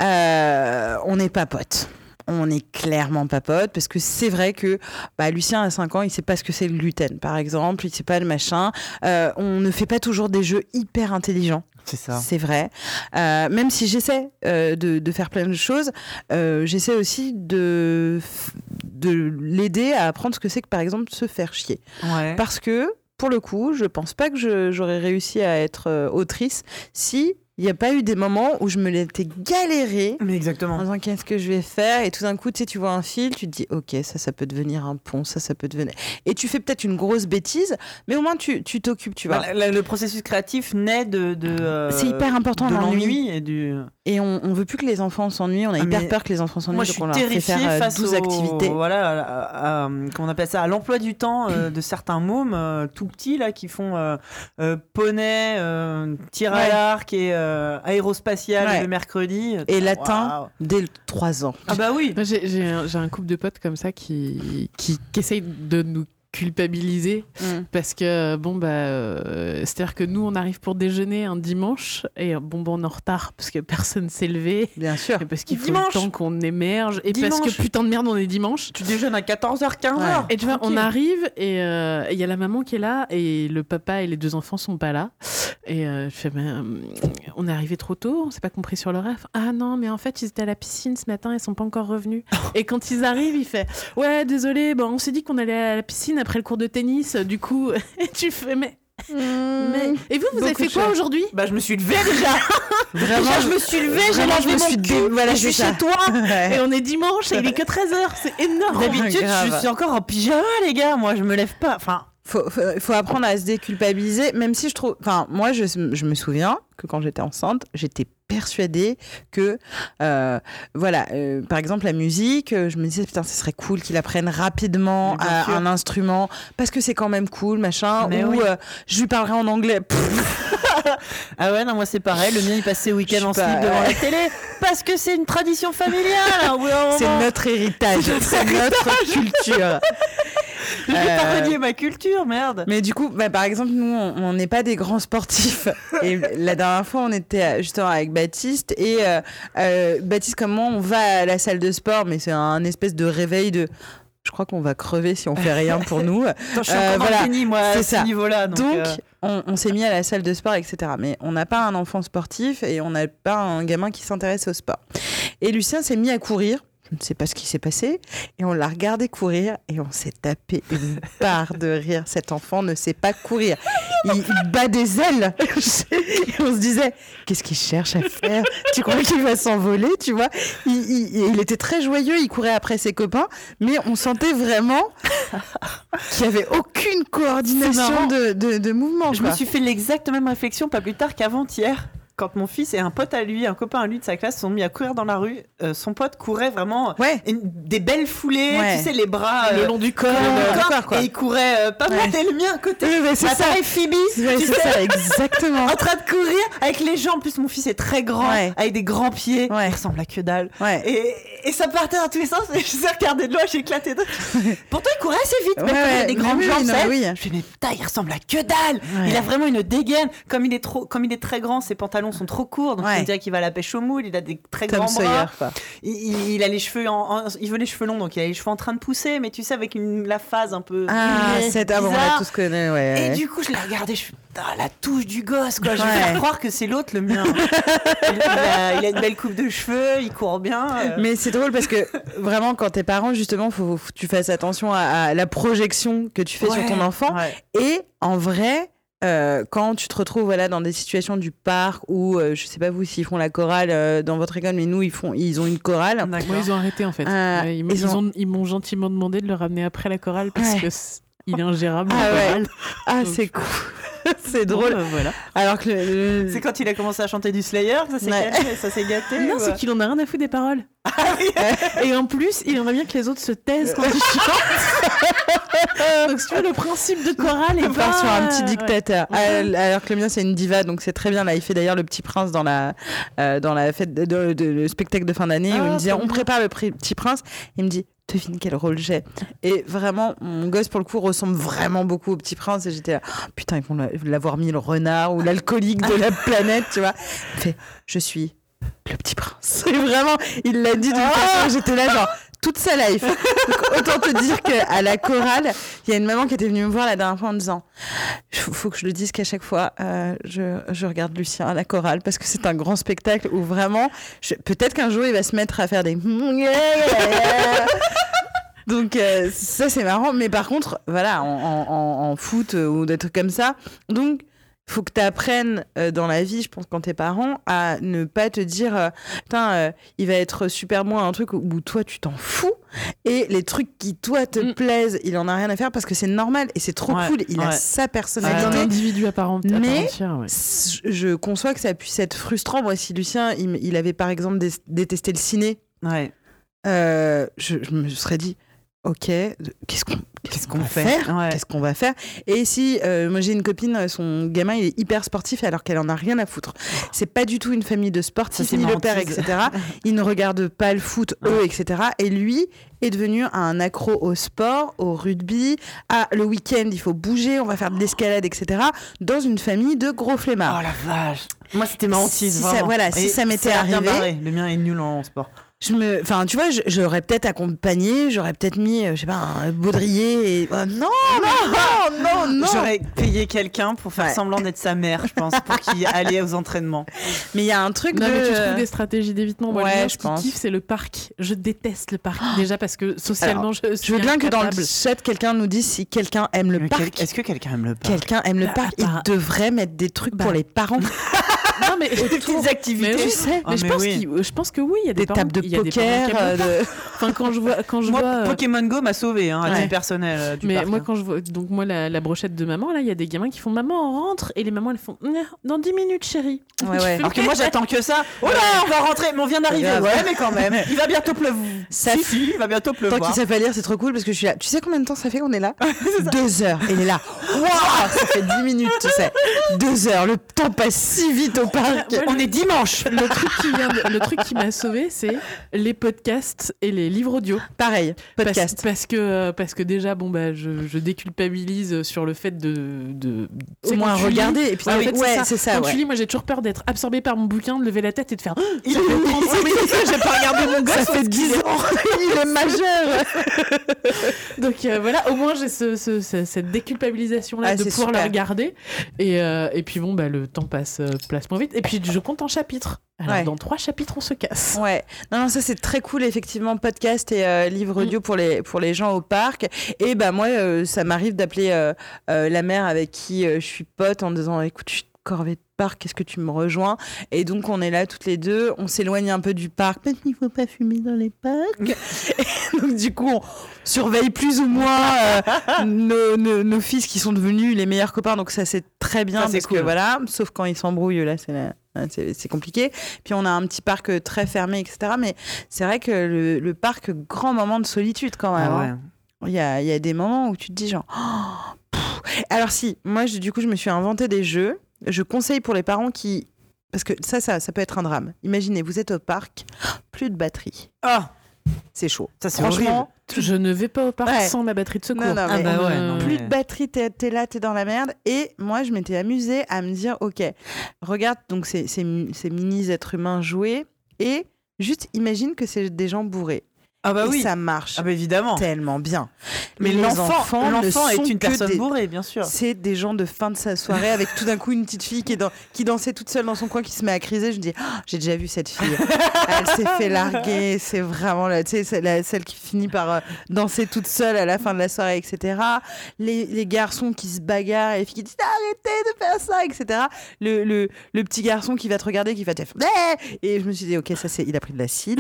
euh, on n'est pas potes. On est clairement pas potes parce que c'est vrai que bah, Lucien a 5 ans, il sait pas ce que c'est le gluten par exemple, il sait pas le machin. Euh, on ne fait pas toujours des jeux hyper intelligents, C'est ça. c'est vrai. Euh, même si j'essaie euh, de, de faire plein de choses, euh, j'essaie aussi de, de l'aider à apprendre ce que c'est que par exemple se faire chier. Ouais. Parce que pour le coup, je pense pas que j'aurais réussi à être euh, autrice si il n'y a pas eu des moments où je me l'étais galéré Mais en exactement. disant qu'est-ce que je vais faire et tout d'un coup tu sais tu vois un fil tu te dis ok ça ça peut devenir un pont ça ça peut devenir et tu fais peut-être une grosse bêtise mais au moins tu tu t'occupes tu vois Bah, le processus créatif naît de. de euh, C'est hyper important, De l'ennui. l'ennui et du. Et on, on veut plus que les enfants s'ennuient on a Ah, hyper mais peur que les enfants s'ennuient Moi, je suis terrifiée faire euh, face 12 au, activités Voilà, à, à- à- comment on appelle ça, à l'emploi du temps euh, de certains mômes euh, tout petits là qui font euh, euh, poney, euh, tir à Ouais. l'arc et euh, aérospatial Ouais. le mercredi. et latin Waouh. dès le 3 ans Ah bah oui. Un, j'ai un couple de potes comme ça qui, qui, qui essayent de nous culpabiliser parce que bon bah euh, c'est à dire que nous on arrive pour déjeuner un dimanche et bon bon on est en retard parce que personne s'est levé bien sûr et parce qu'il faut Dimanche. le temps qu'on émerge et parce que putain de merde on est dimanche Tu déjeunes à 14h, 15h. Ouais. et tu vois, on arrive et euh, il y a la maman qui est là et le papa et les deux enfants sont pas là. Et euh, je fais, mais, euh, on est arrivé trop tôt, on s'est pas compris sur l'horaire. Ah non, mais en fait, ils étaient à la piscine ce matin, ils sont pas encore revenus. et quand ils arrivent, il fait, ouais, désolé, bon, on s'est dit qu'on allait à la piscine après le cours de tennis, du coup, et tu fais, mais, mais... Et vous, vous avez fait quoi aujourd'hui? Bah je me suis levée déjà. vraiment déjà je me suis levée, j'ai lavé je me mon suis cul. voilà, je suis chez toi. Et on est dimanche et il est que 13h, c'est énorme. D'habitude, je suis encore en pyjama, les gars. Moi, je me lève pas. Enfin, faut, faut, faut apprendre à se déculpabiliser, même si je trouve. Enfin, moi, je, je me souviens que quand j'étais enceinte, j'étais persuadée que, euh, voilà, euh, par exemple, la musique, euh, je me disais, putain, ce serait cool qu'il apprenne rapidement à- un instrument, parce que c'est quand même cool, machin, Mais ou oui. euh, je lui parlerai en anglais. Ah ouais, non, moi c'est pareil. Le mien, il passait week-end en slip devant la télé parce que c'est une tradition familiale. hein, c'est notre héritage, c'est notre culture. Je vais pas Euh, ma culture, merde. Mais du coup, bah, par exemple, nous, on n'est pas des grands sportifs. Et la dernière fois, on était justement avec Baptiste. Et euh, euh, Baptiste, comme moi, on va à la salle de sport, mais c'est un espèce de réveil de. Je crois qu'on va crever si on fait rien pour nous. Attends, je suis Euh, voilà, tennis, moi, à ce niveau-là. Donc, Donc, euh, on, on s'est mis à la salle de sport, etc. Mais on n'a pas un enfant sportif et on n'a pas un gamin qui s'intéresse au sport. Et Lucien s'est mis à courir. Je ne sais pas ce qui s'est passé. Et on l'a regardé courir et on s'est tapé une barre de rire. Cet enfant ne sait pas courir. Il, il bat des ailes. et on se disait, qu'est-ce qu'il cherche à faire? Tu crois qu'il va s'envoler Tu vois? Il, il- il était très joyeux. Il courait après ses copains. Mais on sentait vraiment qu'il n'y avait aucune coordination de, de, de mouvement. je quoi. me suis fait l'exacte même réflexion pas plus tard qu'avant-hier. Quand mon fils et un pote à lui, un copain à lui de sa classe, se sont mis à courir dans la rue, euh, son pote courait vraiment Ouais. une- des belles foulées, Ouais. tu sais, les bras Le euh, long du corps. le euh, corps, corps, quoi. et il courait euh, pas mal Ouais. et le mien à côté. Oui, mais c'est ça. Phoebe, c'est ça, exactement. en train de courir avec les gens. En plus, mon fils est très grand, avec des grands pieds. Il ressemble à que dalle. Et, et ça partait dans tous les sens. Et je sais regarder de loin, j'ai éclaté. de- Pourtant, il courait assez vite. Quand il a ouais. des grandes Oui, jambes. non, mais oui. Je mais putain, il ressemble à que dalle. Il a vraiment une dégaine. Comme il est trop, comme il est très grand, ses pantalons pantalons sont trop courts, donc Ouais. on dirait qu'il va à la pêche au moule. Il a des très Tom grands Sawyer, bras. quoi. Il, il- il a les cheveux en, en- il veut les cheveux longs, donc il a les cheveux en train de pousser, mais tu sais avec une, la phase un peu Ah, ah, bon, on tous connu, ouais. Et du coup, je l'ai regardé, je suis putain, la touche du gosse, quoi. Je vais faire croire que c'est l'autre, le mien. il, a, il a une belle coupe de cheveux, il court bien. euh. Mais c'est drôle parce que vraiment, quand t'es parent, justement, faut, faut que tu fasses attention à, à la projection que tu fais sur ton enfant. Et en vrai, euh, quand tu te retrouves voilà dans des situations du parc où euh, je sais pas vous s'ils font la chorale euh, dans votre école, mais nous ils font ils ont une chorale. Moi, ils ont arrêté en fait. Ouais, ils, ils ils ont- ont- ils m'ont gentiment demandé de le ramener après la chorale parce Ouais. que il est ingérable. Ah ouais. Ah c'est cool, c'est Bon, drôle. bah, voilà. Alors que le, le- C'est quand il a commencé à chanter du Slayer ça s'est Ouais. gâté, ça s'est gâté Non, c'est qu'il en a rien à foutre des paroles. Et en plus, il aimerait bien que les autres se taisent quand ils chantent. Donc, si tu veux, le principe de chorale est on part pas- sur un petit dictateur. Ouais. Alors que le mien c'est une diva, donc c'est très bien. Là, il fait d'ailleurs le petit prince dans la euh, dans la fête de, de- de- le spectacle de fin d'année où il Ah, me dit on prépare le petit prince. Il me dit devine quel rôle j'ai. Et vraiment, mon gosse pour le coup ressemble vraiment beaucoup au petit prince. Et j'étais là, Oh, putain, ils vont la- l'avoir mis le renard ou l'alcoolique de la planète, tu vois. Fait je suis le petit prince. Et vraiment, il l'a dit d'une façon, j'étais là genre toute sa life. Donc, autant te dire qu'à la chorale, il y a une maman qui était venue me voir la dernière fois en disant faut, faut que je le dise qu'à chaque fois, euh, je, je regarde Lucien à la chorale parce que c'est un grand spectacle où vraiment, peut-être qu'un jour il va se mettre à faire des. Donc euh, ça c'est marrant, mais par contre, voilà, en, en- foot ou des trucs comme ça, donc faut que tu apprennes dans la vie, je pense, quand t'es parent, à ne pas te dire, euh, putain, euh, il va être super bon à un truc où toi tu t'en fous, et les trucs qui toi te Mm. plaisent, il en a rien à faire parce que c'est normal et c'est trop Ouais, cool, il a ouais. sa C'est un personnalité. individu à part, Mais- entière. ouais. S- Je conçois que ça puisse être frustrant. Moi, si Lucien, il, avait par exemple dé- détesté le ciné, Ouais. euh, je, je me serais dit, ok, qu'est-ce qu'on Qu'est-ce qu'on va faire? Ouais. Qu'est-ce qu'on va faire? Et si euh, moi j'ai une copine, son gamin il est hyper sportif alors qu'elle en a rien à foutre. C'est pas du tout une famille de sportifs, ni le père, etc. Ils ne regardent pas le foot, eux, etc. Et lui est devenu un accro au sport, au rugby. Ah, le week-end, il faut bouger, on va faire de l'escalade, etc. Dans une famille de gros flemmards. Oh la vache. Moi, c'était ma hantise. Si ça- vraiment. voilà, si ça m'était arrivé- barré. Le mien est nul en sport. Je me, enfin, tu vois, je- j'aurais peut-être accompagné, j'aurais peut-être mis, euh, je sais pas, un baudrier et oh, non, non, non, non. J'aurais payé quelqu'un pour faire Ouais. semblant d'être sa mère, je pense, pour qu'il allait aux entraînements. Mais il y a un truc Non, de. mais tu trouves des stratégies d'évitement. Moi, Ouais, je pense. kiffe, c'est le parc. Je déteste le parc. Déjà parce que socialement, je suis Je veux bien que dans le chat, quelqu'un nous dise si quelqu'un aime le Mais parc. quel- Est-ce que quelqu'un aime le parc Quelqu'un aime le Bah, parc. Il devrait mettre des trucs Bah. pour les parents. Non, mais Des petites activités. Mais oui. tu sais, mais je, mais pense oui. qu'il- je pense que oui, il y a des, des tables de y a des poker. le euh, de- Enfin, quand je vois, quand je Moi, vois, euh, Pokémon Go m'a sauvé, hein, à Ouais. titre personnel euh, du mais parc. moi hein. quand je vois, donc moi la, la brochette de maman là, il y a des gamins qui font maman on rentre et les mamans elles font dans 10 minutes chérie. Ouais, ouais. Alors que moi, j'attends que ça. Oh là, on va rentrer, mais on vient d'arriver. Ouais, mais quand même, il va bientôt pleuvoir. Ça si, si, il va bientôt Tant pleuvoir. qu'ils savent pas lire, c'est trop cool parce que je suis là. Tu sais combien de temps ça fait qu'on est là Deux heures. Et il est là. Waouh Ça fait dix minutes, tu sais. Deux heures. Le temps passe si vite au parc. On est dimanche. le truc qui vient de- le truc qui m'a sauvé c'est les podcasts et les livres audio. Pareil. Podcast. Parce, que parce que déjà bon bah je, je déculpabilise sur le fait de de Au moins regarder. lis- Et puis, ah en fait, ouais, ça. c'est ça. Quand ouais. tu lis, moi j'ai toujours peur d'être absorbé par mon bouquin, de lever la tête et de faire Il ça fait 35 minutes que j'ai pas regardé mon gosse. Ça fait 10 ans. il est majeur. Donc euh, voilà, au moins j'ai ce, ce- ce- cette déculpabilisation là Ah, de pouvoir super. le regarder. Et, euh, et puis bon, bah, le temps passe, euh, passe moins vite. Et puis je compte en chapitres. Alors Ouais. dans trois chapitres, on se casse. Ouais, non, ça c'est très cool, effectivement, podcast et euh, livre audio pour, les, pour les gens au parc. Et bah, moi, euh, ça m'arrive d'appeler euh, la mère avec qui je suis pote en disant écoute, je suis corvée de parc, est-ce que tu me rejoins? Et donc, on est là toutes les deux, on s'éloigne un peu du parc, parce qu'il faut pas fumer dans les parcs. Et donc, du coup, on surveille plus ou moins euh, nos, nos- nos fils qui sont devenus les meilleurs copains, donc ça c'est très bien Ça, c'est parce cool. que voilà, sauf quand ils s'embrouillent, là c'est la- c'est compliqué. Puis on a un petit parc euh, très fermé, etc. Mais c'est vrai que le, le parc, grand moment de solitude quand même. Ah hein. Il y, a, il y a des moments où tu te dis genre... oh. Alors si, moi je- du coup je me suis inventé des jeux. Je conseille pour les parents qui... Parce que ça, ça, ça peut être un drame. Imaginez, vous êtes au parc, plus de batterie. Ah, C'est chaud. ça c'est Franchement, horrible. Je ne vais pas au parc Ouais. sans ma batterie de secours. Non, non, Ah bah ouais, Euh, non, plus mais- de batterie, t'es t'es là, t'es dans la merde. Et moi, je m'étais amusée à me dire, ok, regarde donc ces, ces mini êtres humains jouer et juste imagine que c'est des gens bourrés. Ah bah et oui. ça marche Ah bah évidemment. tellement bien. Mais l'enfant, l'enfant est une personne des- bourrée, bien sûr. C'est des gens de fin de sa soirée avec tout d'un coup une petite fille qui, est dans, qui dansait toute seule dans son coin qui se met à criser. Je me dis, Ah, j'ai déjà vu cette fille. Elle s'est fait larguer. C'est vraiment la, la- celle qui finit par euh, danser toute seule à la fin de la soirée, etc. Les, les garçons qui se bagarrent et les filles qui disent arrêtez de faire ça, etc. Le, le, le petit garçon qui va te regarder, qui va te faire et je me suis dit, ok, ça c'est, il a pris de l'acide.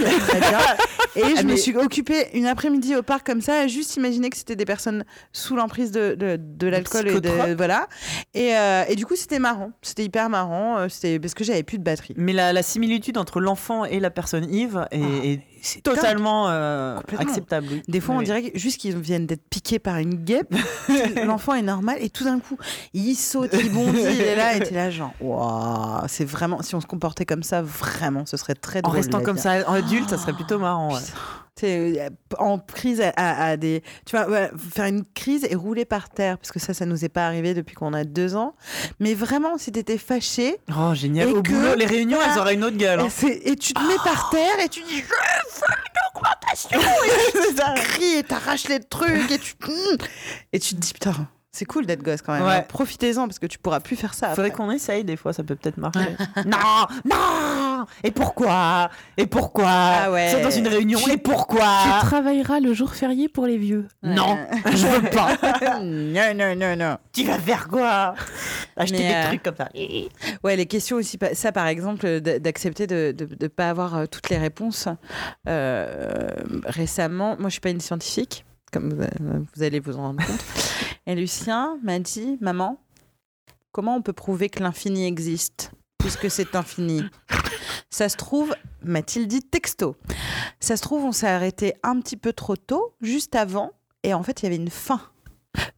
Et je me mais- suis occupée une après-midi au parc comme ça, juste imaginer que c'était des personnes sous l'emprise de, de, de l'alcool et de voilà. Et, euh, et du coup, c'était marrant. C'était hyper marrant. euh, C'était parce que j'avais plus de batterie. Mais la, la similitude entre l'enfant et la personne ivre est, Ah, est totalement euh, acceptable. oui. Des fois, on dirait juste qu'ils viennent d'être piqués par une guêpe. L'enfant est normal et tout d'un coup, il saute, il bondit, il est là et t'es là genre, waouh, c'est vraiment. Si on se comportait comme ça, vraiment, ce serait très En drôle. restant la comme ça en adulte, ça serait plutôt marrant. ouais. C'est euh, en crise à, à- à des. Tu vois, faire une crise et rouler par terre, parce que ça, ça nous est pas arrivé depuis qu'on a deux ans. Mais vraiment, si t'étais fâché, Oh, génial. Au boulot, les réunions, elles auraient une autre gueule. hein. et, et tu te mets par terre et tu dis Je veux une augmentation Et tu cries et t'arraches les trucs et tu. hmm. Et tu te dis Putain, c'est cool d'être gosse quand même. Ouais. hein. Profitez-en parce que tu pourras plus faire ça. Faudrait qu'on essaye des fois, ça peut peut-être marcher. non, non Et pourquoi? Et pourquoi? Ah ouais. C'est dans une réunion, Tu- et pourquoi? Tu travailleras le jour férié pour les vieux. Non, je veux pas. non, non, non, non. tu vas faire quoi? Acheter Mais, des euh, trucs comme ça. Ouais, les questions aussi, ça par exemple, d'accepter de ne pas avoir euh, toutes les réponses. Euh, récemment, moi je suis pas une scientifique, comme vous, vous allez vous en rendre compte. Et Lucien m'a dit, maman, comment on peut prouver que l'infini existe puisque c'est infini? Ça se trouve, m'a-t-il dit texto, ça se trouve on s'est arrêté un petit peu trop tôt, juste avant, et en fait il y avait une fin.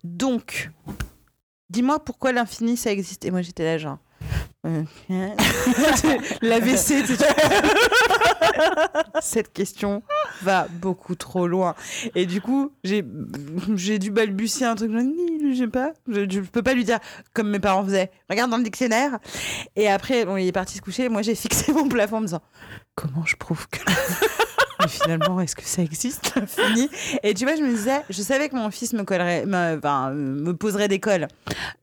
Donc, dis-moi pourquoi l'infini ça existe? Et moi j'étais là genre. Euh, L'AVC, tu sais. Cette question va beaucoup trop loin. Et du coup, j'ai j'ai dû balbutier un truc. Je sais pas. Je, je peux pas lui dire comme mes parents faisaient. Regarde dans le dictionnaire. Et après, bon, il est parti se coucher. Moi, j'ai fixé mon plafond en me disant comment je prouve que. Mais finalement, est-ce que ça existe l'infini Et tu vois, je me disais, je savais que mon fils me collerait, me, enfin, me poserait des cols,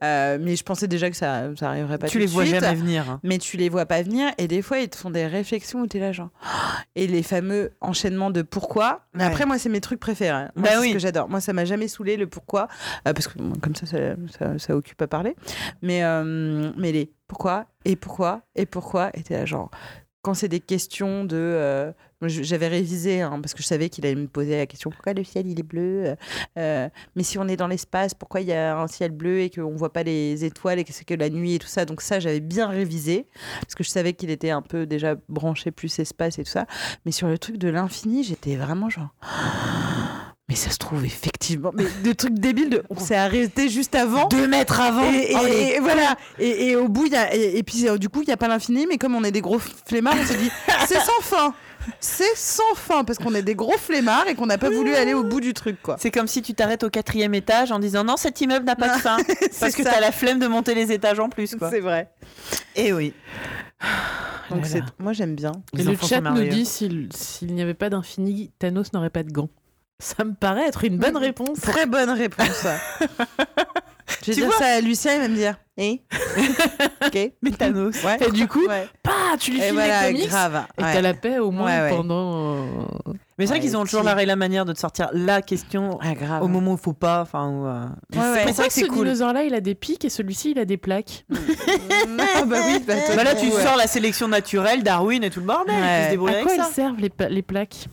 Euh, mais je pensais déjà que ça, ça arriverait pas. tu tout les de vois suite jamais venir. hein. mais tu les vois pas venir et des fois ils te font des réflexions où tu es là genre et les fameux enchaînements de pourquoi mais Ouais. après moi c'est mes trucs préférés. Moi, Bah c'est oui. ce que j'adore moi ça m'a jamais saoulé le pourquoi euh, parce que bon, comme ça ça, ça ça occupe à parler mais euh, mais les pourquoi et pourquoi et pourquoi et t'es là genre quand c'est des questions de euh, j'avais révisé hein, parce que je savais qu'il allait me poser la question pourquoi le ciel il est bleu Euh, euh, mais si on est dans l'espace pourquoi il y a un ciel bleu et qu'on voit pas les étoiles et que c'est que la nuit et tout ça. Donc ça j'avais bien révisé parce que je savais qu'il était un peu déjà branché plus espace et tout ça. Mais sur le truc de l'infini j'étais vraiment genre mais ça se trouve effectivement mais des trucs débiles de on s'est arrêté juste avant Deux mètres avant. et, et- Oh, et voilà. Et, et au bout, il y a, et, et puis euh, du coup, il n'y a pas l'infini, mais comme on est des gros flemmards, on s'est dit, c'est sans fin. C'est sans fin, parce qu'on est des gros flemmards et qu'on n'a pas voulu aller au bout du truc, quoi. C'est comme si tu t'arrêtes au quatrième étage en disant non, cet immeuble n'a pas de fin. parce que ça. t'as la flemme de monter les étages en plus. Quoi. C'est vrai. Et oui. Donc Voilà. c'est, moi j'aime bien. Et Les le chat nous dit s'il s'il n'y avait pas d'infini, Thanos n'aurait pas de gants. Ça me paraît être une bonne réponse. Très bonne réponse. Je vais Tu dire vois ça à Lucien, il va me dire, eh Ok. Mais Thanos. Ouais. Et du coup, Ouais. bah, tu lui Et files voilà, les comics grave. et Ouais. t'as la paix au moins Ouais, ouais. pendant. euh, Mais c'est vrai qu'ils ont toujours l'arrêt la manière de te sortir la question Ah, grave. au moment où il faut pas. Enfin, où, euh, Ouais, c'est- Pourquoi vrai que ce cool. dinosaure-là, il a des pics et celui-ci, il a des plaques Ah, bah oui, bah, Bah là, tu ouais. sors la sélection naturelle, Darwin et tout le bordel. Ouais. Tu se débrouilles À avec quoi ça. elles servent les, pa- les plaques?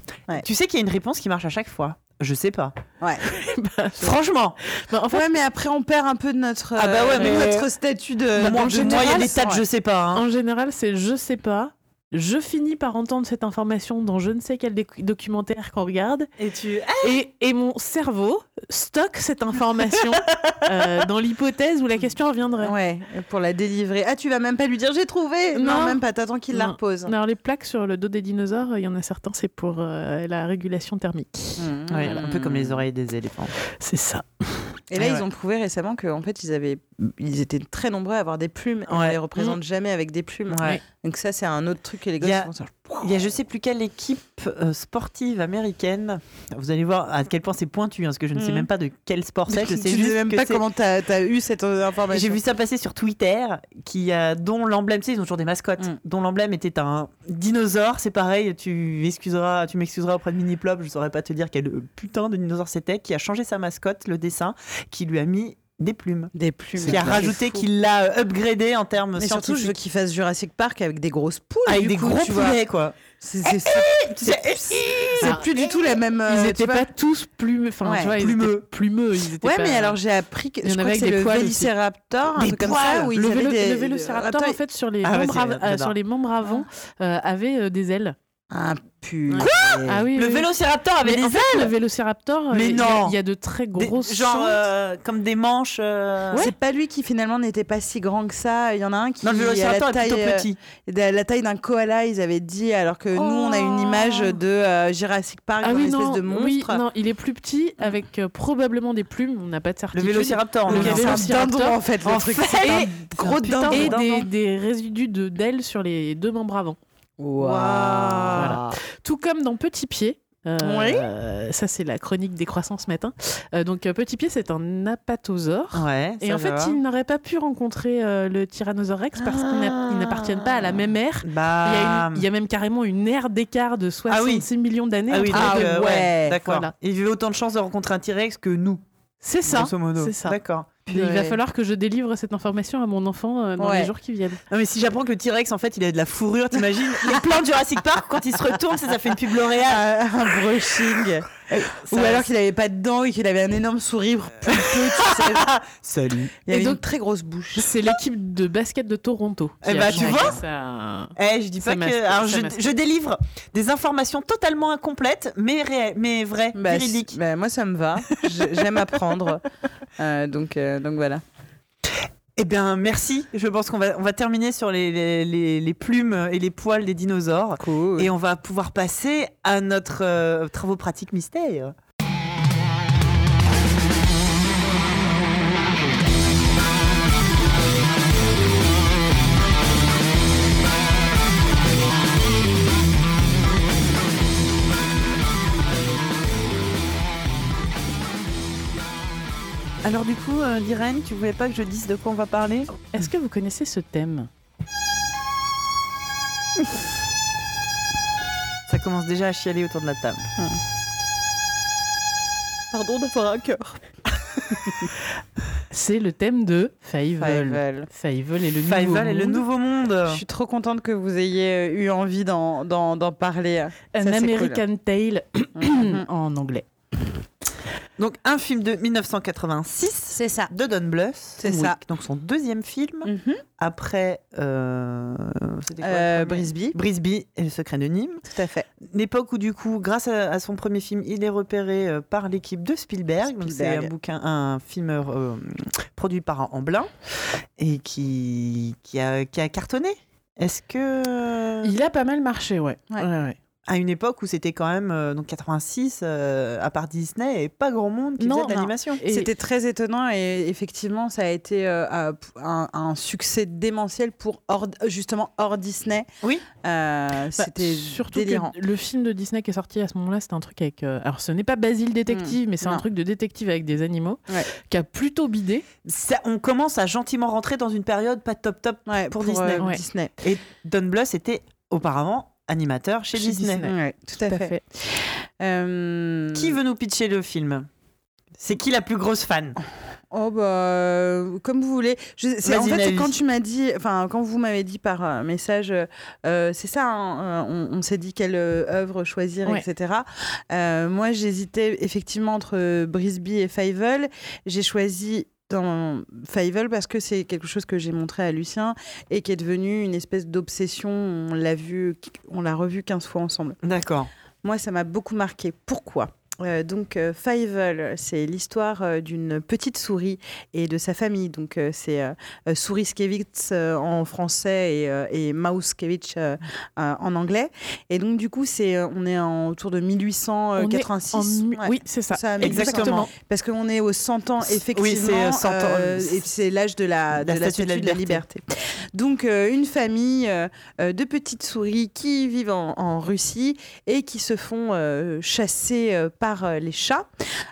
Tu sais qu'il y a une réponse qui marche à chaque fois. Je sais pas. Ouais. Bah, Franchement, bah, En fait, ouais, mais après on perd un peu de notre, Ah bah ouais, euh, mais- notre statut de. en moi, il y a des tas de je sais pas. hein. en général, c'est je sais pas. Je finis par entendre cette information dans je ne sais quel doc- documentaire qu'on regarde, Et tu. et, et mon cerveau stocke cette information euh, dans l'hypothèse où la question reviendrait. Ouais, pour la délivrer. Ah, tu vas même pas lui dire j'ai trouvé Non, Non. même pas, t'attends qu'il la repose. Alors les plaques sur le dos des dinosaures, il y en a certains, c'est pour euh, la régulation thermique. Mmh. Ouais, un peu comme les oreilles des éléphants. C'est ça. Et là, Ouais, ils ont prouvé récemment qu'en fait, ils, avaient... ils étaient très nombreux à avoir des plumes. On Ouais. les représente jamais avec des plumes. Ouais. Donc ça, c'est un autre truc que les Il y gosses a- font ça. Il y a je sais plus quelle équipe euh, sportive américaine. Vous allez voir à quel point c'est pointu, hein, parce que je ne sais Mhm. même pas de quel sport c'est. Je tu sais juste même que pas c'est- comment t'as as eu cette euh, information. J'ai vu ça passer sur Twitter, qui a, dont l'emblème, tu sais, ils ont toujours des mascottes, Mm. dont l'emblème était un dinosaure. C'est pareil, tu excuseras, tu m'excuseras auprès de Miniplop, je saurais pas te dire quel putain de dinosaure c'était, qui a changé sa mascotte, le dessin, qui lui a mis des plumes. Des plumes. Qui a rajouté, fou. qui l'a euh, upgradé en termes Mais surtout, je veux qu'il fasse Jurassic Park avec des grosses poules. Avec du des coup, gros poulets, quoi. C'est sais, c'est Alors, plus du tout la même. euh, Ils n'étaient vois. pas tous plumeux. Enfin, Ouais. tu vois, ils Plumeux. étaient plumeux. Ils étaient Ouais, pas- mais alors j'ai appris que Il y je en crois avait que avec c'est des le. Vélociraptor, un Des truc comme poils. ça, où ils le, avaient vélo, des le vélociraptor, Attends, en fait, sur les, Ah membres, av- euh, j'adore. sur les membres avant, euh, avait euh, des ailes. Ah, putain. Ah oui, Le oui. vélociraptor avait Mais des en fait, ailes le vélociraptor, euh, Mais il y a- non. il y, a de très Des- grosses Genre euh, comme des manches. euh, C'est pas lui qui finalement n'était pas si grand que ça. Il y en a un qui Non, le a la vélociraptor est taille, plutôt euh, petit. de la taille d'un koala, ils avaient dit, alors que nous on a une Oh. image de euh, Jurassic Park, Ah oui, une espèce non, de monstre. oui, non, il est plus petit avec euh, probablement des plumes. On n'a pas de Le certitude. vélociraptor, on Le C'est un vélociraptor. dindon en fait, le En truc. fait, C'est un et- gros putain, dindon. et des, des résidus de d'ailes sur les deux membres avant. Voilà. Tout comme dans Petit Pied. Euh, Oui. euh, ça, c'est la chronique des croissants ce matin. Euh, donc, euh, Petit Pied, c'est un apatosaure. Ouais, Et en fait, va. il n'aurait pas pu rencontrer euh, le Tyrannosaure Rex parce qu'ils n'a- ils n'appartiennent pas à la même ère. Il y, a Bah. une- il y a même carrément une ère d'écart de 66 Ah oui. millions d'années. Ah oui, Ah euh, ouais. d'accord. Voilà. Il avait autant de chances de rencontrer un T-Rex que nous, C'est ça. grosso modo. C'est ça. D'accord. Il va falloir que je délivre cette information à mon enfant euh, dans Ouais. les jours qui viennent. Non, mais si j'apprends que le T-Rex, en fait, il a de la fourrure, t'imagines? Les plans de Jurassic Park, quand il se retourne, ça, ça fait une pub L'Oréal. Ah, un brushing. Ou alors qu'il avait pas de dents et qu'il avait un énorme sourire plus sais. Salut. Il avait Et donc- une très grosse bouche. C'est l'équipe de basket de Toronto. Eh bah, tu vois ça. Eh, je dis Ça pas que. Alors, je, délivre des informations totalement incomplètes, mais, réelles, mais vraies, Bah, véridiques. bah, moi, ça me va. J'ai- J'aime apprendre. Euh, donc, euh, donc voilà. Eh bien, merci. Je pense qu'on va, on va terminer sur les, les, les- les plumes et les poils des dinosaures. Cool. Et on va pouvoir passer à notre euh, travaux pratiques mystère. Alors du coup, euh, Lirène, tu voulais pas que je dise de quoi on va parler? Est-ce que vous connaissez ce thème? Ça commence déjà à chialer autour de la table. Pardon d'avoir un cœur. C'est le thème de Fievel. Fievel. Est le nouveau Fievel est le monde. nouveau monde. Je suis trop contente que vous ayez euh, eu envie d'en, parler. An Ça, American Tale en anglais. Donc un film de 1986 C'est ça. de Don Bluth. C'est ça. Donc son deuxième film Mhm. après euh, quoi, Euh, Brisby. Brisby et le secret de Nîmes. Tout à fait. L'époque où du coup, grâce à, à son premier film, il est repéré euh, par l'équipe de Spielberg. C'est un bouquin, un film euh, produit par Amblin et qui qui a, qui a cartonné. Est-ce que Il a pas mal marché, ouais. Ouais. Ouais, ouais. À une époque où c'était quand même euh, donc 86, euh, à part Disney et pas grand monde qui Non, faisait de l'animation. C'était très étonnant et effectivement, ça a été euh, un, succès démentiel pour hors- justement hors Disney. Oui. Euh, Bah, C'était surtout délirant. que le film de Disney qui est sorti à ce moment-là, c'était un truc avec. euh, alors, ce n'est pas Basile détective, mais c'est un truc de détective avec des animaux Ouais. qui a plutôt bidé. Ça- on commence à gentiment rentrer dans une période pas top top. Ouais, pour Disney. euh, Ouais. Disney. Et Don Bluth était auparavant animateur chez, Chez Disney. Disney. Ouais, tout à fait. Euh, Qui veut nous pitcher le film? C'est qui la plus grosse fan? Oh bah euh, comme vous voulez. Je, en fait, quand tu m'as dit, enfin quand vous m'avez dit par euh, message, euh, euh, c'est ça. hein, euh, on, on s'est dit quelle euh, œuvre choisir, Ouais. etc. Euh, moi, j'hésitais effectivement entre Brisby et Fievel. J'ai choisi dans Fievel parce que c'est quelque chose que j'ai montré à Lucien et qui est devenu une espèce d'obsession. On l'a vu, on l'a revu 15 fois ensemble. D'accord. Moi, ça m'a beaucoup marqué. Pourquoi? Euh, donc euh, Fievel, c'est l'histoire euh, d'une petite souris et de sa famille. Donc euh, c'est Souriskevich euh, en français et, et Mauskevich euh, en anglais. Et donc du coup, c'est on est en, autour de On est 1886. en mi- Ouais. Oui, c'est ça. Exactement. Parce qu'on est aux 100 ans, effectivement. Oui, c'est, euh, 100 ans. et c'est l'âge de la, de la, statue de la liberté. Donc, une famille de petites souris qui vivent en, en Russie et qui se font chasser euh, par euh, les chats.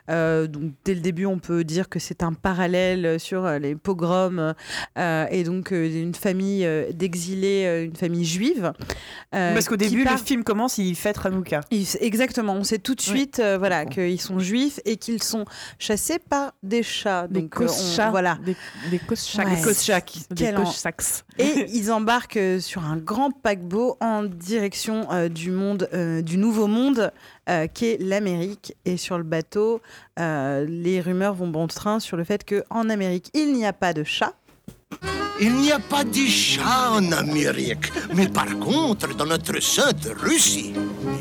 Euh, donc, dès le début, on peut dire que c'est un parallèle sur euh, les pogroms et donc une famille d'exilés, une famille juive. Parce qu'au début, part- le film commence, il fête Hanouka. Exactement, on sait tout de suite voilà, qu'ils sont juifs et qu'ils sont chassés par des chats. Des Donc, on- voilà. Des, des. Ouais. Et ils embarquent sur un grand paquebot en direction euh, du monde, euh, du nouveau monde, euh, qui est l'Amérique. Et sur le bateau, euh, les rumeurs vont bon train sur le fait qu'en Amérique, il n'y a pas de chats. Il n'y a pas de chat en Amérique, mais par contre, dans notre sainte Russie,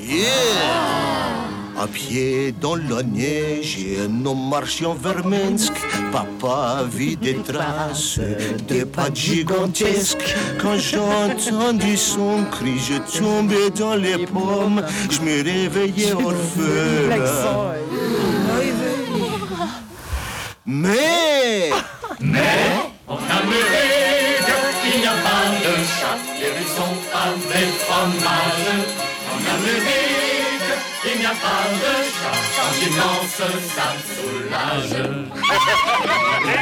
yeah! À pied dans la neige, et nous marchions vers Minsk. Papa vit des traces, des pas gigantesques. Quand j'ai entendu son cri, je tombais dans les pommes. Je me réveillais orphelin. L'accent, euh, Mais En Amérique, il n'y a pas de chat, les rues sont pavées de fromage. En Amérique, il n'y a pas de chat, ça me soulage.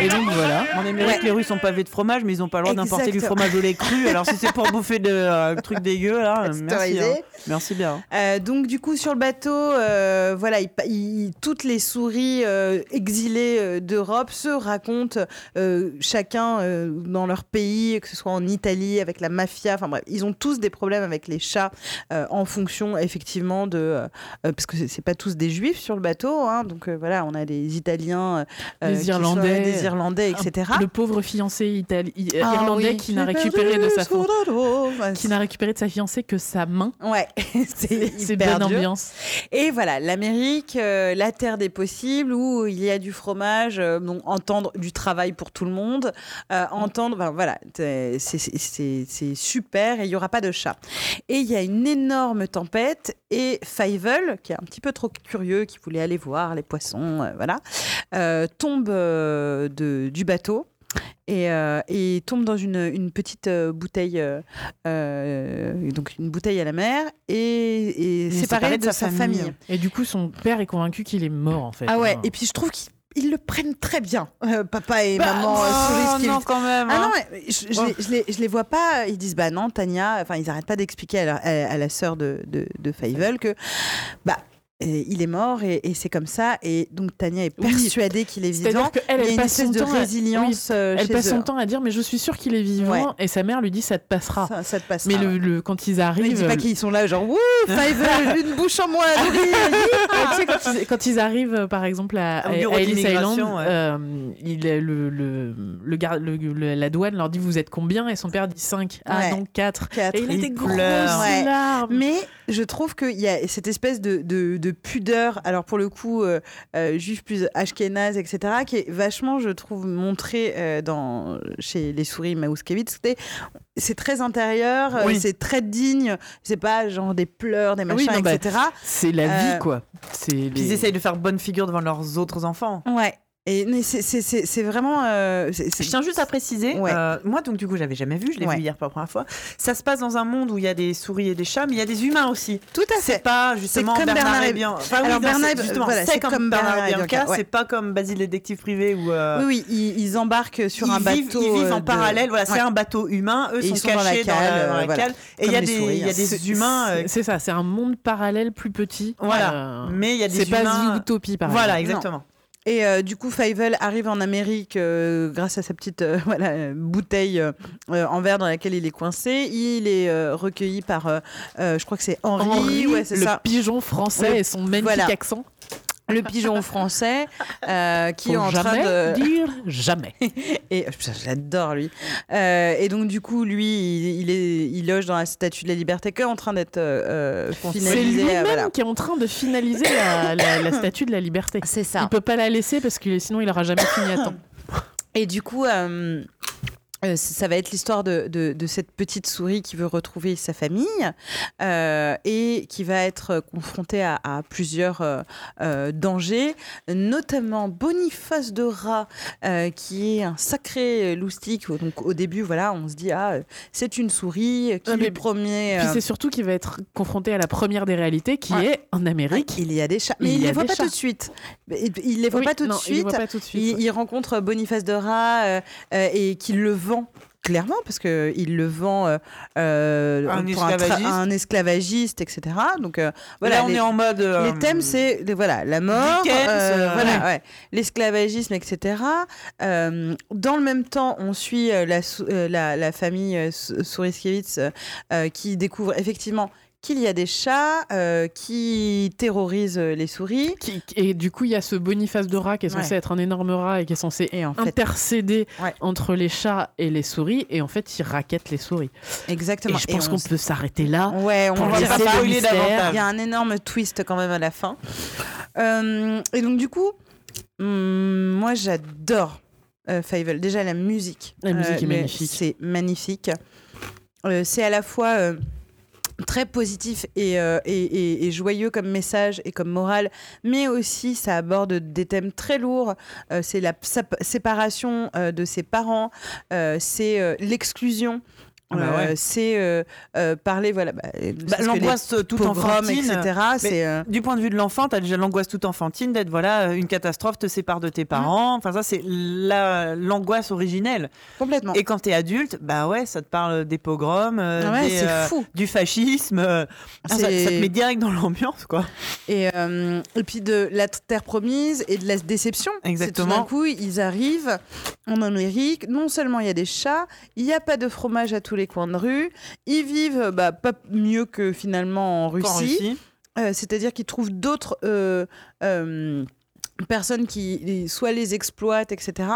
Et donc voilà. En Amérique, les rues sont pavées de fromage, mais ils n'ont pas le droit d'importer du fromage au lait cru. Alors si c'est pour bouffer de euh, trucs dégueux, là, euh, merci. Hein. Merci bien. Euh, donc du coup sur le bateau, euh, voilà, il pa- il- toutes les souris euh, exilées d'Europe se racontent euh, chacun euh, dans leur pays, que ce soit en Italie avec la mafia. Enfin bref, ils ont tous des problèmes avec les chats euh, en fonction effectivement de parce que c'est- pas tous des juifs sur le bateau, hein, donc euh, voilà, on a des Italiens, euh, Des Irlandais. des Irlandais, etc. Le pauvre fiancé itali- Ah irlandais oui. qui n'a récupéré de sa qui n'a récupéré de sa fiancée que sa main. Ouais, c'est bonne dur. ambiance. Et voilà, l'Amérique, euh, la terre des possibles, où il y a du fromage, euh, donc entendre du travail pour tout le monde, euh, entendre, ben voilà, c'est super, et il n'y aura pas de chat. Et il y a une énorme tempête, et Qui est un petit peu trop curieux, qui voulait aller voir les poissons, euh, voilà, euh, tombe euh, de, du bateau. Et, euh, et tombe dans une, une petite euh, bouteille, euh, euh, donc une bouteille à la mer, et, et séparée de, sa famille. Et du coup, son père est convaincu qu'il est mort en fait. Ah ouais, Hein. et puis je trouve qu'ils ils le prennent très bien, euh, papa et Bah, maman euh, oh, Souris qui- non, quand même. Ah hein. non, mais je, je, les, je, les, je les vois pas. Ils disent bah non, Tania. Enfin, ils arrêtent pas d'expliquer à, la- à- à la sœur de, de, de Fievel que bah euh, il est mort et, et c'est comme ça. Et donc Tania est Oui. persuadée qu'il est vivant. C'est-à-dire qu'elle, Il y a elle une passe espèce son de temps à- résilience euh, Elle chez passe eux. son temps à dire mais je suis sûre qu'il est vivant Ouais. et sa mère lui dit ça te passera. Ça, ça te passe. mais le, le- quand ils arrivent, il dit pas qu'ils sont là genre wouh Fievel une bouche en moins tu sais, quand, ils, quand ils arrivent, euh, par exemple, à, à- à Ellis Island, ouais. euh, il, est- le, le, le, gar- le- le- la douane leur dit Vous êtes combien? Et son père dit 5. Ah Ouais. non, 4. Quatre. Et il. Ouais. larmes. Mais je trouve qu'il y a cette espèce de, de, de pudeur, alors pour le coup, euh, euh, juif plus ashkénaze, etc., qui est vachement, je trouve, montrée euh, dans, chez les souris Mauskevitz. C'est très intérieur, euh, Oui. c'est très digne, c'est pas genre des pleurs, des Ah oui, machins, non, bah, etc. C'est la vie, quoi. Les- ils essayent de faire bonne figure devant leurs autres enfants. Ouais. Et c'est- c'est c'est- c'est vraiment. euh, c'est- c'est- Je tiens juste à préciser, Ouais. euh, moi donc du coup j'avais jamais vu, je l'ai Ouais. vu hier pour la première fois. Ça se passe dans un monde où il y a des souris et des chats, mais il y a des humains aussi. Tout à C'est fait. pas justement comme Bernard, Bernard et Bianca. Enfin, Alors, oui, non, Bernard c'est- voilà, c'est c'est comme, comme Bernard, et Bianca, ouais. c'est pas comme Basile le détective privé où euh, Oui, oui, ils, ils embarquent sur ils, un vivent, bateau. ils vivent en de- parallèle. Voilà, c'est un bateau humain. Eux Et ils sont sont dans la cachés dans cale, la, voilà. cale. Et il y a les des, hein. c'est- humains. c'est- C'est ça, c'est un monde parallèle plus petit. Voilà. Mais il y a des c'est pas humains. Zootopie, par Voilà, exemple. exactement. Et euh, du coup, Fievel arrive en Amérique euh, grâce à sa petite euh, voilà, bouteille en verre dans laquelle il est coincé. Il est recueilli par, je crois que c'est Henri, Henri, ouais, c'est le ça. pigeon français et son magnifique voilà. accent. Le pigeon français euh, qui Faut est en train de dire jamais. et j'adore lui Euh, et donc du coup lui il, il est il loge dans la statue de la liberté que en train d'être euh, C'est finalisé lui-même voilà. qui est en train de finaliser la, la- la statue de la liberté. c'est Il ça peut pas la laisser parce que sinon il aura jamais fini à temps. et du coup euh, euh, ça va être l'histoire de, de, de cette petite souris qui veut retrouver sa famille euh, et qui va être confrontée à, à plusieurs euh, euh, dangers, notamment Boniface de Rat, euh, qui est un sacré loustique. Donc au début, voilà, on se dit ah euh, c'est une souris qui Ah, mais- promet. Puis euh, c'est surtout qu'il va être confronté à la première des réalités qui Ouais. est en Amérique. il y a des chats, Il mais il y les voit pas chats. tout de suite. Il, il les voit Oui, pas tout non, de il suite. Il, il rencontre Boniface de Rat euh, euh, et qui le vend clairement parce que il le vend euh, euh, Un pour esclavagiste. un esclavagiste, etc. Donc euh, voilà. Là, on les, est en mode. euh, les thèmes, c'est voilà la mort, voilà, ouais. l'esclavagisme, etc. Dans le même temps, on suit la, sou- la, la famille Sou- Souriskiewicz qui découvre effectivement qu'il y a des chats euh, qui terrorisent euh, les souris. Qui- et du coup, il y a ce Boniface de rat qui est censé Ouais. être un énorme rat et qui est censé Et en fait, intercéder Ouais. entre les chats et les souris. Et en fait, il raquette les souris. exactement. Et je pense on qu'on peut s'arrêter là. Ouais, on pour va pas le spoiler davantage. Il y a un énorme twist quand même à la fin. Euh, et donc du coup, hum, moi j'adore euh, Fievel. Déjà la musique. La musique est mais magnifique. C'est magnifique. Euh, c'est à la fois euh, très positif et, euh, et, joyeux comme message et comme morale, mais aussi ça aborde des thèmes très lourds. Euh, c'est la séparation euh, de ses parents, c'est l'exclusion. Ah bah Euh, c'est euh, euh, parler voilà bah, bah, l'angoisse pogroms, enfantine. etc Du point de vue de l'enfant, tu as déjà l'angoisse toute enfantine d'être voilà une catastrophe te sépare de tes parents. Enfin ça c'est la l'angoisse originelle. complètement Et quand tu es adulte, bah ouais, ça te parle des pogroms, Ah ouais, des, c'est fou du fascisme. ah, ça, te met direct dans l'ambiance quoi. et, et puis de la terre promise et de la déception Exactement. tout d'un coup ils arrivent en Amérique non seulement il y a des chats il n'y a pas de fromage à tous les coins de rue ils vivent bah, pas mieux que finalement en Russie. Euh, c'est-à-dire qu'ils trouvent d'autres euh, euh, personnes qui soit les exploitent, etc.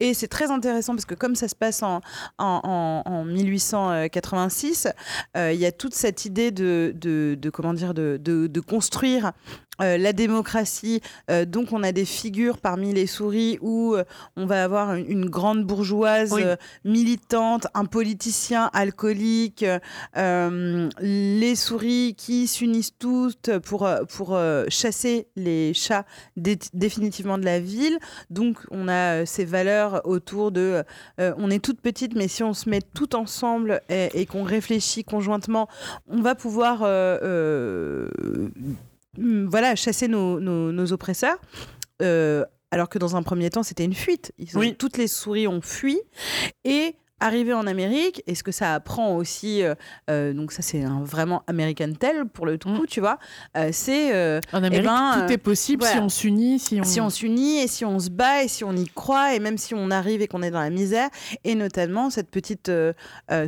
Et c'est très intéressant parce que comme ça se passe en, en, en- en 1886, euh, il y a toute cette idée de, de, de- comment dire de construire euh, la démocratie. Euh, donc on a des figures parmi les souris où euh, on va avoir une, une grande bourgeoise Oui. militante, un politicien alcoolique, les souris qui s'unissent toutes pour, pour chasser les chats dé- définitivement de la ville. Donc on a ces valeurs autour de on est toutes petites, mais si on se met tout ensemble et, et qu'on réfléchit conjointement, on va pouvoir voilà, chasser nos, nos- nos oppresseurs. Euh, alors que dans un premier temps, c'était une fuite. Ils ont- Oui. Toutes les souris ont fui. Et arrivé en Amérique, et ce que ça apprend aussi, euh, euh, donc ça c'est un vraiment American Tale pour le coup, Mm. tu vois, euh, c'est euh, En Amérique, ben, tout est possible si on s'unit, si on. si on s'unit et si on se bat et si on y croit et même si on arrive et qu'on est dans la misère et notamment cette petite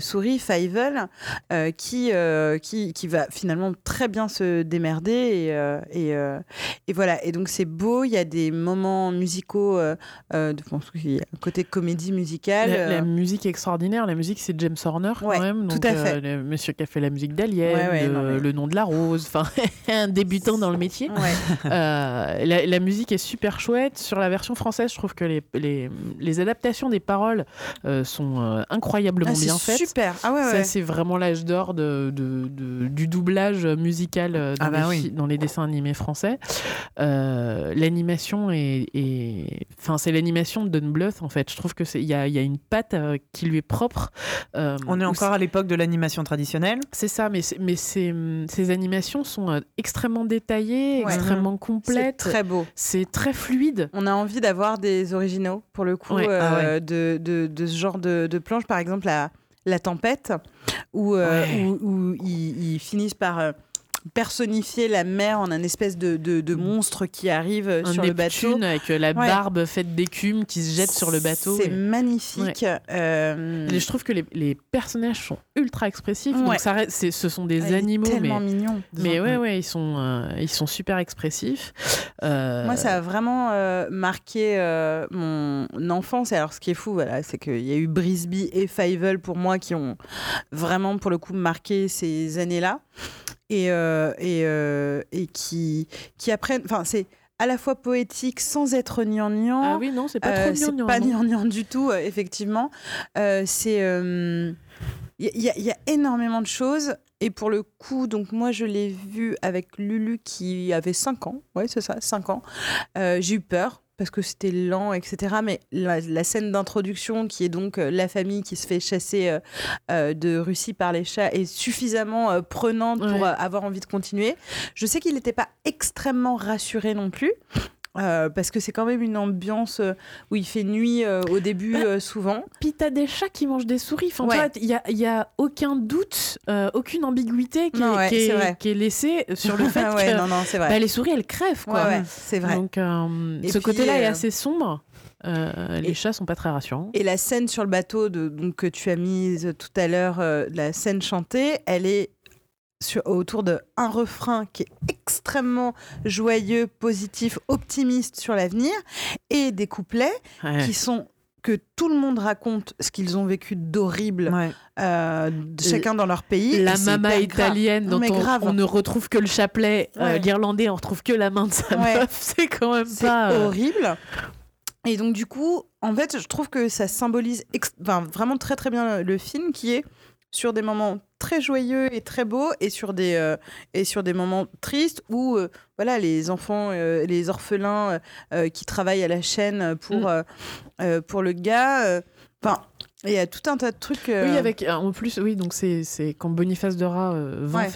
souris Fievel qui, qui qui va finalement très bien se démerder et et, et voilà et donc c'est beau il y a des moments musicaux de- bon, il y a un côté comédie musicale La, la musique est extraordinaire. La musique, c'est James Horner quand même. tout Donc, à fait. euh, le monsieur qui a fait la musique d'Alien, Ouais, ouais, de- non, mais- le nom de la rose. Enfin, un débutant dans le métier. Euh, la, la musique est super chouette. Sur la version française, je trouve que les, les, les adaptations des paroles euh, sont incroyablement Ah, bien faites. super ah Ça, c'est vraiment l'âge d'or de, de- de- du doublage musical dans, Ah bah les, oui. fi- dans les dessins animés français. L'animation est, est- enfin, c'est l'animation de Don Bluth en fait. Je trouve que il y a, y a une patte euh, qui lui est propre. Euh, On est encore à l'époque de l'animation traditionnelle. c'est ça, mais, mais hum, ces animations sont euh, extrêmement détaillées, Ouais. extrêmement c'est complètes. très beau C'est très fluide. On a envie d'avoir des originaux, pour le coup, Ouais. euh, Ah de, de, de ce genre de, de planche. Par exemple, la, la tempête, où, euh, Ouais. où, où ils, ils finissent par euh, personnifier la mer en un espèce de, de, de monstre qui arrive euh, Un sur le bateau. Avec euh, la Ouais. barbe faite d'écume qui se jette sur le bateau. C'est et- magnifique. Euh, Et je trouve que les, les personnages sont ultra expressifs. Ouais. Donc ça reste- ce sont des il est animaux, mais, tellement mignon. mais ouais, ouais, ils sont, euh, ils sont super expressifs. Euh, Moi, ça a vraiment marqué mon enfance. Et alors, ce qui est fou, voilà, c'est qu'il y a eu Brisby et Fievel pour moi qui ont vraiment, pour le coup, marqué ces années-là. Et, euh, et, euh, et qui, qui apprennent. Enfin, c'est à la fois poétique sans être gnangnan. Ah oui, non, c'est pas Euh, trop c'est gnangnan, pas gnangnan du tout, effectivement. C'est. Il y, a- il y a énormément de choses. Et pour le coup, donc moi, je l'ai vu avec Lulu qui avait 5 ans. Ouais, c'est ça, 5 ans. J'ai eu peur parce que c'était lent, etc. Mais la, la scène d'introduction, qui est donc euh, la famille qui se fait chasser euh, euh, de Russie par les chats, est suffisamment prenante pour Ouais. avoir envie de continuer. Je sais qu'il n'était pas extrêmement rassuré non plus. Euh, parce que c'est quand même une ambiance euh, où il fait nuit euh, au début Bah, souvent. Puis t'as des chats qui mangent des souris. Enfin, Ouais. il y a, aucun doute, aucune ambiguïté qui, Non, est, ouais, qui, c'est est, vrai. qui est laissée sur le fait ouais, que non, non, c'est vrai. bah, les souris, elles crèvent. Quoi. C'est vrai. Donc, ce côté-là est assez sombre. Euh, les et- chats sont pas très rassurants. Et la scène sur le bateau de, donc, que tu as mise tout à l'heure, euh, la scène chantée, elle est sur, autour de un refrain qui est extrêmement joyeux, positif, optimiste sur l'avenir, et des couplets Ouais. qui sont que tout le monde raconte ce qu'ils ont vécu d'horrible, Ouais. euh, chacun dans leur pays. La mama grave. italienne dont on, grave. on ne retrouve que le chapelet, euh, l'irlandais on retrouve que la main de sa meuf, c'est quand même pas. euh, horrible. Et donc, du coup, en fait, je trouve que ça symbolise enfin, vraiment très, très bien le film qui est sur des moments très joyeux et très beaux et sur des, euh, et sur des moments tristes où euh, voilà, les enfants, euh, les orphelins euh, euh, qui travaillent à la chaîne pour, Mm. euh, euh, pour le gars. euh, Enfin, il y a tout un tas de trucs. euh, Oui, avec en plus, oui, donc c'est c'est quand Boniface de Rat euh, vend Ouais.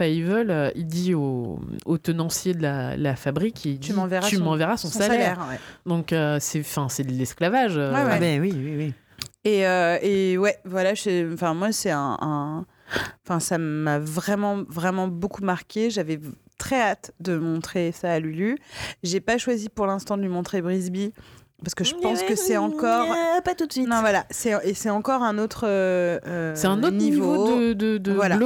Euh, il dit au, au tenancier de la, la fabrique, il Tu dit, m'enverras tu son- m'enverras son, son salaire. salaire. ouais. Donc euh, c'est c'est de l'esclavage. euh, Ouais, ouais. Ah ben oui, oui, oui. Et, euh, et ouais, voilà, je- enfin, moi, c'est un. un- Enfin, ça m'a vraiment, vraiment beaucoup marqué. J'avais très hâte de montrer ça à Lulu. J'ai pas choisi pour l'instant de lui montrer Brisby parce que je pense que c'est encore. pas tout de suite. Non, voilà, c'est et c'est encore un autre euh, euh, C'est un autre niveau, de, de, de Voilà.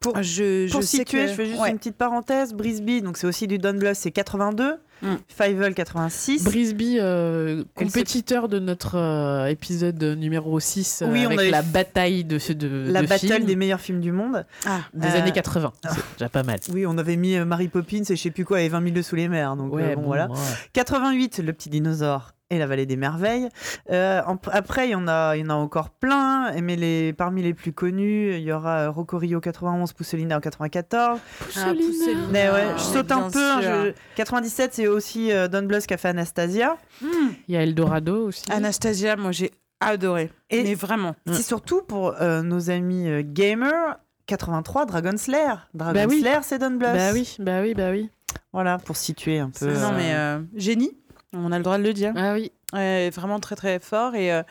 Pour, Je, pour je sais situer, que- je fais juste ouais. une petite parenthèse. Brisby, donc c'est aussi du Don Bluth, c'est 82. Mm. Fievel, 86. Brisby, euh, compétiteur de notre euh, épisode numéro 6 euh, Oui, on avec avait la bataille de, ce- de, la de battle films des meilleurs films du monde. Ah, des années 80. C'est déjà pas mal. Oui, on avait mis Mary Poppins et je sais plus quoi et 20 000 sous les mers. Donc bon, bon, voilà. ouais. 88, le petit dinosaure et la vallée des merveilles. Euh, en- après, il y en a, il y en a encore plein, mais les, parmi les plus connus, il y aura euh, Rocco Rio 91, Pousselina en 94. Ah, Pousselina. Mais ouais, Ah, je saute bien un peu. hein, sûr. je- 97, c'est aussi euh, Don Bluth qui a fait Anastasia. Il y a Eldorado aussi. Anastasia, moi j'ai adoré. Et- Mais vraiment. C'est surtout pour euh, nos amis euh, gamers. 83, Dragon Slayer. Dragon Bah oui. Slayer, c'est Don Bluth. Bah oui, bah oui, bah oui. Voilà, pour situer un peu. non, euh, mais euh, génie. On a le droit de le dire. Ah oui. Vraiment très très fort et, euh,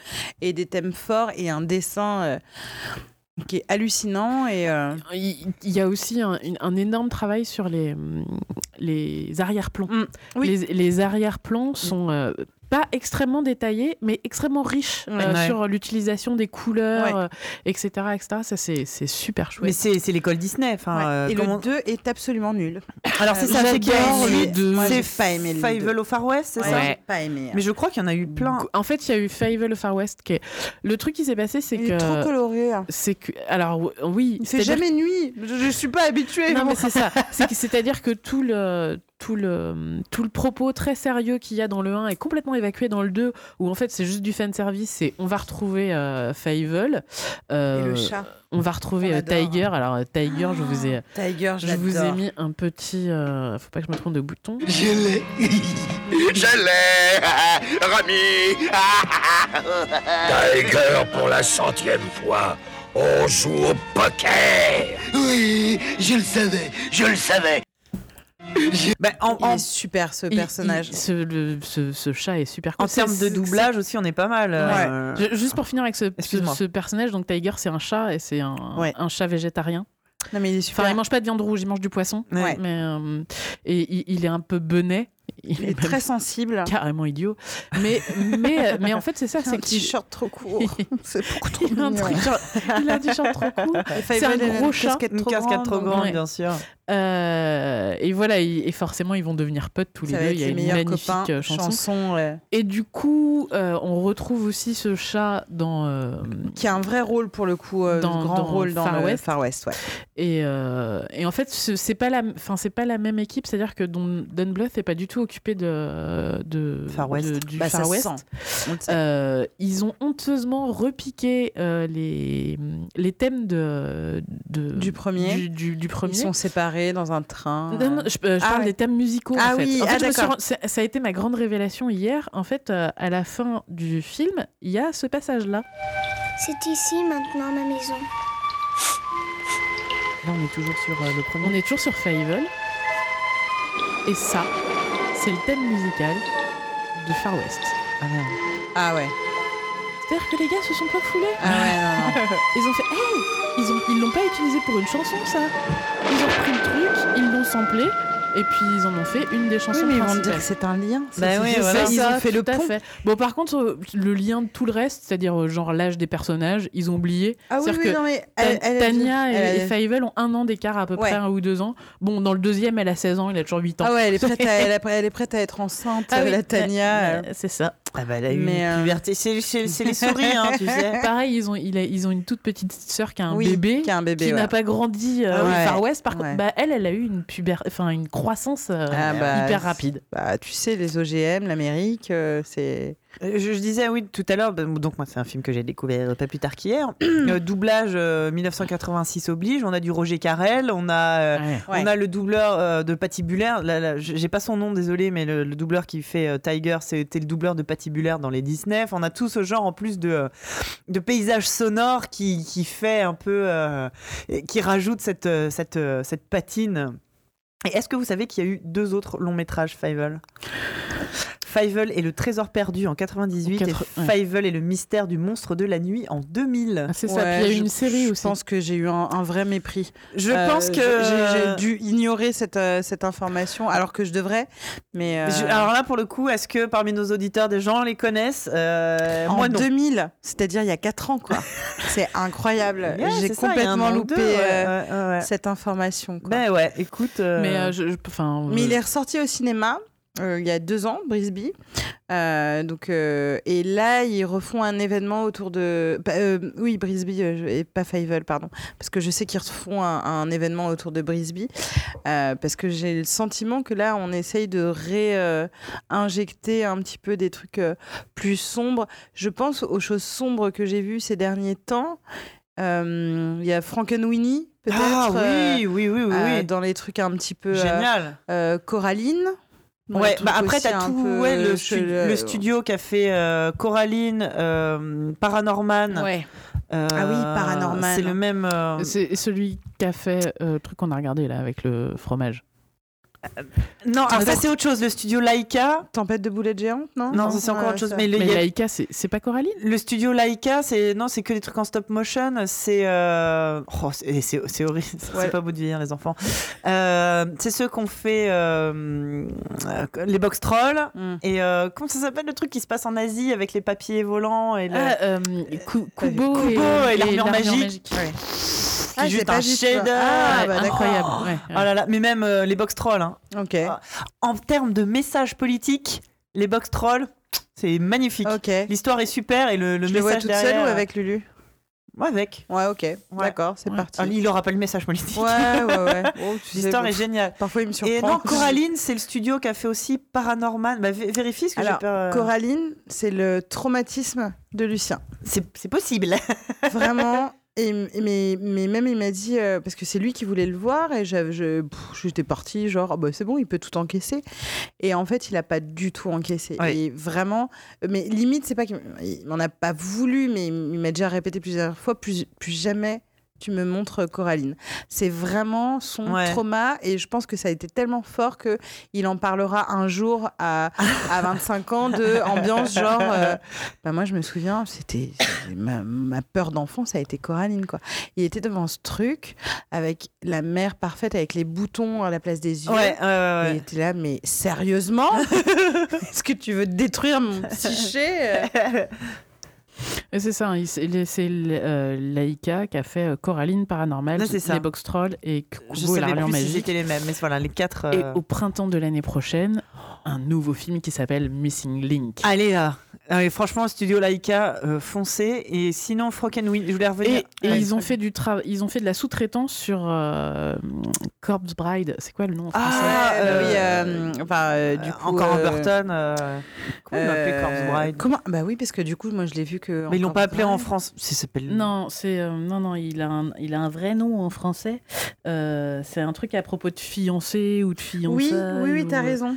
et des thèmes forts et un dessin euh, qui est hallucinant et euh, Il y a aussi un, énorme travail sur les, hum, les arrière-plans. Oui. Les, les arrière-plans sont pas extrêmement détaillés, mais extrêmement Ouais. euh, Ouais. sur l'utilisation des couleurs, Ouais. euh, etc., etc. Ça, c'est c'est super Mais chouette. c'est c'est l'école Disney. Enfin, ouais. euh, et comment- le 2 est absolument nul. Alors c'est ça, c'est c'est j'ai pas aimé le Fievel au Far West, c'est Ouais, ça j'ai pas aimé. Mais je crois qu'il y en a eu plein. En fait, il y a eu Fievel au Far West. Qui est... Le truc qui s'est passé, c'est est trop que. coloré. hein. C'est que. Alors, oui. C'est-à-dire jamais nuit. Je, je suis pas habituée. Non, mais c'est ça. C'est que- C'est-à-dire que tout le, tout, le, tout le propos très sérieux qu'il y a dans le 1 est complètement évacué dans le 2, où en fait c'est juste du fan service. C'est on va retrouver euh, Fievel. euh, Et le chat. On va retrouver On euh. Tiger. Alors, euh, Tiger, je vous ai. Tiger, je Je vous ai mis un petit. euh, faut pas que je me trompe de bouton. Je l'ai. Je l'ai, Rami. Tiger pour la centième fois. On joue au poker. Oui, je le savais, je le savais. Bah, en, Il en- est super ce personnage. il- ce, le- ce- ce chat est super en termes de doublage aussi, on est pas mal. euh, Je- Juste pour finir avec ce, ce, Excuse-moi. ce personnage, donc Tiger, c'est un chat et c'est un, Ouais. un chat végétarien. Non, mais il est super. Enfin, il mange pas de viande rouge, il mange du poisson. Ouais. Mais, euh, et il, il est un peu benet. Il, il est très sensible. carrément idiot. Mais, mais, mais en fait, c'est ça. C'est un t-shirt trop court. C'est beaucoup trop il a un mignon. truc genre- il a un t-shirt trop cool. C'est un gros chat. casquette Une casquette trop grande, Ouais. bien sûr. Euh, et voilà, et, et forcément, ils vont devenir potes tous les Ça deux. Il y a une magnifique copains. euh, chanson. Chanson, ouais. Et du coup, euh, on retrouve aussi ce chat dans. euh, Qui a un vrai rôle pour le coup, euh, Dans- grand dans rôle dans Far le West. Far West. Ouais. et, euh, et en fait, ce- c'est pas la, enfin, c'est pas la même équipe. C'est-à-dire que Don, Don Bluth n'est pas du tout occupé de, de Far West. de- du Bah, Far West. Euh, ils ont honteusement repiqué euh, les, les thèmes de, de- Du premier. Du, du- du premier. Ils sont séparés dans un train. Non, non, je, euh, je Ah parle ouais. des thèmes musicaux. Ah en fait. oui, En fait, ah, suis ça a été ma grande révélation hier. En fait, euh, à la fin du film, il y a ce passage-là. C'est ici maintenant ma maison. Là, on est toujours sur euh, le premier. On est toujours sur Fable. Et ça, c'est le thème musical de Far West. Ah, merde. Ah ouais. C'est-à-dire que les gars se sont pas foulés. Ah ouais, non, non. Ils ont fait Hey Ils ont, ils l'ont pas utilisé pour une chanson, ça Ils ont repris le truc, ils l'ont samplé, et puis ils en ont fait une des chansons Oui, mais ils vont principales. dire que c'est un lien. Bah c'est- oui, c'est voilà. ça, C'est Ils ça, ont fait le pont. fait. Bon, par contre, euh, le lien de tout le reste, c'est-à-dire euh, genre l'âge des personnages, ils ont oublié. Ah oui, oui, que non, mais elle- elle Tania et, elle et ont un an d'écart à peu Ouais. près, un ou deux ans. Bon, dans le deuxième, elle a 16 ans, il a toujours 8 ans. Ah ouais, elle est prête à, est prête à être enceinte, Ah oui, la Tania. euh, euh. C'est ça. Ah bah, elle a eu Mais, une euh, puberté. C'est c'est- c'est les souris, hein, tu sais. Pareil, ils ont, il a- ils ont une toute petite sœur qui a un Oui, bébé. qui a un bébé, qui ouais. n'a pas grandi euh, Ah au ouais, Far West. Par ouais. contre, bah, elle, elle a eu une, puber... enfin, une croissance euh, Ah bah, hyper rapide. Bah, tu sais, les OGM, l'Amérique, euh, c'est. Euh, Je, je disais oui tout à l'heure, bah, donc moi c'est un film que j'ai découvert euh, pas plus tard qu'hier. Euh, doublage euh, 1986 oblige, on a du Roger Carrel, on a euh, Ouais. on a le doubleur euh, de Patibulaire. Là, là, j'ai pas son nom, désolé, mais le, le doubleur qui fait euh, Tiger, c'était le doubleur de Patibulaire dans les Disney. Enfin, On a tout ce genre en plus de euh, de paysages sonores qui, qui fait un peu, euh, qui rajoute cette euh, cette euh, cette patine. Et est-ce que vous savez qu'il y a eu deux autres longs métrages Fievel? Fievel et le trésor perdu en 98 En quatre- et ouais. Fievel et le mystère du monstre de la nuit en 2000. Ah, c'est ça. Ouais, Puis il y a eu je- une série je aussi. pense que j'ai eu un, un vrai mépris. Je Euh, pense que j'ai- dû ignorer cette, euh, cette information alors que je devrais. Mais euh, Je- alors là, pour le coup, est-ce que parmi nos auditeurs, des gens les connaissent? Euh, en Moi, non. 2000, c'est-à-dire il y a 4 ans, quoi. c'est incroyable. Ouais, j'ai ça, complètement loupé deux, ouais, euh, ouais, ouais, ouais. cette information. Quoi. Ben ouais, écoute. euh, Mais euh, je, je- enfin, Mais il est ressorti au cinéma euh, il y a deux ans, Brisby. Euh, donc, euh, et là, ils refont un événement autour de. bah, oui, Brisby et pas Fievel, pardon. Parce que je sais qu'ils refont un, un événement autour de Brisby. Parce que j'ai le sentiment que là, on essaye de réinjecter un petit peu des trucs plus sombres. Je pense aux choses sombres que j'ai vues ces derniers temps. Il y a Frankenweenie, peut-être. Ah oui, oui, oui, oui. oui. dans les trucs un petit peu. Génial. Coraline. Dans les Ouais, bah après, t'as tout peu ouais, le, che- stu- le studio qui a fait euh, Coraline, euh, Paranorman. ouais. euh, Ah oui, Paranorman. C'est le même. euh, C'est celui qui a fait euh, le truc qu'on a regardé là avec le fromage. Non, alors ça, c'est autre chose. Le studio Laika. Tempête de boulettes géantes, non Non, c'est encore autre chose. ça. Mais le, Mais il y a- Laïka, c'est pas Coraline le studio Laika, c'est non, c'est que des trucs en stop motion. C'est euh, oh, c'est horrible. C'est pas beau de vieillir les enfants. Euh, c'est ceux qu'on fait euh, euh, les box trolls. Mm. Et euh, comment ça s'appelle le truc qui se passe en Asie avec les papiers volants et le... Ah, euh, Ku- Kubo, Kubo et, et l'armure magique. Ouais. Qui Ah, est juste un vu, tu chef vois. Ah, Ouais, bah, incroyable. ouais, ouais. Oh là là, mais même euh, les box trolls. hein. Ok. Ah. En termes de messages politiques, les box trolls, c'est magnifique. Ok. L'histoire est super et le, le Je le message vois toute derrière. seule ou avec Lulu? Avec. Ouais, ok. D'accord, c'est Ouais. parti. Ah, il aura pas le message politique. Ouais, ouais, ouais. Oh, L'histoire bon, est géniale. Parfois, il me surprend. Et non, Coraline, c'est le studio qui a fait aussi Paranorman. Bah, vé- vérifie ce que j'ai peur. euh, Coraline, c'est le traumatisme de Lucien. C'est possible. Vraiment. Et, et mais, mais même il m'a dit euh, parce que c'est lui qui voulait le voir et j'étais partie genre bah c'est bon il peut tout encaisser. Et en fait il a pas du tout encaissé. Et vraiment mais limite c'est pas qu'il il m'en a pas voulu mais il m'a déjà répété plusieurs fois plus plus jamais tu me montres Coraline. C'est vraiment son Ouais. trauma et je pense que ça a été tellement fort que il en parlera un jour à, à 25 ans de ambiance genre. euh, bah moi, je me souviens, c'était ma, ma peur d'enfant, ça a été Coraline quoi. Il était devant ce truc avec la mère parfaite avec les boutons à la place des yeux. Ouais, ouais, il était là, mais sérieusement? Est-ce que tu veux détruire mon psyché euh? C'est ça, il- c'est euh, Laïka qui a fait euh, Coraline Paranormal, c'est ça. les Box Trolls et Kubo et l'Arlion si les mêmes, mais voilà, les quatre. Et euh, au printemps de l'année prochaine, un nouveau film qui s'appelle Missing Link. Allez là Ah Franchement, Studio Laika, euh, foncez. Et sinon, Froken Win, je voulais revenir. Et, et Ouais, ils ont fait du travail, ils ont fait de la sous-traitance sur euh, Corpse Bride. C'est quoi le nom en français? Ah, bah euh, oui, enfin, du coup, encore euh, Burton. Comment euh, Corpse Bride? Comment Bah oui, parce que du coup, moi, je l'ai vu que. Mais ils l'ont pas appelé en. France. S'appelle. Non, c'est euh, non non, il a un, il a un vrai nom en français. Euh, c'est un truc à propos de fiancés ou de fiançailles. Oui, oui, oui, ou- t'as raison.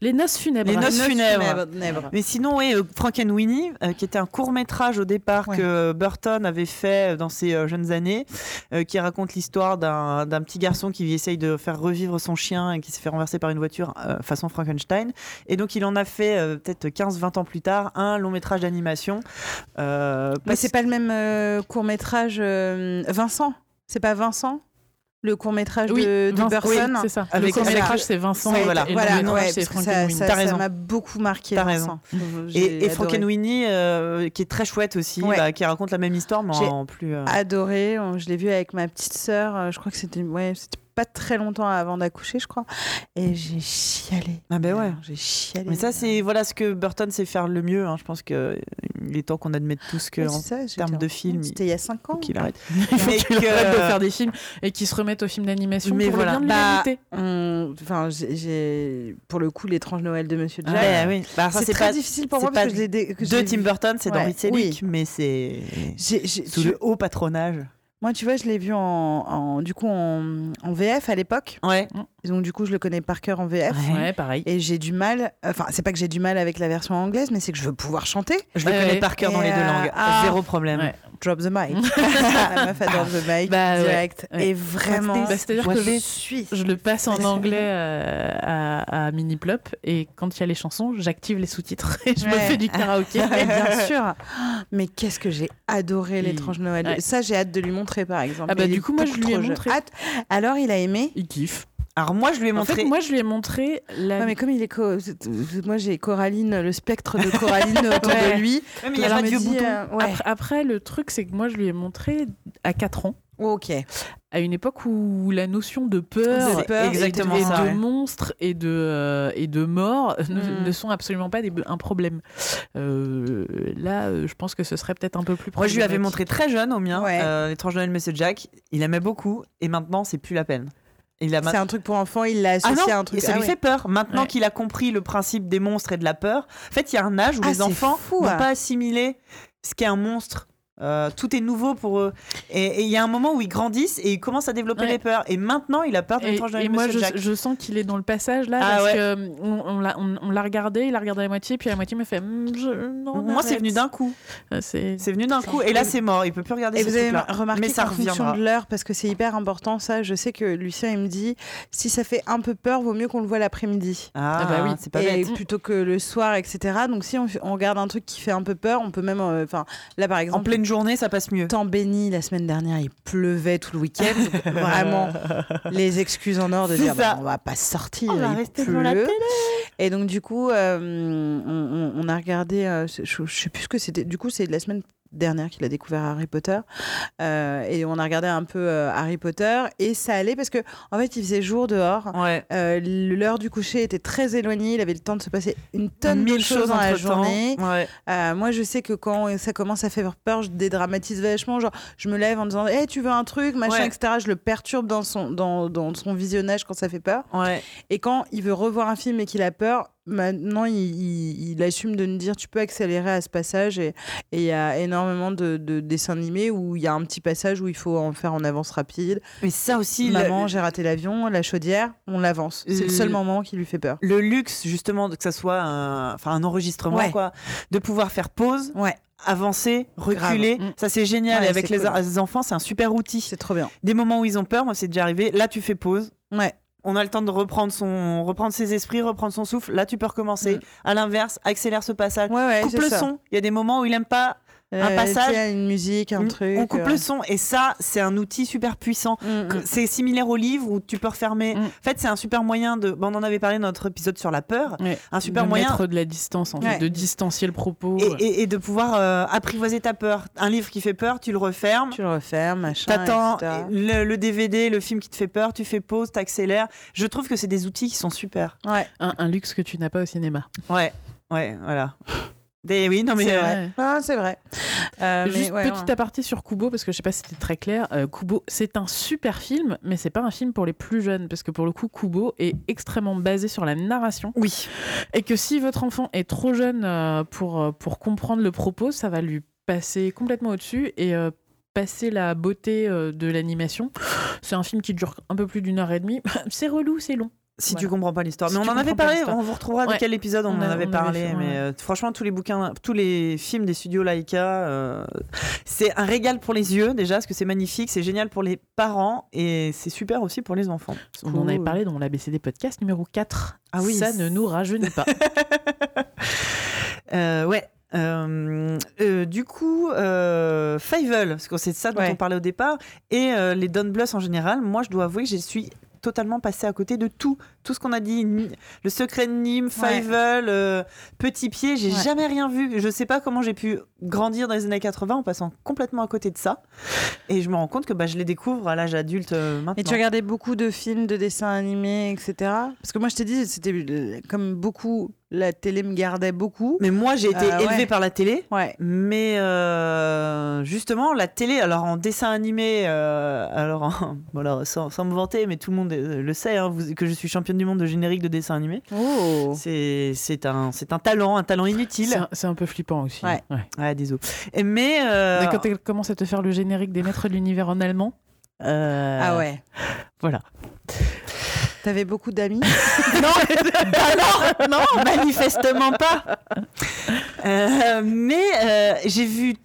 Les noces funèbres. Les noces Noces funèbres. funèbres. Mais sinon, oui, euh, Frankenweenie, euh, qui était un court métrage au départ Ouais. que Burton avait fait dans ses euh, jeunes années, euh, qui raconte l'histoire d'un d'un petit garçon qui essaye de faire revivre son chien et qui se fait renverser par une voiture euh, façon Frankenstein. Et donc, il en a fait euh, peut-être 15-20 ans plus tard un long métrage d'animation. Euh, Mais c'est pas le même court métrage. Vincent C'est pas Vincent Le court métrage Oui, de, de Vincent- oui, c'est ça. Avec- le court métrage c'est Vincent. Ouais, et voilà. le long Voilà, métrage, c'est parce que ça, Frankenweenie. ça, T'as ça raison. m'a beaucoup marqué. T'as Vincent. J'ai Et, et adoré. Frankenweenie, euh, qui est très chouette aussi, Ouais. bah, qui raconte la même histoire, mais J'ai en plus. euh, adoré. On- Je l'ai vu avec ma petite sœur. euh, Je crois que c'était ouais, c'était pas très longtemps avant d'accoucher, je crois. Et j'ai chialé. Ah ben ouais. J'ai chialé. Mais ça, c'est voilà ce que Burton sait faire le mieux. hein. Je pense qu'il est temps qu'on admette tous que Oui, en ça, termes de film, C'était il y a 5 ans. qu'il arrête. Il faut qu'il que- arrête de faire des films et qu'il se remette aux films d'animation Mais pour voilà. le bien de Bah, l'humanité. Enfin, j'ai- pour le coup l'étrange Noël de Monsieur Jack. Ouais, oui. Bah, enfin, c'est très pas difficile pour moi parce pas que je l'ai dé- que de Tim. Burton, c'est Ouais, d'Henry Selick, oui. mais c'est sous le haut patronage. Moi, tu vois, je l'ai vu en, en- du coup en, en VF à l'époque. Ouais. Donc du coup, je le connais par cœur en VF. Ouais. Pareil. Et j'ai du mal. Enfin, c'est pas que j'ai du mal avec la version anglaise, mais c'est que je veux pouvoir chanter. Je le connais par cœur dans les deux euh, langues. ah. Zéro problème. Ouais. Drop the mic. la meuf adore the mic Bah, direct. Ouais. Et vraiment, Bah, C'est-à-dire que je suis. je le passe en anglais euh, à, à Miniplop et quand il y a les chansons, j'active les sous-titres et je me fais du karaoké. Bien sûr. Mais qu'est-ce que j'ai adoré l'étrange Noël. Ouais. Ça, j'ai hâte de lui montrer, par exemple. Ah bah, du coup, moi, je lui ai montré. Hâte. Alors, il a aimé. Il kiffe. Alors moi, je lui ai En montré. fait, moi, je lui ai montré la. Ouais, mais comme il est. co- Moi, j'ai Coraline, le spectre de Coraline autour Ouais. de lui. Ouais, mais il y a pas de dit, boutons. euh, ouais. Après, après, le truc, c'est que moi, je lui ai montré à 4 ans. Ok. à une époque où la notion de peur, C'est peur, et exactement de, et ça, de ouais. monstres et de, euh, et de morts ne, Mm. ne sont absolument pas des, un problème. Euh, là, euh, je pense que ce serait peut-être un peu plus Moi, je lui avais montré très jeune au mien, Ouais. euh, l'étrange Noël Monsieur Jack. Il aimait beaucoup, et maintenant, c'est plus la peine. Il a C'est un truc pour enfants, il l'a Ah associé non, à un truc. et ça Ah lui ouais. fait peur. Maintenant Ouais. qu'il a compris le principe des monstres et de la peur, en fait, il y a un âge où Ah, les enfants n'ont ah. pas assimilé ce qu'est un monstre. Euh, tout est nouveau pour eux. Et et il y a un moment où ils grandissent et ils commencent à développer Ouais. les peurs. Et maintenant, il a peur de Et, l'étrange Noël et moi, je, Jack. je sens qu'il est dans le passage là, Ah parce ouais. que euh, on, on l'a on, on l'a regardé, il a regardé à la moitié, puis à la moitié, il me fait Hum, je- non, Moi, c'est venu d'un coup. Euh, C'est C'est venu d'un coup. Et là, c'est mort. Il peut plus regarder Et vous avez remarqué Mais ça qu'en fonction de l'heure, parce que c'est hyper important ça, je sais que Lucien il me dit si ça fait un peu peur, vaut mieux qu'on le voit l'après-midi. Ah, Ah bah oui. c'est pas et bête. plutôt que le soir, etc. Donc si on, on regarde un truc qui fait un peu peur, on peut même, euh, enfin là par En exemple, pleine journée, ça passe mieux. temps béni la semaine dernière, il pleuvait tout le week-end. Donc, Vraiment, les excuses en or de dire bah, on va pas sortir, On va rester pleut. devant la télé. Et donc du coup, euh, on, on- on a regardé, euh, je, je sais plus ce que c'était. Du coup, c'est de la semaine dernière qu'il a découvert Harry Potter Euh, et on a regardé un peu euh, Harry Potter et ça allait parce que en fait il faisait jour dehors Ouais. Euh, l'heure du coucher était très éloignée il avait le temps de se passer une tonne de choses dans la journée Ouais. moi, je sais que quand ça commence à faire peur, je dédramatise vachement. Genre, je me lève en disant, hey, tu veux un truc, machin, Ouais. etc. Je le perturbe dans son, dans, dans son visionnage quand ça fait peur. Et quand il veut revoir un film et qu'il a peur, maintenant, il, il- il assume de nous dire tu peux accélérer à ce passage. Et il y a énormément de, de dessins animés où il y a un petit passage où il faut en faire en avance rapide. Mais ça aussi, le- Maman, j'ai raté l'avion, la chaudière, on l'avance. C'est le seul Le- moment qui lui fait peur. le luxe justement que ça soit un, enfin un enregistrement Ouais. quoi, de pouvoir faire pause, Ouais, avancer, reculer, Grave. ça c'est génial. Ouais, et avec les, cool. les enfants, c'est un super outil. c'est trop bien. Des moments où ils ont peur, moi c'est déjà arrivé. Là, tu fais pause. Ouais. On a le temps de reprendre son, reprendre ses esprits, reprendre son souffle. Là, tu peux recommencer. Mm. À l'inverse, accélère ce passage. Ouais, ouais, coupe le ça. son. Il y a des moments où il aime pas. Euh, passage. une musique, un truc. on coupe euh. le son et ça, c'est un outil super puissant. Mm, mm. C'est similaire au livre où tu peux refermer. Mm. En fait, c'est un super moyen de. bon, on en avait parlé dans notre épisode sur la peur. Ouais. Un super de moyen. mettre de la distance, en Ouais. fait, de distancier le propos. Et, et- et de pouvoir euh, apprivoiser ta peur. Un livre qui fait peur, tu le refermes. Tu le refermes, machin. T'attends le, le DVD, le film qui te fait peur, tu fais pause, t'accélères. Je trouve que c'est des outils qui sont super. Ouais, Un, un luxe que tu n'as pas au cinéma. Ouais, ouais, voilà. Des, oui, non mais c'est euh, vrai. Ah, c'est vrai. Euh, mais Juste ouais, petit ouais. aparté sur Kubo, parce que je sais pas si c'était très clair. Euh, Kubo, c'est un super film, mais c'est pas un film pour les plus jeunes, parce que pour le coup, Kubo est extrêmement basé sur la narration. oui. Et que si votre enfant est trop jeune euh, pour, euh, pour comprendre le propos, ça va lui passer complètement au-dessus et euh, passer la beauté euh, de l'animation. C'est un film qui dure un peu plus d'une heure et demie. c'est relou, c'est long. Si Voilà. tu comprends pas l'histoire. Si mais on en avait parlé, on vous retrouvera de Ouais. quel épisode on, On en a- avait on avait parlé. fait, mais ouais. euh, franchement, tous les bouquins, tous les films des studios Laika, euh, c'est un régal pour les yeux déjà, parce que c'est magnifique, c'est génial pour les parents et c'est super aussi pour les enfants. On en avait parlé dans l'ABCD podcast numéro 4. Ah oui. Ça ne nous rajeunit pas. Euh, ouais. Euh, euh, du coup, euh, Fievel, parce que c'est de ça dont Ouais. on parlait au départ, et les Don Bluth en général, moi je dois avouer que je suis totalement passé à côté de tout. Tout ce qu'on a dit, le secret de Nîmes. Fievel, euh, Petit Pied, j'ai jamais rien vu. Je sais pas comment j'ai pu grandir dans les années 80 en passant complètement à côté de ça. Et je me rends compte que bah, je les découvre à l'âge adulte euh, maintenant. Et tu regardais beaucoup de films, de dessins animés, etc. Parce que moi, je t'ai dit, c'était euh, comme beaucoup, la télé me gardait beaucoup. Mais moi j'ai été Euh, ouais. élevée par la télé. Ouais. Mais euh, justement, la télé, alors en dessin animé, euh, alors en- bon, alors, sans, sans me vanter, mais tout le monde euh, le sait, hein, vous- que je suis championne du monde de générique de dessin animé. Oh. C'est c'est un, c'est un talent, un talent inutile. c'est un peu flippant aussi. Ouais. Ouais, désolé. Et Mais, euh, Mais quand tu commences à te faire le générique des maîtres de l'univers en allemand, euh, Ah ouais. Voilà. T'avais beaucoup d'amis non, non, manifestement pas. Euh, mais euh, j'ai vu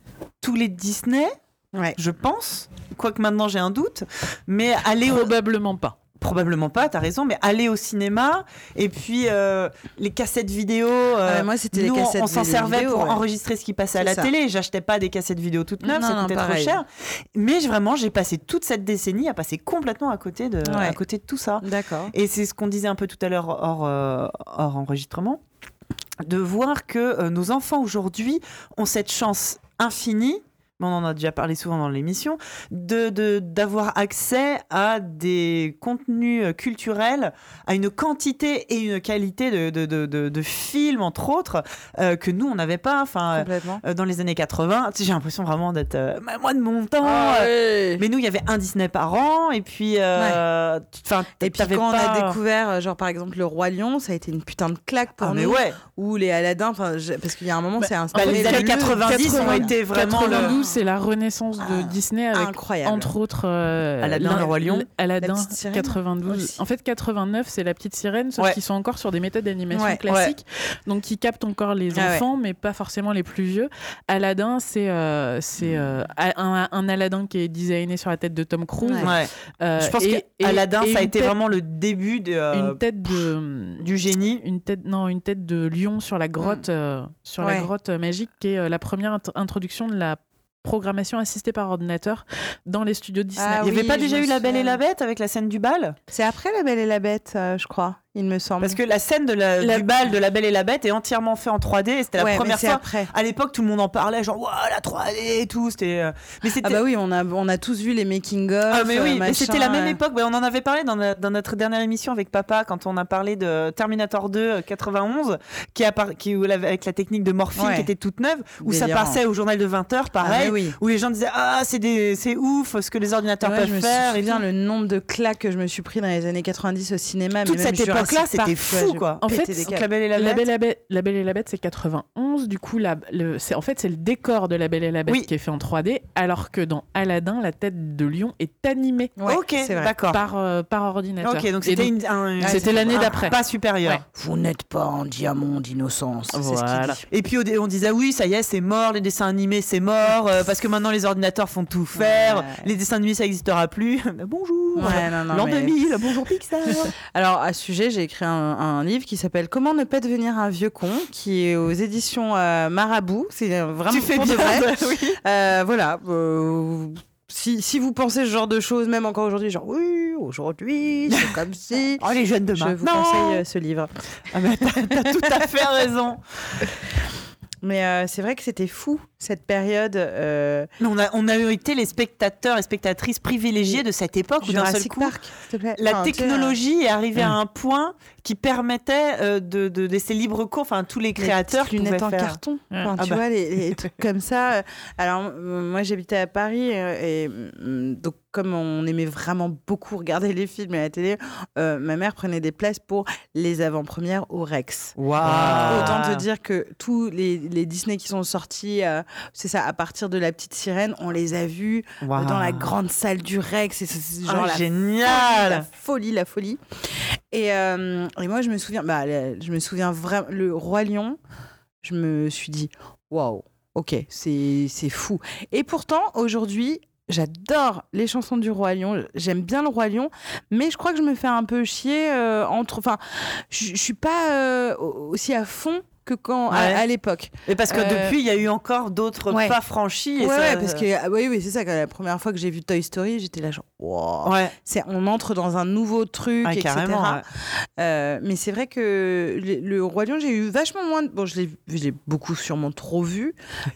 tous les Disney, Ouais. je pense. Quoique maintenant j'ai un doute. Mais aller au, Probablement pas. Probablement pas, t'as raison, mais aller au cinéma et puis euh, les cassettes vidéo. euh, Ah, moi, c'était les cassettes on s'en vidéo, servait pour ouais. enregistrer ce qui passait à la ça. télé. J'achetais pas des cassettes vidéo toutes neuves, Non, ça non, trop cher. Mais vraiment, j'ai passé toute cette décennie à passer complètement à côté de, Ouais. à côté de tout ça. D'accord. Et c'est ce qu'on disait un peu tout à l'heure hors, euh, hors enregistrement, de voir que euh, nos enfants aujourd'hui ont cette chance infinie. Mais On en a déjà parlé souvent dans l'émission, de d'avoir accès à des contenus euh, culturels, à une quantité et une qualité de, de, de, de- de films, entre autres, euh, que nous, on n'avait pas. Enfin, euh, Complètement. dans les années 80, tu sais, j'ai l'impression vraiment d'être euh, moi de mon temps. Ah ouais. mais nous, il y avait un Disney par an, et puis, enfin, Et puis quand on a découvert, genre par exemple le roi lion, ça a été une putain de claque pour Ah, nous. ouais. Ou les Aladdin, parce qu'il y a un moment c'est un Bah, les années 90 ont été vraiment le- 92, c'est la renaissance de Ah, Disney avec incroyable. entre autres euh, Aladdin, le Roi Lion. Aladdin La petite sirène 92. aussi. En fait 89 c'est la petite sirène sauf Ouais. qu'ils sont encore sur des méthodes d'animation Ouais. classiques donc qui captent encore les Ah ouais. enfants mais pas forcément les plus vieux. Aladdin c'est euh, c'est euh, un, un Aladdin qui est designé sur la tête de Tom Cruise. Euh, Je pense et- que et- Aladdin, et ça a été tête- vraiment le début de, euh, une tête de du génie. une tête non une tête de lion sur la grotte euh, sur la grotte magique qui est euh, la première int- introduction de la programmation assistée par ordinateur dans les studios Disney. Ah Il n'y avait oui, pas déjà eu La Belle et la. Bête avec la scène du bal? C'est après La Belle et la Bête, euh, je crois, il me semble. Parce que la scène de la, La- du bal de La Belle et la Bête est entièrement faite en 3D. et C'était la Ouais, première fois. après. À l'époque, tout le monde en parlait, genre, waouh, la 3D et tout. C'était. euh, Mais c'était. Ah bah oui, on a, on a tous vu les making of. Ah mais oui, euh, mais c'était la même euh. époque. Ouais, on en avait parlé dans, la- dans notre dernière émission avec papa quand on a parlé de Terminator 2 euh, 91, qui, appara- qui où la- avec la technique de morphine Ouais. qui était toute neuve, où ça passait au journal de 20 h Ah, pareil, mais oui. où les gens disaient ah c'est des c'est ouf ce que les ordinateurs Ouais, peuvent je me faire. et souviens tout. le nombre de claques que je me suis pris dans les années 90 au cinéma. Toute mais même cette époque-là époque-là, Jurassic c'était fou, quoi. En fait, donc. La Belle et la Bête. La Belle et la Bête, c'est 91. Du coup, la, le, c'est, en fait, c'est le décor de La Belle et la Bête Oui. qui est fait en 3D, alors que dans Aladdin, la tête de lion est animée Ouais, ok, c'est vrai. d'accord. par, euh, par ordinateur. Ok, donc c'était une- un- c'était l'année d'après. Pas supérieur. Ouais. Vous n'êtes pas en diamant d'innocence. ce Voilà. dit. Et puis on disait ah oui, ça y est, c'est mort, les dessins animés, c'est mort, euh, parce que maintenant les ordinateurs font tout faire, Ouais. les dessins animés ça n'existera plus. bonjour. L'an mais- 2000, bonjour Pixar. Alors, à ce sujet, j'ai écrit un, un livre qui s'appelle Comment ne pas devenir un vieux con, qui est aux éditions euh, Marabout. C'est euh, vraiment tu fais pour bien. de vrai. de- oui. Euh, voilà. euh, si, si vous pensez ce genre de choses, même encore aujourd'hui, genre oui, aujourd'hui, c'est comme si. Oh les jeunes de Je vous conseille ce livre. Ah, mais t'as t'as tout à fait raison. Mais c'est vrai que c'était fou cette période. euh, Mais on a, on a été les spectateurs et spectatrices privilégiés de cette époque où d'un seul Jurassic coup, Park, s'il te plaît. la Enfin, technologie est arrivée à un point qui permettait euh, de, de laisser libre cours, enfin tous les les créateurs petites lunettes en faire. carton. Ouais. Enfin, Ah tu bah. vois, les, les trucs comme ça. Alors, moi, j'habitais à Paris euh, et donc, comme on aimait vraiment beaucoup regarder les films à la télé, euh, ma mère prenait des places pour les avant-premières au Rex. Waouh. Autant te dire que tous les, les Disney qui sont sortis, euh, c'est ça, à partir de La Petite Sirène, on les a vus dans la grande salle du Rex. C'est Ah, genre la la génial. folie, la folie. Et, euh, et moi, je me souviens, bah, je me souviens vraiment, le Roi Lion, je me suis dit, waouh, ok, c'est fou. Et pourtant, aujourd'hui, j'adore les chansons du Roi Lion, j'aime bien le Roi Lion, mais je crois que je me fais un peu chier euh, entre. Enfin, je je suis pas euh, aussi à fond que quand à- Ouais. à, l'époque. Mais parce que Euh, depuis, il y a eu encore d'autres ouais. pas franchis. Et Ouais, ça- ouais, parce que ah, oui, oui, c'est ça. La première fois que j'ai vu Toy Story, j'étais là genre, wow. Ouais, C'est, on entre dans un nouveau truc, ah, etc. carrément. ouais. Euh, mais c'est vrai que le, le Roi Lion, j'ai eu vachement moins. De... Bon, je l'ai, je l'ai beaucoup sûrement trop vu,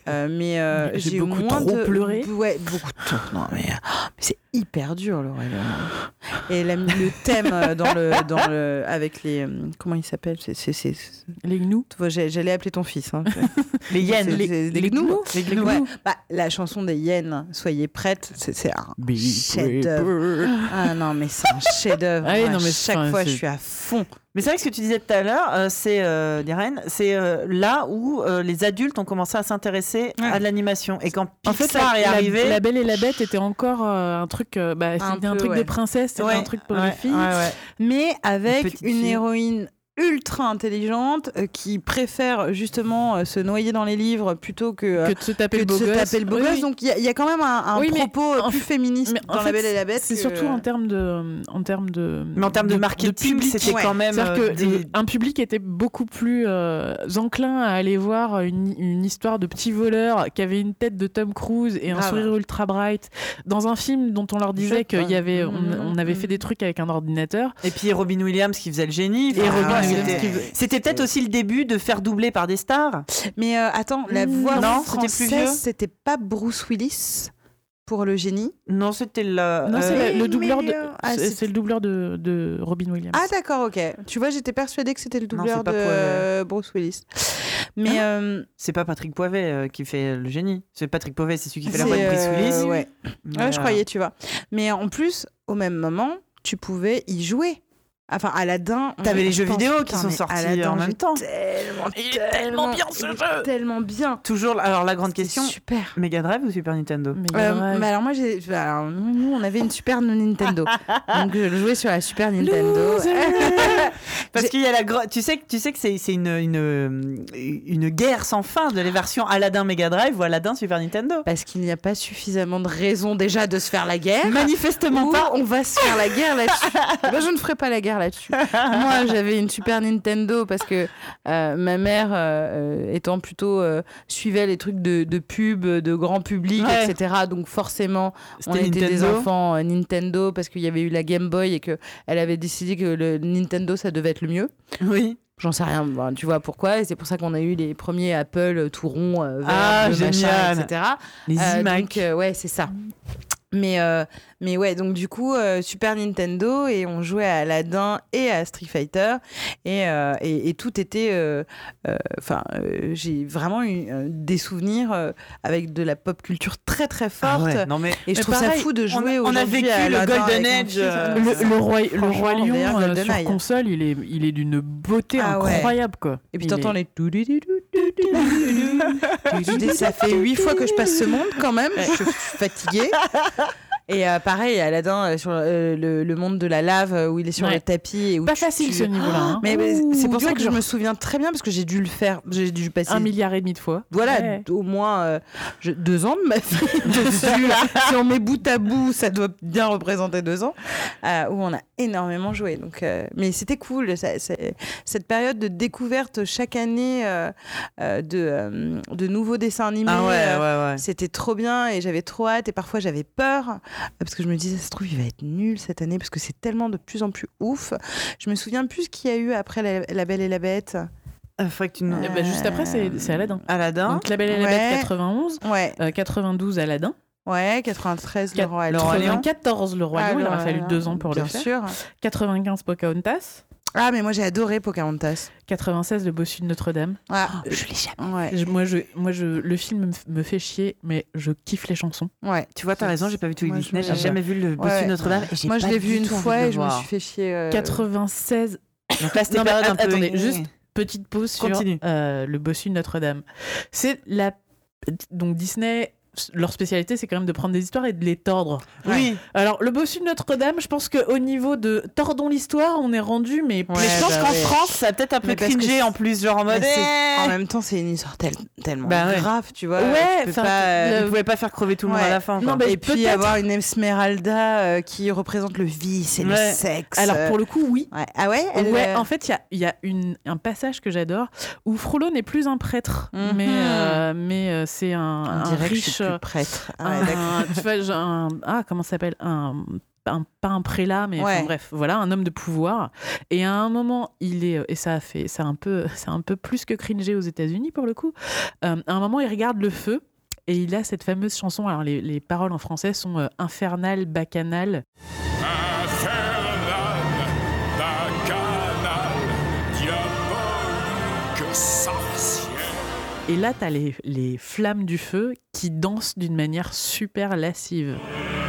euh, mais euh, J'ai j'ai eu beaucoup moins trop de... pleuré. Ouais, beaucoup trop. Non, mais, euh, mais c'est hyper dur le Roi Lion. Et la- le thème euh, dans le, dans le, avec les, euh, comment il s'appelle c'est, c'est, c'est- Les gnous. tu vois, j'ai- j'allais appeler ton fils. Hein. Les hyènes. C'est- les- les gnous. gnous. les gnous. Ouais. Bah, la chanson des hyènes, soyez prêtes, c'est, un chef-d'œuvre. Ah non, mais c'est un chef-d'œuvre. Ah chaque enfin, fois, je suis à fond. Mais c'est vrai que ce que tu disais tout à l'heure, euh, c'est euh, c'est euh, là où euh, les adultes ont commencé à s'intéresser Ouais. à de l'animation. Et quand En fait, Pixar la, est la- arrivé, la Belle et la Bête était encore euh, un truc. euh, bah, Un c'était un, truc ouais. de princesse, c'était Ouais, un truc pour ouais, les filles. ouais, ouais. mais avec une, fille. héroïne ultra intelligente euh, qui préfère justement euh, se noyer dans les livres plutôt que, euh, Que de se taper que le de beau se gosse. taper le beau Oui, gosse. oui. Donc il y, a- il y a quand même un, un Oui, propos en plus fait- féministe dans fait, La Belle et la Bête. C'est que- surtout en termes de, en termes de. Mais en termes de, marketing, public. c'était ouais. quand même C'est-à-dire que des- un public était beaucoup plus euh, enclin à aller voir une, une histoire de petit voleur qui avait une tête de Tom Cruise et un Grave. sourire ultra bright dans un film dont on leur disait qu'il y avait, on, Mhm. on avait fait des trucs avec un ordinateur. Et puis Robin Williams qui faisait le génie. Et Robin c'était- peut-être aussi le début de faire doubler par des stars. Mais euh, attends, la voix Non, française, c'était pas Bruce Willis pour le génie? Non, c'était le. Non, c'est euh, le- le doubleur de. Ah, c'est le doubleur de, de Robin Williams. Ah d'accord, ok. Tu vois, j'étais persuadée que c'était le doubleur de Poivet. Bruce Willis. Mais euh, C'est pas Patrick Poivet euh, qui fait le génie. C'est Patrick Poivet, c'est celui qui fait la voix de Bruce Willis. ouais. Ouais, je croyais, tu vois. Mais en plus, au même moment, tu pouvais y jouer. Enfin, Aladdin. T'avais les je jeux pense- vidéo qui sont sortis Aladdin, en même temps. Tellement, Il est tellement bien, ce il est jeu. Tellement bien. Toujours. Alors la grande question Super. Mega Drive ou Super Nintendo Mega Euh, Drive. mais alors moi j'ai alors, nous on avait une Super Nintendo donc je jouais sur la Super Nintendo Parce qu'il y a la gro- tu sais que tu sais que c'est c'est une, une une guerre sans fin de les versions Aladdin Mega Drive ou Aladdin Super Nintendo. parce qu'il n'y a pas suffisamment de raisons déjà de se faire la guerre Manifestement pas. on va se faire la guerre là-dessus. Moi, je ne ferai pas la guerre là-dessus. Moi, j'avais une Super Nintendo parce que euh, ma mère, euh, euh, étant plutôt euh, suivait les trucs de, de pub, de grand public, Ouais. etc. Donc forcément, on C'était était des enfants Nintendo parce qu'il y avait eu la Game Boy et que elle avait décidé que le Nintendo ça devait être le mieux. Oui. J'en sais rien, tu vois pourquoi, et c'est pour ça qu'on a eu les premiers Apple tout ronds, euh, verts, Ah, machin, etc. Les iMac. donc, ouais, c'est ça. Mais, euh, mais ouais, donc du coup, euh, Super Nintendo, et on jouait à Aladdin et à Street Fighter, et, euh, et, et tout était. euh, euh, Enfin, euh, j'ai vraiment eu euh, des souvenirs euh, avec de la pop culture très très forte. Ah ouais, non mais Et je Mais trouve pareil, ça fou de jouer on a aujourd'hui vécu à le Golden euh, Le, le roi, le roi lion euh, sur console, il est, il est d'une beauté Ah ouais. incroyable quoi. Et puis t'entends est- les. Ça fait huit fois que je passe ce monde quand même. Je suis fatiguée. Et euh, pareil, Aladdin euh, sur euh, le, le monde de la lave euh, où il est sur Ouais. le tapis et où Pas tu- facile tu- ce niveau-là. hein. Mais, c'est pour ça dur, que je me souviens très bien parce que j'ai dû le faire. J'ai dû passer un milliard et demi de fois. voilà, Ouais. au moins euh, je- deux ans de ma vie dessus. si on met bout à bout, ça doit bien représenter deux ans, où on a énormément joué. Donc, mais c'était cool, ça- cette période de découverte chaque année de, de nouveaux dessins animés. ah ouais ouais ouais. C'était trop bien et j'avais trop hâte et parfois j'avais peur parce que je me disais ça se trouve il va être nul cette année parce que c'est tellement de plus en plus ouf. Je me souviens plus ce qu'il y a eu après la, La Belle et la Bête. Il faudrait que tu nous... Ben, juste après, c'est Aladdin. Aladdin. Donc La Belle et la Ouais. Bête 91, Ouais, euh, 92 Aladdin, ouais, 93 le roi le Roi Lion. 94 Le Roi Ah, Lion, il aura fallu deux ans pour bien le faire. sûr. 95 Pocahontas, Ah mais moi j'ai adoré Pocahontas. 96 Le Bossu de Notre-Dame. Ah, Je l'ai jamais. ouais. Je- Moi, je, moi je, le film me fait chier, mais je kiffe les chansons. Ouais. Tu vois, t'as raison, j'ai pas vu tous les Moi, je Disney, j'ai jamais vu le Bossu Ouais. de Notre-Dame. et j'ai Moi je l'ai vu une tout fois et je me suis fait chier. euh, 96, Donc là, c'était Non, mais période un att- peu... attendez, juste- petite pause sur Continue. euh, le Bossu de Notre-Dame. C'est la. Donc Disney, leur spécialité, c'est quand même de prendre des histoires et de les tordre. Oui, Alors, le Bossu de Notre-Dame, je pense qu'au niveau de tordons l'histoire, on est rendu, mais Ouais, mais je pense bah qu'en ouais. France, ça a peut-être un peu cringé en plus, genre en mode... Mais c'est- eh En même temps, c'est une histoire tel- tellement Bah ouais. grave, tu vois. Ouais, tu peux pas, euh, Vous pouvez pas faire crever tout le monde à la fin. Non, mais et puis avoir une Esmeralda euh, qui représente le vice et le sexe. Alors, pour le coup, oui. Ouais. Ah ouais, elle, Ouais, euh, en fait, il y a, il y a une, un passage que j'adore où Frollo n'est plus un prêtre, Mhm. mais, euh, mais euh, c'est un, riche. Euh, prêtre. Ah un- tu vois, un- ah, comment ça s'appelle? Un, un- Pas un prélat, mais enfin, bref, voilà, un homme de pouvoir. Et à un moment, il est. Et ça a fait. C'est un, peu, c'est un peu plus que cringé aux États-Unis, pour le coup. Euh, à un moment, il regarde le feu. Et il a cette fameuse chanson, alors les, les paroles en français sont euh, infernal, bacchanal. Et là, t'as les, les flammes du feu qui dansent d'une manière super lascive.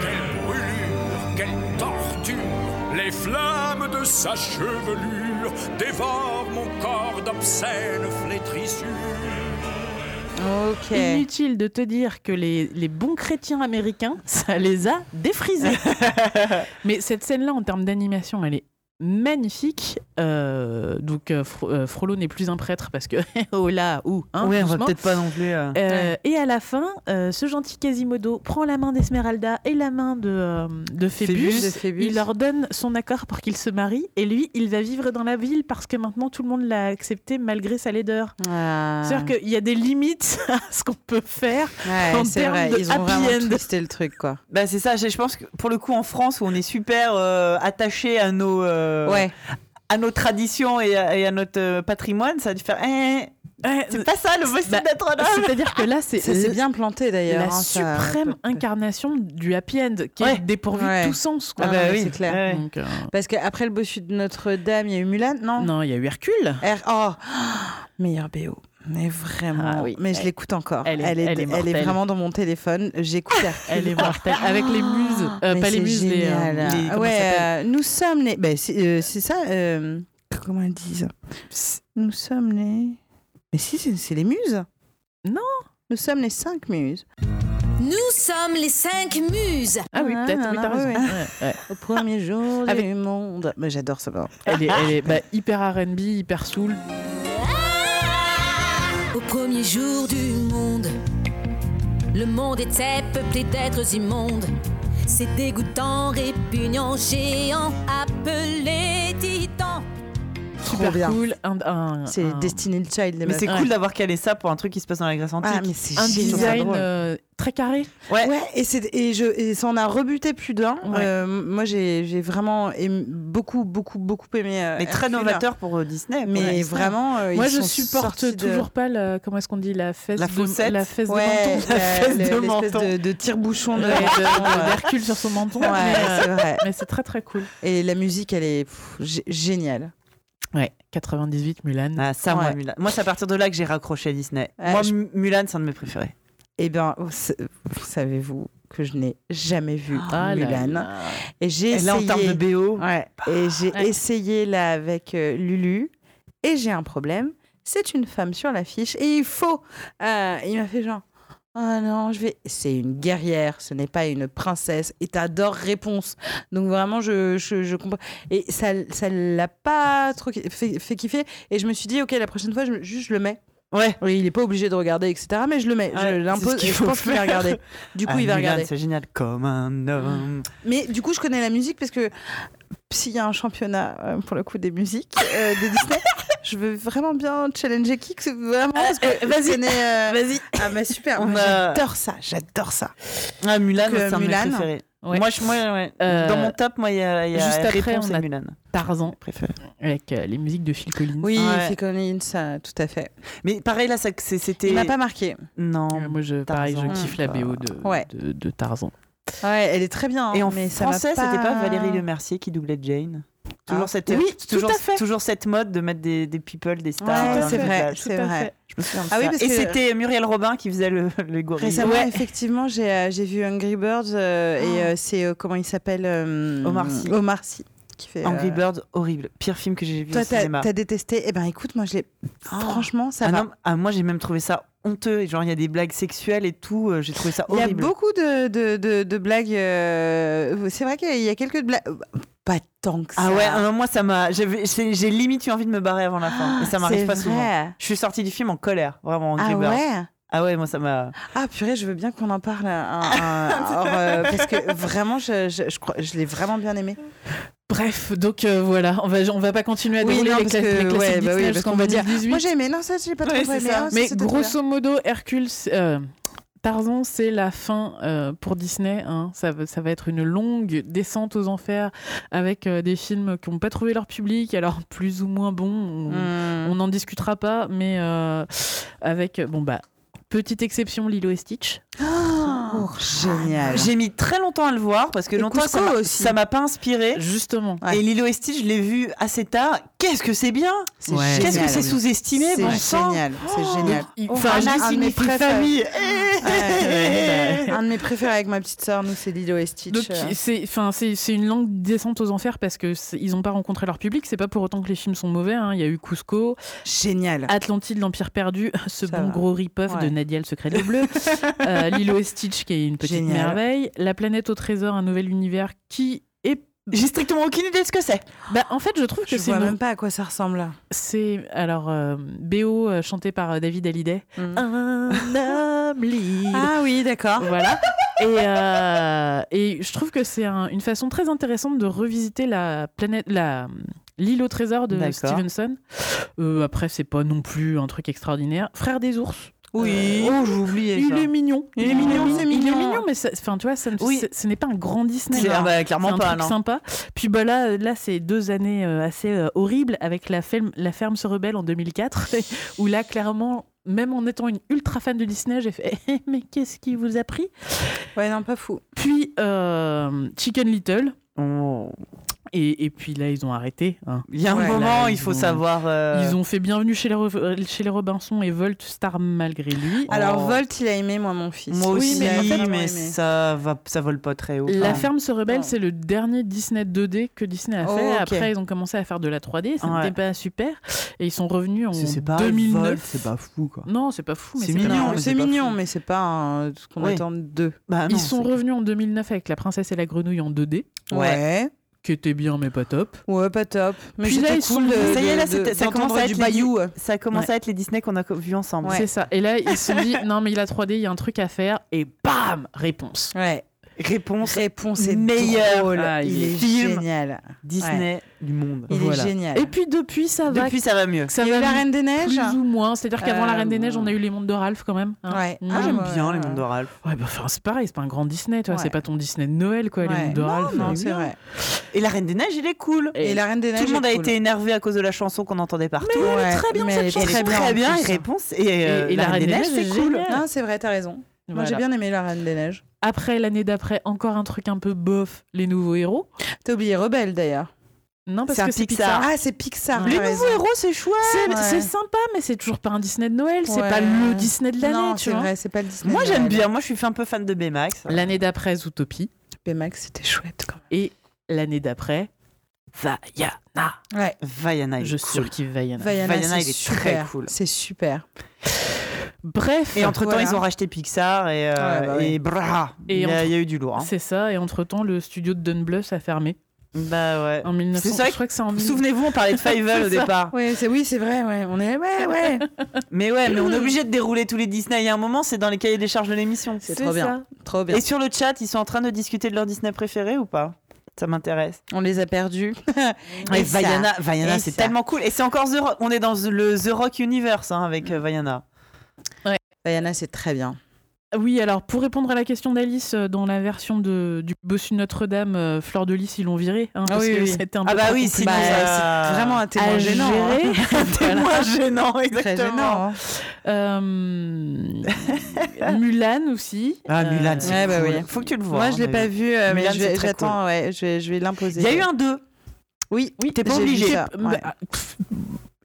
Quelle brûlure, quelle torture Les flammes de sa chevelure dévorent mon corps d'obscènes flétrissures. Ok. Inutile de te dire que les, les bons chrétiens américains, ça les a défrisés. Mais cette scène-là, en termes d'animation, elle est magnifique. Euh, donc, euh, Fro- euh, Frollo n'est plus un prêtre parce que, oh là, ou, hein, ouais, on va peut-être pas non plus... euh, Euh, Et à la fin, euh, ce gentil Quasimodo prend la main d'Esmeralda et la main de, euh, de Phébus. Phébus. De Phébus. Il leur donne son accord pour qu'ils se marient et lui, il va vivre dans la ville parce que maintenant tout le monde l'a accepté malgré sa laideur. Ah. C'est-à-dire qu'il y a des limites à ce qu'on peut faire. Ouais, en c'est termes vrai. de Ils ont happy end. twisté le truc, quoi. Bah c'est ça, je je pense que pour le coup en France où on est super euh, attaché à nos euh, Ouais. à nos traditions et à, et à notre euh, patrimoine, ça a dû faire eh, c'est pas ça le Bossu Bah, de Notre-Dame. C'est-à-dire que là, c'est bien planté d'ailleurs. la hein, ça- suprême incarnation du happy end qui Ouais. est dépourvu Ouais. de tout sens. Quoi. Ah bah oui, c'est clair. ouais. Donc, euh, Parce qu'après le bossu de Notre-Dame, il y a eu Mulan, non? Non, il y a eu Hercule. Oh, meilleur BO. Mais vraiment. Ah oui. Mais je l'écoute encore. elle est- elle, est, elle est vraiment dans mon téléphone. J'écoute. Elle est mortelle. Avec les muses. Euh, Mais pas les muses, les, euh, génial. les- ouais, euh, nous sommes les. Ben, c'est euh, ça. euh, Comment elles disent Nous sommes les. Mais si, c'est les muses. Non. Nous sommes les cinq muses. Nous sommes les cinq muses. Ah oui, Ah, peut-être, oui, t'as raison. oui, Ouais, ouais. Au premier jour Avec- du monde. Mais j'adore ça. Elle est, elle est bah, hyper RB, hyper soul. Premier jour du monde, le monde était peuplé d'êtres immondes. Ces dégoûtants, répugnants géants appelés titans. Super bien. cool. Un, un- C'est un- Destiny's Child, les Mais c'est Ouais. cool d'avoir calé ça pour un truc qui se passe dans la Grèce antique. Ah, mais c'est un design euh, très carré. Ouais. Ouais, et, c'est- et, je, et ça en a rebuté plus d'un. Ouais. Euh, moi, j'ai j'ai vraiment aimé- beaucoup, beaucoup, beaucoup aimé. euh, Mais très Hercule. novateur pour euh, Disney. Mais Disney. vraiment, euh, Moi, ils je sont supporte de- toujours pas la, comment est-ce qu'on dit la fesse La de faussette. la fesse Ouais, de menton. la- fesse de menton. de, de tire-bouchon de, de- de- Ouais, d'Hercule sur son menton. Mais, euh, c'est vrai. mais c'est très très cool. Et la musique, elle est géniale. Ouais, 98 Mulan. Ah, ça, moi. Mulan. Moi, c'est à partir de là que j'ai raccroché à Disney. Ouais, moi, je- Mulan, c'est un de mes préférés. Eh bien, vous savez-vous que je n'ai jamais vu Ah là Mulan. là. Et j'ai Et essayé. là, en termes de BO, Ouais. Et j'ai Ouais. essayé là avec euh, Lulu. Et j'ai un problème. C'est une femme sur l'affiche. Et il faut. Euh, il m'a fait genre. Ah non, je vais. C'est une guerrière, ce n'est pas une princesse. Et t'adores réponse. Donc vraiment, je, je, je comprends. Et ça ça l'a pas trop fait, fait kiffer. Et je me suis dit, ok, la prochaine fois, je, juste je le mets. ouais. Oui, il est pas obligé de regarder, etc. Mais je le mets. Ouais, je l'impose je faut pense qu'il va regarder. Du coup, Ah, il va regarder. C'est génial. Comme un homme. Mais du coup, je connais la musique parce que s'il y a un championnat euh, pour le coup des musiques euh, de Disney, je veux vraiment bien challenger c'est vraiment parce que vas-y. vas-y. Vas-y. Ah bah super, On moi, a- j'adore ça, j'adore ça. Ah, Mulan, c'est un mes Mulan. préférés. Ouais. Moi, je, moi ouais. Euh, dans mon top, moi, il y a, y a juste après, Réponse on a- Mulan. Tarzan Préféré. avec euh, les musiques de Phil Collins. Oui, Ouais. Phil Collins, ça, tout à fait. Mais pareil, là, c'était. Il m'a pas marqué. Non. Euh, moi, je, pareil, je kiffe la BO de, Ouais. de, de Tarzan. Ouais, elle est très bien. Et en mais ça m'a français, c'était pas Valérie Lemercier qui doublait Jane Toujours, Ah. cette, Oui, toujours, tout à fait. toujours cette mode de mettre des, des people, des stars. Ouais, c'est vrai, c'est vrai. fait. Je me souviens de Ah oui, ça. parce Et que- c'était Muriel Robin qui faisait le, le gorille. Récemment, Ouais. effectivement, j'ai euh, j'ai vu Angry Birds euh, et euh, c'est euh, comment il s'appelle euh, Omar Sy. Omar Sy Angry euh, Bird, horrible. Pire film que j'ai vu Toi, au cinéma. t'as détesté Eh ben, écoute, moi, je l'ai. Franchement, ça Ah va. non, ah, moi, j'ai même trouvé ça honteux. Genre, il y a des blagues sexuelles et tout. euh, J'ai trouvé ça Il y a horrible. beaucoup de, de, de, de blagues. euh, C'est vrai qu'il y a quelques blagues. Pas tant que ça. Ah ouais, ah non, moi, ça m'a. J'ai limite eu envie de me barrer avant la fin. Et ça m'arrive C'est pas souvent. vrai. Je suis sortie du film en colère, vraiment, Angry Ah Birds. ouais? Ah ouais, moi, ça m'a. Ah purée, je veux bien qu'on en parle. un- un- hors, euh, parce que vraiment, je, je, je, crois, je l'ai vraiment bien aimé. Bref, donc euh, voilà, on va, on va pas continuer à Oui, dérouler non, les, cla- que- les classiques ouais, bah Disney oui, parce qu'on va dire, 2018. Moi j'ai aimé. Non, ça, j'ai pas trop Ouais, aimé. ça. Mais grosso modo, Hercule, euh, Tarzan, c'est la fin euh, pour Disney. hein. Ça, va- ça va être une longue descente aux enfers avec euh, des films qui n'ont pas trouvé leur public, alors plus ou moins bons. On-. On n'en discutera pas, mais euh, avec, bon bah, petite exception, Lilo et Stitch. Oh, génial. J'ai mis très longtemps à le voir parce que Et longtemps ça Cusco m'a- aussi. ça m'a pas inspiré. Justement. Ouais. Et Lilo et Stitch, je l'ai vu assez tard. Qu'est-ce que c'est bien. Qu'est-ce que génial. c'est sous-estimé, C'est bon génial. C'est génial. Il- Enfin, un juste de une préférés. famille. Ouais, Un de mes préférés avec ma petite sœur, nous, c'est Lilo et Stitch. Donc euh. c'est, enfin c'est, une longue descente aux enfers parce que ils n'ont pas rencontré leur public. C'est pas pour autant que les films sont mauvais. hein. Il y a eu Cusco, Génial. Atlantide, l'Empire perdu, ce Ça bon va. gros rip-off de. Nadia le secret de bleu, euh, Lilo et Stitch qui est une petite Génial. merveille, La planète au trésor, un nouvel univers qui est J'ai strictement aucune idée de ce que c'est. bah, en fait, je trouve que Je c'est vois une- même pas à quoi ça ressemble c'est alors euh, BO euh, chanté par euh, David Hallyday. Mm. Un homme libre. Ah oui, d'accord. Voilà. Et, euh, et je trouve que c'est un- une façon très intéressante de revisiter la planète, la l'île au trésor de. Stevenson. Après, c'est pas non plus un truc extraordinaire. Frère des ours. Oui. Euh, oh, Il est mignon. Il est mignon, c'est Il est mignon. mais ça- enfin, tu vois, ça ne- Oui. c'est- ce n'est pas un grand Disney. C'est- ah bah, clairement un pas, truc non. sympa. Puis bah là, là c'est deux années euh, assez euh, horribles avec la, ferme- la ferme se rebelle en 2004, où là, clairement, même en étant une ultra fan de Disney, j'ai fait Eh, mais qu'est-ce qui vous a pris? Ouais, non, pas fou. Puis euh, Chicken Little. Oh. Et, et puis là, ils ont arrêté. hein. Il y a un Ouais, moment, là, il faut ont- savoir. euh, Ils ont fait Bienvenue chez les, Re- euh, chez les Robinson et Volt star malgré lui. Alors, Oh. Volt, il a aimé, moi, mon fils. Moi aussi, mais mais, en fait, vraiment aimé. ça va, ça vole pas très haut. La Enfin, ferme se rebelle, c'est le dernier Disney 2D que Disney a Oh, fait. Après, ils ont commencé à faire de la 3D. Ça Ouais. n'était pas super. Et ils sont revenus en c'est c'est pas 2009. Vol, c'est pas fou quoi. Non, c'est pas fou. mais C'est mignon, c'est mignon, fou. mais c'est pas un- ce qu'on Oui. attend d'eux. Bah, non, Ils sont c'est- revenus en 2009 avec La princesse et la grenouille en 2D, Ouais. Qui était bien mais pas top. Ouais, pas top. Mais Puis là, ils sont- cool de, Ça y est, là, de- c'était- ça commence à du être les- bayou. Ça commence Ouais. à être les Disney qu'on a vus ensemble. C'est ça. Et là, ils se sont dit, non, mais il a 3D, il y a un truc à faire. Et bam Réponse. Ouais. Réponse Réponse est meilleure. drôle. Ah, il il est génial. Disney du monde. Il Voilà. est génial. Et puis depuis, ça va. Depuis, ça va mieux. ça il y a eu va la Reine des Neiges. plus ou moins. C'est-à-dire qu'avant la Euh, Reine des Neiges, on a eu les mondes de Ralph quand même. hein. Ouais. Ah, J'aime bien les mondes de Ralph. Ouais, bah, enfin, c'est pareil, c'est pas un grand Disney, toi. Ouais. C'est pas ton Disney de Noël, quoi, les mondes de Non, Ralph. non, mais c'est vrai. Et la Reine des Neiges, il est cool. Et, la Reine des Neiges. Tout le monde a cool. été énervé à cause de la chanson qu'on entendait partout. Ouais, très bien, mais cette elle est chanson. Elle très est bien. très réponse. Et, euh, la Reine des Neiges, c'est cool. Non, c'est vrai, t'as raison. Moi, j'ai bien aimé la Reine des Neiges. Après, l'année d'après, encore un truc un peu bof, les nouveaux héros. T'as oublié Rebelle d'ailleurs. Non, parce que c'est Pixar. Pixar. Ah, c'est Pixar. Les nouveaux héros, c'est chouette. C'est Ouais. sympa, mais c'est toujours pas un Disney de Noël. C'est Ouais. pas le Disney de l'année, Non, tu c'est vois. vrai, c'est pas le Disney. Moi, j'aime Noël. bien. Moi, je suis un peu fan de Baymax. L'année d'après, Zootopie. Baymax, c'était chouette quand Et l'année d'après, Vaiana. même. Ouais. Vaiana, Je est cool. surkiffe Vaiana. Vaiana, Vaiana, c'est il est super. très cool. C'est super. Bref, Et entre temps, Voilà. ils ont racheté Pixar et, euh, bah oui. et brah, Et il, y a, entre- il y a eu du lourd. hein. c'est ça. Et entre-temps, le studio de Dunbluss a fermé. Bah ouais. En 1900. C'est vrai je crois que c'est en 1900. Souvenez-vous, on parlait de Fievel au départ. Ouais, c'est oui, c'est vrai. Ouais, on est ouais, ouais. Mais ouais, mais on est obligé de dérouler tous les Disney. Il y a un moment, c'est dans les cahiers des charges de l'émission. C'est trop bien. ça. Trop bien. Et sur le chat, ils sont en train de discuter de leur Disney préféré ou pas? Ça m'intéresse. On les a perdus. Et Et. Vaiana, Vaiana c'est tellement cool. Et c'est encore The Rock. On est dans le The Rock Universe hein, avec euh, Vaiana. Vaiana, c'est très bien. Oui, alors pour répondre à la question d'Alice, euh, dans la version de, du Bossu Notre-Dame, euh, Fleur de Lys, ils l'ont viré. hein, Ah parce oui, que oui. c'était un Ah peu bah trop oui, sinon, Bah, c'est vraiment un témoin à gênant. hein. gérer. C'est Voilà. gênant, Très exactement. gênant. hein. Euh, Mulan aussi. Ah, Euh, Mulan, c'est Ouais, bah cool. oui. Faut que tu le vois. Moi, hein, je l'ai mais- pas vu, euh, mais Mulan, je c'est vais- très j'attends. Ouais, je vais, je vais l'imposer. Il y a eu un 2. Oui, oui. T'es pas obligé. ça, Bah, ouais.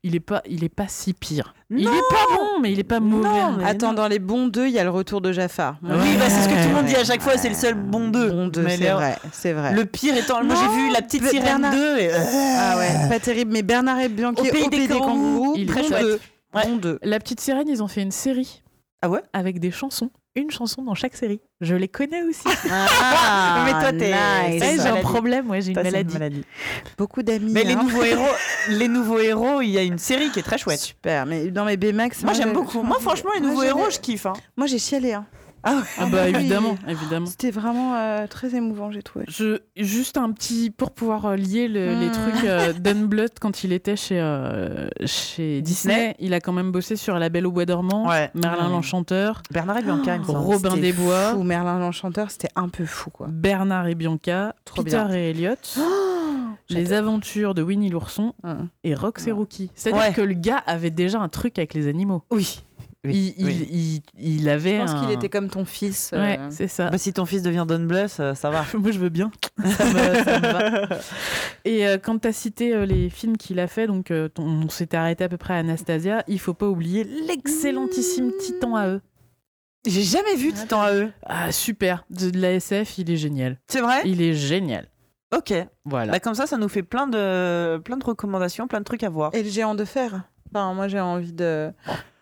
Il est pas, il est pas si pire. Il est pas bon, mais il est pas mauvais. Non, Attends, dans les bons deux, il y a le retour de Jafar. Moi, Oui, bah, c'est ce que tout le monde dit à Ouais, chaque fois, c'est le seul bon 2. Bon deux, c'est vrai, c'est vrai. Le pire étant, moi j'ai vu la petite Be- sirène Bernard- 2 et... Ah ouais, pas terrible. Mais Bernard et Bianchi Au pays des kangourous, il est bon très chouette. deux. Ouais. Bon deux. La petite sirène, ils ont fait une série Ah ouais? avec des chansons, une chanson dans chaque série. Je les connais aussi. Ah, Mais toi, t'es- nice. c'est Eh, j'ai un problème, ouais, j'ai une maladie. Beaucoup d'amis. Mais les hein. nouveaux héros, les nouveaux héros, il y a une série qui est très chouette. Super. Mais dans mes Baymax, Moi j'aime j'ai- beaucoup. Moi franchement les Moi, nouveaux héros je kiffe. hein. Moi, j'ai chialé. hein. Ah Ah bah oui. évidemment, évidemment. C'était vraiment euh, très émouvant, j'ai trouvé. Je, juste un petit pour pouvoir euh, lier le- les Mm. trucs. Euh, Dan Bluth, quand il était chez, euh, chez Disney, Disney. il a quand même bossé sur La Belle au Bois dormant, Ouais. Merlin l'Enchanteur, Bernard et Bianca. Robin des Bois, Fou. Merlin l'Enchanteur, c'était un peu fou, quoi. Bernard et Bianca, Trop Peter bien. et Elliot, Les aventures de Winnie l'ourson Hum. et Rox et Rookie. C'est-à-dire Ouais. que le gars avait déjà un truc avec les animaux. Oui. Oui, il, il- oui. il- il avait Je pense un... qu'il était comme ton fils. euh, Ouais, c'est ça. Bah, si ton fils devient Don Bluth, euh, ça va. Moi, je veux bien. Ça me, ça me va. Et euh, quand tu as cité euh, les films qu'il a fait, donc euh, ton- on s'était arrêté à peu près à Anastasia, il faut pas oublier l'excellentissime Titan à eux. J'ai jamais vu Titan à eux. Ah, super. De, de la SF, il est génial. C'est vrai? Il est génial. Ok. Voilà. Bah, comme ça, ça nous fait plein de, plein de recommandations, plein de trucs à voir. Et le géant de fer? Enfin, moi, j'ai envie de,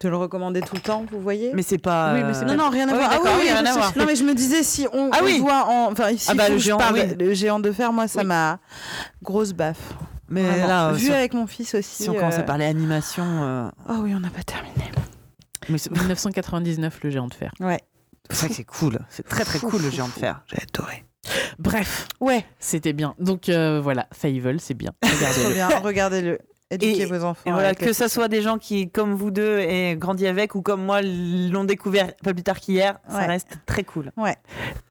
de le recommander tout le temps, vous voyez Mais c'est pas. Oui, mais c'est euh, Non, non, rien à Oui, voir. d'accord, oui, je rien à voir. Non, mais je me disais, si on, Ah on oui. doit en. Enfin, ici, Ah bah, le géant, parle. oui. Le géant de fer, moi, ça Oui. m'a. Grosse baffe. Mais Vraiment. là, euh, Vu avec mon fils aussi. si on commence à euh, parler animation. euh, Oh oui, on n'a pas terminé. Mais c'est 1999, le géant de fer. Ouais. c'est vrai que c'est cool. C'est très très cool le géant de fer. J'ai adoré. Bref, Ouais, c'était bien. Donc euh, voilà, Fable, c'est bien. Regardez-le. bien. Regardez-le. Éduquez Et- vos enfants. Et voilà, que ça soit des gens qui, comme vous deux, aient grandi avec ou comme moi, l'ont découvert pas plus tard qu'hier, ça reste très cool.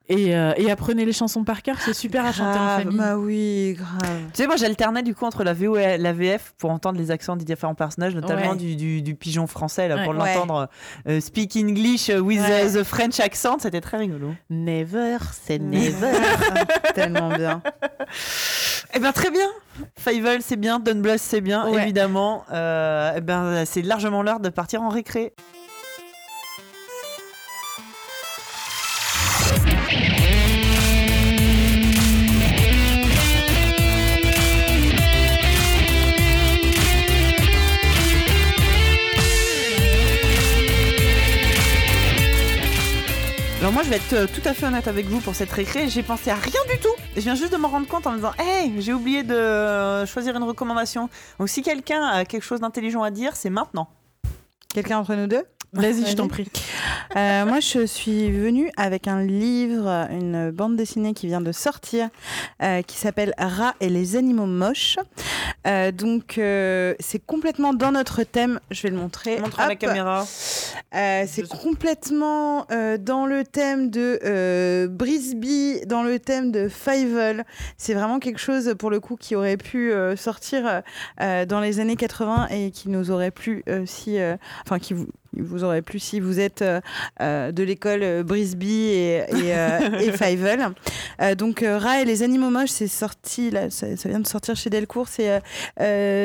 Et, euh, et apprenez les chansons par cœur, c'est super à chanter en Grave, famille. Bah oui, grave. Tu sais, moi j'alternais du coup entre la VO et la VF pour entendre les accents des différents personnages, notamment Ouais. du, du, du pigeon français, là, pour Ouais. l'entendre euh, speak English with Ouais. the French accent, c'était très rigolo. Never, c'est never. Tellement bien. Eh ben très bien Fievel c'est bien, Don Bluth c'est bien, Ouais. évidemment. Euh, eh ben, c'est largement l'heure de partir en récré. Je vais être euh, tout à fait honnête avec vous pour cette récré, j'ai pensé à rien du tout. Je viens juste de me rendre compte en me disant Hey, j'ai oublié de euh, choisir une recommandation. Donc si quelqu'un a quelque chose d'intelligent à dire, c'est maintenant. Quelqu'un entre nous deux? Vas-y, je t'en prie. Euh, moi, je suis venue avec un livre, une bande dessinée qui vient de sortir, euh, qui s'appelle Rats et les animaux moches. Euh, donc, c'est complètement dans notre thème. Je vais le montrer. Montre à la caméra. C'est complètement dans le thème de Brisby, dans le thème de Fievel. C'est vraiment quelque chose, pour le coup, qui aurait pu sortir dans les années 80 et qui nous aurait plu si... Enfin, qui vous, vous aurait plu si vous êtes euh, euh, de l'école euh, Brisby et, et, euh. Euh, donc, Rat et les animaux moches, c'est sorti, là, ça, ça vient de sortir chez Delcourt. C'est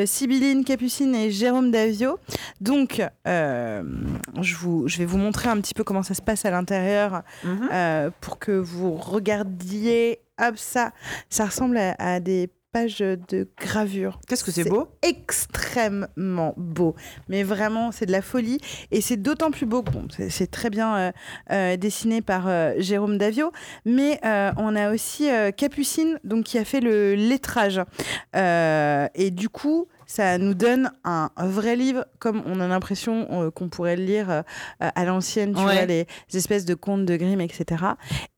Sibylline Capucine et Jérôme Davio. Donc, je, vous, je vais vous montrer un petit peu comment ça se passe à l'intérieur Mhm. pour que vous regardiez. Hop, ça, ça ressemble à, à des pages de gravure. Qu'est-ce que c'est beau? Extrêmement beau. Mais vraiment, c'est de la folie. Et c'est d'autant plus beau que bon, c'est- très bien euh, euh, dessiné par euh, Jérôme Davio. Mais on a aussi Capucine, donc, qui a fait le lettrage. Et du coup, ça nous donne un, un vrai livre, comme on a l'impression euh, qu'on pourrait le lire euh, à l'ancienne, tu Ouais. vois, les, les espèces de contes de Grimm, etc.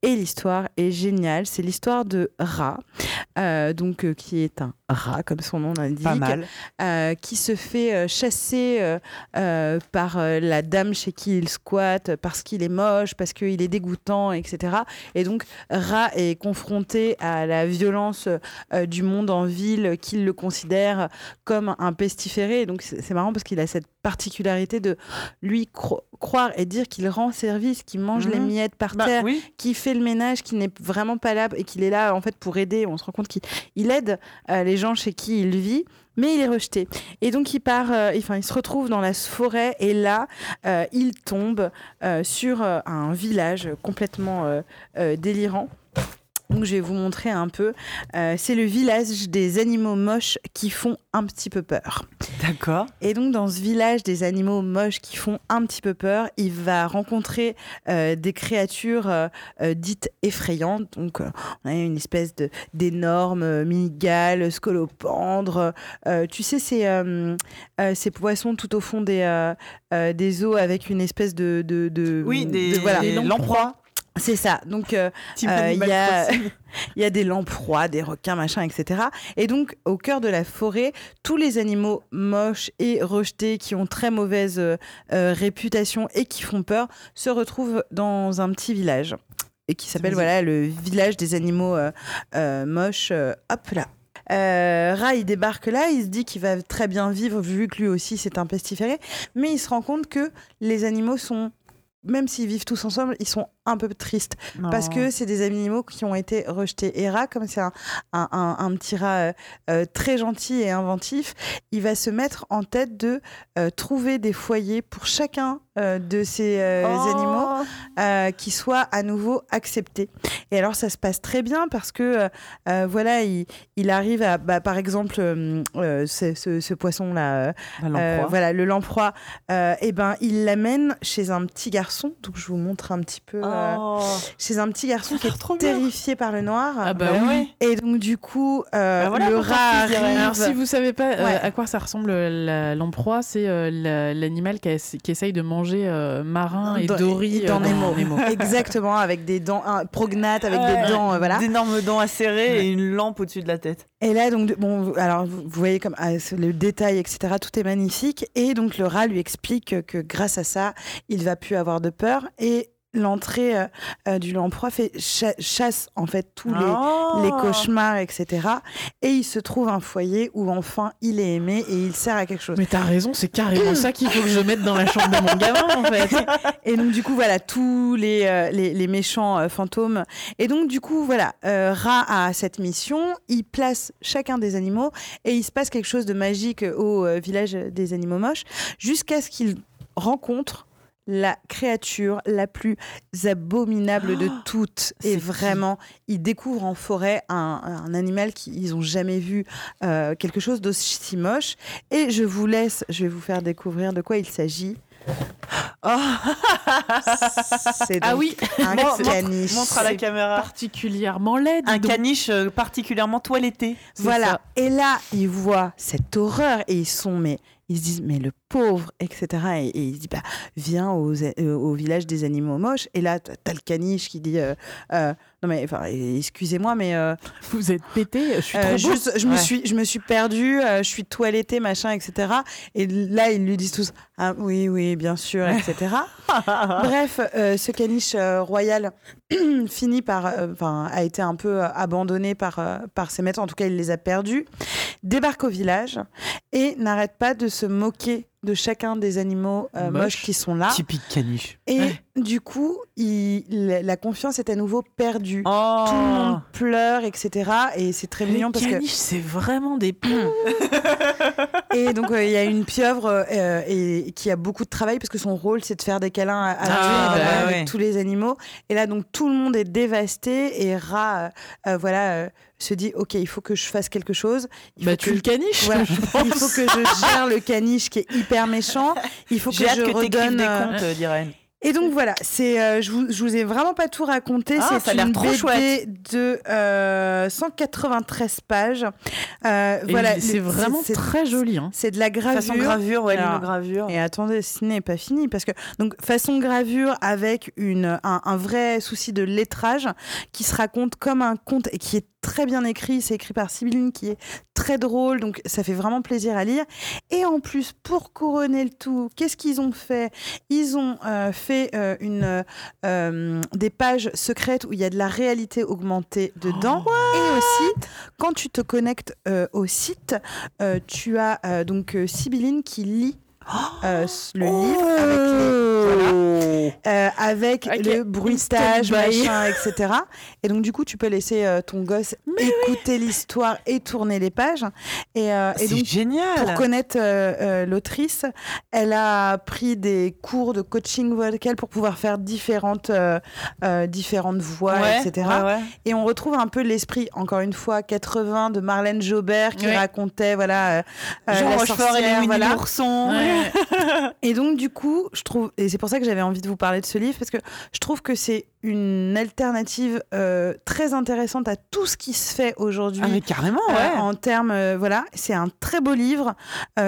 Et l'histoire est géniale. C'est l'histoire de Rat, euh, donc qui est un rat, comme son nom l'indique, euh, qui se fait euh, chasser euh, par la dame chez qui il squatte parce qu'il est moche, parce qu'il est dégoûtant, etc. Et donc, Rat est confronté à la violence du monde en ville qu'il le considère comme un pestiféré. Et donc, c'est marrant parce qu'il a cette particularité de lui cro- croire et dire qu'il rend service, qu'il mange Mhm. les miettes par Bah, terre, oui. qui fait le ménage, qui n'est vraiment pas là et qu'il est là en fait pour aider. On se rend compte qu'il il aide les gens chez qui il vit. Mais il est rejeté. Et donc il part, euh, enfin il se retrouve dans la forêt et là euh, il tombe euh, sur un village complètement délirant. Donc je vais vous montrer un peu. Euh, c'est le village des animaux moches qui font un petit peu peur. D'accord. Et donc, dans ce village des animaux moches qui font un petit peu peur, il va rencontrer euh, des créatures euh, euh, dites effrayantes. Donc, euh, on a une espèce de d'énormes euh, migales, scolopendres. Euh, tu sais, ces, euh, euh, ces poissons tout au fond des, euh, euh, des eaux avec une espèce de. de, de- Oui, de- des, voilà. des lamproies. C'est ça. Donc, euh, euh, il y a- y des lamproies, des requins, machin, etc. Et donc, au cœur de la forêt, tous les animaux moches et rejetés qui ont très mauvaise euh, réputation et qui font peur se retrouvent dans un petit village et qui s'appelle voilà le village des animaux moches. hop là. Euh, Ra, il débarque là, il se dit qu'il va très bien vivre vu que lui aussi c'est un pestiféré, mais il se rend compte que les animaux sont, même s'ils vivent tous ensemble, ils sont un peu tristes parce que c'est des animaux qui ont été rejetés. Et Ra, comme c'est un, un, un- un petit rat euh, euh, très gentil et inventif, il va se mettre en tête de euh, trouver des foyers pour chacun euh, de ces Oh. animaux qui soient à nouveau acceptés. Et alors ça se passe très bien parce que voilà, il, il arrive à, bah, par exemple, ce, ce- ce poisson-là, voilà, le lamproie, et ben il l'amène chez un petit garçon. Donc je vous montre un petit peu. Euh, chez un petit garçon qui est Trop bien. terrifié par le noir. Ah bah oui. Et donc du coup, euh, Bah voilà, le rat arrive. Alors, si vous savez pas euh, Ouais. à quoi ça ressemble la lamproie, c'est euh, la- l'animal qui, essa- qui essaye de manger euh, marin et Dans- Dory dans euh, Nemo. Exactement, avec des dents, un prognate, avec Ouais. des dents, euh, voilà. D'énormes dents acérées et une lampe au-dessus de la tête. Et là, donc, bon, vous- alors vous voyez comme ah, le détail, etc. Tout est magnifique. Et donc le rat lui explique que, que grâce à ça, il va plus avoir de peur. Et l'entrée euh, euh, du lamproie fait cha- chasse en fait tous les Oh. les cauchemars, etc. Et il se trouve un foyer où enfin il est aimé et il sert à quelque chose. Mais t'as raison, c'est carrément ça qu'il faut que je mette dans la chambre de mon gamin en fait. Et donc du coup voilà tous les, euh, les, les méchants euh, fantômes. Et donc du coup voilà, Ra a cette mission, il place chacun des animaux et il se passe quelque chose de magique au village des animaux moches jusqu'à ce qu'il rencontre la créature la plus abominable de toutes. Et vraiment, ils découvrent en forêt un, un animal qu'ils n'ont jamais vu, euh, quelque chose d'aussi moche. Et je vous laisse, je vais vous faire découvrir de quoi il s'agit. C'est Ah oui, un caniche. Montre à la caméra. particulièrement laid. Un donc. caniche euh, particulièrement toiletté. Voilà. ça. Et là, ils voient cette horreur et ils sont mais ils se disent mais le pauvre, etc. Et, et il dit bah viens aux, euh, au village des animaux moches. Et là t'as le caniche qui dit euh, euh, non mais enfin excusez-moi mais Vous êtes pété, je suis trop juste, je me suis, je me suis perdue, je suis toilettée, machin, etc. Et là, ils lui disent tous, ah oui, oui, bien sûr, etc. Bref, ce caniche royal finit par, enfin, a été un peu abandonné par par ses maîtres. En tout cas, il les a perdus. Débarque au village et n'arrête pas de se moquer de chacun des animaux euh, Moche. moches qui sont là. Typique caniche. Et Ouais. du coup, il, la la confiance est à nouveau perdue. Oh Tout le monde pleure, etc. Et c'est très mignon Les parce que caniches, c'est vraiment des. Et donc, euh, il y a une pieuvre euh, et, qui a beaucoup de travail parce que son rôle, c'est de faire des câlins à, à Ah, bah avec ouais. tous les animaux. Et là, donc, tout le monde est dévasté et Ra, euh, voilà, se dit Ok, il faut que je fasse quelque chose. Il bah, faut tu que le caniches. Voilà. je il pense. faut que je gère le caniche qui est hyper méchant. Il faut que J'ai hâte je que redonne. des euh, contes, euh, dirait. Et donc voilà, c'est, euh, je, vous, je vous ai vraiment pas tout raconté. Ah, c'est ça a l'air une trop BD chouette. de euh, 193 pages. Euh, voilà, c'est vraiment c'est- très joli. Hein. C'est de la gravure. Façon gravure, ouais, Alors, linogravure. Et attendez, ce n'est pas fini parce que donc façon gravure avec une un, un vrai souci de lettrage qui se raconte comme un conte et qui est très bien écrit. C'est écrit par Sibylline qui est très drôle, donc ça fait vraiment plaisir à lire. Et en plus, pour couronner le tout, qu'est-ce qu'ils ont fait? Ils ont euh, fait euh, une euh, des pages secrètes où il y a de la réalité augmentée dedans. et aussi, quand tu te connectes au site, tu as donc Sibylline qui lit euh, le livre avec les, voilà, euh, avec Avec le les bruitage, machin, etc. Et donc du coup, tu peux laisser euh, ton gosse écouter l'histoire et tourner les pages. Et, euh, et donc génial. pour connaître euh, euh, l'autrice, elle a pris des cours de coaching vocal pour pouvoir faire différentes, euh, euh, différentes voix, Ouais, etc. ouais, ouais. Et on retrouve un peu l'esprit, encore une fois, 80 de Marlène Jobert qui racontait, voilà, euh, euh, Jean Rochefort et les voilà. Et donc, du coup, je trouve, et c'est pour ça que j'avais envie de vous parler de ce livre, parce que je trouve que c'est une alternative euh, très intéressante à tout ce qui se fait aujourd'hui. Ah, mais carrément, euh, ouais. en termes, euh, voilà, c'est un très beau livre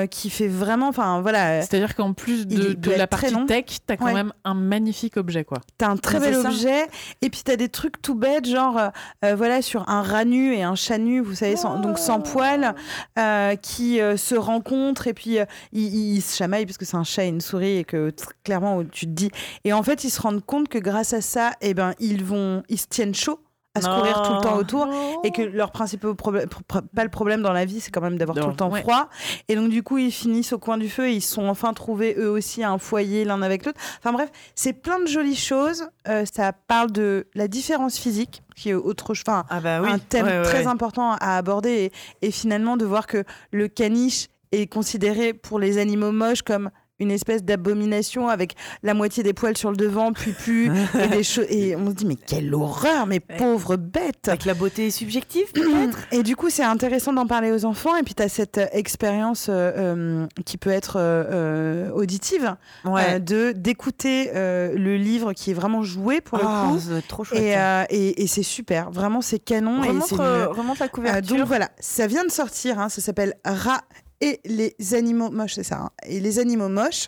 qui fait vraiment, enfin voilà, C'est-à-dire qu'en plus de, la partie tech, t'as quand Ouais. même un magnifique objet, quoi. T'as un très bel objet, et puis t'as des trucs tout bêtes, genre voilà sur un rat nu et un chat nu, vous savez, sans, donc sans poil, euh, qui se rencontrent et puis ils, ils se chamaillent parce que c'est un chat et une souris et que clairement tu te dis. Et en fait, ils se rendent compte que grâce à ça, eh ben ils vont, ils se tiennent chaud à se courir tout le temps Non. autour et que leur principal problème, pas le problème dans la vie, c'est quand même d'avoir tout le temps Ouais. froid. Et donc du coup, ils finissent au coin du feu et ils se sont enfin trouvés eux aussi un foyer l'un avec l'autre. Enfin bref, c'est plein de jolies choses. Euh, ça parle de la différence physique, qui est autre chose. Enfin, Ah bah oui. un thème Ouais, ouais, très important à aborder et, et finalement de voir que le caniche est considéré pour les animaux moches comme une espèce d'abomination avec la moitié des poils sur le devant, puis plus et des choses et on se dit mais quelle horreur, mais pauvre bête. Avec la beauté subjective, peut-être Et du coup, c'est intéressant d'en parler aux enfants. Et puis, tu as cette euh, expérience euh, euh, qui peut être euh, auditive, de d'écouter le livre qui est vraiment joué pour le Ah, coup. trop chouette. Et, et, et c'est super. Vraiment, c'est canon. et une- remonte la couverture. donc voilà, ça vient de sortir. hein, ça s'appelle Rat et les animaux moches, c'est ça. hein, et les animaux moches.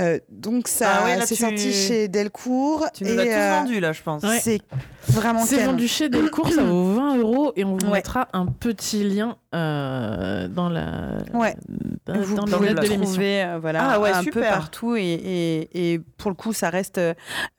Euh, donc ça, Ah ouais, là, c'est tu- sorti chez Delcourt. tu nous et, l'as euh, vendu, là, je pense. Ouais. C'est vraiment C'est vendu chez Delcourt, ça vaut 20 euros et on vous Ouais. mettra un petit lien euh, dans la Ouais. dans, Vous dans pouvez de l'émission. trouver euh, voilà, Ah ouais, un peu partout et, et, et pour le coup ça reste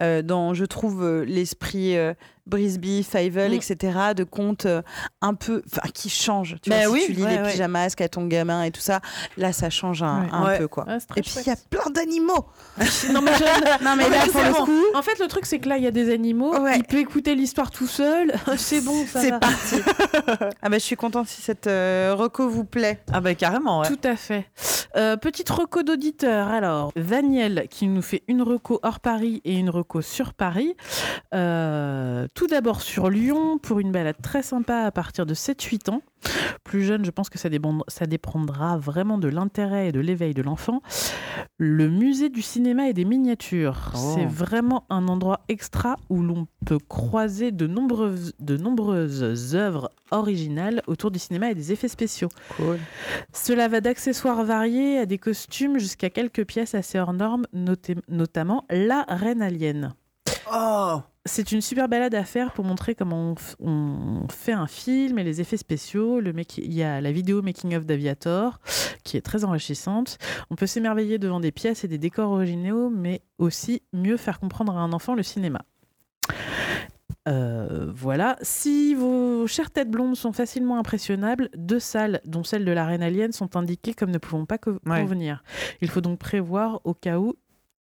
dans je trouve euh, l'esprit euh, Brisby, Fievel, Mm. etc. de contes euh, un peu enfin qui changent tu Bah vois, oui, si tu lis ouais, les ouais. pyjamasques à ton gamin et tout ça là ça change un, Ouais. un Ouais. peu quoi et puis il y a plein d'animaux non mais, je- non mais Non, là pour le coup En fait, le truc, c'est que là, il y a des animaux. Ouais. Il peut écouter l'histoire tout seul. c'est bon, ça c'est parti ah bah je suis contente si cette euh, reco vous plaît Ah bah carrément, ouais. Tout à fait. Euh, petite reco d'auditeur. Alors, Daniel qui nous fait une reco hors Paris et une reco sur Paris. Euh, tout d'abord sur Lyon pour une balade très sympa à partir de 7-8 ans. Plus jeune, je pense que ça, dépend- ça dépendra vraiment de l'intérêt et de l'éveil de l'enfant. Le musée du cinéma et des miniatures. Oh. C'est vraiment un endroit extra où l'on peut croiser de nombreuses, de nombreuses œuvres originales autour du cinéma et des effets spéciaux. Cool. Cela va d'accessoires variés à des costumes jusqu'à quelques pièces assez hors normes, notamment la reine alien. Oh C'est une super balade à faire pour montrer comment on, fait un film et les effets spéciaux. Le Il y a la vidéo Making of d'Aviator qui est très enrichissante. On peut s'émerveiller devant des pièces et des décors originaux, mais aussi mieux faire comprendre à un enfant le cinéma. Euh, voilà. Si vos chères têtes blondes sont facilement impressionnables, deux salles, dont celle de la Reine Alien, sont indiquées comme ne pouvant pas Ouais. convenir. Il faut donc prévoir au cas où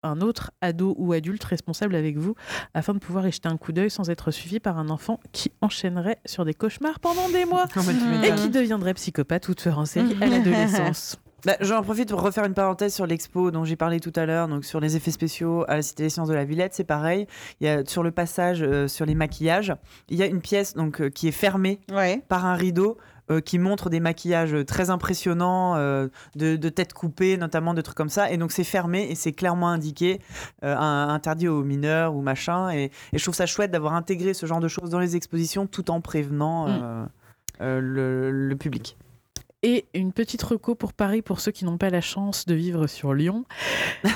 un autre ado ou adulte responsable avec vous afin de pouvoir y jeter un coup d'œil sans être suivi par un enfant qui enchaînerait sur des cauchemars pendant des mois tu et qui deviendrait psychopathe ou tueur en série à l'adolescence. Bah, J'en profite pour refaire une parenthèse sur l'expo dont j'ai parlé tout à l'heure, donc sur les effets spéciaux à la Cité des Sciences de la Villette, c'est pareil. Il y a sur le passage euh, sur les maquillages, il y a une pièce donc euh, qui est fermée Ouais. par un rideau. Euh, qui montre des maquillages très impressionnants, euh, de, de têtes coupées, notamment de trucs comme ça. Et donc c'est fermé et c'est clairement indiqué, euh, un- interdit aux mineurs ou machin. Et, et je trouve ça chouette d'avoir intégré ce genre de choses dans les expositions tout en prévenant euh, euh, le, le public. Et une petite reco pour Paris pour ceux qui n'ont pas la chance de vivre sur Lyon.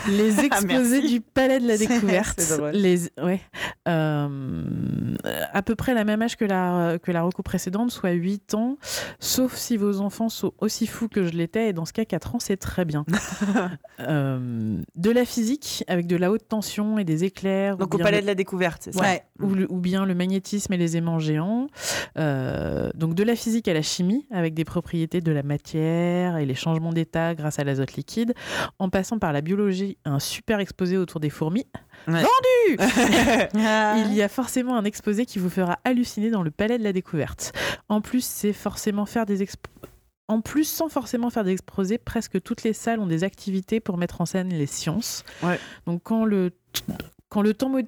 Les exposés Merci. du Palais de la Découverte. les, ouais, euh, à peu près la même âge que la, que la reco précédente, soit 8 ans, sauf si vos enfants sont aussi fous que je l'étais, et dans ce cas, 4 ans, c'est très bien. Euh, de la physique, avec de la haute tension et des éclairs. Donc au Palais le- de la Découverte, c'est ça Ouais. ou, le- ou bien le magnétisme et les aimants géants. Euh, donc de la physique à la chimie, avec des propriétés de la matière et les changements d'état grâce à l'azote liquide, en passant par la biologie, un super exposé autour des fourmis. Ouais. Vendu. Il y a forcément un exposé qui vous fera halluciner dans le palais de la découverte. En plus, c'est forcément faire des exp- En plus, sans forcément faire des exposés, presque toutes les salles ont des activités pour mettre en scène les sciences. Ouais. Donc quand le quand le temps mo-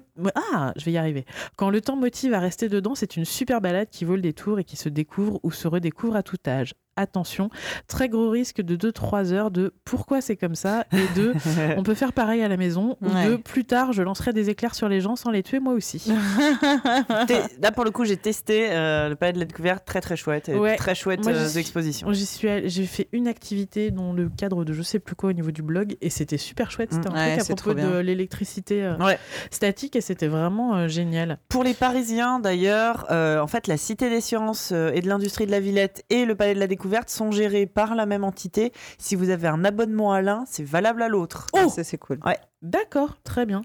ah, je vais y arriver. Quand le temps motive à rester dedans, c'est une super balade qui vaut le détour et qui se découvre ou se redécouvre à tout âge. Attention, très gros risque de 2-3 heures de pourquoi c'est comme ça et de on peut faire pareil à la maison ou Ouais. de plus tard je lancerai des éclairs sur les gens sans les tuer moi aussi. Là, pour le coup, j'ai testé euh, le palais de la découverte, très très chouette, et Ouais. très chouette euh, exposition. J'y suis j'ai fait une activité dans le cadre de je sais plus quoi au niveau du blog et c'était super chouette. C'était un Ouais, truc à propos de l'électricité euh, statique et c'était vraiment euh, génial. Pour les Parisiens, d'ailleurs, en fait, la Cité des Sciences et de l'Industrie de la Villette et le Palais de la Découverte sont gérés par la même entité. Si vous avez un abonnement à l'un, c'est valable à l'autre. Oh ça c'est cool. D'accord, très bien.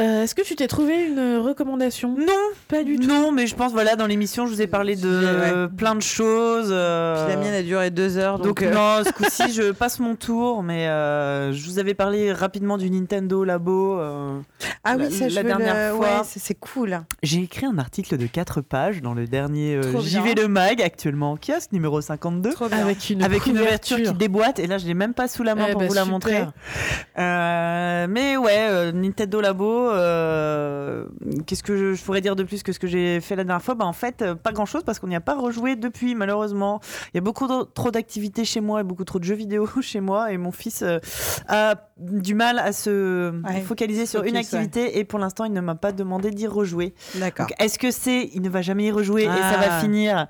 Euh, Est-ce que tu t'es trouvé une recommandation? Non, Pas du tout. non, mais je pense, voilà, dans l'émission, je vous ai parlé de Ouais. euh, plein de choses. euh, Puis la mienne a duré deux heures donc. Donc, euh, non, ce coup-ci, je passe mon tour, mais euh, je vous avais parlé rapidement du Nintendo Labo. euh, Ah la- oui, ça je la veux dernière le- fois. ouais, c'est cool. J'ai écrit un article de 4 pages dans le dernier euh, JV de Mag, actuellement en kiosque, numéro 52. Trop bien. Avec une avec une ouverture qui déboîte et là je l'ai même pas sous la main Eh pour bah, vous la super. montrer Euh, mais ouais euh, Nintendo Labo euh, qu'est-ce que je, je pourrais dire de plus que ce que j'ai fait la dernière fois? Bah en fait euh, pas grand chose parce qu'on n'y a pas rejoué depuis malheureusement il y a beaucoup de- trop d'activités chez moi et beaucoup trop de jeux vidéo chez moi et mon fils euh, a du mal à se Ouais, focaliser sur une ouais. activité et pour l'instant il ne m'a pas demandé d'y rejouer D'accord. donc, est-ce que c'est il ne va jamais y rejouer et ça va Ah. finir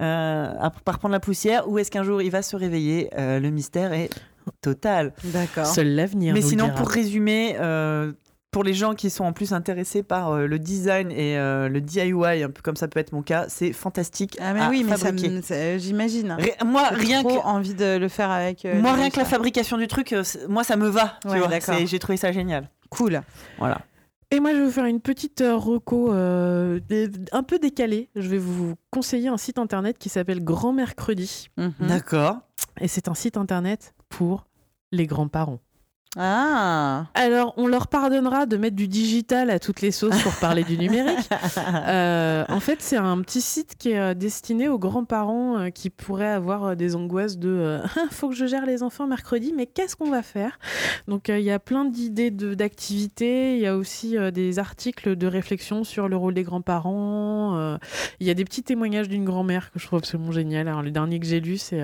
euh, par prendre la poussière ou est-ce qu'un jour il va se réveiller Euh, Le mystère est total? D'accord. Seul l'avenir. Mais sinon, dira. pour résumer, euh, pour les gens qui sont en plus intéressés par euh, le design et euh, le DIY, un peu comme ça peut être mon cas, c'est fantastique. Ah mais à oui, mais ça fabriquer. me- ça- j'imagine. Ré- moi, J'ai rien trop que envie de le faire avec. euh, moi, rien que la fabrication du truc, euh, c'est- moi, ça me va. tu Ouais, vois. d'accord. C'est- J'ai trouvé ça génial. Cool. Voilà. Et moi, je vais vous faire une petite euh, reco euh, dé- un peu décalée. Je vais vous conseiller un site internet qui s'appelle Grand Mercredi. Mhm. D'accord. Et c'est un site internet pour les grands-parents. Ah. Alors, on leur pardonnera de mettre du digital à toutes les sauces pour parler du numérique. Euh, en fait, c'est un petit site qui est euh, destiné aux grands-parents euh, qui pourraient avoir des angoisses de euh, faut que je gère les enfants mercredi, mais qu'est-ce qu'on va faire? Donc, euh, il y a plein d'idées d'activités. Il y a aussi des articles de réflexion sur le rôle des grands-parents. Il y a des petits témoignages d'une grand-mère que je trouve absolument génial. Alors, le dernier que j'ai lu, c'est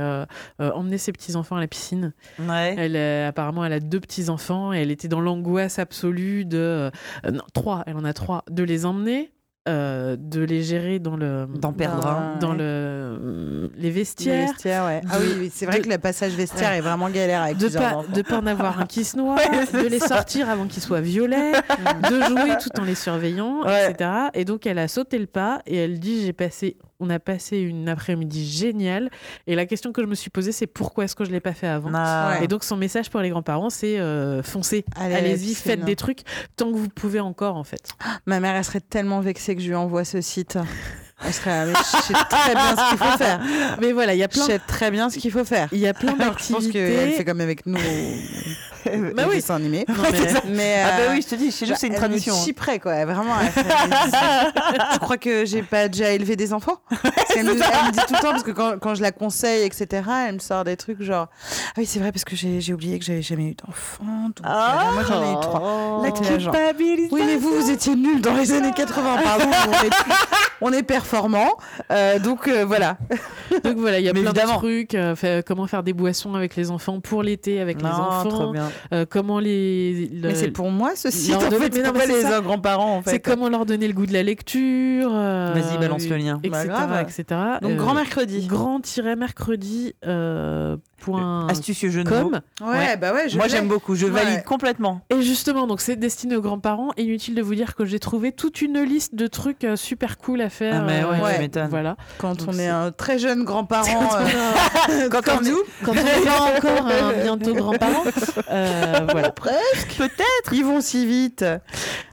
emmener ses petits-enfants à la piscine. Ouais. Elle, apparemment, elle a deux petits enfants et elle était dans l'angoisse absolue de euh, non trois, elle en a trois, de les emmener, euh, de les gérer dans le D'en perdre un. dans ouais. le les Les vestiaires. vestiaires, ouais. Ah oui, oui, c'est vrai de- que le passage vestiaire est vraiment galère avec De pas, de pas en avoir un qui se noie, de les ça. sortir avant qu'ils soient violets, de jouer tout en les surveillant, etc. Et donc elle a sauté le pas et elle dit j'ai passé, on a passé une après-midi géniale. Et la question que je me suis posée c'est pourquoi est-ce que je l'ai pas fait avant? Ah. Et donc son message pour les grands-parents, c'est euh, foncez, allez-y, faites des trucs tant que vous pouvez encore en fait. Ma mère, elle serait tellement vexée que je lui envoie ce site. Elle mais je sais très bien ce qu'il faut faire. Mais voilà, il y a Je plein, sais très bien ce qu'il faut faire. il y a plein Alors, je pense qu'elle d'activités. fait comme avec nous. Bah oui. dessin animé. Non, mais- Mais, Ah bah oui, je te dis, chez nous, c'est une elle tradition. Me hein. chipperait, quoi. Vraiment. elle je crois que j'ai pas déjà élevé des enfants? Qu'elle me, elle me dit tout le temps, parce que quand, quand je la conseille, etc., elle me sort des trucs genre Ah oui, c'est vrai, parce que j'ai oublié que j'avais jamais eu d'enfant. Ah, euh, moi, j'en ai eu trois. La genre, culpabilité. Oui, mais vous, vous étiez nuls dans les années 80, pardon. On, est, performants. Euh, donc euh, voilà. Donc voilà, il y a Mais plein évidemment. de trucs. euh, fait- comment faire des boissons avec les enfants pour l'été avec les enfants. trop bien. comment les. le- Mais c'est pour moi ce site, en fait. C'est pas les grands-parents, en fait. C'est comment leur donner le goût de la lecture. Vas-y, balance le lien. Etc. Bah, grave. etc. Donc, grand mercredi. Grand-mercredi. Euh, point Astucieux jeu de mots. com. Ouais, Ouais. bah ouais, je Moi, j'aime beaucoup. Je Ouais. valide complètement. Et justement, donc c'est destiné aux grands-parents. Inutile de vous dire que j'ai trouvé toute une liste de trucs euh, super cool à faire. Ah, mais ouais, m'étonnes. Voilà. Quand Donc on est un très jeune grand-parent. euh, Quand on est- nous. Quand on encore un bientôt grand-parent. euh, voilà. Presque. Peut-être. Ils vont si vite.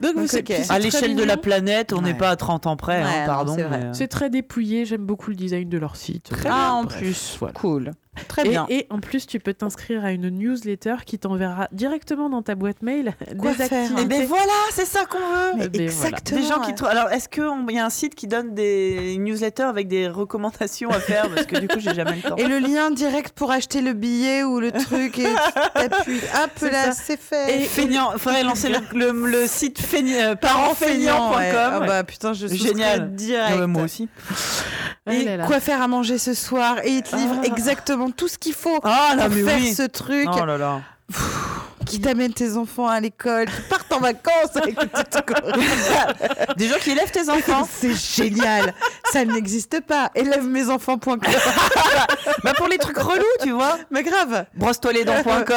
Donc, Donc, c'est- ok. puis c'est À très l'échelle de la planète, on n'est Ouais. pas à 30 ans près, hein, pardon. c'est vrai. mais, euh, C'est très dépouillé, j'aime beaucoup le design de leur site. Ah, en Bref, plus. voilà. Cool. Très Et, bien. et en plus, tu peux t'inscrire à une newsletter qui t'enverra directement dans ta boîte mail Quoi des faire activités. Eh ben voilà, c'est ça qu'on veut. Mais ben, exactement. Des gens qui Alors, est-ce qu'il y a un site qui donne des newsletters avec des recommandations à faire? Parce que du coup, j'ai jamais le temps. Et le lien direct pour acheter le billet ou le truc et tu t'appuies. Hop là, c'est fait. Et feignant, faudrait lancer le, le- le site feign- euh, ouais. parentfeignant.com. Ah bah putain, je souscris Génial. direct. Ouais, moi aussi. Et là là. quoi faire à manger ce soir? Et il te livre Ah. exactement tout ce qu'il faut Ah là, pour mais faire oui. ce truc. Oh là là. Qui t'amène tes enfants à l'école, qui partent en vacances avec le petit courrier. Des gens qui élèvent tes enfants. C'est génial. Ça n'existe pas. Élève-mes-enfants.com. bah pour les trucs relous, tu vois. Mais grave. Brosse-toi les dents.com,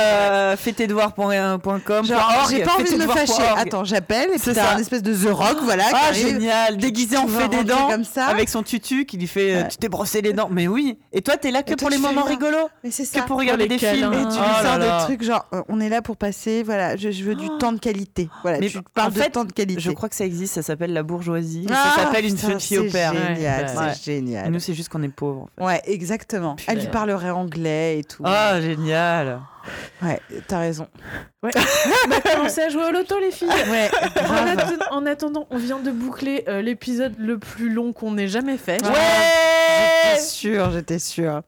euh, fais tes devoirs.com. Genre, j'ai pas envie de me fâcher. Attends, j'appelle et C'est un espèce de The Rock, voilà. Ah génial, déguisé en fait des dents comme ça. avec son tutu qui lui fait euh, Ouais. tu t'es brossé les dents. Mais oui. Et toi t'es là que pour les moments rigolos, Mais c'est que ça. pour regarder les des films. câlins. Et tu Oh lui sors des trucs genre, euh, on est là pour passer, voilà, je, je veux du temps de qualité. Voilà, Mais tu en parles fait, de temps de qualité. Je crois que ça existe, ça s'appelle la bourgeoisie. Ah, ça s'appelle une putain, jeune fille au père. C'est génial, Ouais, c'est ouais. génial. Nous c'est juste qu'on est pauvres. En fait. Ouais, exactement. Elle lui parlerait anglais et tout. Ah génial. Ouais, t'as raison. On va commencer à jouer au loto, les filles. Ouais, En, grave. atten- en attendant, on vient de boucler euh, l'épisode le plus long qu'on ait jamais fait. Ouais. J'étais sûre, j'étais sûre.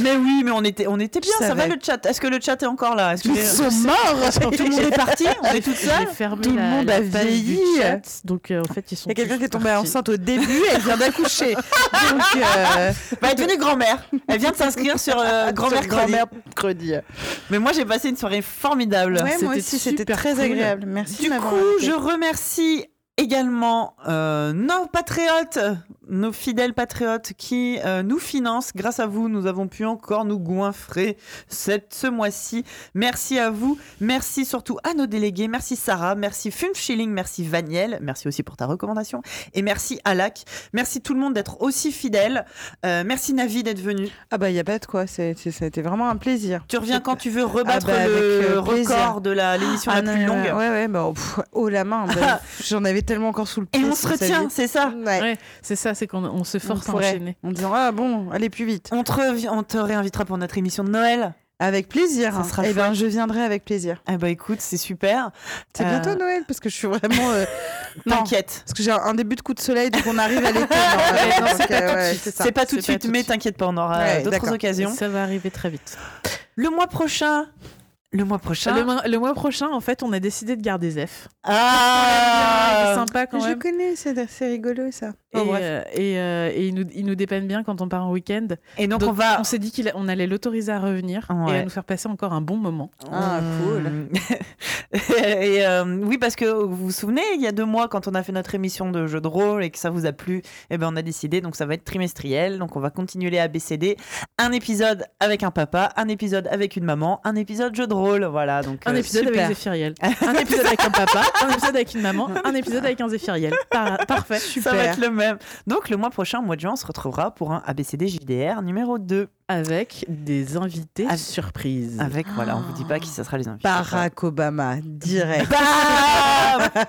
Mais oui, mais on était, on était bien. Ça va le chat? Est-ce que le chat est encore là? Ils sont morts Tout le monde est parti On est seules fermé Tout le monde la a vieilli. chat, donc euh, en fait ils sont. Il y a quelqu'un qui est tombé enceinte au début, elle vient d'accoucher. Donc, euh, Bah, elle est devenue grand-mère. Elle vient de s'inscrire sur euh, grand-mère grand-mère Credi. Mais moi, j'ai passé une soirée formidable. Ouais, moi C'était aussi, c'était très cool. agréable. Merci Du coup, invité. je remercie également euh, nos patriotes, nos fidèles patriotes qui euh, nous financent. Grâce à vous, nous avons pu encore nous goinfrer cette, ce mois-ci. Merci à vous. Merci surtout à nos délégués. Merci Sarah. Merci Funfschilling. Merci Vaniel. Merci aussi pour ta recommandation. Et merci Alak. Merci tout le monde d'être aussi fidèle. Euh, merci Navi d'être venu. Ah bah, il n'y a pas de quoi, été vraiment un plaisir. Tu reviens quand tu veux rebattre Ah bah, avec, le euh, record de la- l'émission Ah la non, plus longue. Ouais, ouais, bah, pff, oh la main, bah, j'en avais tellement encore sous le Et pied. on si se retient, c'est ça. Ouais. Ouais, c'est ça, c'est qu'on on se On force à enchaîner. En disant, ah bon, allez plus vite. On te, on te réinvitera pour notre émission de Noël. Avec plaisir. Ça sera Eh ben, je viendrai avec plaisir. Eh bah écoute, c'est super. C'est Euh, bientôt Noël parce que je suis vraiment. euh, T'inquiète. parce que j'ai un, début de coup de soleil, donc on arrive à l'été. C'est pas euh, tout de ouais, suite. pas tout de mais t'inquiète pas, on aura Ouais, d'autres occasions. Ça va arriver très vite. Le mois prochain. Le mois prochain. Le, mois- le mois prochain, en fait, on a décidé de garder Zef. C'est Ah sympa quand Je même. connais, c'est rigolo ça. Et, Oh, bref. euh, et, euh, et il, nous, il nous dépanne bien quand on part en week-end. Et donc, Donc, on va. on s'est dit qu'on allait l'autoriser à revenir et Ouais. à nous faire passer encore un bon moment. Ah, cool. et euh, oui, parce que vous vous souvenez, il y a deux mois, quand on a fait notre émission de jeu de rôle et que ça vous a plu, eh ben on a décidé, donc ça va être trimestriel. Donc on va continuer les ABCD. Un épisode avec un papa, un épisode avec une maman, un épisode jeu de rôle. Voilà. Donc Un euh, épisode super. avec Zéphiriel, un épisode avec un papa, un épisode avec une maman, un épisode avec un Zéphiriel. Par- parfait. Ça va être le même. Donc le mois prochain, au mois de juin, on se retrouvera pour un ABCD JDR numéro 2. Avec des invités Avec- surprises. Avec, voilà, on vous dit pas qui ça sera les invités. Barack Obama, direct. Bam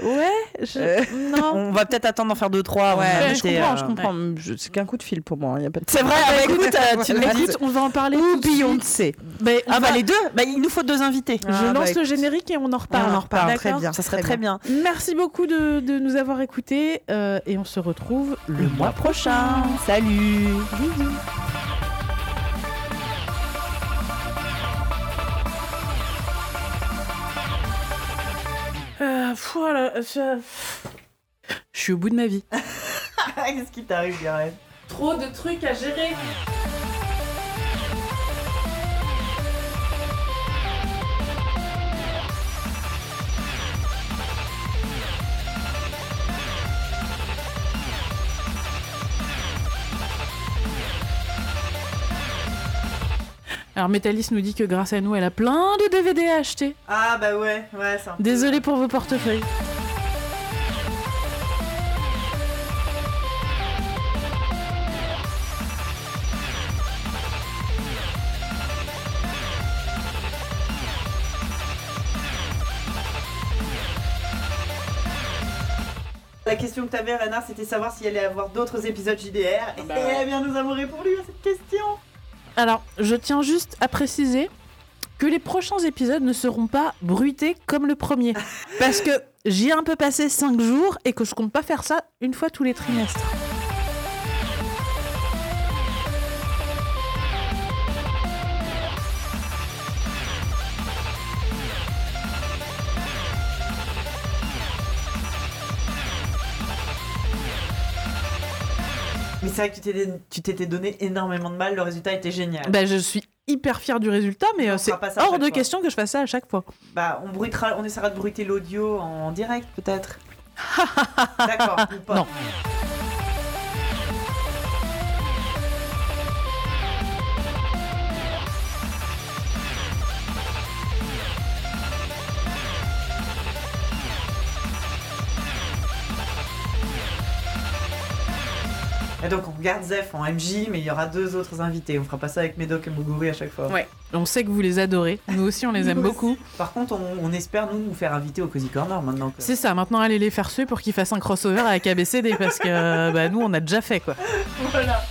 Ouais, je... Euh. non. on va peut-être attendre d'en faire deux, trois. Ouais, de mais je comprends, euh, je comprends. Je- C'est qu'un coup de fil pour moi. pas de... C'est vrai, ah bah écoute, euh, tu me. Écoute, on va en parler Ou. Beyoncé. On Ah bah va- les deux bah, Il nous faut deux invités. Ah, Je bah, lance le écoute. générique et on en reparle. on en reparle, très bien. Ça serait Très très bien. Merci beaucoup de, de nous avoir écoutés euh, et on se retrouve le, mois prochain. Salut Bisous. Euh, pff, voilà, je... je suis au bout de ma vie. Qu'est-ce qui t'arrive, Gareth? Trop de trucs à gérer. Alors Métalis nous dit que grâce à nous, elle a plein de DVD à acheter. Ah bah ouais, ouais, peu- Désolé pour vos portefeuilles. La question que t'avais, Renard, c'était savoir s'il allait y avoir d'autres épisodes JDR. Bah Et ouais. eh bien, nous avons répondu à cette question. Alors, je tiens juste à préciser que les prochains épisodes ne seront pas bruités comme le premier. Parce que j'y ai un peu passé 5 jours et que je compte pas faire ça une fois tous les trimestres. Mais c'est vrai que tu t'étais- donné énormément de mal, le résultat était génial. Bah, je suis hyper fière du résultat, mais euh, c'est hors de fois. question que je fasse ça à chaque fois. Bah, on, bruitera, on essaiera de bruiter l'audio en direct, peut-être. D'accord, ou pas. Non. Et donc, on garde Zef en MJ, mais il y aura deux autres invités. On fera pas ça avec Médoc et Moguri à chaque fois. Ouais. On sait que vous les adorez. Nous aussi, on les aime beaucoup. Par contre, on, on espère, nous, nous faire inviter au Cozy Corner maintenant. que- C'est ça, maintenant allez les faire suer pour qu'ils fassent un crossover avec ABCD parce que bah, nous on a déjà fait quoi. Voilà.